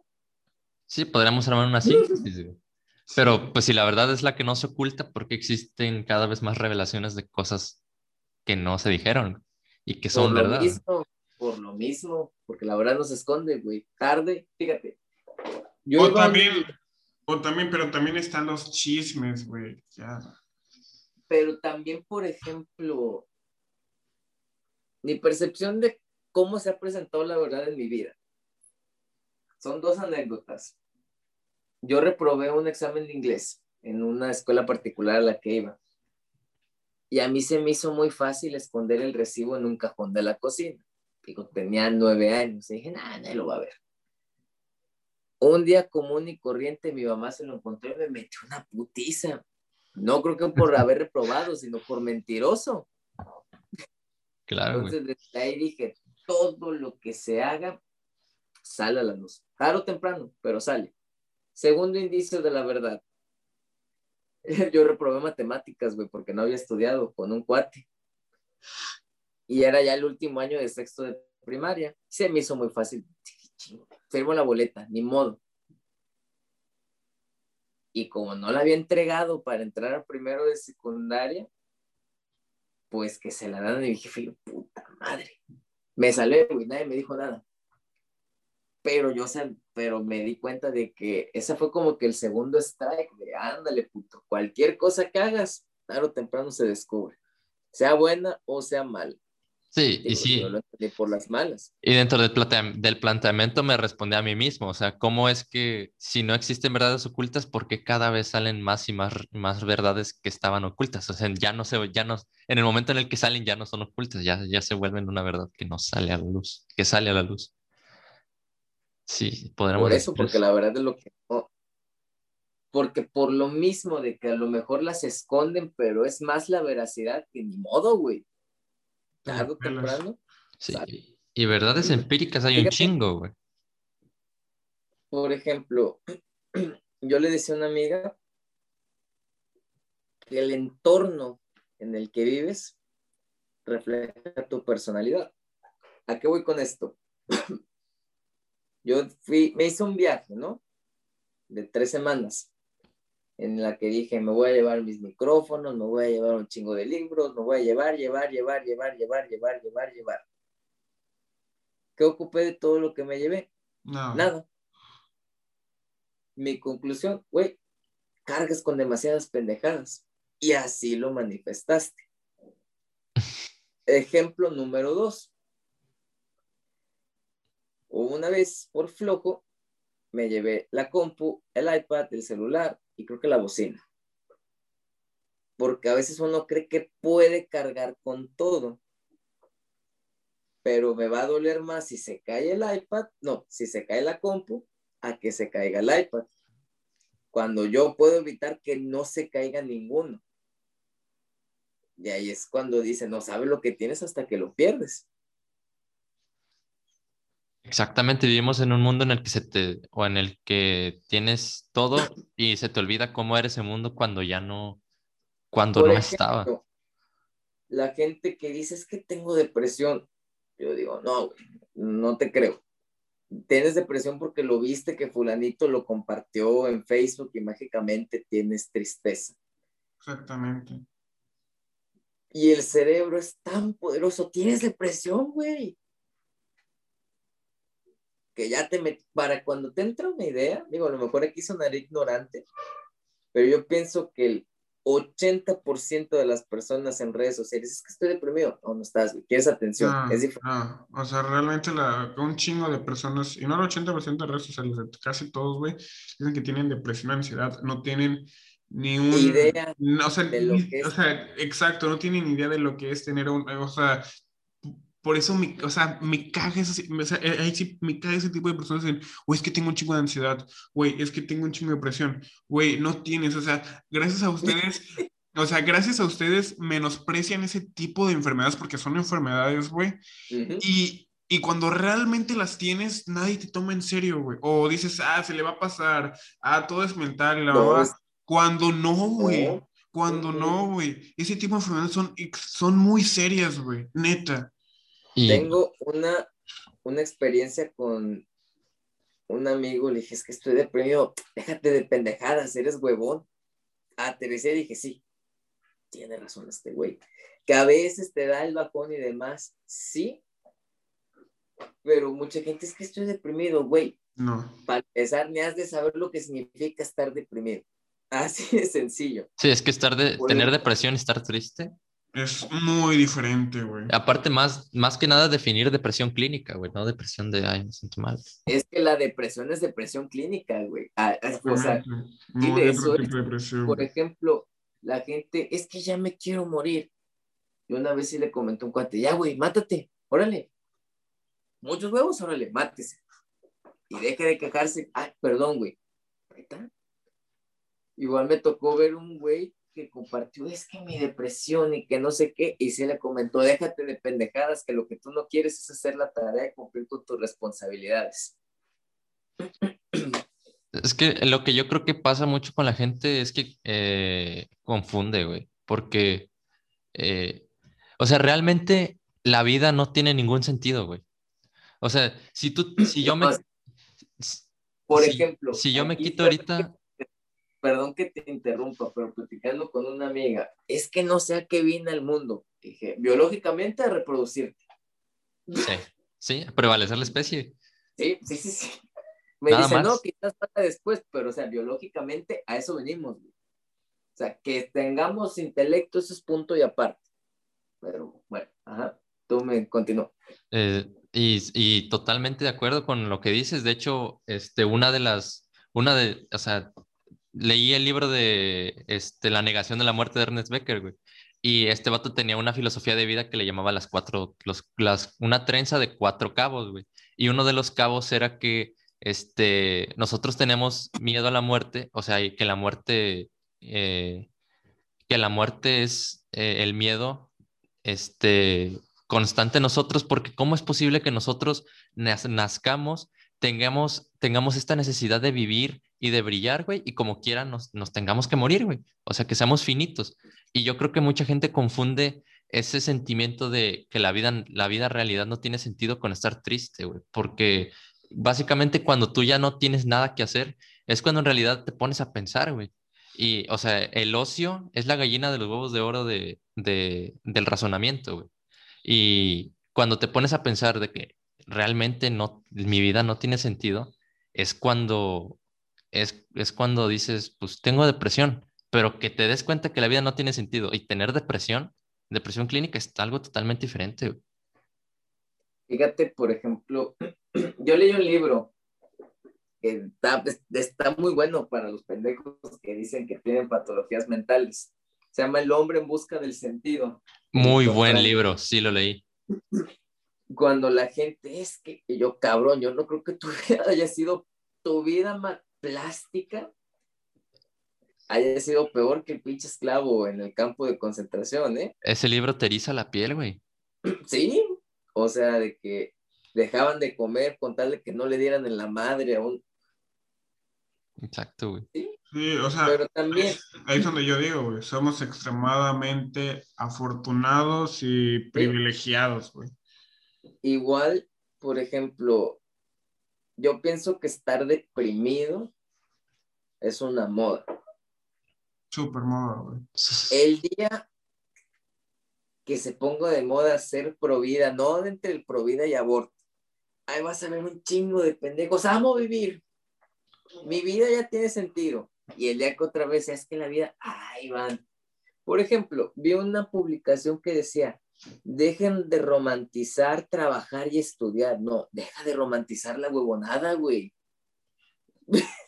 [SPEAKER 2] Sí, podríamos armar una síntesis. <laughs> Pero pues si la verdad es la que no se oculta, ¿por qué existen cada vez más revelaciones de cosas que no se dijeron y que son
[SPEAKER 3] por
[SPEAKER 2] verdad?
[SPEAKER 3] Mismo, por lo mismo, porque la verdad no se esconde, güey. Tarde, fíjate.
[SPEAKER 1] o también, o también, pero también están los chismes, güey. Ya.
[SPEAKER 3] Pero también, por ejemplo, mi percepción de cómo se ha presentado la verdad en mi vida. Son dos anécdotas yo reprobé un examen de inglés en una escuela particular a la que iba. Y a mí se me hizo muy fácil esconder el recibo en un cajón de la cocina. Digo, tenía nueve años. Y dije, nada, nadie lo va a ver. Un día común y corriente, mi mamá se lo encontró y me metió una putiza. No creo que por <laughs> haber reprobado, sino por mentiroso.
[SPEAKER 2] Claro.
[SPEAKER 3] Entonces, desde ahí dije, todo lo que se haga sale a la luz. Tarde o temprano, pero sale. Segundo indicio de la verdad. <laughs> Yo reprobé matemáticas, güey, porque no había estudiado con un cuate. Y era ya el último año de sexto de primaria. Se me hizo muy fácil. Firmo la boleta, ni modo. Y como no la había entregado para entrar al primero de secundaria, pues que se la dan y dije, puta madre. Me salió, güey, nadie me dijo nada pero yo sé, pero me di cuenta de que esa fue como que el segundo strike de ándale, puto, cualquier cosa que hagas, tarde o temprano se descubre, sea buena o sea mala.
[SPEAKER 2] Sí, y sí.
[SPEAKER 3] por las malas.
[SPEAKER 2] Y dentro del, del, planteamiento me respondí a mí mismo, o sea, ¿cómo es que si no existen verdades ocultas, por qué cada vez salen más y más, más verdades que estaban ocultas? O sea, ya no se, ya no, en el momento en el que salen ya no son ocultas, ya, ya se vuelven una verdad que no sale a la luz, que sale a la luz. Sí, podríamos
[SPEAKER 3] Por eso, porque la verdad es lo que Porque por lo mismo de que a lo mejor las esconden, pero es más la veracidad que ni modo, güey. Tarde o temprano.
[SPEAKER 2] Sí. Y verdades empíricas hay un chingo, güey.
[SPEAKER 3] Por ejemplo, <clears throat> yo le decía a una amiga que el entorno en el que vives refleja tu personalidad. ¿A qué voy con esto? <clears throat> Yo fui, me hice un viaje, ¿no? De tres semanas, en la que dije, me voy a llevar mis micrófonos, me voy a llevar un chingo de libros, me voy a llevar, llevar, llevar, llevar, llevar, llevar, llevar, llevar. ¿Qué ocupé de todo lo que me llevé? Nada. Mi conclusión, güey, cargas con demasiadas pendejadas. Y así lo manifestaste. <laughs> Ejemplo número dos una vez, por flojo, me llevé la compu, el iPad, el celular y creo que la bocina. Porque a veces uno cree que puede cargar con todo. Pero me va a doler más si se cae el iPad, no, si se cae la compu, a que se caiga el iPad. Cuando yo puedo evitar que no se caiga ninguno. Y ahí es cuando dice, no sabes lo que tienes hasta que lo pierdes.
[SPEAKER 2] Exactamente, vivimos en un mundo en el que se te, o en el que tienes todo <coughs> y se te olvida cómo era ese mundo cuando ya no, cuando no estaba.
[SPEAKER 3] La gente que dice es que tengo depresión, yo digo, no, no te creo. Tienes depresión porque lo viste que fulanito lo compartió en Facebook y mágicamente tienes tristeza.
[SPEAKER 1] Exactamente.
[SPEAKER 3] Y el cerebro es tan poderoso. Tienes depresión, güey que ya te met... para cuando te entra una idea, digo, a lo mejor aquí sonaré ignorante, pero yo pienso que el 80% de las personas en redes sociales es que estoy deprimido. No, no estás, quieres atención. es diferente.
[SPEAKER 1] o sea, realmente la, un chingo de personas, y no el 80% de redes sociales, casi todos, güey, dicen que tienen depresión, ansiedad, no tienen ni una
[SPEAKER 3] idea
[SPEAKER 1] no, o sea, de lo que es. o sea, exacto, no tienen idea de lo que es tener un, o sea, por eso, me, o sea, me caga ese, o sea, ahí sí me caga ese tipo de personas en, güey, es que tengo un chingo de ansiedad, güey, es que tengo un chingo de depresión, güey, no tienes, o sea, gracias a ustedes, o sea, gracias a ustedes menosprecian ese tipo de enfermedades porque son enfermedades, güey, y, y cuando realmente las tienes, nadie te toma en serio, güey, o dices, ah, se le va a pasar, ah, todo es mental, la no, cuando no, güey. Cuando no, güey. Ese tipo de enfermedades son, son muy serias, güey. Neta.
[SPEAKER 3] Tengo una, una experiencia con un amigo. Le dije, es que estoy deprimido. Déjate de pendejadas, eres huevón. Te decía, dije, sí. Tiene razón este güey. Que a veces te da el bajón y demás. Sí. Pero mucha gente es que estoy deprimido, güey.
[SPEAKER 1] No.
[SPEAKER 3] Para empezar, ni has de saber lo que significa estar deprimido. <laughs> Así de sencillo.
[SPEAKER 2] Sí, es que estar de, tener depresión y estar triste.
[SPEAKER 1] Es muy diferente, güey.
[SPEAKER 2] Aparte, más, más que nada definir depresión clínica, güey, no depresión de, ay, me siento mal.
[SPEAKER 3] Es que la depresión es depresión clínica, güey. Ah, o sea, por ejemplo, la gente, es que ya me quiero morir. Y una vez sí le comenté un cuate, ya, güey, mátate, órale. Muchos huevos, órale, mátese. Y deje de quejarse. Ay, perdón, güey. Ahí está. Igual me tocó ver un güey que compartió, es que mi depresión y que no sé qué, y se le comentó, déjate de pendejadas, que lo que tú no quieres es hacer la tarea y cumplir con tus responsabilidades.
[SPEAKER 2] Es que lo que yo creo que pasa mucho con la gente es que eh, confunde, güey, porque, eh, o sea, realmente la vida no tiene ningún sentido, güey. O sea, si tú, si yo me...
[SPEAKER 3] Por ejemplo,
[SPEAKER 2] si yo me quito ahorita
[SPEAKER 3] perdón que te interrumpa, pero platicando con una amiga, es que no sé a qué viene el mundo. Dije, biológicamente a reproducirte.
[SPEAKER 2] Sí, sí, a prevalecer la especie.
[SPEAKER 3] Sí, sí, sí, sí. Me dice, no, quizás para después, pero o sea, biológicamente a eso venimos. O sea, que tengamos intelecto, eso es punto y aparte. Pero bueno, ajá, tú me continúo.
[SPEAKER 2] Eh, y, y, totalmente de acuerdo con lo que dices. De hecho, este, una de las, una de, o sea, leí el libro de este, La negación de la muerte de Ernest Becker, güey. Y este vato tenía una filosofía de vida que le llamaba las cuatro, los, las, una trenza de cuatro cabos, güey. Y uno de los cabos era que este, nosotros tenemos miedo a la muerte, o sea, que la muerte, eh, que la muerte es eh, el miedo este, constante en nosotros, porque ¿cómo es posible que nosotros nazcamos, tengamos, tengamos esta necesidad de vivir y de brillar, güey, y como quiera nos, nos tengamos que morir, güey. O sea, que seamos finitos. Y yo creo que mucha gente confunde ese sentimiento de que la vida, la vida realidad no tiene sentido con estar triste, güey, porque básicamente cuando tú ya no tienes nada que hacer, es cuando en realidad te pones a pensar, güey. Y, o sea, el ocio es la gallina de los huevos de oro de, de, del razonamiento, güey. Y cuando te pones a pensar de que realmente no, mi vida no tiene sentido, es cuando es, cuando dices, pues tengo depresión, pero que te des cuenta que la vida no tiene sentido y tener depresión, depresión clínica es algo totalmente diferente.
[SPEAKER 3] Fíjate, por ejemplo, <clears throat> yo leí un libro que está, está muy bueno para los pendejos que dicen que tienen patologías mentales. Se llama El hombre en busca del sentido.
[SPEAKER 2] Muy buen libro, sí lo leí. <clears throat>
[SPEAKER 3] Cuando la gente es que yo, cabrón, yo no creo que tu <laughs> vida haya sido tu vida plástica haya sido peor que el pinche esclavo en el campo de concentración, ¿eh?
[SPEAKER 2] Ese libro te eriza la piel, güey. <clears throat>
[SPEAKER 3] Sí, o sea, de que dejaban de comer con tal de que no le dieran en la madre a un...
[SPEAKER 2] Exacto, güey.
[SPEAKER 1] Sí, o sea,
[SPEAKER 3] pero también...
[SPEAKER 1] ahí es donde yo digo, güey, somos extremadamente afortunados y privilegiados, güey.
[SPEAKER 3] Igual, por ejemplo, yo pienso que estar deprimido es una moda.
[SPEAKER 1] Súper moda, güey.
[SPEAKER 3] El día que se ponga de moda ser provida, no entre el provida y aborto, ahí vas a ver un chingo de pendejos, amo vivir, mi vida ya tiene sentido. Y el día que otra vez es que la vida, ahí van. Por ejemplo, vi una publicación que decía, dejen de romantizar trabajar y estudiar. No, deja de romantizar la huevonada, güey. <laughs>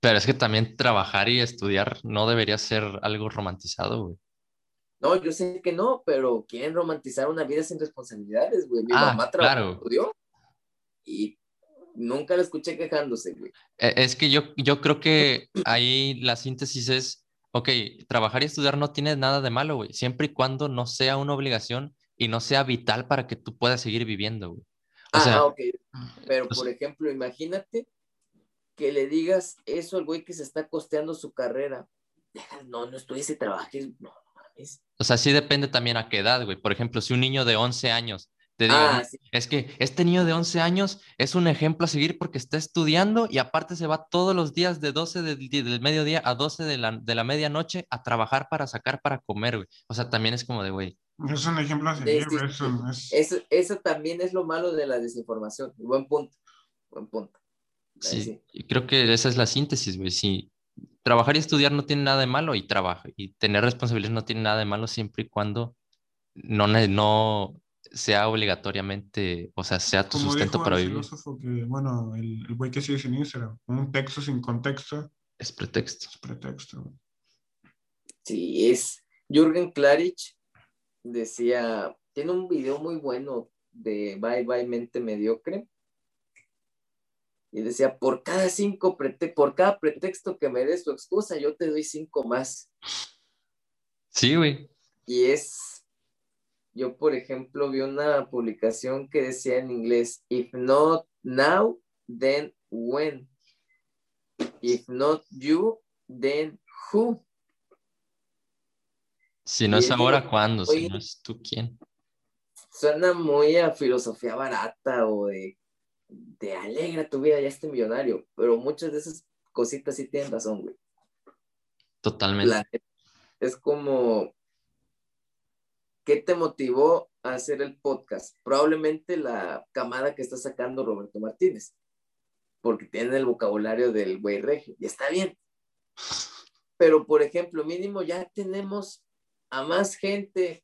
[SPEAKER 2] Pero es que también trabajar y estudiar no debería ser algo romantizado, güey.
[SPEAKER 3] No, yo sé que no, pero quieren romantizar una vida sin responsabilidades, güey. Mi
[SPEAKER 2] Ah,
[SPEAKER 3] mamá
[SPEAKER 2] claro.
[SPEAKER 3] trabajó y nunca la escuché quejándose, güey.
[SPEAKER 2] Eh, Es que yo, yo creo que ahí la síntesis es, ok, trabajar y estudiar no tiene nada de malo, güey, siempre y cuando no sea una obligación y no sea vital para que tú puedas seguir viviendo, güey. O
[SPEAKER 3] ah,
[SPEAKER 2] sea,
[SPEAKER 3] ok. Pero, por ejemplo, imagínate que le digas eso al güey que se está costeando su carrera. No, no estoy ese trabajes. No, no mames.
[SPEAKER 2] o sea, sí depende también a qué edad, güey. Por ejemplo, si un niño de 11 años te diga,
[SPEAKER 3] Ah, sí.
[SPEAKER 2] es que este niño de 11 años es un ejemplo a seguir porque está estudiando y aparte se va todos los días de 12 del, del mediodía a 12 de la, de la medianoche a trabajar para sacar para comer, güey. O sea, también es como de, güey,
[SPEAKER 1] Es un ejemplo a seguir,
[SPEAKER 3] sí,
[SPEAKER 1] eso es-
[SPEAKER 3] Eso, eso también es lo malo de la desinformación. Buen punto. Buen punto.
[SPEAKER 2] Sí,
[SPEAKER 3] sí.
[SPEAKER 2] y creo que esa es la síntesis, güey. Sí, trabajar y estudiar no tiene nada de malo y trabaja y tener responsabilidades no tiene nada de malo siempre y cuando no, no sea obligatoriamente, o sea, sea tu
[SPEAKER 1] Como
[SPEAKER 2] sustento
[SPEAKER 1] dijo
[SPEAKER 2] para
[SPEAKER 1] el
[SPEAKER 2] vivir.
[SPEAKER 1] filósofo que, bueno, el el güey que sigue en Instagram, un texto sin contexto
[SPEAKER 2] Es pretexto.
[SPEAKER 1] es pretexto, güey.
[SPEAKER 3] Sí, es. Jürgen Klarich decía, tiene un video muy bueno de Bye Bye Mente Mediocre. Y decía, por cada cinco prete- por cada pretexto que me des tu excusa, yo te doy cinco más.
[SPEAKER 2] Sí, güey.
[SPEAKER 3] Y es, yo por ejemplo vi una publicación que decía en inglés, if not now, then when? If not you, then who?
[SPEAKER 2] Si no
[SPEAKER 3] Y
[SPEAKER 2] es ahora, ¿cuándo? Si no es tú, ¿quién?
[SPEAKER 3] Suena muy a filosofía barata o de, de alegra tu vida, ya esté millonario, pero muchas de esas cositas sí tienen razón, güey.
[SPEAKER 2] Totalmente.
[SPEAKER 3] La es como, ¿qué te motivó a hacer el podcast? Probablemente la camada que está sacando Roberto Martínez, porque tiene el vocabulario del güey regio, y está bien. Pero, por ejemplo, mínimo ya tenemos a más gente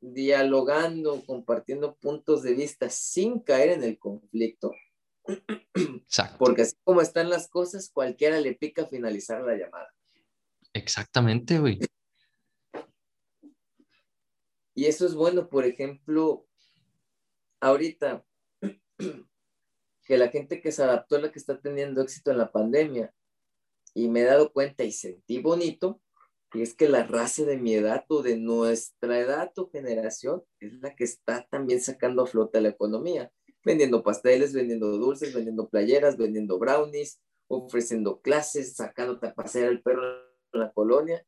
[SPEAKER 3] dialogando, compartiendo puntos de vista sin caer en el conflicto,
[SPEAKER 2] Exacto.
[SPEAKER 3] porque así como están las cosas, cualquiera le pica finalizar la llamada.
[SPEAKER 2] Exactamente, güey.
[SPEAKER 3] Y eso es bueno, por ejemplo, ahorita <clears throat> que la gente que se adaptó a la que está teniendo éxito en la pandemia. Y me he dado cuenta y sentí bonito, y es que la raza de mi edad o de nuestra edad o generación es la que está también sacando a flote la economía, vendiendo pasteles, vendiendo dulces, vendiendo playeras, vendiendo brownies, ofreciendo clases, sacándote a pasear al perro en la colonia,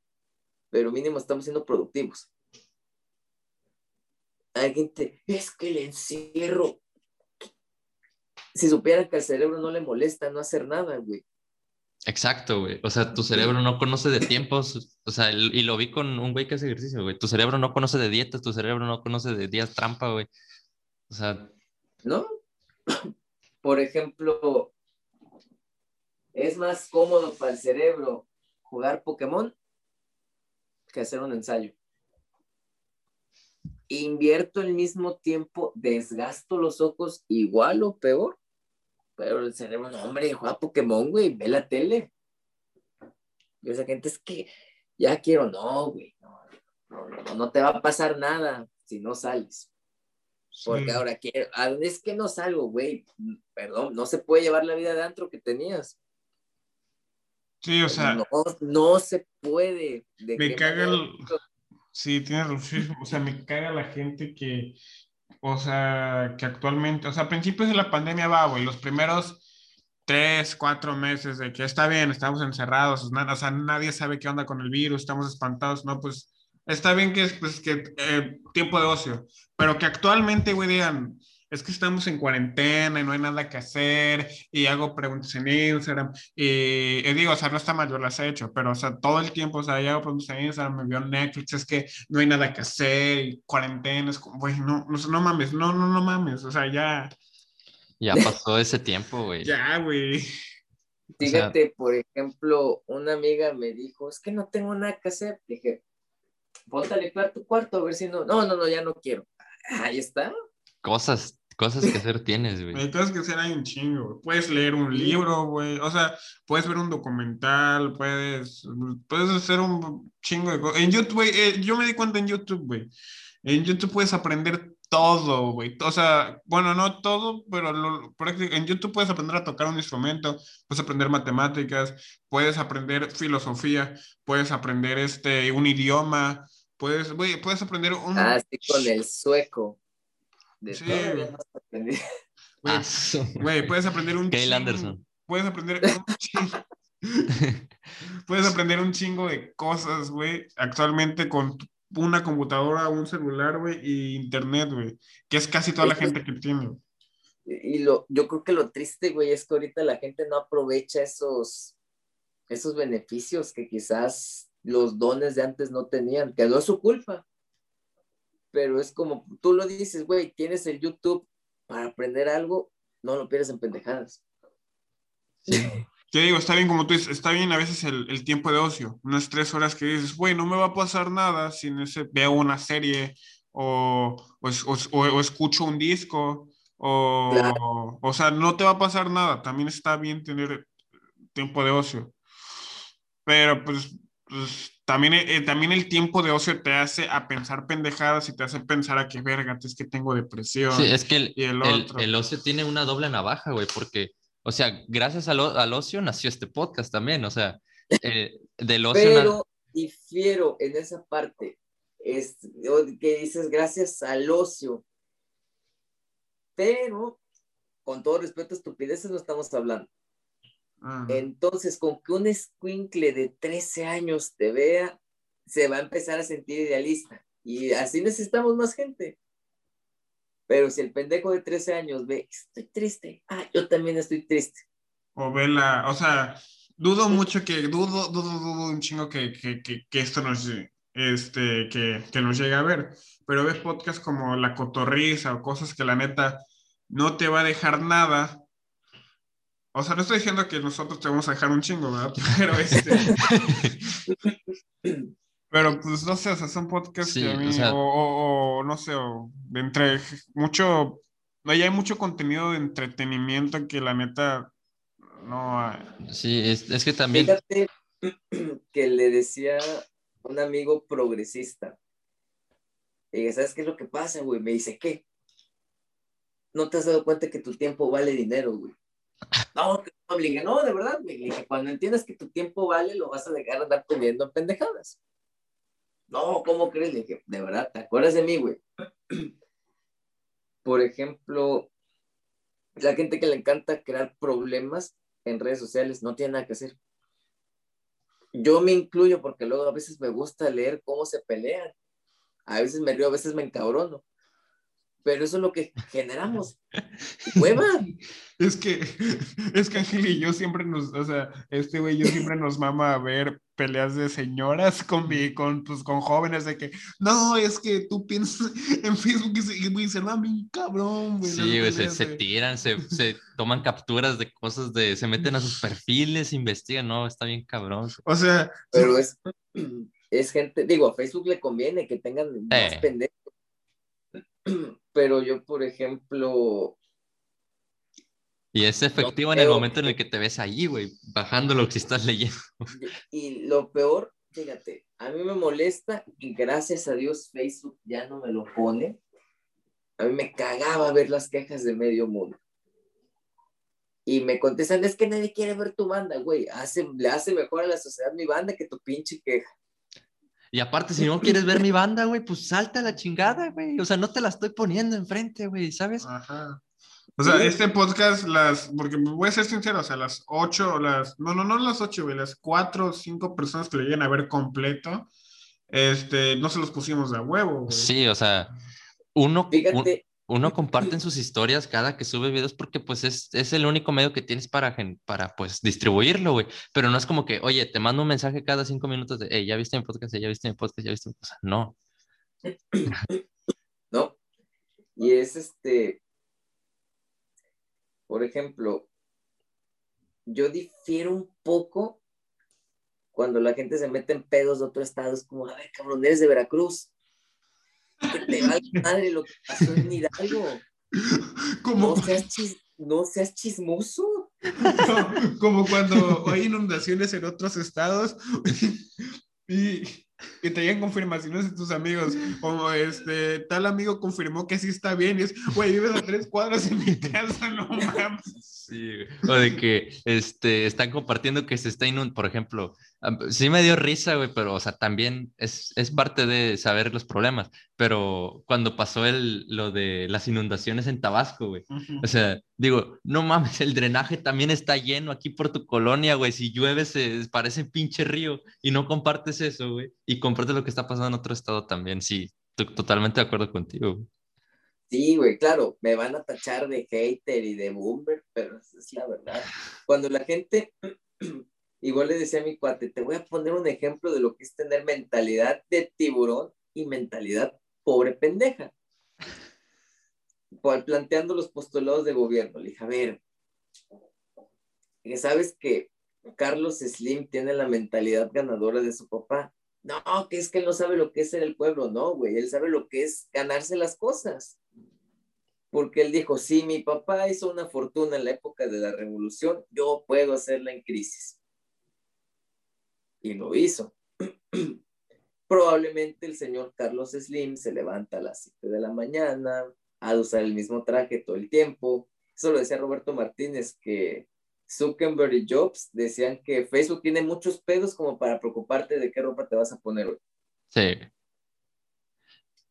[SPEAKER 3] pero mínimo estamos siendo productivos. Hay gente, es que el encierro. Si supieran que al cerebro no le molesta no hacer nada, güey.
[SPEAKER 2] Exacto, güey. O sea, tu cerebro no conoce de tiempos. O sea, y lo vi con un güey que hace ejercicio, güey. Tu cerebro no conoce de dietas, tu cerebro no conoce de días trampa, güey. O sea,
[SPEAKER 3] ¿No? <coughs> Por ejemplo, es más cómodo para el cerebro jugar Pokémon que hacer un ensayo. Invierto el mismo tiempo, desgasto los ojos igual o peor, pero el cerebro, no, hombre, juega Pokémon, güey, ve la tele. Y esa gente es que ya quiero, no, güey, no, no, no, no te va a pasar nada si no sales. Porque
[SPEAKER 1] Sí.
[SPEAKER 3] ahora quiero, es que no salgo, güey, perdón, no se puede llevar la vida de antro que tenías.
[SPEAKER 1] Sí, o sea,
[SPEAKER 3] no, no se puede. ¿De
[SPEAKER 1] me caga el... Sí, tienes razón. O sea, me caga la gente que, o sea, que actualmente, o sea, a principios de la pandemia va, güey, los primeros tres, cuatro meses de que está bien, estamos encerrados, nada, o sea, nadie sabe qué onda con el virus, estamos espantados, no, pues está bien que es, pues, que eh, tiempo de ocio, pero que actualmente, güey, digan, es que estamos en cuarentena y no hay nada que hacer y hago preguntas en Instagram y, y digo, o sea, no está mal, yo las he hecho, pero, o sea, todo el tiempo, o sea, yo hago preguntas en Instagram, me veo en Netflix, es que no hay nada que hacer y cuarentena, es como, güey, no, no, no mames, no, no, no mames, o sea, ya,
[SPEAKER 2] ya pasó ese tiempo, güey.
[SPEAKER 1] ya, güey.
[SPEAKER 3] Fíjate, por ejemplo, una amiga me dijo, es que no tengo nada que hacer. Dije, ponte a limpiar tu cuarto a ver si no. No, no, no, ya no quiero. Ahí está.
[SPEAKER 2] Cosas Cosas que hacer tienes, güey.
[SPEAKER 1] Hay cosas que hacer hay un chingo, güey. Puedes leer un libro, güey. O sea, puedes ver un documental, puedes, puedes hacer un chingo de cosas. En YouTube, güey, eh, yo me di cuenta en YouTube, güey. En YouTube puedes aprender todo, güey. O sea, bueno, no todo, pero lo, en YouTube puedes aprender a tocar un instrumento, puedes aprender matemáticas, puedes aprender filosofía, puedes aprender este, un idioma, puedes, güey, puedes aprender un...
[SPEAKER 3] Ah, sí, con el sueco.
[SPEAKER 1] Sí. <laughs> Güey, puedes aprender un...
[SPEAKER 2] Anderson.
[SPEAKER 1] Puedes aprender <laughs> un chingo. puedes aprender un chingo de cosas, güey, actualmente con una computadora, un celular, güey, y internet, güey, que es casi toda la gente que tiene.
[SPEAKER 3] Y lo, yo creo que lo triste, güey, es que ahorita la gente no aprovecha esos, esos beneficios que quizás los dones de antes no tenían, que no es su culpa. Pero es como tú lo dices, güey, tienes el YouTube para aprender algo, no lo pierdes en pendejadas.
[SPEAKER 1] Sí. Te digo, está bien como tú dices, está bien a veces el, tiempo de ocio, unas tres horas que dices, güey, no me va a pasar nada si no sé, veo una serie o, o, escucho un disco o, o sea, no te va a pasar nada, también está bien tener tiempo de ocio. Pero pues, pues también, eh, también el tiempo de ocio te hace a pensar pendejadas y te hace pensar a qué verga, es que tengo depresión.
[SPEAKER 2] Sí, es que el, el, el ocio tiene una doble navaja, güey, porque o sea, gracias al, al ocio nació este podcast también, o sea, eh, del ocio.
[SPEAKER 3] Pero difiero en esa parte, es, que dices gracias al ocio, pero con todo respeto, estupideces no estamos hablando. Entonces, con que un escuincle de 13 años te vea, se va a empezar a sentir idealista. Y así necesitamos más gente. Pero si el pendejo de 13 años ve, estoy triste, ah, yo también estoy triste.
[SPEAKER 1] O ve la, o sea, dudo mucho que, dudo, dudo, dudo un chingo que, que, que, que esto nos, este, que, que nos llegue a ver. Pero ves podcasts como La Cotorriza o cosas que la neta no te va a dejar nada. O sea, no estoy diciendo que nosotros te vamos a dejar un chingo, ¿verdad? <laughs> Pero este. Pero pues no sé, o sea, son podcasts que a mí, o, no sé, o de entre mucho, ahí hay mucho contenido de entretenimiento que la neta no hay.
[SPEAKER 2] Sí, es, es que también.
[SPEAKER 3] Fíjate <clears throat> que le decía un amigo progresista. Y ¿sabes qué es lo que pasa, güey? Me dice, ¿qué? ¿No te has dado cuenta que tu tiempo vale dinero, güey? No, no, no, de verdad, güey. cuando entiendas que tu tiempo vale, lo vas a dejar de andar teniendo pendejadas. No, ¿cómo crees? Le dije, de verdad, ¿te acuerdas de mí, güey? Por ejemplo, la gente que le encanta crear problemas en redes sociales no tiene nada que hacer. Yo me incluyo porque luego a veces me gusta leer cómo se pelean. A veces me río, a veces me encabrono pero eso es lo que generamos. ¡Hueva! <laughs>
[SPEAKER 1] Es que, es que Ángel y yo siempre nos, o sea, este güey yo siempre nos mama a ver peleas de señoras con, con, pues, con jóvenes de que, no, es que tú piensas <laughs> en Facebook y, güey, se va mi cabrón, güey.
[SPEAKER 2] Sí, güey, se, se, tiran, se, se, toman capturas de cosas de, se meten a sus perfiles, investigan, no, está bien cabrón.
[SPEAKER 1] O sea,
[SPEAKER 3] pero es, <clears throat> es gente, digo, a Facebook le conviene que tengan más eh. pendejos <clears throat> pero yo, por ejemplo...
[SPEAKER 2] Y es efectivo en el momento en el que te ves allí, güey, bajando lo que estás leyendo.
[SPEAKER 3] Y lo peor, fíjate, a mí me molesta y gracias a Dios Facebook ya no me lo pone. A mí me cagaba ver las quejas de medio mundo. Y me contestan, es que nadie quiere ver tu banda, güey. Hace, le hace mejor a la sociedad mi banda que tu pinche queja.
[SPEAKER 2] Y aparte, si no quieres ver mi <laughs> banda, güey, pues salta a la chingada, güey. O sea, no te la estoy poniendo enfrente, güey, ¿sabes? Ajá.
[SPEAKER 1] O sea, este podcast, las, porque voy a ser sincero, o sea, las ocho, las, no, no, no las ocho, güey, las cuatro o cinco personas que le lleguen a ver completo, este, no se los pusimos de huevo, güey.
[SPEAKER 2] Sí, o sea, uno, Fíjate, uno comparte en sus historias cada que sube videos porque pues es, es el único medio que tienes para, para pues distribuirlo, güey. Pero no es como que, oye, te mando un mensaje cada cinco minutos de, hey, ya viste mi podcast, ya viste mi podcast, ya viste mi podcast. No. <coughs>
[SPEAKER 3] No. Y es este, por ejemplo, yo difiero un poco cuando la gente se mete en pedos de otro estado, es como, a ver, cabrón, eres de Veracruz que te va madre lo que pasó en Hidalgo. Como... No, seas no seas chismoso. <laughs>
[SPEAKER 1] como cuando hay inundaciones en otros estados <laughs> y que te llegan confirmaciones de tus amigos, como este, tal amigo confirmó que sí está bien, y es, güey, vives a tres cuadras en mi casa, no mames.
[SPEAKER 2] Sí, o de que este, están compartiendo que se está inundando, por ejemplo, sí me dio risa, güey, pero, o sea, también es, es parte de saber los problemas, pero cuando pasó el, lo de las inundaciones en Tabasco, güey, o sea, digo, no mames, el drenaje también está lleno aquí por tu colonia, güey, si llueve se parece pinche río y no compartes eso, güey, y compartes lo que está pasando en otro estado también, sí, totalmente de acuerdo contigo.
[SPEAKER 3] Sí, güey, claro, me van a tachar de hater y de boomer, pero es la verdad. Cuando la gente <clears throat> Igual le decía a mi cuate, te voy a poner un ejemplo de lo que es tener mentalidad de tiburón y mentalidad pobre pendeja. Planteando los postulados de gobierno, le dije, a ver, ¿sabes que Carlos Slim tiene la mentalidad ganadora de su papá? No, que es que él no sabe lo que es ser el pueblo, no, güey, él sabe lo que es ganarse las cosas. Porque él dijo, si mi papá hizo una fortuna en la época de la revolución, yo puedo hacerla en crisis y lo hizo. <clears throat> Probablemente el señor Carlos Slim se levanta a las 7 de la mañana, a usar el mismo traje todo el tiempo. Eso lo decía Roberto Martínez, que Zuckerberg y Jobs decían que Facebook tiene muchos pedos como para preocuparte de qué ropa te vas a poner hoy.
[SPEAKER 2] Sí.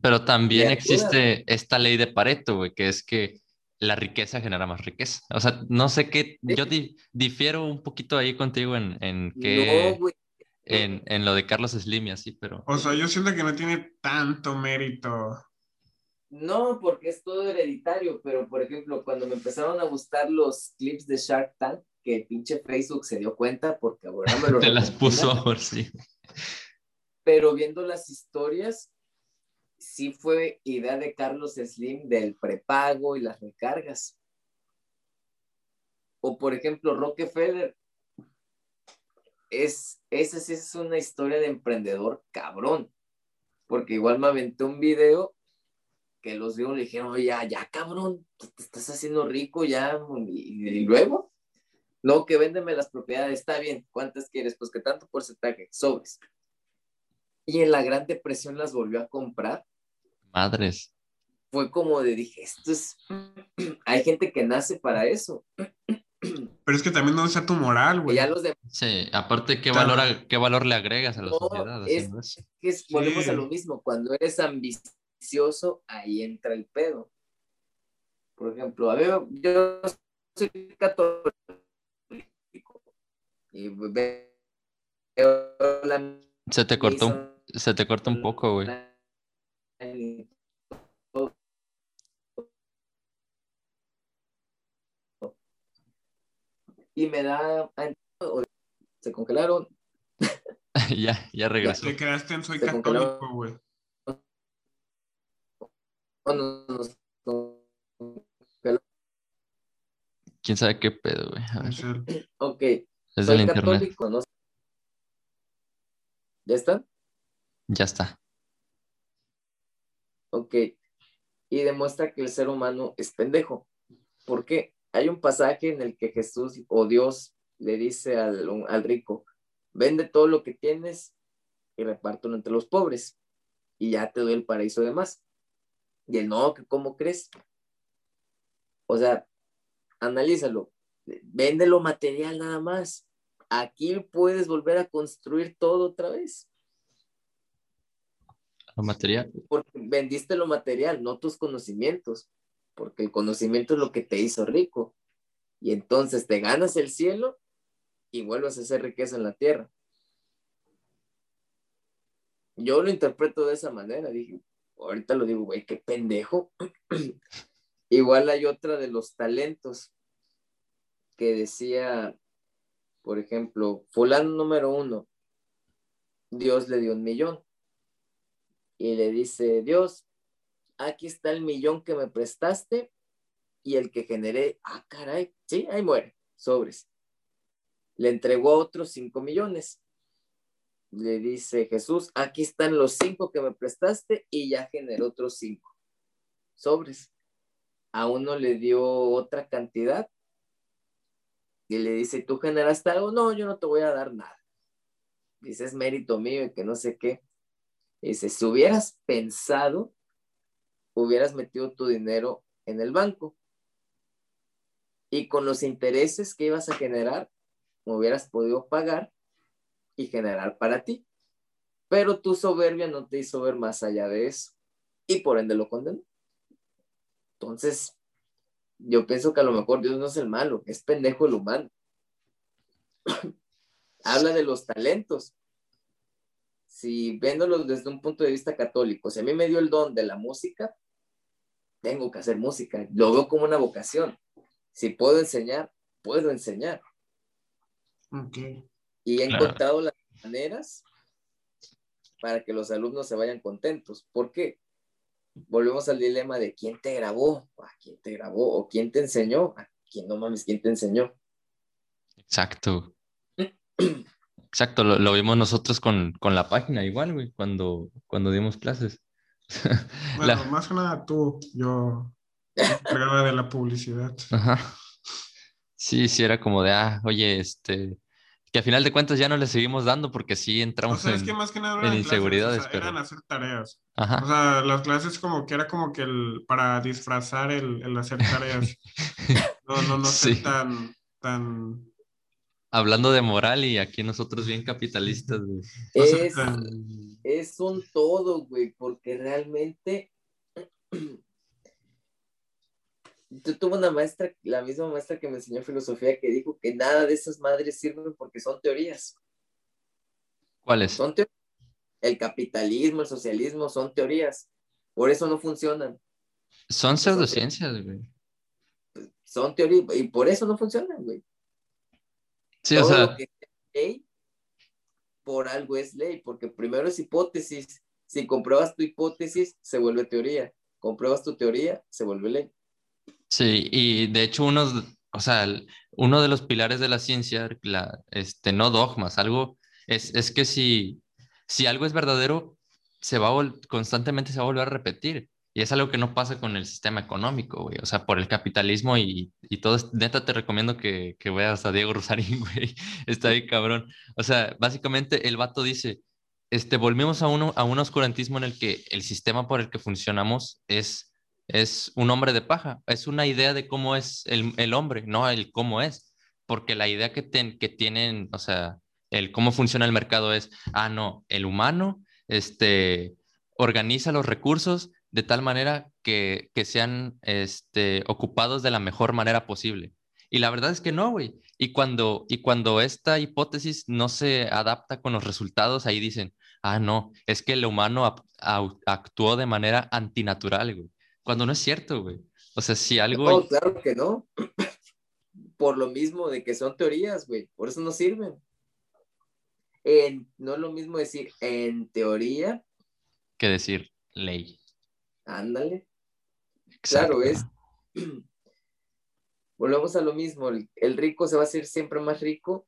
[SPEAKER 2] Pero también existe esta ley de Pareto, güey, que es que la riqueza genera más riqueza. O sea, no sé qué, yo difiero un poquito ahí contigo en, en que... No, en, en, lo de Carlos Slim y así, pero...
[SPEAKER 1] O sea, yo siento que no tiene tanto mérito.
[SPEAKER 3] No, porque es todo hereditario, pero por ejemplo, cuando me empezaron a gustar los clips de Shark Tank, que pinche Facebook se dio cuenta porque ahora me <laughs> lo...
[SPEAKER 2] Te las puso por sí.
[SPEAKER 3] Pero viendo las historias, sí fue idea de Carlos Slim del prepago y las recargas. O por ejemplo, Rockefeller es, esa sí es una historia de emprendedor cabrón, porque igual me aventé un video que los vio le dijeron, ya, ya cabrón, te estás haciendo rico ya, y, luego, no, que véndeme las propiedades, está bien, ¿cuántas quieres? Pues que tanto porcentaje, sobres. Y en la Gran Depresión las volvió a comprar.
[SPEAKER 2] Madres.
[SPEAKER 3] Fue como de, dije, esto es, <clears throat> hay gente que nace para eso. <clears throat>
[SPEAKER 1] Pero es que también no sea tu moral, güey.
[SPEAKER 2] Sí, aparte, ¿qué, valor, ¿qué valor le agregas a la sociedad?
[SPEAKER 3] Es, que volvemos a lo mismo. Cuando eres ambicioso, ahí entra el pedo. Por ejemplo, a ver, yo soy católico y veo
[SPEAKER 2] la se te cortó, se te cortó un poco, güey.
[SPEAKER 3] y me da, se congelaron. <laughs>
[SPEAKER 2] ya, ya regresó.
[SPEAKER 1] Te quedaste en soy católico, güey.
[SPEAKER 2] ¿Quién sabe qué pedo, güey?
[SPEAKER 3] Ok. Es soy católico, ¿no? ¿Ya está?
[SPEAKER 2] Ya está.
[SPEAKER 3] Ok. Y demuestra que el ser humano es pendejo. ¿Por qué? Hay un pasaje en el que Jesús o Dios le dice al, rico, vende todo lo que tienes y repártelo entre los pobres y ya te doy el paraíso de más. Y él, no, ¿cómo crees? O sea, analízalo. Vende lo material nada más. Aquí puedes volver a construir todo otra vez.
[SPEAKER 2] Lo material.
[SPEAKER 3] Porque vendiste lo material, no tus conocimientos porque el conocimiento es lo que te hizo rico. Y entonces te ganas el cielo y vuelves a hacer riqueza en la tierra. Yo lo interpreto de esa manera, dije, ahorita lo digo, güey, qué pendejo. <clears throat> Igual hay otra de los talentos que decía, por ejemplo, fulano número uno, Dios le dio un millón. Y le dice, Dios, aquí está el millón que me prestaste y el que generé, ah, caray, sí, ahí muere, sobres. Le entregó otros cinco millones. Le dice Jesús, aquí están los cinco que me prestaste y ya generó otros cinco. Sobres. a uno le dio otra cantidad y le dice, ¿tú generaste algo? No, yo no te voy a dar nada. Dice, es mérito mío y que no sé qué. dice, si hubieras pensado, hubieras metido tu dinero en el banco. Y con los intereses que ibas a generar, hubieras podido pagar y generar para ti. Pero tu soberbia no te hizo ver más allá de eso. Y por ende lo condenó. Entonces, yo pienso que a lo mejor Dios no es el malo, es pendejo el humano. <coughs> Habla de los talentos. Si viéndolos desde un punto de vista católico, si a mí me dio el don de la música, tengo que hacer música. Lo veo como una vocación. Si puedo enseñar, puedo enseñar. Y he encontrado las maneras para que los alumnos se vayan contentos. ¿Por qué? volvemos al dilema de quién te grabó, a quién te grabó, o quién te enseñó, a quién no mames, quién te enseñó.
[SPEAKER 2] Exacto. <clears throat> Exacto, lo, vimos nosotros con, la página igual, güey, cuando, cuando dimos clases. <laughs>
[SPEAKER 1] Bueno, más que nada tú, yo prueba de la publicidad.
[SPEAKER 2] Ajá. Sí, sí, era como de, ah, oye, este, que a final de cuentas ya no le seguimos dando porque sí entramos
[SPEAKER 1] en, inseguridades. Eran hacer tareas. O sea, las clases como que era como que el, para disfrazar el, el hacer tareas. <laughs> no, no, no ser tan, tan...
[SPEAKER 2] Hablando de moral y aquí nosotros bien capitalistas. <laughs>
[SPEAKER 3] Es, es un todo, güey, porque realmente <clears throat> tuve una maestra, la misma maestra que me enseñó filosofía, que dijo que nada de esas madres sirven porque son teorías.
[SPEAKER 2] ¿Cuáles?
[SPEAKER 3] Son El capitalismo, el socialismo son teorías. Por eso no funcionan.
[SPEAKER 2] Son pseudociencias, güey.
[SPEAKER 3] Son teorías y por eso no funcionan, güey.
[SPEAKER 2] Sí, o sea.
[SPEAKER 3] ley, por algo es ley, porque primero es hipótesis. Si compruebas tu hipótesis, se vuelve teoría. Compruebas tu teoría, se vuelve ley.
[SPEAKER 2] Sí, y de hecho uno, o sea, uno de los pilares de la ciencia, la, este, no dogmas, algo, es, es que si, si algo es verdadero, se va constantemente se va a volver a repetir. Y es algo que no pasa con el sistema económico, güey. O sea, por el capitalismo y, y todo. Neta, te recomiendo que, que veas a Diego Rosarín, <laughs> güey. Está ahí, cabrón. O sea, básicamente el vato dice, este, volvemos a, uno, a un oscurantismo en el que el sistema por el que funcionamos es es un hombre de paja, es una idea de cómo es el, hombre, no el cómo es, porque la idea que, que tienen, o sea, el cómo funciona el mercado es, ah, no, el humano este, organiza los recursos de tal manera que, sean este, ocupados de la mejor manera posible. Y la verdad es que no, güey. Y cuando, y cuando esta hipótesis no se adapta con los resultados, ahí dicen, ah, no, es que el humano actuó de manera antinatural, güey. Cuando no es cierto, güey. O sea, si algo...
[SPEAKER 3] No, claro que no. <clears throat> Por lo mismo de que son teorías, güey. Por eso no sirven. no es lo mismo decir en teoría.
[SPEAKER 2] Que decir ley.
[SPEAKER 3] Ándale. Claro, es... <clears throat> Volvemos a lo mismo. El, rico se va a hacer siempre más rico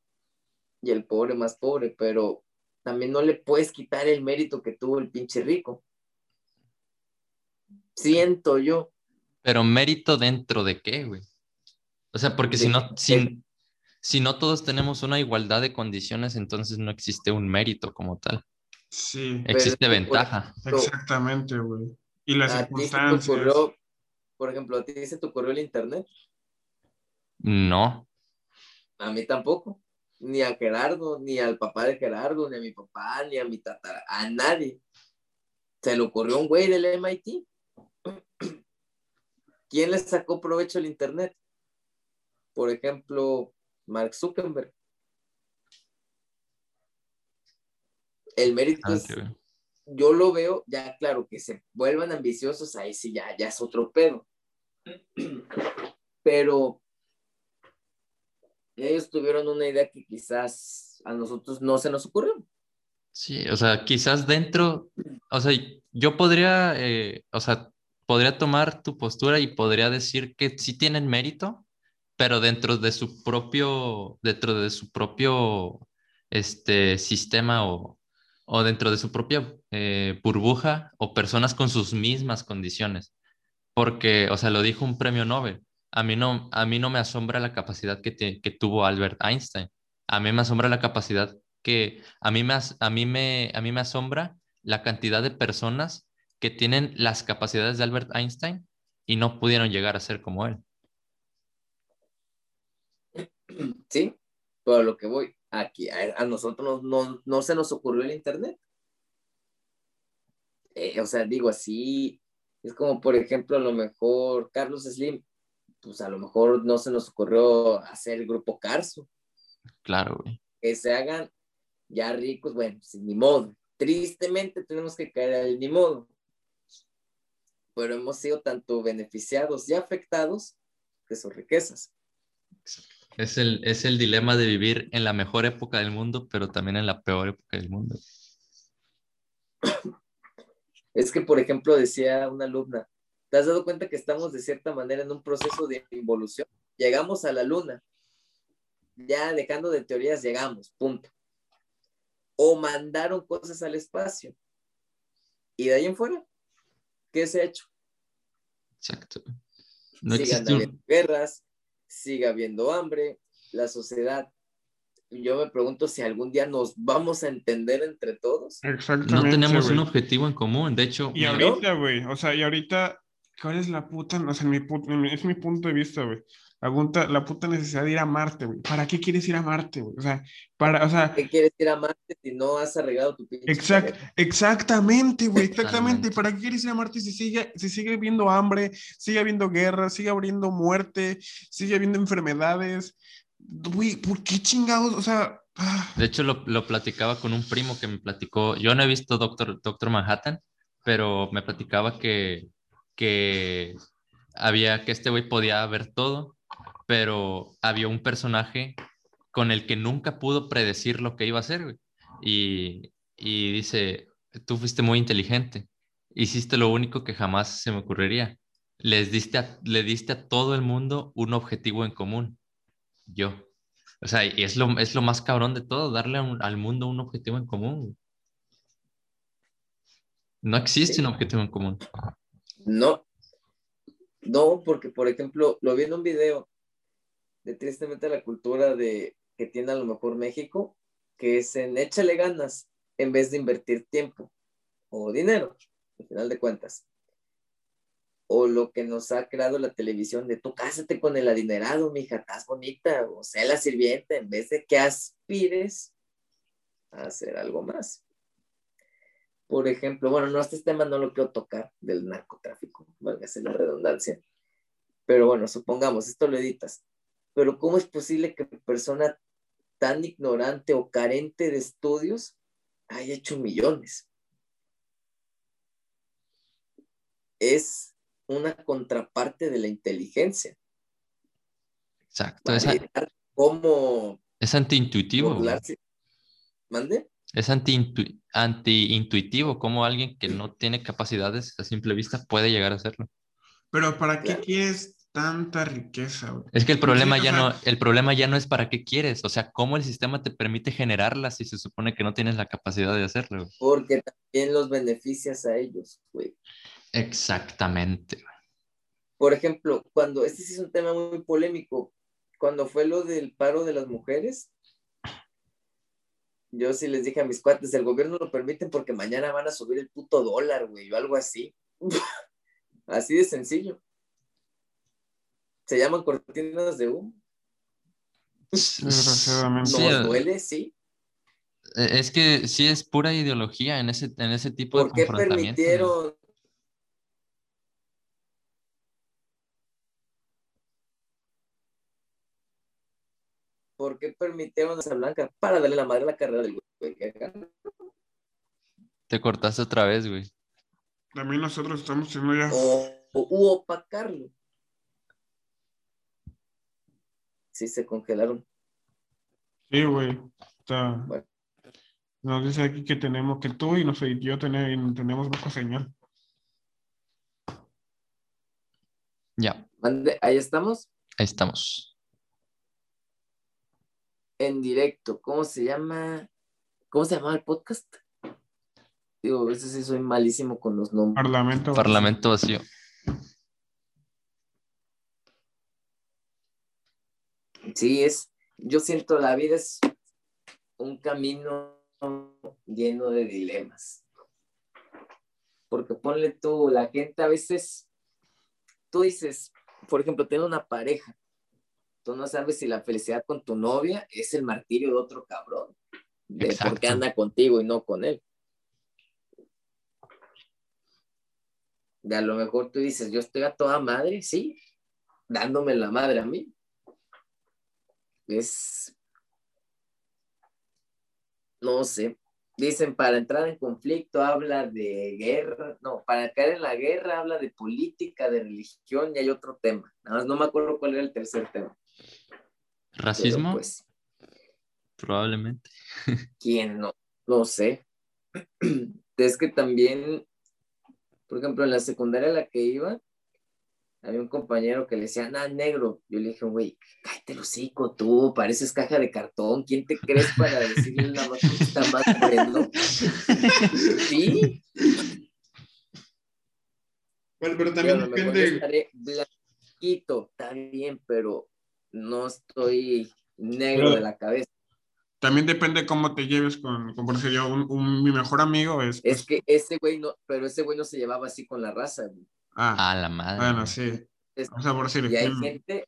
[SPEAKER 3] y el pobre más pobre, pero también no le puedes quitar el mérito que tuvo el pinche rico. Siento yo.
[SPEAKER 2] Pero mérito dentro de qué, güey. O sea, porque si no, si, si no todos tenemos una igualdad de condiciones, entonces no existe un mérito como tal.
[SPEAKER 1] Sí.
[SPEAKER 2] Existe ventaja.
[SPEAKER 1] Exactamente, güey. Y las circunstancias.
[SPEAKER 3] por ejemplo, ¿a ti se te ocurrió el internet?
[SPEAKER 2] No.
[SPEAKER 3] A mí tampoco. Ni a Gerardo, ni al papá de Gerardo, ni a mi papá, ni a mi tatara, a nadie. Se le ocurrió un güey del MIT. ¿Quién le sacó provecho al Internet? Por ejemplo, Mark Zuckerberg. El mérito ah, es, yo lo veo, ya claro, que se vuelvan ambiciosos, ahí sí ya, ya es otro pedo. Pero ellos tuvieron una idea que quizás a nosotros no se nos ocurrió.
[SPEAKER 2] Sí, o sea, quizás dentro, o sea, yo podría, eh, o sea, podría tomar tu postura y podría decir que sí tienen mérito, pero dentro de su propio, dentro de su propio este, sistema o, dentro de su propia eh, burbuja o personas con sus mismas condiciones. porque, o sea, lo dijo un premio Nobel. A mí no, a mí no me asombra la capacidad que, que tuvo Albert Einstein. A mí me asombra la capacidad que, a mí me, a mí me, a mí me asombra la cantidad de personas que tienen las capacidades de Albert Einstein y no pudieron llegar a ser como él. <clears throat>
[SPEAKER 3] Sí, pero lo que voy, aquí a, nosotros no, no, se nos ocurrió el Internet. Eh, o sea, digo así, es como por ejemplo, a lo mejor Carlos Slim, pues a lo mejor no se nos ocurrió hacer el grupo Carso.
[SPEAKER 2] Claro, güey.
[SPEAKER 3] Que se hagan ya ricos, bueno, sin ni modo. Tristemente tenemos que caer al ni modo. Pero hemos sido tanto beneficiados y afectados de sus riquezas.
[SPEAKER 2] Es el, es el dilema de vivir en la mejor época del mundo, pero también en la peor época del mundo. <coughs>
[SPEAKER 3] Es que, por ejemplo, decía una alumna, ¿te has dado cuenta que estamos de cierta manera en un proceso de involución? Llegamos a la luna, ya dejando de teorías, llegamos, punto o mandaron cosas al espacio. Y de ahí en fuera, ¿qué se ha hecho?
[SPEAKER 2] Exacto.
[SPEAKER 3] No Sigan habiendo guerras, siga habiendo hambre, la sociedad. Yo me pregunto si algún día nos vamos a entender entre todos.
[SPEAKER 2] Exactamente. No tenemos un objetivo en común, de hecho.
[SPEAKER 1] Y ahorita, güey, o sea, y ahorita, ¿cuál es la puta? O sea, mi, es mi punto de vista, güey la puta necesidad de ir a Marte, güey. ¿Para qué quieres ir a Marte, güey? O sea, para, o sea...
[SPEAKER 3] ¿Qué quieres ir a Marte si no has arreglado tu pinche
[SPEAKER 1] exact, Exactamente, güey, exactamente. ¿Para qué quieres ir a Marte si sigue, si sigue habiendo hambre, sigue habiendo guerra, sigue habiendo muerte, sigue habiendo enfermedades? Güey, ¿por qué chingados? O sea...
[SPEAKER 2] Ah. De hecho, lo, lo, platicaba con un primo que me platicó. Yo no he visto Doctor, Doctor Manhattan, pero me platicaba que, que había que este güey podía ver todo pero había un personaje con el que nunca pudo predecir lo que iba a hacer, Y, dice, tú fuiste muy inteligente, hiciste lo único que jamás se me ocurriría. Les diste le diste a todo el mundo un objetivo en común, yo. O sea, y es lo, es lo más cabrón de todo, darle al mundo un objetivo en común. No existe un objetivo en común.
[SPEAKER 3] No. No, porque por ejemplo, lo vi en un video de tristemente la cultura de que tiene a lo mejor México, que es en échale ganas en vez de invertir tiempo o dinero, al final de cuentas. O lo que nos ha creado la televisión de tú con el adinerado, mija, estás bonita, o sea la sirvienta, en vez de que aspires a hacer algo más. Por ejemplo, bueno, no, este tema no lo quiero tocar del narcotráfico, ser la redundancia. Pero bueno, supongamos, esto lo editas pero ¿cómo es posible que una persona tan ignorante o carente de estudios haya hecho millones? Es una contraparte de la inteligencia.
[SPEAKER 2] Exacto. Es,
[SPEAKER 3] cómo
[SPEAKER 2] es antiintuitivo.
[SPEAKER 3] ¿Mande?
[SPEAKER 2] Es anti-intuitivo, anti como alguien que no tiene capacidades a simple vista puede llegar a hacerlo.
[SPEAKER 1] Pero ¿para qué quieres tanta riqueza.
[SPEAKER 2] Es que el problema, ya no, el problema ya no es para qué quieres, o sea, cómo el sistema te permite generarla si se supone que no tienes la capacidad de hacerlo.
[SPEAKER 3] Porque también los beneficias a ellos, güey.
[SPEAKER 2] Exactamente.
[SPEAKER 3] Por ejemplo, cuando, este sí es un tema muy polémico, cuando fue lo del paro de las mujeres, yo sí les dije a mis cuates, el gobierno lo permiten porque mañana van a subir el puto dólar, güey, o algo así. <laughs> así de sencillo se llaman cortinas de humo. Desgraciadamente. Nos duele, sí.
[SPEAKER 2] E, es que sí es pura ideología en ese, en ese tipo
[SPEAKER 3] de confrontamiento. ¿Por qué permitieron ¿Por qué permitieron a esa blanca para darle la madre a la carrera del güey?
[SPEAKER 2] Te cortaste otra vez, güey.
[SPEAKER 1] También nosotros estamos siendo ya.
[SPEAKER 3] O, o opacarlo. Sí se congelaron.
[SPEAKER 1] Sí, güey. Nos dice aquí que tenemos, que tú y no sé, yo tenemos, tenemos bajo señal.
[SPEAKER 2] Ya.
[SPEAKER 3] Ahí estamos.
[SPEAKER 2] Ahí estamos.
[SPEAKER 3] En directo. ¿Cómo se llama? ¿Cómo se llama el podcast? Digo, a veces sí soy malísimo con los nombres.
[SPEAKER 1] Parlamento.
[SPEAKER 2] Parlamento vacío.
[SPEAKER 3] Sí, es, yo siento la vida es un camino lleno de dilemas. Porque ponle tú, la gente a veces, tú dices, por ejemplo, tengo una pareja, tú no sabes si la felicidad con tu novia es el martirio de otro cabrón, de por qué anda contigo y no con él. De a lo mejor tú dices, yo estoy a toda madre, sí, dándome la madre a mí. Es, no sé, dicen para entrar en conflicto habla de guerra, no, para caer en la guerra habla de política, de religión y hay otro tema. Nada más no me acuerdo cuál era el tercer tema.
[SPEAKER 2] ¿Racismo? pues, Probablemente. <laughs>
[SPEAKER 3] ¿Quién no? No sé. <clears throat> Es que también por ejemplo, en la secundaria a la que iba, había un compañero que le decía, nada, negro. Yo le dije, güey, cállate el hocico tú, pareces caja de cartón. ¿Quién te crees para decirle nada más está más bueno? sí.
[SPEAKER 1] Bueno, pero también depende.
[SPEAKER 3] Estaré blanquito, está bien, pero no estoy negro de la cabeza
[SPEAKER 1] también depende cómo te lleves con, con por ejemplo, yo, un, mi mejor amigo es...
[SPEAKER 3] Es pues que ese güey no, pero ese güey no se llevaba así con la raza.
[SPEAKER 2] Ah, la madre.
[SPEAKER 1] Bueno, sí. o sea, por decir,
[SPEAKER 3] y hay gente,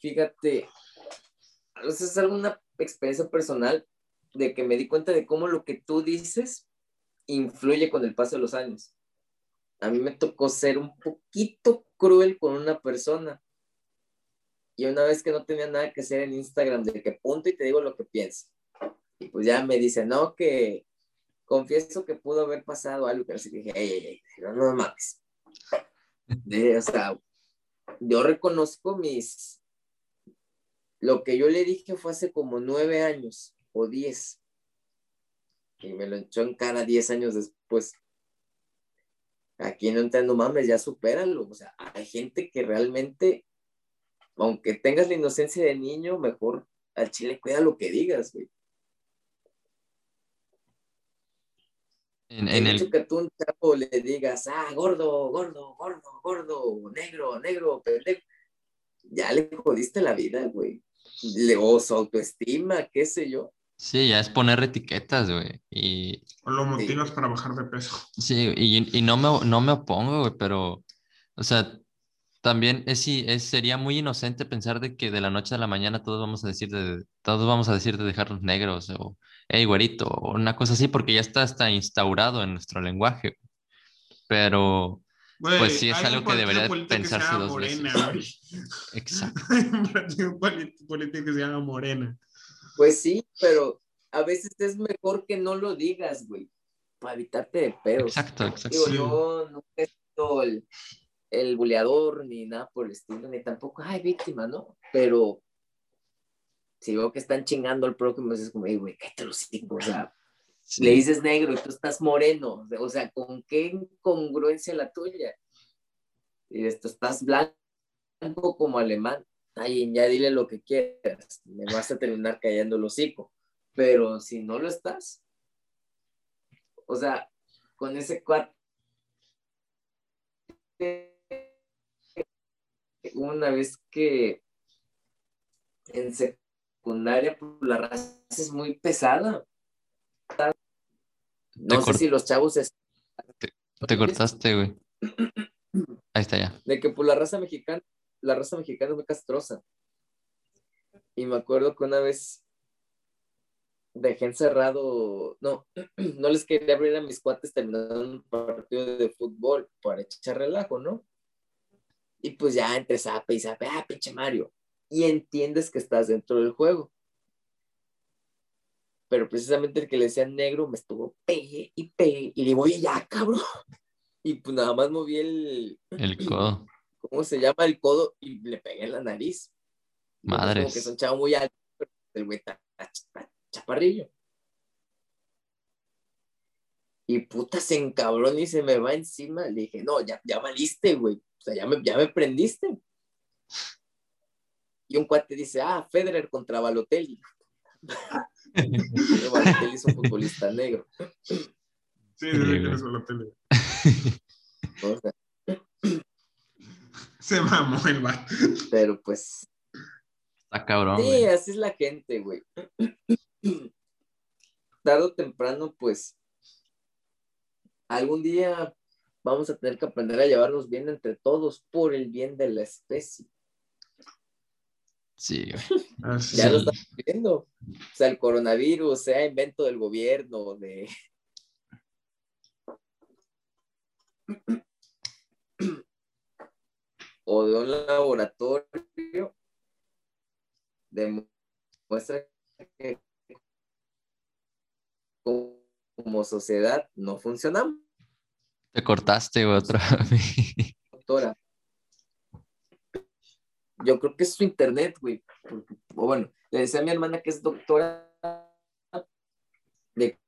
[SPEAKER 3] fíjate, es alguna experiencia personal de que me di cuenta de cómo lo que tú dices influye con el paso de los años. A mí me tocó ser un poquito cruel con una persona y una vez que no tenía nada que hacer en Instagram, de que punto y te digo lo que pienso. Y pues ya me dice, no, que confieso que pudo haber pasado algo, pero sí dije, ey, ey, ey, no, no mames. O sea, yo reconozco mis... Lo que yo le dije fue hace como nueve años o diez. Y me lo echó en cara diez años después. Aquí no entiendo, mames, ya supéralo. O sea, hay gente que realmente aunque tengas la inocencia de niño, mejor al chile cuida lo que digas, güey. En, el hecho que tú un chavo le digas, ah, gordo, gordo, gordo, gordo, negro, negro, pendejo, ya le jodiste la vida, güey. Le, o su autoestima, qué sé yo.
[SPEAKER 2] Sí, ya es poner etiquetas, güey. Y...
[SPEAKER 1] O lo motivas para bajar de peso.
[SPEAKER 2] Sí, y, y no, me, no me opongo, güey, pero, o sea, también es, es, sería muy inocente pensar de que de la noche a la mañana todos vamos a decir de, todos vamos a decir de dejarnos negros o hey güerito o una cosa así porque ya está hasta instaurado en nuestro lenguaje. Pero pues sí es algo que debería pensarse dos morena, <laughs> veces. Exacto. <laughs>
[SPEAKER 1] un político que se llama Morena.
[SPEAKER 3] Pues sí, pero a veces es mejor que no lo digas, güey, para evitarte de pedos.
[SPEAKER 2] Exacto, exacto.
[SPEAKER 3] Digo, yo no he el el buleador, ni nada por el estilo, ni tampoco, ay, víctima, ¿no? Pero si veo que están chingando al próximo, es como, güey, te los digo, o sea, le dices negro y tú estás moreno, o sea, ¿con qué incongruencia la tuya? Y esto, estás blanco como alemán, ay, ya dile lo que quieras, me vas a terminar callando el hocico, pero si no lo estás, o sea, con ese cuarto una vez que en secundaria pues, la raza es muy pesada. No sé si los chavos...
[SPEAKER 2] Te, cortaste, güey. <clears throat> Ahí está ya.
[SPEAKER 3] De que por pues, la raza mexicana, la raza mexicana es muy castrosa. Y me acuerdo que una vez dejé encerrado, no, <clears throat> no les quería abrir a mis cuates terminando un partido de fútbol para echar relajo, ¿no? Y pues ya entre zape y zape, ah, pinche Mario. Y entiendes que estás dentro del juego. Pero precisamente el que le decía negro me estuvo pegue y pegue. Y le digo, oye, ya, cabrón. Y pues nada más moví el.
[SPEAKER 2] El codo.
[SPEAKER 3] ¿Cómo se llama? El codo y le pegué en la nariz.
[SPEAKER 2] Madre.
[SPEAKER 3] Como que es un chavo muy alto, pero el güey está, chaparrillo. Y puta se encabrón y se me va encima. Le dije, no, ya, ya maliste, güey. O sea, ya me, ya me prendiste. Y un cuate dice, ah, Federer contra Balotelli. <laughs> Balotelli es un futbolista negro.
[SPEAKER 1] Sí, desde que es Balotelli. <laughs> Se mamó el.
[SPEAKER 3] Pero pues.
[SPEAKER 2] Está cabrón.
[SPEAKER 3] Sí, así es la gente, güey. <clears throat> Tarde o temprano, pues, algún día vamos a tener que aprender a llevarnos bien entre todos por el bien de la especie.
[SPEAKER 2] Sí, <laughs>
[SPEAKER 3] ya lo estamos viendo. O sea, el coronavirus, sea invento del gobierno, de... <clears throat> o de un laboratorio, demuestra que como sociedad no funcionamos.
[SPEAKER 2] Te cortaste otra <laughs>
[SPEAKER 3] Doctora. Yo creo que es su internet, güey. bueno, le decía a mi hermana que es doctora de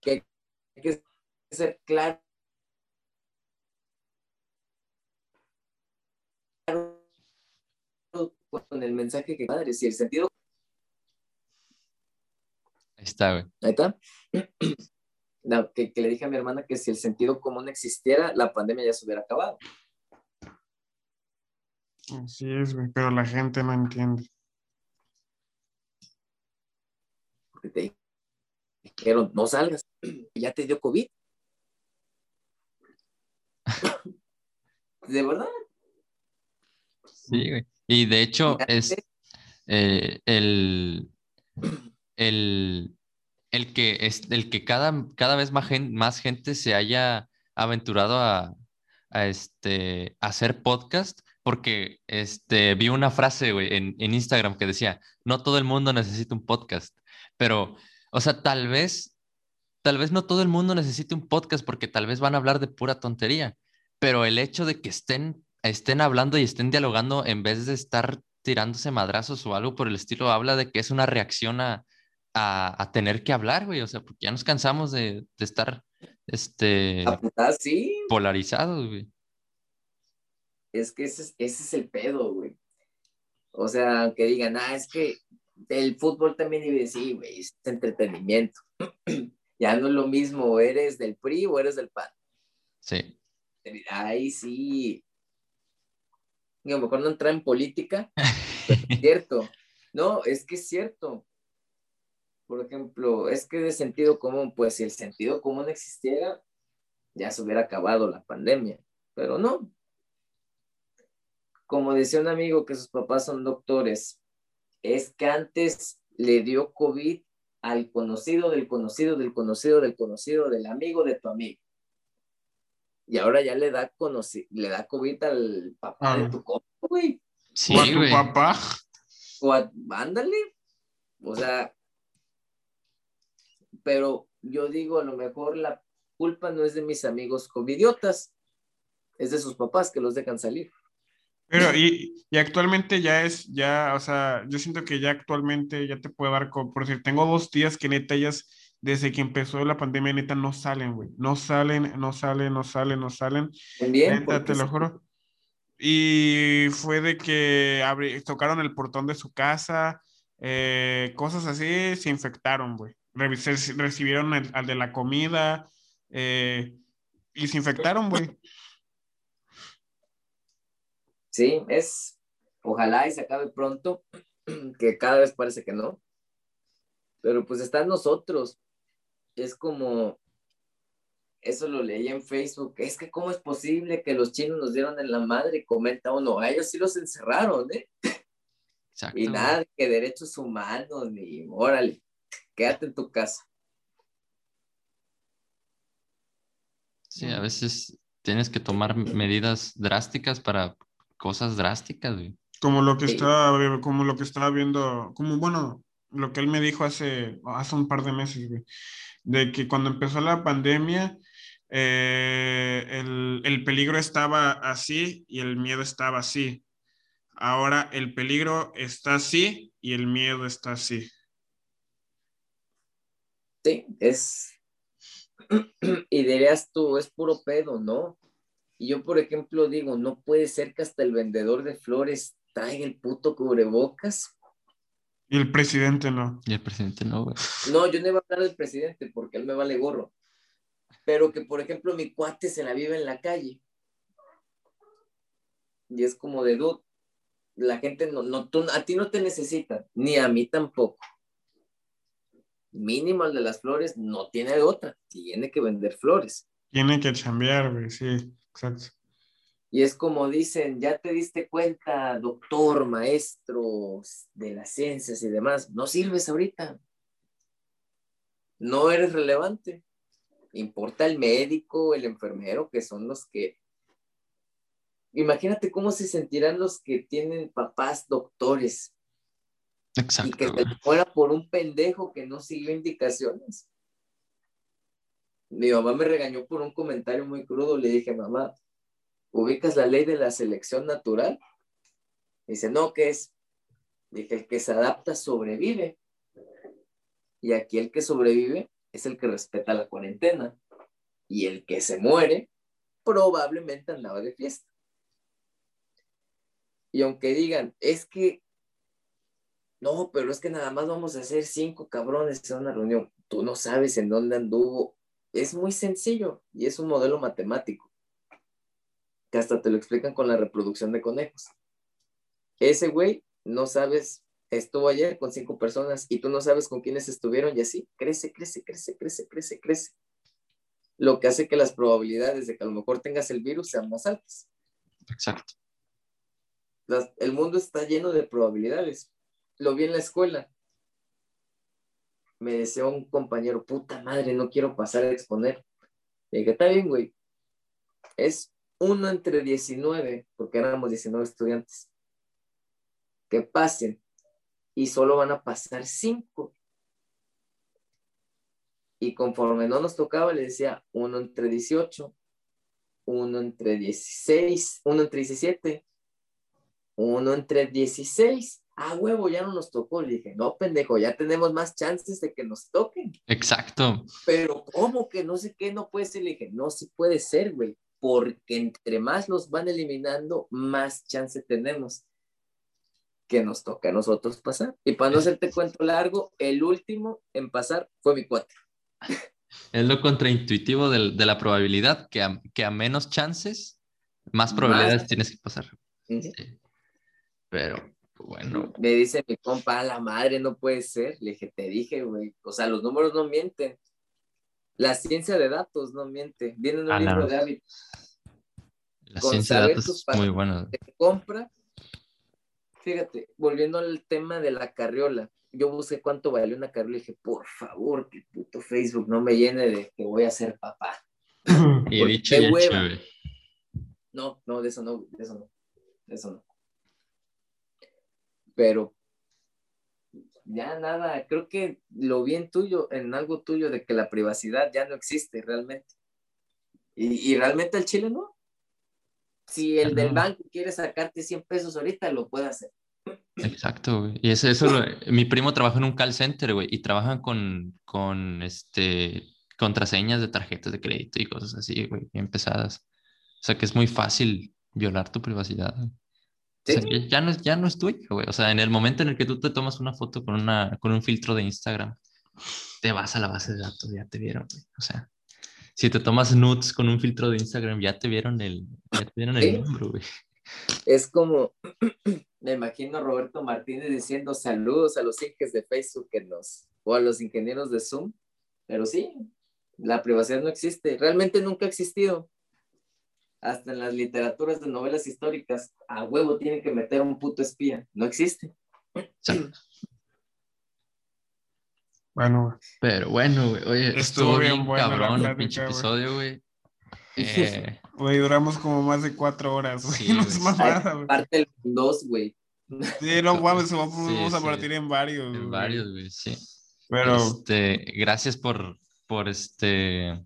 [SPEAKER 3] que hay que ser claro con el mensaje que madre, si el sentido
[SPEAKER 2] está, güey.
[SPEAKER 3] Ahí está. <clears throat> que, le dije a mi hermana que si el sentido común existiera, la pandemia ya se hubiera acabado.
[SPEAKER 1] Así es, güey, pero la gente no entiende.
[SPEAKER 3] Porque te dijeron, no salgas, <clears throat> ya te dio COVID. ¿De verdad?
[SPEAKER 2] Sí, güey. Y de hecho, es eh, el, el, el que, es, el que cada, cada vez más, más gente se haya aventurado a, este, hacer podcast, porque este, vi una frase en, en Instagram que decía, no todo el mundo necesita un podcast, pero, o sea, tal vez, tal vez no todo el mundo necesite un podcast porque tal vez van a hablar de pura tontería, pero el hecho de que estén, estén hablando y estén dialogando en vez de estar tirándose madrazos o algo por el estilo, habla de que es una reacción a, a, tener que hablar, güey, o sea, porque ya nos cansamos de, estar, este,
[SPEAKER 3] ¿sí?
[SPEAKER 2] polarizados, güey.
[SPEAKER 3] Es que ese, es el pedo, güey. O sea, que digan, ah, es que el fútbol también debe sí, güey, es entretenimiento. <clears throat> ya no es lo mismo, eres del PRI o eres del PAN.
[SPEAKER 2] Sí.
[SPEAKER 3] Ay, sí. Digo, mejor no entrar en política, es <laughs> cierto. No, es que es cierto por ejemplo, es que de sentido común, pues si el sentido común existiera, ya se hubiera acabado la pandemia, pero no. Como decía un amigo que sus papás son doctores, es que antes le dio COVID al conocido del conocido del conocido del conocido del amigo de tu amigo. Y ahora ya le da, le da COVID al papá de ah. tu compa, güey.
[SPEAKER 1] Sí, o a tu papá.
[SPEAKER 3] O a, ándale. O sea, pero yo digo, a lo mejor la culpa no es de mis amigos covidiotas, es de sus papás que los dejan salir.
[SPEAKER 1] Pero y, y, actualmente ya es, ya, o sea, yo siento que ya actualmente ya te puedo dar, por decir, tengo dos días que neta ellas, desde que empezó la pandemia, neta, no salen, güey, no salen, no salen, no salen, no salen.
[SPEAKER 3] Bien,
[SPEAKER 1] neta, te lo juro. Y fue de que tocaron el portón de su casa, eh, cosas así, se infectaron, güey recibieron al de la comida eh, y se infectaron, güey.
[SPEAKER 3] Sí, es, ojalá y se acabe pronto, <clears throat> que cada vez parece que no, pero pues está en nosotros. Es como, eso lo leí en Facebook, es que cómo es posible que los chinos nos dieron en la madre y comenta uno, a ellos sí los encerraron, ¿eh? <laughs> Y nada, que derechos humanos, ni órale quédate en tu casa.
[SPEAKER 2] Sí, a veces tienes que tomar medidas drásticas para cosas drásticas,
[SPEAKER 1] Como lo que estaba, como lo que estaba viendo, como bueno, lo que él me dijo hace, hace un par de meses, de que cuando empezó la pandemia, eh, el, el, peligro estaba así y el miedo estaba así. Ahora el peligro está así y el miedo está así.
[SPEAKER 3] Sí, es, <clears throat> y dirías tú, es puro pedo, ¿no? Y yo, por ejemplo, digo, no puede ser que hasta el vendedor de flores traiga el puto cubrebocas.
[SPEAKER 1] Y el presidente no.
[SPEAKER 2] Y el presidente no, güey.
[SPEAKER 3] No, yo no iba a hablar del presidente porque él me vale gorro. Pero que, por ejemplo, mi cuate se la vive en la calle. Y es como de dude, la gente no, no, tú, a ti no te necesita, ni a mí tampoco. Mínimo el de las flores no tiene otra, tiene que vender flores.
[SPEAKER 1] Tiene que chambear, güey, sí, exacto.
[SPEAKER 3] Y es como dicen, ya te diste cuenta, doctor, maestro de las ciencias y demás, no sirves ahorita. No eres relevante. Importa el médico, el enfermero, que son los que... Imagínate cómo se sentirán los que tienen papás doctores.
[SPEAKER 2] Exacto.
[SPEAKER 3] Y que se fuera por un pendejo que no siguió indicaciones. Mi mamá me regañó por un comentario muy crudo. Le dije, mamá, ¿ubicas la ley de la selección natural? Dice, no, ¿qué es? Dije, el que se adapta sobrevive. Y aquí el que sobrevive es el que respeta la cuarentena. Y el que se muere probablemente andaba de fiesta. Y aunque digan, es que, no, pero es que nada más vamos a hacer cinco cabrones en una reunión, tú no sabes en dónde anduvo. Es muy sencillo y es un modelo matemático que hasta te lo explican con la reproducción de conejos. Ese güey, no sabes, estuvo ayer con cinco personas y tú no sabes con quiénes estuvieron y así crece, crece, crece, crece, crece, crece. Lo que hace que las probabilidades de que a lo mejor tengas el virus sean más altas.
[SPEAKER 2] Exacto.
[SPEAKER 3] Las, el mundo está lleno de probabilidades. Lo vi en la escuela. Me decía un compañero, puta madre, no quiero pasar a exponer. Le dije, está bien, güey. Es uno entre 19, porque éramos 19 estudiantes, que pasen y solo van a pasar 5. Y conforme no nos tocaba, le decía uno entre 18, uno entre 16, uno entre 17, uno entre 16. Ah, huevo, ya no nos tocó. Le dije, no, pendejo, ya tenemos más chances de que nos toquen.
[SPEAKER 2] Exacto.
[SPEAKER 3] Pero, ¿cómo que no sé qué no puede ser? Le dije, no, sí puede ser, güey porque entre más los van eliminando, más chance tenemos que nos toca a nosotros pasar. Y para no hacerte cuento largo, el último en pasar fue mi cuate. <laughs>
[SPEAKER 2] Es lo contraintuitivo de, de la probabilidad, que a, que a, menos chances, más probabilidades más... tienes que pasar. Uh -huh. sí. Pero, bueno.
[SPEAKER 3] Me dice mi compa, a la madre, no puede ser. Le dije, te dije, güey. O sea, los números no mienten. La ciencia de datos no miente. Viene en un libro la... de hábitos.
[SPEAKER 2] La Con ciencia de datos es muy buena.
[SPEAKER 3] Compra. Fíjate, volviendo al tema de la carriola. Yo busqué cuánto valió una carriola y dije, por favor, que puto Facebook no me llene de que voy a ser papá. <laughs>
[SPEAKER 2] y dicho y
[SPEAKER 3] No, no, de eso no, de eso no. De eso no. Pero ya nada, creo que lo vi en tuyo, en algo tuyo de que la privacidad ya no existe realmente. Y, y realmente el Chile no. Si el del banco quiere sacarte 100 pesos ahorita, lo puede hacer.
[SPEAKER 2] Exacto, güey. Y eso, eso mi primo trabaja en un call center, güey, y trabajan con, con este, contraseñas de tarjetas de crédito y cosas así, güey, bien pesadas. O sea que es muy fácil violar tu privacidad. ¿Sí? O sea, ya, no, ya no es tuyo, güey. O sea, en el momento en el que tú te tomas una foto con, una, con un filtro de Instagram, te vas a la base de datos, ya te vieron, güey. O sea, si te tomas nudes con un filtro de Instagram, ya te vieron el, ya te vieron el ¿Sí? número, güey.
[SPEAKER 3] Es como, <clears throat> me imagino Roberto Martínez diciendo saludos a los ingenieros de Facebook que nos, o a los ingenieros de Zoom, pero sí, la privacidad no existe, realmente nunca ha existido. Hasta en las literaturas de novelas históricas, a huevo tienen que meter un puto espía, no existe.
[SPEAKER 1] Bueno,
[SPEAKER 2] pero bueno, güey, oye, estuvo, estuvo bien, bien bueno cabrón el pinche episodio, güey. <laughs> Eh,
[SPEAKER 1] Güey, duramos como más de cuatro horas, güey.
[SPEAKER 2] Sí, <laughs>
[SPEAKER 1] no es mamada, güey.
[SPEAKER 3] Parte el dos, güey.
[SPEAKER 1] Sí, no mames, vamos, vamos sí, a partir en varios.
[SPEAKER 2] En
[SPEAKER 1] güey.
[SPEAKER 2] varios, güey, sí.
[SPEAKER 1] Pero.
[SPEAKER 2] Este, gracias por, por este,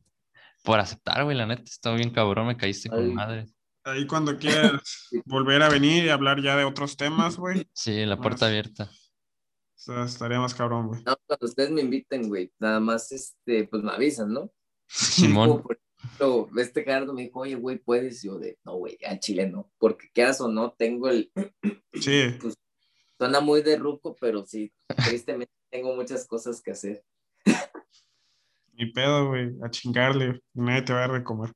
[SPEAKER 2] por aceptar, güey, la neta, está bien cabrón, me caíste con
[SPEAKER 3] Ay.
[SPEAKER 2] madre.
[SPEAKER 1] Ahí cuando quieras <laughs> volver a venir y hablar ya de otros temas, güey.
[SPEAKER 2] Sí, la puerta
[SPEAKER 1] Más.
[SPEAKER 2] abierta.
[SPEAKER 1] O sea, estaría más cabrón, güey.
[SPEAKER 3] No, cuando ustedes me inviten, güey, nada más, este, pues me avisan, ¿no?
[SPEAKER 2] Simón.
[SPEAKER 3] Como, por ejemplo, este Gerardo me dijo, oye, güey, ¿puedes? Yo de, no, güey, al chile no, porque quieras o no, tengo el, <clears throat>
[SPEAKER 1] Sí,
[SPEAKER 3] pues, suena muy de ruco, pero sí, tristemente <laughs> tengo muchas cosas que hacer.
[SPEAKER 1] Ni pedo, güey. A chingarle. Nadie te va a dar de comer.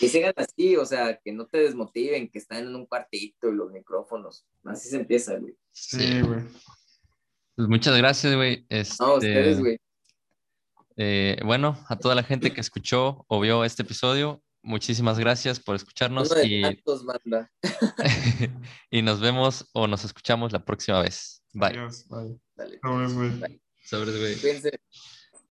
[SPEAKER 3] Y sigan así, o sea, que no te desmotiven, que están en un cuartito y los micrófonos. Así se empieza, güey.
[SPEAKER 1] Sí, güey.
[SPEAKER 2] Pues muchas gracias, güey. Este,
[SPEAKER 3] No, ustedes, güey.
[SPEAKER 2] eh, bueno, a toda la gente que escuchó o vio este episodio, muchísimas gracias por escucharnos
[SPEAKER 3] Uno de
[SPEAKER 2] y,
[SPEAKER 3] tantos, banda. <laughs>
[SPEAKER 2] y nos vemos o nos escuchamos la próxima vez. Bye.
[SPEAKER 1] Adiós. Bye.
[SPEAKER 3] Dale.
[SPEAKER 1] Sobres, güey.
[SPEAKER 2] Sobres, güey.